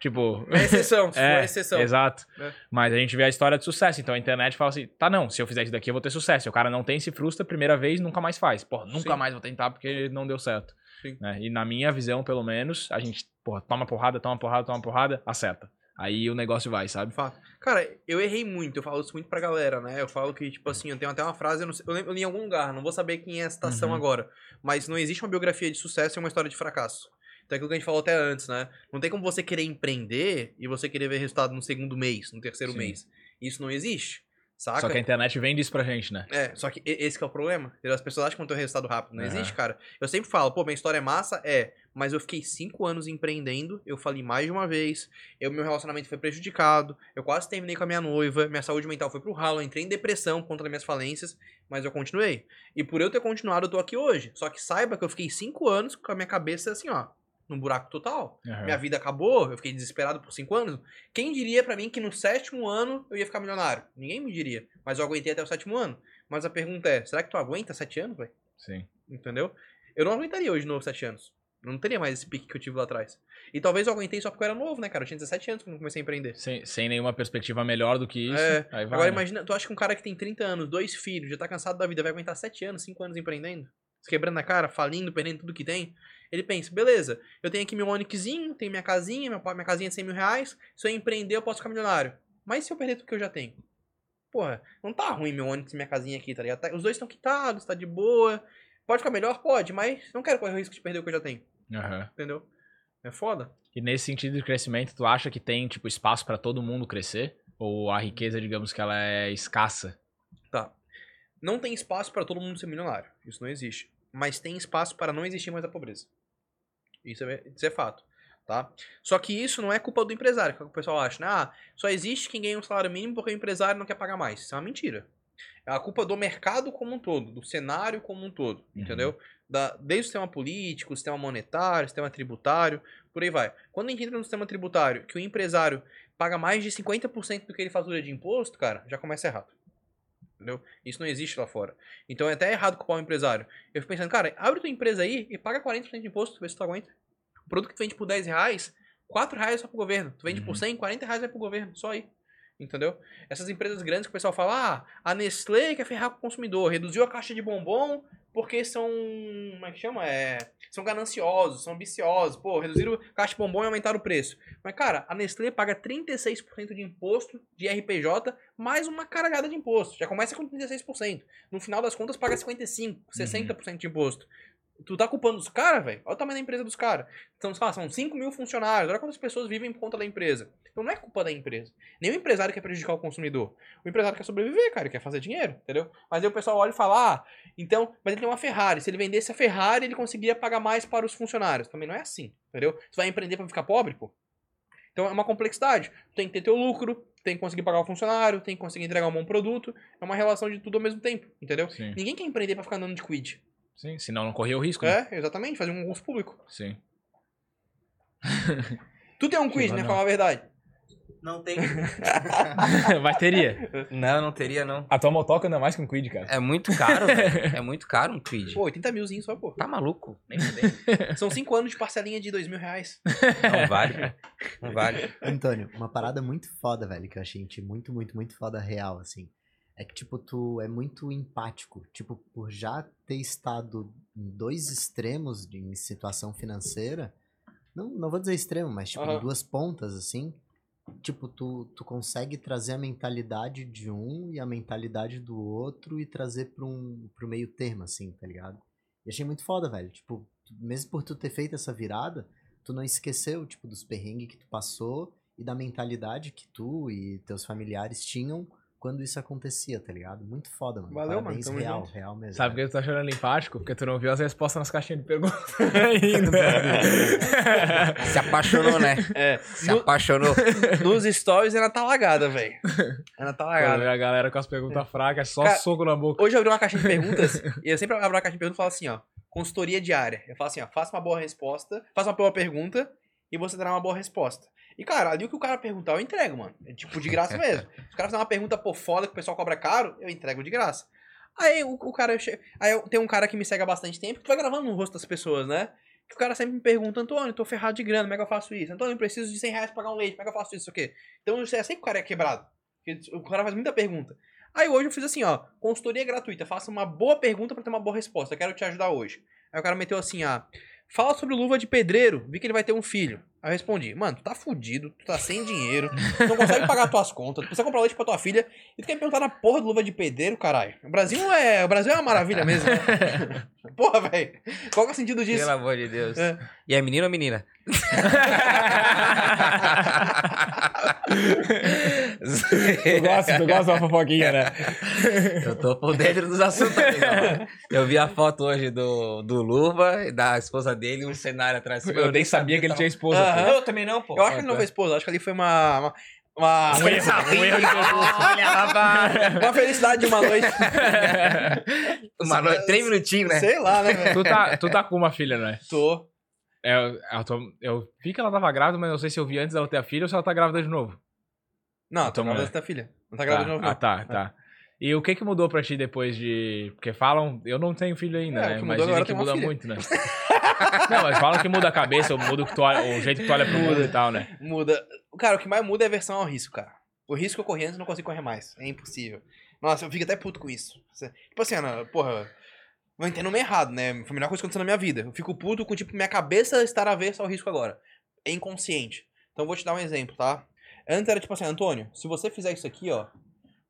Tipo. É exceção, É, for exceção. Exato. É. Mas a gente vê a história de sucesso. Então a internet fala assim: tá, não, se eu fizer isso daqui eu vou ter sucesso. O cara não tem, se frustra, primeira vez, nunca mais faz. Porra, nunca Sim. mais vou tentar porque não deu certo. Né? E na minha visão, pelo menos, a gente, porra, toma porrada, toma porrada, toma porrada, acerta. Aí o negócio vai, sabe? Fato. Cara, eu errei muito, eu falo isso muito pra galera, né? Eu falo que, tipo assim, eu tenho até uma frase, eu, não sei, eu, lembro, eu li em algum lugar, não vou saber quem é a citação Uhum. agora, mas não existe uma biografia de sucesso e uma história de fracasso. Então é aquilo que a gente falou até antes, né? Não tem como você querer empreender e você querer ver resultado no segundo mês, no terceiro Sim. mês. Isso não existe, saca? Só que a internet vende isso pra gente, né? É, só que esse que é o problema. As pessoas acham que vão ter um resultado rápido. Não Aham. existe, cara. Eu sempre falo, pô, minha história é massa, é. Mas eu fiquei cinco anos empreendendo, eu falei mais de uma vez, eu, meu relacionamento foi prejudicado, eu quase terminei com a minha noiva, minha saúde mental foi pro ralo, eu entrei em depressão contra minhas falências, mas eu continuei. E por eu ter continuado, eu tô aqui hoje. Só que saiba que eu fiquei cinco anos com a minha cabeça assim, ó, num buraco total. Aham. Minha vida acabou, eu fiquei desesperado por cinco anos. Quem diria pra mim que no sétimo ano eu ia ficar milionário? Ninguém me diria. Mas eu aguentei até o sétimo ano. Mas a pergunta é, será que tu aguenta sete anos, velho? Sim. Entendeu? Eu não aguentaria hoje de novo sete anos. Eu não teria mais esse pique que eu tive lá atrás. E talvez eu aguentei só porque eu era novo, né, cara? Eu tinha 17 anos quando comecei a empreender. Sem, sem nenhuma perspectiva melhor do que isso. É, aí vai, Agora né? imagina, tu acha que um cara que tem 30 anos, dois filhos, já tá cansado da vida, vai aguentar 7 anos, 5 anos empreendendo? Se quebrando a cara, falindo, perdendo tudo que tem? Ele pensa, beleza, eu tenho aqui meu Onixzinho, tenho minha casinha, minha, minha casinha de 100 mil reais, se eu empreender eu posso ficar milionário. Mas se eu perder tudo que eu já tenho? Porra, não tá ruim meu Onix e minha casinha aqui, tá ligado? Tá- Os dois estão quitados, tá de boa. Pode ficar melhor? Pode, mas não quero correr o risco de perder o que eu já tenho, Aham. entendeu? É foda. E nesse sentido de crescimento, tu acha que tem, tipo, espaço pra todo mundo crescer? Ou a riqueza, digamos que ela é escassa? Tá. Não tem espaço para todo mundo ser milionário. Isso não existe. Mas tem espaço para não existir mais a pobreza. Isso é, isso é fato. Tá? Só que isso não é culpa do empresário, que é o que o pessoal acha, né? Ah, só existe quem ganha um salário mínimo porque o empresário não quer pagar mais. Isso é uma mentira. É a culpa do mercado como um todo, do cenário como um todo, Uhum. entendeu? Da, desde o sistema político, o sistema monetário, o sistema tributário, por aí vai. Quando a gente entra no sistema tributário, que o empresário paga mais de 50% do que ele fatura de imposto, cara, já começa errado. Entendeu? Isso não existe lá fora. Então é até errado culpar o empresário. Eu fico pensando, cara, abre tua empresa aí e paga 40% de imposto, vê se tu aguenta. O produto que tu vende por 10 reais, 4 reais só pro governo. Tu vende por Uhum. 100, 40 reais vai pro governo, só aí. Entendeu? Essas empresas grandes que o pessoal fala, ah, a Nestlé quer ferrar com o consumidor, reduziu a caixa de bombom porque são. Como é que chama? É, são gananciosos, são ambiciosos. Pô, reduziram a caixa de bombom e aumentaram o preço. Mas, cara, a Nestlé paga 36% de imposto de RPJ mais uma caralhada de imposto. Já começa com 36%. No final das contas, paga 55%, 60% de imposto. Tu tá culpando os caras, velho? Olha o tamanho da empresa dos caras. Então, sei lá, são 5 mil funcionários. Olha quantas pessoas vivem por conta da empresa. Então não é culpa da empresa. Nem o empresário quer prejudicar o consumidor. O empresário quer sobreviver, cara, ele quer fazer dinheiro, entendeu? Mas aí o pessoal olha e fala, ah, então, mas ele tem uma Ferrari. Se ele vendesse a Ferrari, ele conseguiria pagar mais para os funcionários. Também não é assim, entendeu? Você vai empreender para ficar pobre, pô? Então é uma complexidade. Tu tem que ter teu lucro, tem que conseguir pagar o funcionário, tem que conseguir entregar um bom produto. É uma relação de tudo ao mesmo tempo, entendeu? Sim. Ninguém quer empreender para ficar andando de quid. Sim, senão não corria o risco, né? É, exatamente, fazer um concurso público. Sim. Tu tem um quid, vai né? Falar a verdade. Não tem. Mas teria. Não, não teria, não. A tua motoca anda mais que um Quid, cara. É muito caro, velho. É muito caro um quid. Pô, 80 milzinho só, pô. Tá maluco? Nem fudendo. São 5 anos de parcelinha de 2 mil reais. Não vale. Não vale. Antônio, uma parada muito foda, velho, que eu achei gente, muito, muito, muito foda real, assim. É que, tipo, tu é muito empático. Tipo, por já ter estado em dois extremos de, em situação financeira. Não, não vou dizer extremo, mas, tipo, Aham. em duas pontas, assim. Tipo, tu, tu consegue trazer a mentalidade de um e a mentalidade do outro e trazer pra um, pro meio termo, assim, tá ligado? E achei muito foda, velho. Tipo, tu- mesmo por tu ter feito essa virada, tu não esqueceu, tipo, dos perrengues que tu passou e da mentalidade que tu e teus familiares tinham quando isso acontecia, tá ligado? Muito foda, mano. Valeu, mano, Parabéns, tamo real, junto. real mesmo. Sabe por que tu tá chorando empático? Porque tu não viu as respostas nas caixinhas de perguntas ainda. Se apaixonou, né? É. Se apaixonou. Nos stories ela tá lagada, velho. Ela tá lagada. a galera com as perguntas fracas, é só Cara, soco na boca. Hoje eu abri uma caixinha de perguntas e eu sempre abro uma caixinha de perguntas e falo assim, ó. Consultoria diária. Eu falo assim, ó. Faça uma boa resposta, faça uma boa pergunta e você terá uma boa resposta. E, cara, ali o que o cara perguntar, eu entrego, mano. É tipo de graça mesmo. Se o cara fizer uma pergunta por foda que o pessoal cobra caro, eu entrego de graça. Aí o, o cara. che- Aí eu, tem um cara que me segue há bastante tempo, que tu vai gravando no rosto das pessoas, né? Que o cara sempre me pergunta, Antônio, tô ferrado de grana, como é que eu faço isso? Antônio, eu preciso de 100 reais pra pagar um leite, como é que eu faço isso? Isso aqui. Então eu sei sempre que o cara é quebrado. O cara faz muita pergunta. Aí hoje eu fiz assim, ó, consultoria gratuita, faça uma boa pergunta pra ter uma boa resposta. Eu quero te ajudar hoje. Aí o cara meteu assim, ah, fala sobre luva de pedreiro, vi que ele vai ter um filho. Aí eu respondi, mano, tu tá fudido, tu tá sem dinheiro, tu não consegue pagar tuas contas, tu precisa comprar leite pra tua filha, e tu quer me perguntar na porra de luva de pedreiro, caralho. O Brasil é, o Brasil é uma maravilha mesmo, né? Porra, velho. Qual que é o sentido disso? Pelo amor de Deus. É. E é menino ou menina? Tu gosta, tu gosta de uma fofoquinha, né? Eu tô por dentro dos assuntos aqui, não. Eu vi a foto hoje do, do Luva e da esposa dele, um cenário atrás. Eu nem sabia que ele tinha esposa. Aham. pô. Eu também não, pô. Eu acho que ele não foi esposa, acho que ali foi uma. Uma, uma, Um erro, um erro de. Olha, uma felicidade de uma noite. Uma noite, três minutinhos, né? Sei lá, né? Tu tá, tu tá com uma filha, né? Tô. Eu, eu, tô- eu vi que ela tava grávida, mas não sei se eu vi antes dela ter a filha ou se ela tá grávida de novo. Não, Então, tô grávida mulher. da filha. Não tá grávida de Tá. novo, não. Ah, tá, tá. E o que que mudou pra ti depois de... Porque falam... Eu não tenho filho ainda, É, o né? que Mas dizem agora que tem uma muda filha. muito, né? não, mas falam que muda a cabeça, ou muda o, que tu olha- o jeito que tu olha pro mundo e tal, né? Muda. Cara, o que mais muda é a versão ao risco, cara. O risco que eu corri antes eu não consigo correr mais. É impossível. Nossa, eu fico até puto com isso. Tipo assim, Ana, porra. Não entendo errado, né? Foi a melhor coisa que aconteceu na minha vida. Eu fico puto com, tipo, minha cabeça estar avessa ao risco agora. É inconsciente. Então eu vou te dar um exemplo, tá? Antes era tipo assim, Antônio, se você fizer isso aqui, ó,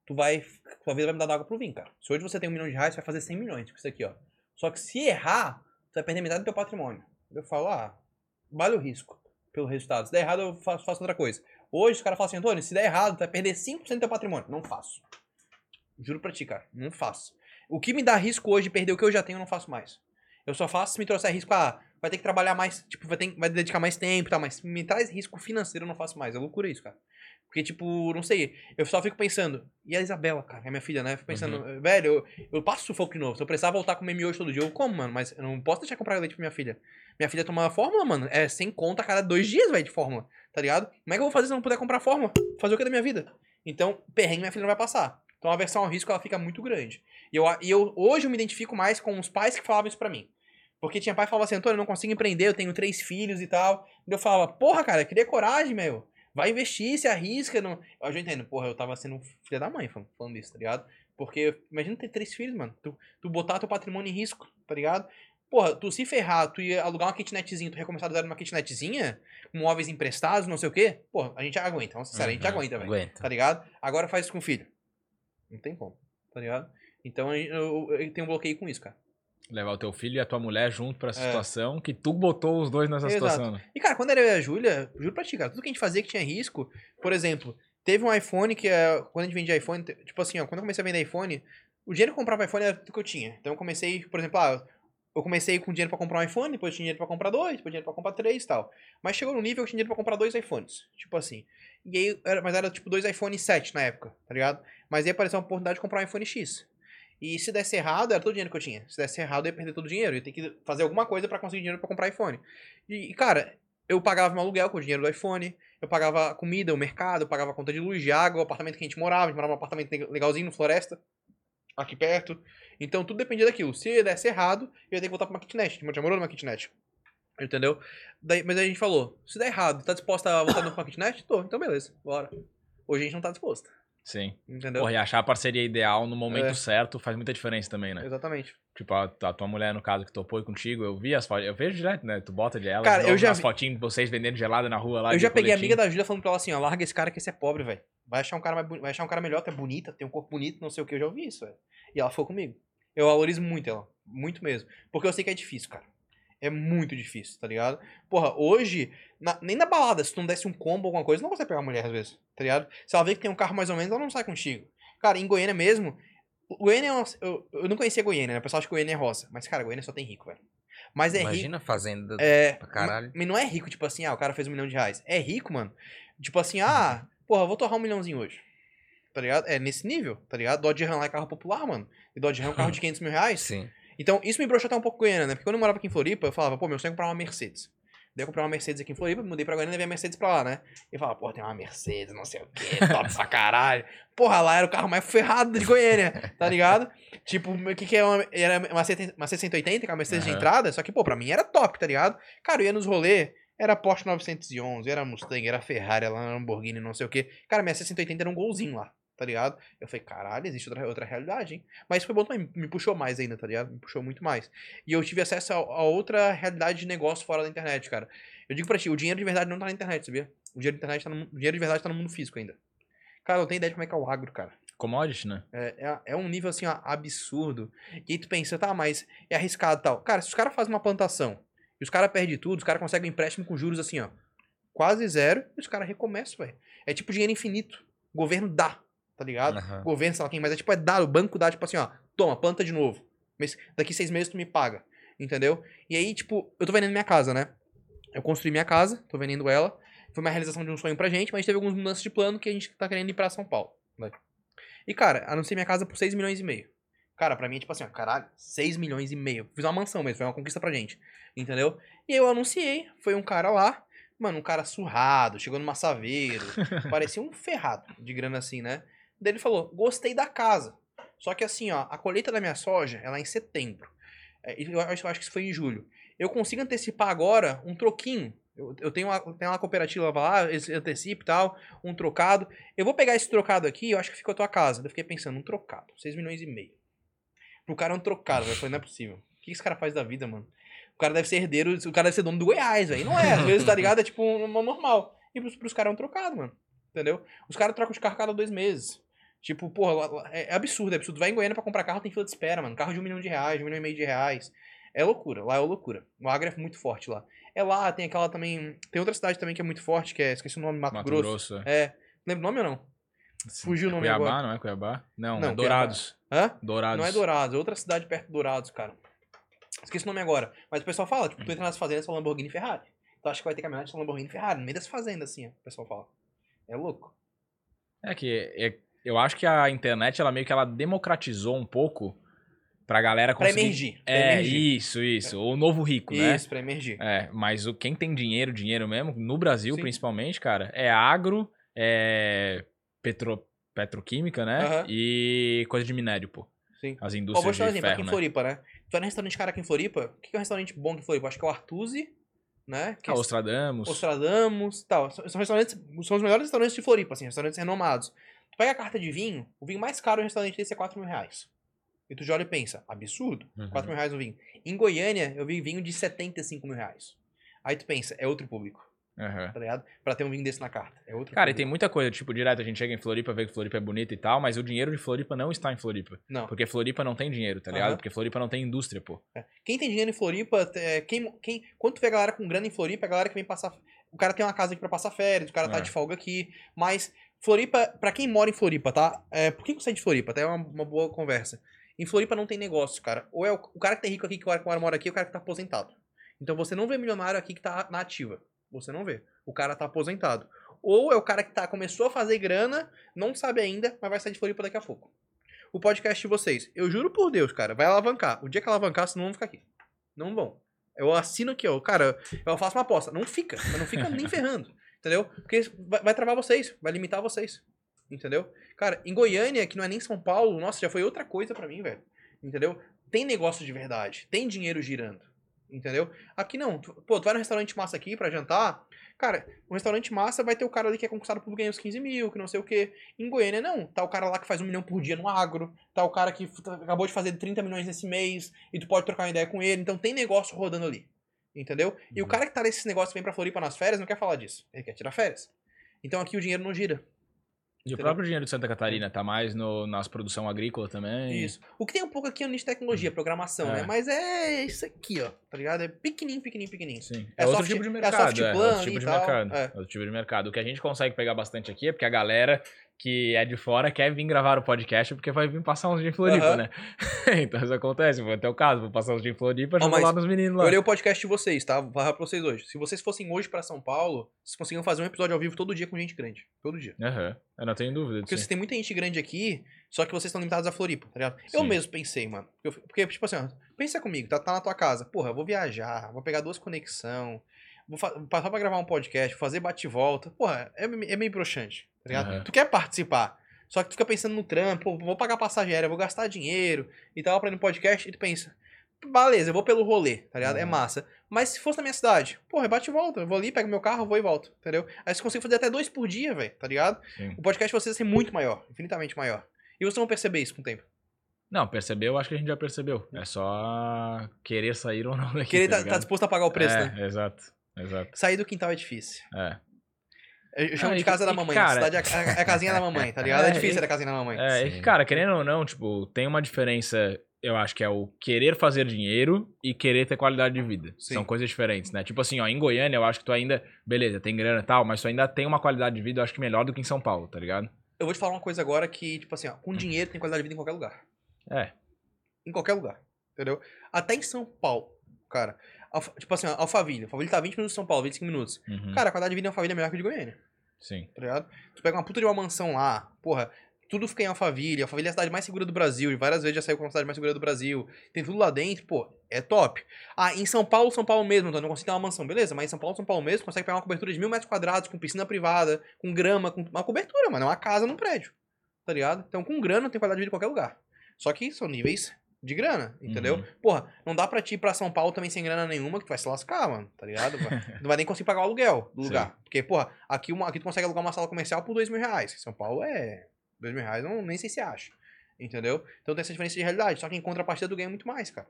tu vai. Tua vida vai mudar da água pro vinho, cara. Se hoje você tem um milhão de reais, você vai fazer 100 milhões com isso aqui, ó. Só que se errar, tu vai perder metade do teu patrimônio. Eu falo, ah, vale o risco pelo resultado. Se der errado, eu faço, faço outra coisa. Hoje os caras falam assim, Antônio, se der errado, tu vai perder 5% do teu patrimônio. Não faço. Juro pra ti, cara. Não faço. O que me dá risco hoje de perder o que eu já tenho, eu não faço mais. Eu só faço se me trouxer risco, ah, vai ter que trabalhar mais, tipo, vai, ter, vai dedicar mais tempo e tal, mas me traz risco financeiro, eu não faço mais. É loucura isso, cara. Porque, tipo, não sei, eu só fico pensando, e a Isabela, cara, é minha filha, né? Eu fico pensando, velho, eu, eu passo sufoco de novo. Se eu precisar voltar a comer miojo todo dia, eu como, mano, mas eu não posso deixar comprar leite pra minha filha. Minha filha toma fórmula, mano, é sem conta a cada dois dias, velho, de fórmula, tá ligado? Como é que eu vou fazer se eu não puder comprar fórmula? Fazer o que da minha vida? Então, perrengue minha filha não vai passar. Então a versão ao risco ela fica muito grande. E eu, e eu hoje eu me identifico mais com os pais que falavam isso pra mim. Porque tinha pai que falava assim, Antônio, eu não consigo empreender, eu tenho três filhos e tal. E eu falava, porra, cara, cria coragem, meu. Vai investir, se arrisca. Não... Eu já entendo, porra, eu tava sendo filha da mãe falando, isso, tá ligado? Porque imagina ter três filhos, mano. Tu, tu botar teu patrimônio em risco, tá ligado? Porra, tu se ferrar, tu ia alugar uma kitnetzinha, tu recomeçar do zero numa kitnetzinha, com móveis emprestados, não sei o quê, porra, a gente aguenta, vamos ser sérios, a gente Uhum, aguenta, velho. Aguenta. Tá ligado? Agora faz isso com o filho. Não tem como, tá ligado? Então eu, eu, eu tenho um bloqueio com isso, cara. Levar o teu filho e a tua mulher junto pra essa É. situação, que tu botou os dois nessa Exato. situação. né? E, cara, quando era eu e a Júlia, juro pra ti, cara, tudo que a gente fazia que tinha risco, por exemplo, teve um iPhone que, é, quando a gente vendia iPhone, tipo assim, ó, quando eu comecei a vender iPhone, o dinheiro que eu comprava iPhone era tudo que eu tinha. Então eu comecei, por exemplo, ah, eu comecei com dinheiro pra comprar um iPhone, depois eu tinha dinheiro pra comprar dois, depois dinheiro pra comprar três e tal. Mas chegou no nível que eu tinha dinheiro pra comprar dois iPhones, tipo assim. E aí, era, mas era tipo dois iPhone 7 na época, tá ligado? Mas aí apareceu uma oportunidade de comprar um iPhone X. E se desse errado, era todo o dinheiro que eu tinha. Se desse errado, eu ia perder todo o dinheiro. Eu ia ter que fazer alguma coisa pra conseguir dinheiro pra comprar iPhone. E, cara, eu pagava meu aluguel com o dinheiro do iPhone, eu pagava comida, o mercado, eu pagava a conta de luz, de água, o apartamento que a gente morava, a gente morava num apartamento leg- legalzinho no Floresta, aqui perto. Então tudo dependia daquilo. Se desse errado, eu ia ter que voltar pra uma kitnet. A gente morou numa kitnet. Entendeu? Daí, mas aí a gente falou, se der errado, tá disposta a voltar numa kitnet? Tô, então beleza, bora. Hoje a gente não tá disposto. Sim. Entendeu? Porra, e achar a parceria ideal no momento É. certo faz muita diferença também, né? Exatamente. Tipo, a, a tua mulher, no caso, que topou contigo, eu vi as fotos, eu vejo direto, né? Tu bota de ela, Cara, eu já umas vi- fotinhas de vocês vendendo gelada na rua lá. eu já peguei a coletinho. amiga da Júlia falando pra ela assim, ó, larga esse cara que esse é pobre, velho. Vai achar um cara mais vai achar um cara melhor, tu é bonita, tem um corpo bonito, não sei o que, eu já ouvi isso, velho. E ela ficou comigo. Eu valorizo muito ela, muito mesmo. Porque eu sei que é difícil, cara. É muito difícil, tá ligado? Porra, hoje, na- nem na balada, se tu não desse um combo ou alguma coisa, não consegue pegar uma mulher às vezes, tá ligado? Se ela vê que tem um carro mais ou menos, ela não sai contigo. Cara, em Goiânia mesmo, Goiânia é uma, eu, eu não conhecia Goiânia, né? O pessoal acha que Goiânia é roça. Mas, cara, Goiânia só tem rico, velho. Mas é rico. Imagina fazenda. É, pra caralho. ma- Mas não é rico, tipo assim, ah, o cara fez um milhão de reais. É rico, mano. Tipo assim, ah, porra, vou torrar um milhãozinho hoje. Tá ligado? É nesse nível, tá ligado? Dodge Ram lá é carro popular, mano. E Dodge Ram é um carro de 500 mil reais. Sim. Então, isso me broxou até um pouco Goiânia, né? Porque quando eu morava aqui em Floripa, eu falava, pô, meu sonho é comprar uma Mercedes. Daí eu comprei uma Mercedes aqui em Floripa, mudei pra Goiânia e levei a Mercedes pra lá, né? E falava, pô, tem uma Mercedes, não sei o quê, top pra caralho. Porra, lá era o carro mais ferrado de Goiânia, tá ligado? Tipo, o que que é uma... Era uma, 70 uma 680, que é uma Mercedes de Aham. entrada, só que, pô, pra mim era top, tá ligado? Cara, eu ia nos rolê, era Porsche 911, era Mustang, era Ferrari, era Lamborghini, não sei o quê. Cara, minha 680 era um golzinho lá, tá ligado? Eu falei, caralho, existe outra, outra realidade, hein? Mas isso foi bom também, me puxou mais ainda, tá ligado? Me puxou muito mais. E eu tive acesso a, a outra realidade de negócio fora da internet, cara. Eu digo pra ti, o dinheiro de verdade não tá na internet, sabia? O dinheiro, de internet tá no, dinheiro de verdade tá no mundo físico ainda. Cara, eu tenho ideia de como é que é o agro, cara. Commodity, né? É, é, é um nível assim, ó, absurdo. E aí tu pensa, tá, mas é arriscado e tal. Cara, se os caras fazem uma plantação e os caras perdem tudo, os caras conseguem um empréstimo com juros assim, ó. quase zero, e os caras recomeçam, velho. É tipo dinheiro infinito. O governo dá, tá ligado? Aham. O governo, sei lá quem, mas é tipo, é dar, o banco dá, tipo assim, ó, toma, planta de novo. Mas daqui seis meses tu me paga, entendeu? E aí, tipo, eu tô vendendo minha casa, né? Eu construí minha casa, tô vendendo ela. Foi uma realização de um sonho pra gente, mas teve algumas mudanças de plano que a gente tá querendo ir pra São Paulo. né? E, cara, anunciei minha casa por 6 milhões e meio. Cara, pra mim é tipo assim, ó, caralho, 6 milhões e meio. Fiz uma mansão mesmo, foi uma conquista pra gente. Entendeu? E aí eu anunciei, foi um cara lá, mano, um cara surrado, chegou no massaveiro, parecia um ferrado de grana assim, né? Daí ele falou, gostei da casa. Só que assim, ó, a colheita da minha soja, ela é em setembro. É, eu, acho, eu acho que isso foi em julho. Eu consigo antecipar agora um troquinho. Eu, eu tenho, uma, tenho uma cooperativa lá, esse antecipo e tal, um trocado. Eu vou pegar esse trocado aqui, eu acho que ficou a tua casa. Eu fiquei pensando, um trocado, 6 milhões e meio. Pro cara é um trocado. Eu falei, não é possível. O que esse cara faz da vida, mano? O cara deve ser herdeiro, o cara deve ser dono do Goiás, velho. Não é, às vezes, tá ligado? É tipo um normal. E pros, pros caras é um trocado, mano. Entendeu? Os caras trocam de carro cada dois meses. Tipo, porra, é é absurdo, é absurdo. Vai em Goiânia pra comprar carro, tem fila de espera, mano. Carro de um milhão de reais, um milhão e meio de reais. É loucura, lá é loucura. O Agro é muito forte lá. É lá, tem aquela também. Tem outra cidade também que é muito forte, que é. Esqueci o nome, Mato, Mato Grosso. Grosso. É. Lembra o nome ou não? Sim. fugiu o É nome Cuiabá, agora. não é Cuiabá? Não, Não, é Dourados. Hã? Dourados. Não é Dourados, é outra cidade perto de Dourados, cara. Esqueci o nome agora. Mas o pessoal fala, tipo, tu entra nas fazendas, sua Lamborghini e Ferrari. Tu acha que vai ter caminhonete sua Lamborghini e Ferrari, no meio das fazendas, assim, ó, o pessoal fala. É louco. É que é- eu acho que a internet, ela meio que ela democratizou um pouco pra galera Pra conseguir... emergir. Pra É, emergir. isso, isso. O novo rico, né? Isso, pra emergir. É, mas o, quem tem dinheiro, dinheiro mesmo, no Brasil Sim. principalmente, cara, é agro, é petro, petroquímica, né? Aham. E coisa de minério, pô. Sim. As Ó, vou indústrias te dar um exemplo aqui em né? Floripa, né? Tu vai no restaurante cara aqui em Floripa, o que é um restaurante bom aqui em Floripa? Acho que é o Artusi, né? Que Ah, é Ostradamus. Ostradamus tal. São são restaurantes, são os melhores restaurantes de Floripa, assim, restaurantes renomados. Tu pega a carta de vinho, o vinho mais caro no restaurante desse é 4 mil reais. E tu já olha e pensa, absurdo, Uhum. 4 mil reais no vinho. Em Goiânia, eu vi vinho de 75 mil reais. Aí tu pensa, é outro público, Aham. tá ligado? Pra ter um vinho desse na carta. É outro Cara, e público. tem muita coisa, tipo, direto a gente chega em Floripa, vê que Floripa é bonita e tal, mas o dinheiro de Floripa não está em Floripa. Não. Porque Floripa não tem dinheiro, tá ligado? Aham. Porque Floripa não tem indústria, pô. Quem tem dinheiro em Floripa, é, quem, quem, quando tu vê a galera com grana em Floripa, é a galera que vem passar. O cara tem uma casa aqui pra passar férias, o cara tá É. de folga aqui. Mas Floripa, pra quem mora em Floripa, tá? É, por que você é de Floripa? Até é uma, uma boa conversa. Em Floripa não tem negócio, cara. Ou é o, o cara que tem rico aqui, que o cara que mora aqui, é o cara que tá aposentado. Então você não vê milionário aqui que tá na ativa. Você não vê. O cara tá aposentado. Ou é o cara que tá, começou a fazer grana, não sabe ainda, mas vai sair de Floripa daqui a pouco. O podcast de vocês, eu juro por Deus, cara, vai alavancar. O dia que alavancar, vocês não vão ficar aqui. Não vão. Eu assino aqui, ó. Cara, eu faço uma aposta. Não fica. Mas não fica nem ferrando. Entendeu? Porque vai, vai travar vocês. Vai limitar vocês. Entendeu? Cara, em Goiânia, que não é nem São Paulo, nossa, já foi outra coisa pra mim, velho. Entendeu? Tem negócio de verdade. Tem dinheiro girando. Entendeu? Aqui não. Tu- Pô, tu vai no restaurante massa aqui pra jantar. Cara, o restaurante massa vai ter o cara ali que é conquistado por ganhar os 15 mil, que não sei o quê. Em Goiânia, não. Tá o cara lá que faz um milhão por dia no agro. Tá o cara que acabou de fazer 30 milhões nesse mês. E tu pode trocar uma ideia com ele. Então tem negócio rodando ali. Entendeu? E o cara que tá nesse negócio vem pra Floripa nas férias não quer falar disso. Ele quer tirar férias. Então aqui o dinheiro não gira. E o Entendeu? próprio dinheiro de Santa Catarina tá mais no, nas produção agrícola também. Isso. O que tem um pouco aqui é o nicho de tecnologia, programação, É. né? Mas é isso aqui, ó. Tá ligado? É pequenininho, pequenininho, pequenininho. Sim. É É, outro soft- tipo de é mercado. soft É, plan outro tipo de tal, mercado. é. Outro tipo de mercado. O que a gente consegue pegar bastante aqui é porque a galera que é de fora quer vir gravar o podcast porque vai vir passar uns dias em Floripa, Aham. né? então isso acontece. Foi até o caso. Vou passar uns dias em Floripa, vou mas lá nos meninos Eu lá. olhei o podcast de vocês, tá? Vou falar pra vocês hoje. Se vocês fossem hoje pra São Paulo, vocês conseguiam fazer um episódio ao vivo todo dia com gente grande. Todo dia. Aham. Eu não tenho dúvida Porque vocês têm muita gente grande aqui, só que vocês estão limitados a Floripa, tá ligado? Eu Sim. mesmo pensei, mano. Eu- porque, tipo assim, ó, pensa comigo, tá, tá na tua casa. Porra, eu vou viajar, vou pegar duas conexão, vou passar pra gravar um podcast, fazer bate-volta. Porra, é, é meio broxante, tá ligado? Aham. Tu quer participar, só que tu fica pensando no trampo, vou pagar passagem aérea, vou gastar dinheiro e tal pra ir no podcast, e tu pensa, beleza, eu vou pelo rolê, tá ligado? É Uhum. massa. Mas se fosse na minha cidade, porra, é bate e volta. Eu vou ali, pego meu carro, vou e volto, entendeu? Aí você consegue fazer até dois por dia, velho, tá ligado? Sim. O podcast de vocês vai ser muito maior, infinitamente maior. E vocês vão perceber isso com o tempo. Não, percebeu? Acho que a gente já percebeu. É só querer sair ou não daqui. Ele tá, tá ligado? disposto a pagar o preço, é, né? Exato. Exato. Sair do quintal é difícil. É. Eu, chamo Ah, de e- casa da e, mamãe. cara- a cidade é a, é a casinha da mamãe, tá ligado? É, É, difícil e- ser a casinha da mamãe. É, e, cara, querendo ou não, tipo, tem uma diferença eu acho que é o querer fazer dinheiro e querer ter qualidade de vida. Sim. São coisas diferentes, né? Tipo assim, ó, em Goiânia eu acho que tu ainda, beleza, tem grana e tal, mas tu ainda tem uma qualidade de vida, eu acho que melhor do que em São Paulo, tá ligado? Eu vou te falar uma coisa agora que, tipo assim, ó, com dinheiro tem qualidade de vida em qualquer lugar. É. Em qualquer lugar. Entendeu? Até em São Paulo, cara. Alfa- tipo assim, Alphaville. Alphaville tá 20 minutos de São Paulo, 25 minutos. Uhum. Cara, a qualidade de vida em Alphaville é melhor que a de Goiânia. Sim. tá ligado? Tu pega uma puta de uma mansão lá, porra, tudo fica em Alphaville, Alphaville é a cidade mais segura do Brasil, e várias vezes já saiu como a cidade mais segura do Brasil, tem tudo lá dentro, pô, é top. Ah, em São Paulo, São Paulo mesmo, então não consigo ter uma mansão, beleza, mas em São Paulo, São Paulo mesmo, consegue pegar uma cobertura de mil metros quadrados, com piscina privada, com grama, com uma cobertura, mano, é uma casa num prédio, tá ligado? Então com grana tem qualidade de vida em qualquer lugar. Só que são níveis de grana, entendeu? Uhum. Porra, não dá pra ti ir pra São Paulo também sem grana nenhuma, que tu vai se lascar, mano, tá ligado? não vai nem conseguir pagar o aluguel do Sim. lugar. Porque, porra, aqui, uma, aqui tu consegue alugar uma sala comercial por dois mil reais. São Paulo é. Dois mil reais, não, nem sei se acha. Entendeu? Então tem essa diferença de realidade. Só que em contrapartida tu ganha muito mais, cara.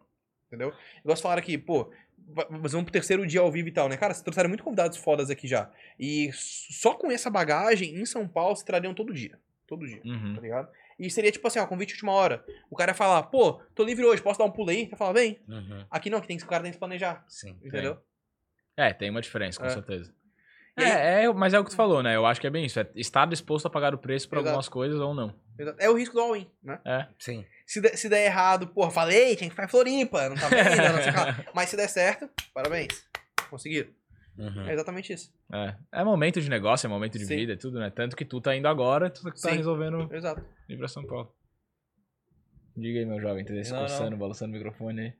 Entendeu? Igual vocês falaram aqui, pô, vamos pro terceiro dia ao vivo e tal, né? Cara, vocês trouxeram muito convidados fodas aqui já. E só com essa bagagem, em São Paulo, se trariam todo dia. Todo dia Uhum. tá ligado? E seria tipo assim, ó, convite de última hora. O cara ia falar, pô, tô livre hoje, posso dar um pulo aí? Você fala, vem. Uhum. Aqui não, que tem que o cara tem que planejar, Sim. entendeu? É, tem uma diferença, com É. certeza. E É, é, mas é o que tu falou, né? Eu acho que é bem isso. É estar disposto a pagar o preço por Exato. algumas coisas ou não. Exato. É o risco do all-in, né? É. Sim. Se der, se der errado, porra, falei, tinha que ficar em Floripa, não tá vendo, não sei o que lá. Mas se der certo, parabéns. Conseguiram. Uhum. É exatamente isso. É. É momento de negócio, é momento de Sim. vida, é tudo, né? Tanto que tu tá indo agora, tu tá Sim. resolvendo Exato. ir pra São Paulo. Diga aí, meu jovem, tá coçando, balançando o microfone aí.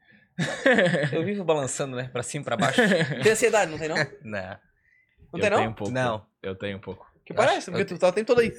Eu vivo balançando, né? Pra cima e pra baixo. Tem ansiedade, não tem não? Não não. eu tem não? tenho um pouco. Não. Eu tenho um pouco. Que Eu parece, acho- porque tu tá o tempo todo aí.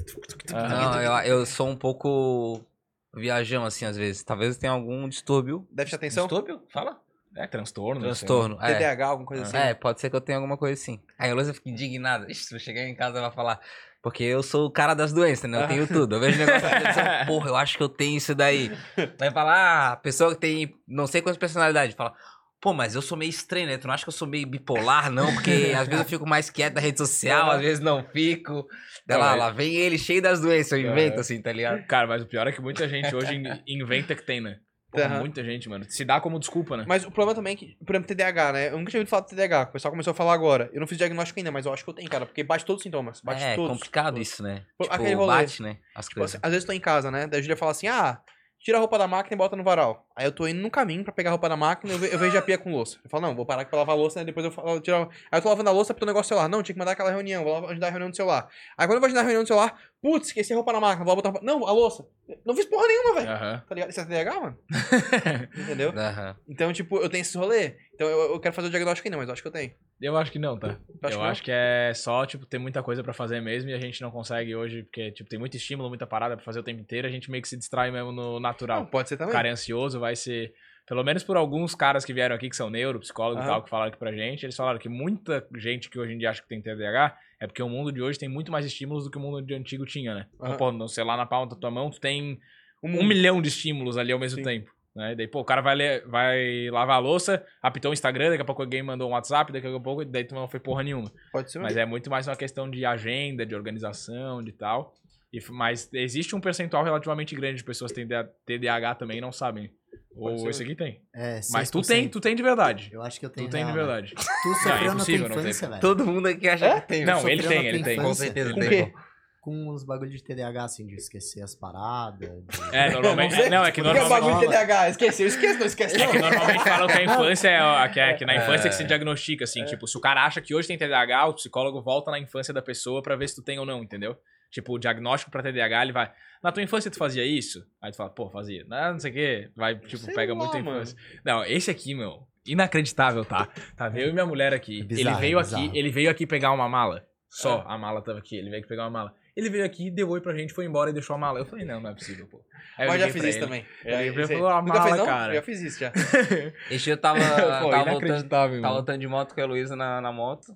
Ah, Não, eu, eu sou um pouco viajão, assim, às vezes. Talvez eu tenha algum distúrbio. Déficit de atenção? Distúrbio? Fala. É, transtorno. não sei. Transtorno. É. TDAH, alguma coisa assim. É, pode ser que eu tenha alguma coisa assim. Aí a Luísa fica indignada. Ixi, se eu chegar em casa, ela vai falar. Porque eu sou o cara das doenças, né? Eu tenho tudo. Eu vejo negócio na televisão, porra, eu acho que eu tenho isso daí. Vai falar, ah, a pessoa que tem não sei quantas personalidades. Fala, pô, mas eu sou meio estranho, né? Tu não acha que eu sou meio bipolar, não? Porque às vezes eu fico mais quieto na rede social, às vezes não fico. Daí lá, lá vem ele cheio das doenças, eu invento É. assim, tá ligado? Cara, mas o pior é que muita gente hoje in- inventa que tem, né? Porra, Aham. muita gente, mano. Se dá como desculpa, né? Mas o problema também é que, por exemplo, TDAH, né? Eu nunca tinha ouvido falar de TDAH. O pessoal começou a falar agora. Eu não fiz diagnóstico ainda, mas eu acho que eu tenho, cara. Porque bate todos os sintomas. Bate é todos. complicado isso, né? Tipo, aquele rolê. bate, né? As Tipo, assim, às vezes eu tô em casa, né? Daí a Julia fala assim: ah, tira a roupa da máquina e bota no varal. Aí eu tô indo no caminho pra pegar a roupa da máquina e eu, ve- eu vejo a pia com louça. Eu falo, não, vou parar aqui pra lavar a louça, né? Depois eu falo, tiro... Aí eu tô lavando a louça pro teu negócio do celular. Não, tinha que mandar aquela reunião, vou ajudar a reunião do celular. Aí quando eu vou ajudar a reunião do celular, putz, esqueci a roupa na máquina, vou botar. Não, a louça. Não fiz porra nenhuma, velho. Aham. Tá ligado? Isso é TDAH, mano? Entendeu? Aham. Então, tipo, eu tenho esse rolê. Então eu, eu quero fazer o diagnóstico ainda, mas eu acho que eu tenho. Eu acho que não, tá? Eu que não? acho que é só, tipo, ter muita coisa pra fazer mesmo e a gente não consegue hoje, porque, tipo, tem muito estímulo, muita parada pra fazer o tempo inteiro, a gente meio que se distrai mesmo no natural. Não, pode ser o também. cara é ansioso, vai ser. Pelo menos por alguns caras que vieram aqui, que são neuro, psicólogos e Aham. tal, que falaram aqui pra gente, eles falaram que muita gente que hoje em dia acha que tem TDAH é porque o mundo de hoje tem muito mais estímulos do que o mundo de antigo tinha, né? Então, Aham. pô, no celular na palma da tua mão, tu tem Um um milhão de estímulos ali ao mesmo Sim. tempo. Né? E daí, pô, o cara vai, ler, vai lavar a louça, apitou o Instagram, daqui a pouco alguém mandou um WhatsApp, daqui a pouco, daí tu não foi porra nenhuma. Pode ser. Mas é muito mais uma questão de agenda, de organização, de tal. E, mas existe um percentual relativamente grande de pessoas que têm DA TDAH também e não sabem. Ou ser. esse aqui tem. É, Mas tu 6%. tem, tu tem de verdade. Eu acho que eu tenho Tu tem de real, né? verdade. Tu é sofreu na tua impossível não ter. infância, velho. Todo mundo aqui acha É? que tem. Não, ele na tem, tua ele tem. Com certeza Com tem. Com os bagulhos de TDAH, assim, de esquecer as paradas. de- É, normalmente. não, é que é normalmente. bagulho de TDAH. Esqueci, eu esqueço, não esquece. É que não. normalmente falam que a infância é, a- que, é, que na infância É. que se diagnostica, assim, tipo, se o cara acha que hoje tem TDAH, o psicólogo volta na infância da pessoa pra ver se tu tem ou não, entendeu? Tipo, o diagnóstico pra TDAH, ele vai. Na tua infância tu fazia isso? Aí tu fala, pô, fazia. Não, não sei o quê. Vai, tipo, Sei pega lá, muito a mano. infância. Não, esse aqui, meu, inacreditável, tá? Tá eu e minha mulher aqui. É bizarro, ele veio é aqui, ele veio aqui pegar uma mala. Só Ah. a mala tava aqui, ele veio aqui pegar uma mala. Ele veio aqui, deu oi pra gente, foi embora e deixou a mala. Eu falei, não, não é possível, pô. Aí eu Mas já fiz isso ele. também. Ele veio sei. falou, "Ah, Nunca mala, fez, cara." Já fiz isso, já. Esse dia eu tava, Pô, tava, voltando, inacreditável, tava mano. voltando de moto com a Luísa na, na moto.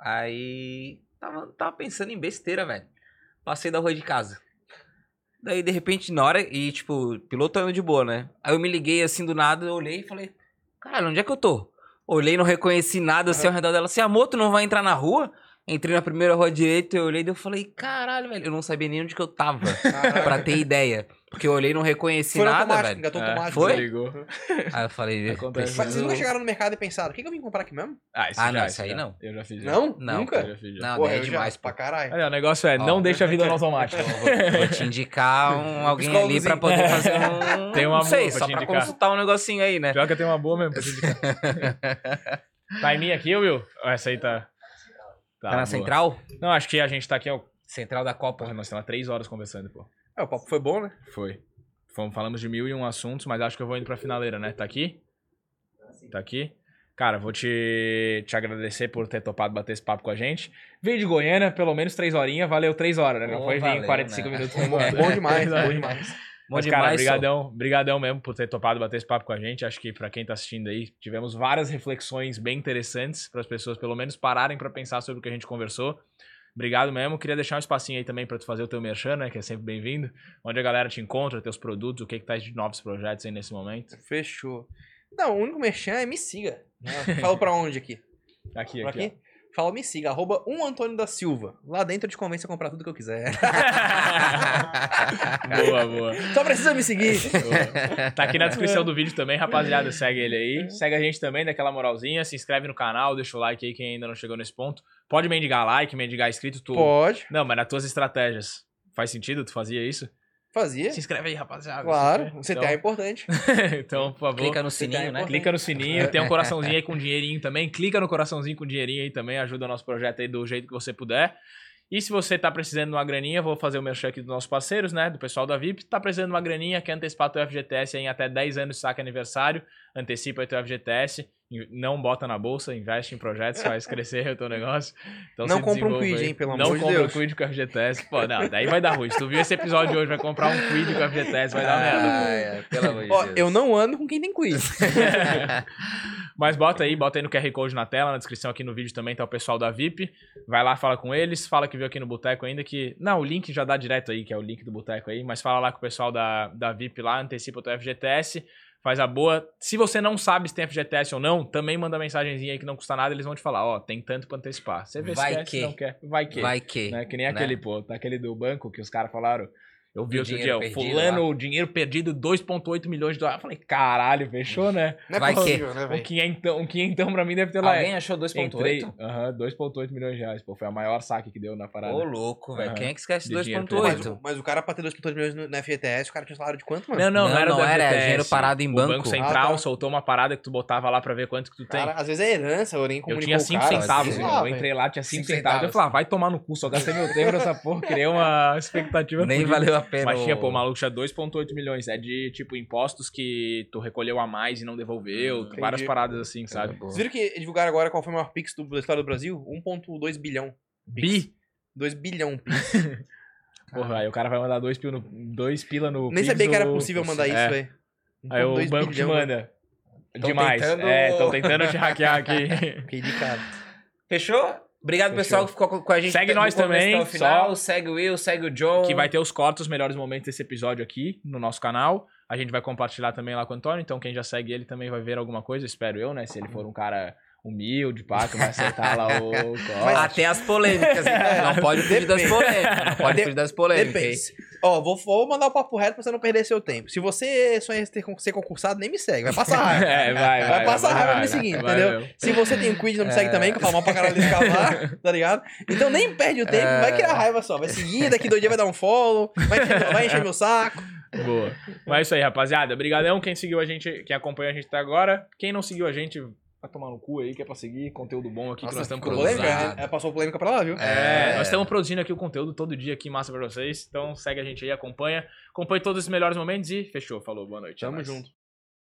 Aí tava, tava pensando em besteira, velho. Passei da rua de casa. Daí, de repente, na hora. E, tipo, piloto indo de boa, né? Aí eu me liguei assim do nada, eu olhei e falei, cara, onde é que eu tô? Olhei, não reconheci nada assim ao redor dela. Se a moto não vai entrar na rua? Entrei na primeira rua direita, eu olhei e eu falei, caralho, velho, eu não sabia nem onde que eu tava, pra ter ideia. Porque eu olhei e não reconheci Foi nada, automático, velho. engatou É, automático. Foi? Ligou. Aí eu falei, Acontece. Mas vocês nunca chegaram no mercado e pensaram, o que, que eu vim comprar aqui mesmo? Ah, isso Ah, já, não, isso aí já. não. Eu já fiz. já. Não? Não, Nunca? Eu já fiz. já. Não, Porra, é eu já, demais, pra caralho. Olha, o negócio é, Ó. não deixa a vida no automático. Vou te indicar um, alguém ali pra poder fazer um... Tem uma Não sei, boa pra só te pra indicar. consultar um negocinho aí, né? Pior que eu tenho uma boa mesmo pra te indicar. Tá em mim aqui, Will? Essa aí tá... Tá na boa. central? Não, acho que a gente tá aqui, ó. Central da Copa. Porra, nós estamos há três horas conversando, pô. É, o papo foi bom, né? Foi. Fomos, falamos de mil e um assuntos, mas acho que eu vou indo pra finaleira, né? Tá aqui? Tá aqui? Cara, vou te, te agradecer por ter topado bater esse papo com a gente. Veio de Goiânia, pelo menos três horinhas, valeu três horas, né? Não foi vir valeu, 45 né? minutos. Bom, bom demais, bom demais. Bom Mas, cara, demais, só. brigadão, brigadão mesmo por ter topado bater esse papo com a gente. Acho que pra quem tá assistindo aí, tivemos várias reflexões bem interessantes para as pessoas pelo menos pararem pra pensar sobre o que a gente conversou. Obrigado mesmo. Queria deixar um espacinho aí também pra tu fazer o teu merchan, né, que é sempre bem-vindo. Onde a galera te encontra, teus produtos, o que que tá de novos projetos aí nesse momento. Fechou. Não, o único merchan é me siga. né? Falo pra onde aqui? Aqui, Por aqui. aqui? Fala, me siga, arroba um Antônio da Silva. Lá dentro eu te convenço a comprar tudo que eu quiser. boa, boa. Só precisa me seguir. Boa. Tá aqui na descrição do vídeo também, rapaziada. Segue ele aí. Segue a gente também, daquela moralzinha. Se inscreve no canal, deixa o like aí quem ainda não chegou nesse ponto. Pode mendigar like, mendigar inscrito, tu. Pode. Não, mas nas tuas estratégias. Faz sentido? Tu fazia isso? Fazia. Se inscreve aí, rapaziada. Claro, Então- você é importante. então, por favor. Clica no sininho, né? Clica no sininho, tem um coraçãozinho aí com dinheirinho também. Clica no coraçãozinho com dinheirinho aí também, ajuda o nosso projeto aí do jeito que você puder. E se você tá precisando de uma graninha, vou fazer o merchan aqui dos nossos parceiros, né? Do pessoal da VIP. Tá precisando de uma graninha, quer antecipar teu FGTS aí em até 10 anos de saque aniversário. Antecipa aí teu FGTS. Não bota na bolsa, investe em projetos, faz crescer o teu negócio. Então, Não compra um Quid, hein, pelo Não amor de compra Deus. um Quid com FGTS. Pô, não, daí vai dar ruim. Se tu viu esse episódio de hoje, vai comprar um Quid com FGTS, vai dar merda. pô. Ah, é, pelo amor de Ó, Deus. eu não ando com quem tem quiz. Mas bota aí, bota aí no QR Code na tela, na descrição aqui no vídeo também tá o pessoal da VIP. Vai lá, fala com eles, fala que viu aqui no Boteco ainda que... Não, o link já dá direto aí, que é o link do Boteco aí, mas fala lá com o pessoal da, da VIP lá, antecipa o teu FGTS, faz a boa. Se você não sabe se tem FGTS ou não, também manda mensagenzinha aí que não custa nada, eles vão te falar, ó, tem tanto pra antecipar. Você vê Vai se quer, que. se não quer. Vai que. Vai que. Né? Que nem né? aquele, pô, aquele do banco que os caras falaram... Eu vi outro dia, o perdido fulano, lá. o dinheiro perdido, 2,8 milhões de dólares. Eu falei, caralho, fechou, né? Não é Vai possível, né, Um velho? quinhentão, um quinhentão pra mim deve ter lá. Alguém achou Entrei, 2.8? aham, 2.8 milhões de reais, pô, foi a maior saque que deu na parada. Ô, louco, velho. Aham. Quem é que esquece De dinheiro Mas, 2.8? o- mas o cara pra ter 2,2 milhões no, na FGTS, o cara tinha salário de quanto, mano? não, não, não, Não, era não era, FGTS. dinheiro parado em O banco. Banco Central Ah, tá. soltou uma parada que tu botava lá pra ver quanto que tu tem. Cara, às vezes é herança, o eu comunicou tinha o 5 cara, centavos, lá, Eu entrei lá, tinha 5 Cinco centavos. Eu falei, vai tomar no cu, só gastei meu tempo nessa porra, criei uma expectativa Nem valeu a pena. Mas tinha, o- pô, o maluco tinha 2,8 milhões. É de, tipo, impostos que tu recolheu a mais e não devolveu. Hum, várias entendi. paradas assim, sabe? Vocês viram que divulgaram agora qual foi o maior Pix do, da história do Brasil? 1,2 bilhão. Bi. 2 bilhão Pix. Porra, aí o cara vai mandar dois pila no, dois pila no Nem Pix sabia que era possível mandar isso, É. velho. Aí o 1,2 banco te bilhão, manda. Tão Demais. tentando- É, estão tentando te hackear aqui. Fiquei de cara. Fechou? Obrigado, Fechou. pessoal, que ficou com- a gente. Segue nós também, até o final. só- Segue o Will, segue o John. que vai ter os cortes, os melhores momentos desse episódio aqui no nosso canal. A gente vai compartilhar também lá com o Antônio, então quem já segue ele também vai ver alguma coisa, espero eu, né? Se ele for um cara humilde, pá, que vai aceitar lá o corte. Até as polêmicas. hein? Não pode fugir das polêmicas. Não pode De- fugir das polêmicas. Ó, vou, vou mandar o papo reto pra você não perder seu tempo. Se você sonha em ter, ser concursado, nem me segue. Vai passar raiva. É, vai, vai. Vai passar raiva vai, me seguindo, entendeu? Se você tem um quid, não me segue também, que eu falo mal pra caralho desse cavar, tá ligado? Então nem perde o tempo, vai criar raiva só. Vai seguir, daqui dois dias vai dar um follow, vai encher, vai encher meu saco. Boa. Mas é isso aí, rapaziada. Obrigadão quem seguiu a gente, quem acompanha a gente até agora. Quem não seguiu a gente, vai tomar no cu aí, que é pra seguir conteúdo bom aqui que nós estamos produzindo. polêmica? É, Passou polêmica pra lá, viu? É, É. nós estamos produzindo aqui o conteúdo todo dia aqui, massa pra vocês. Então segue a gente aí, acompanha. Acompanhe todos os melhores momentos e fechou. Falou, boa noite. Tamo junto.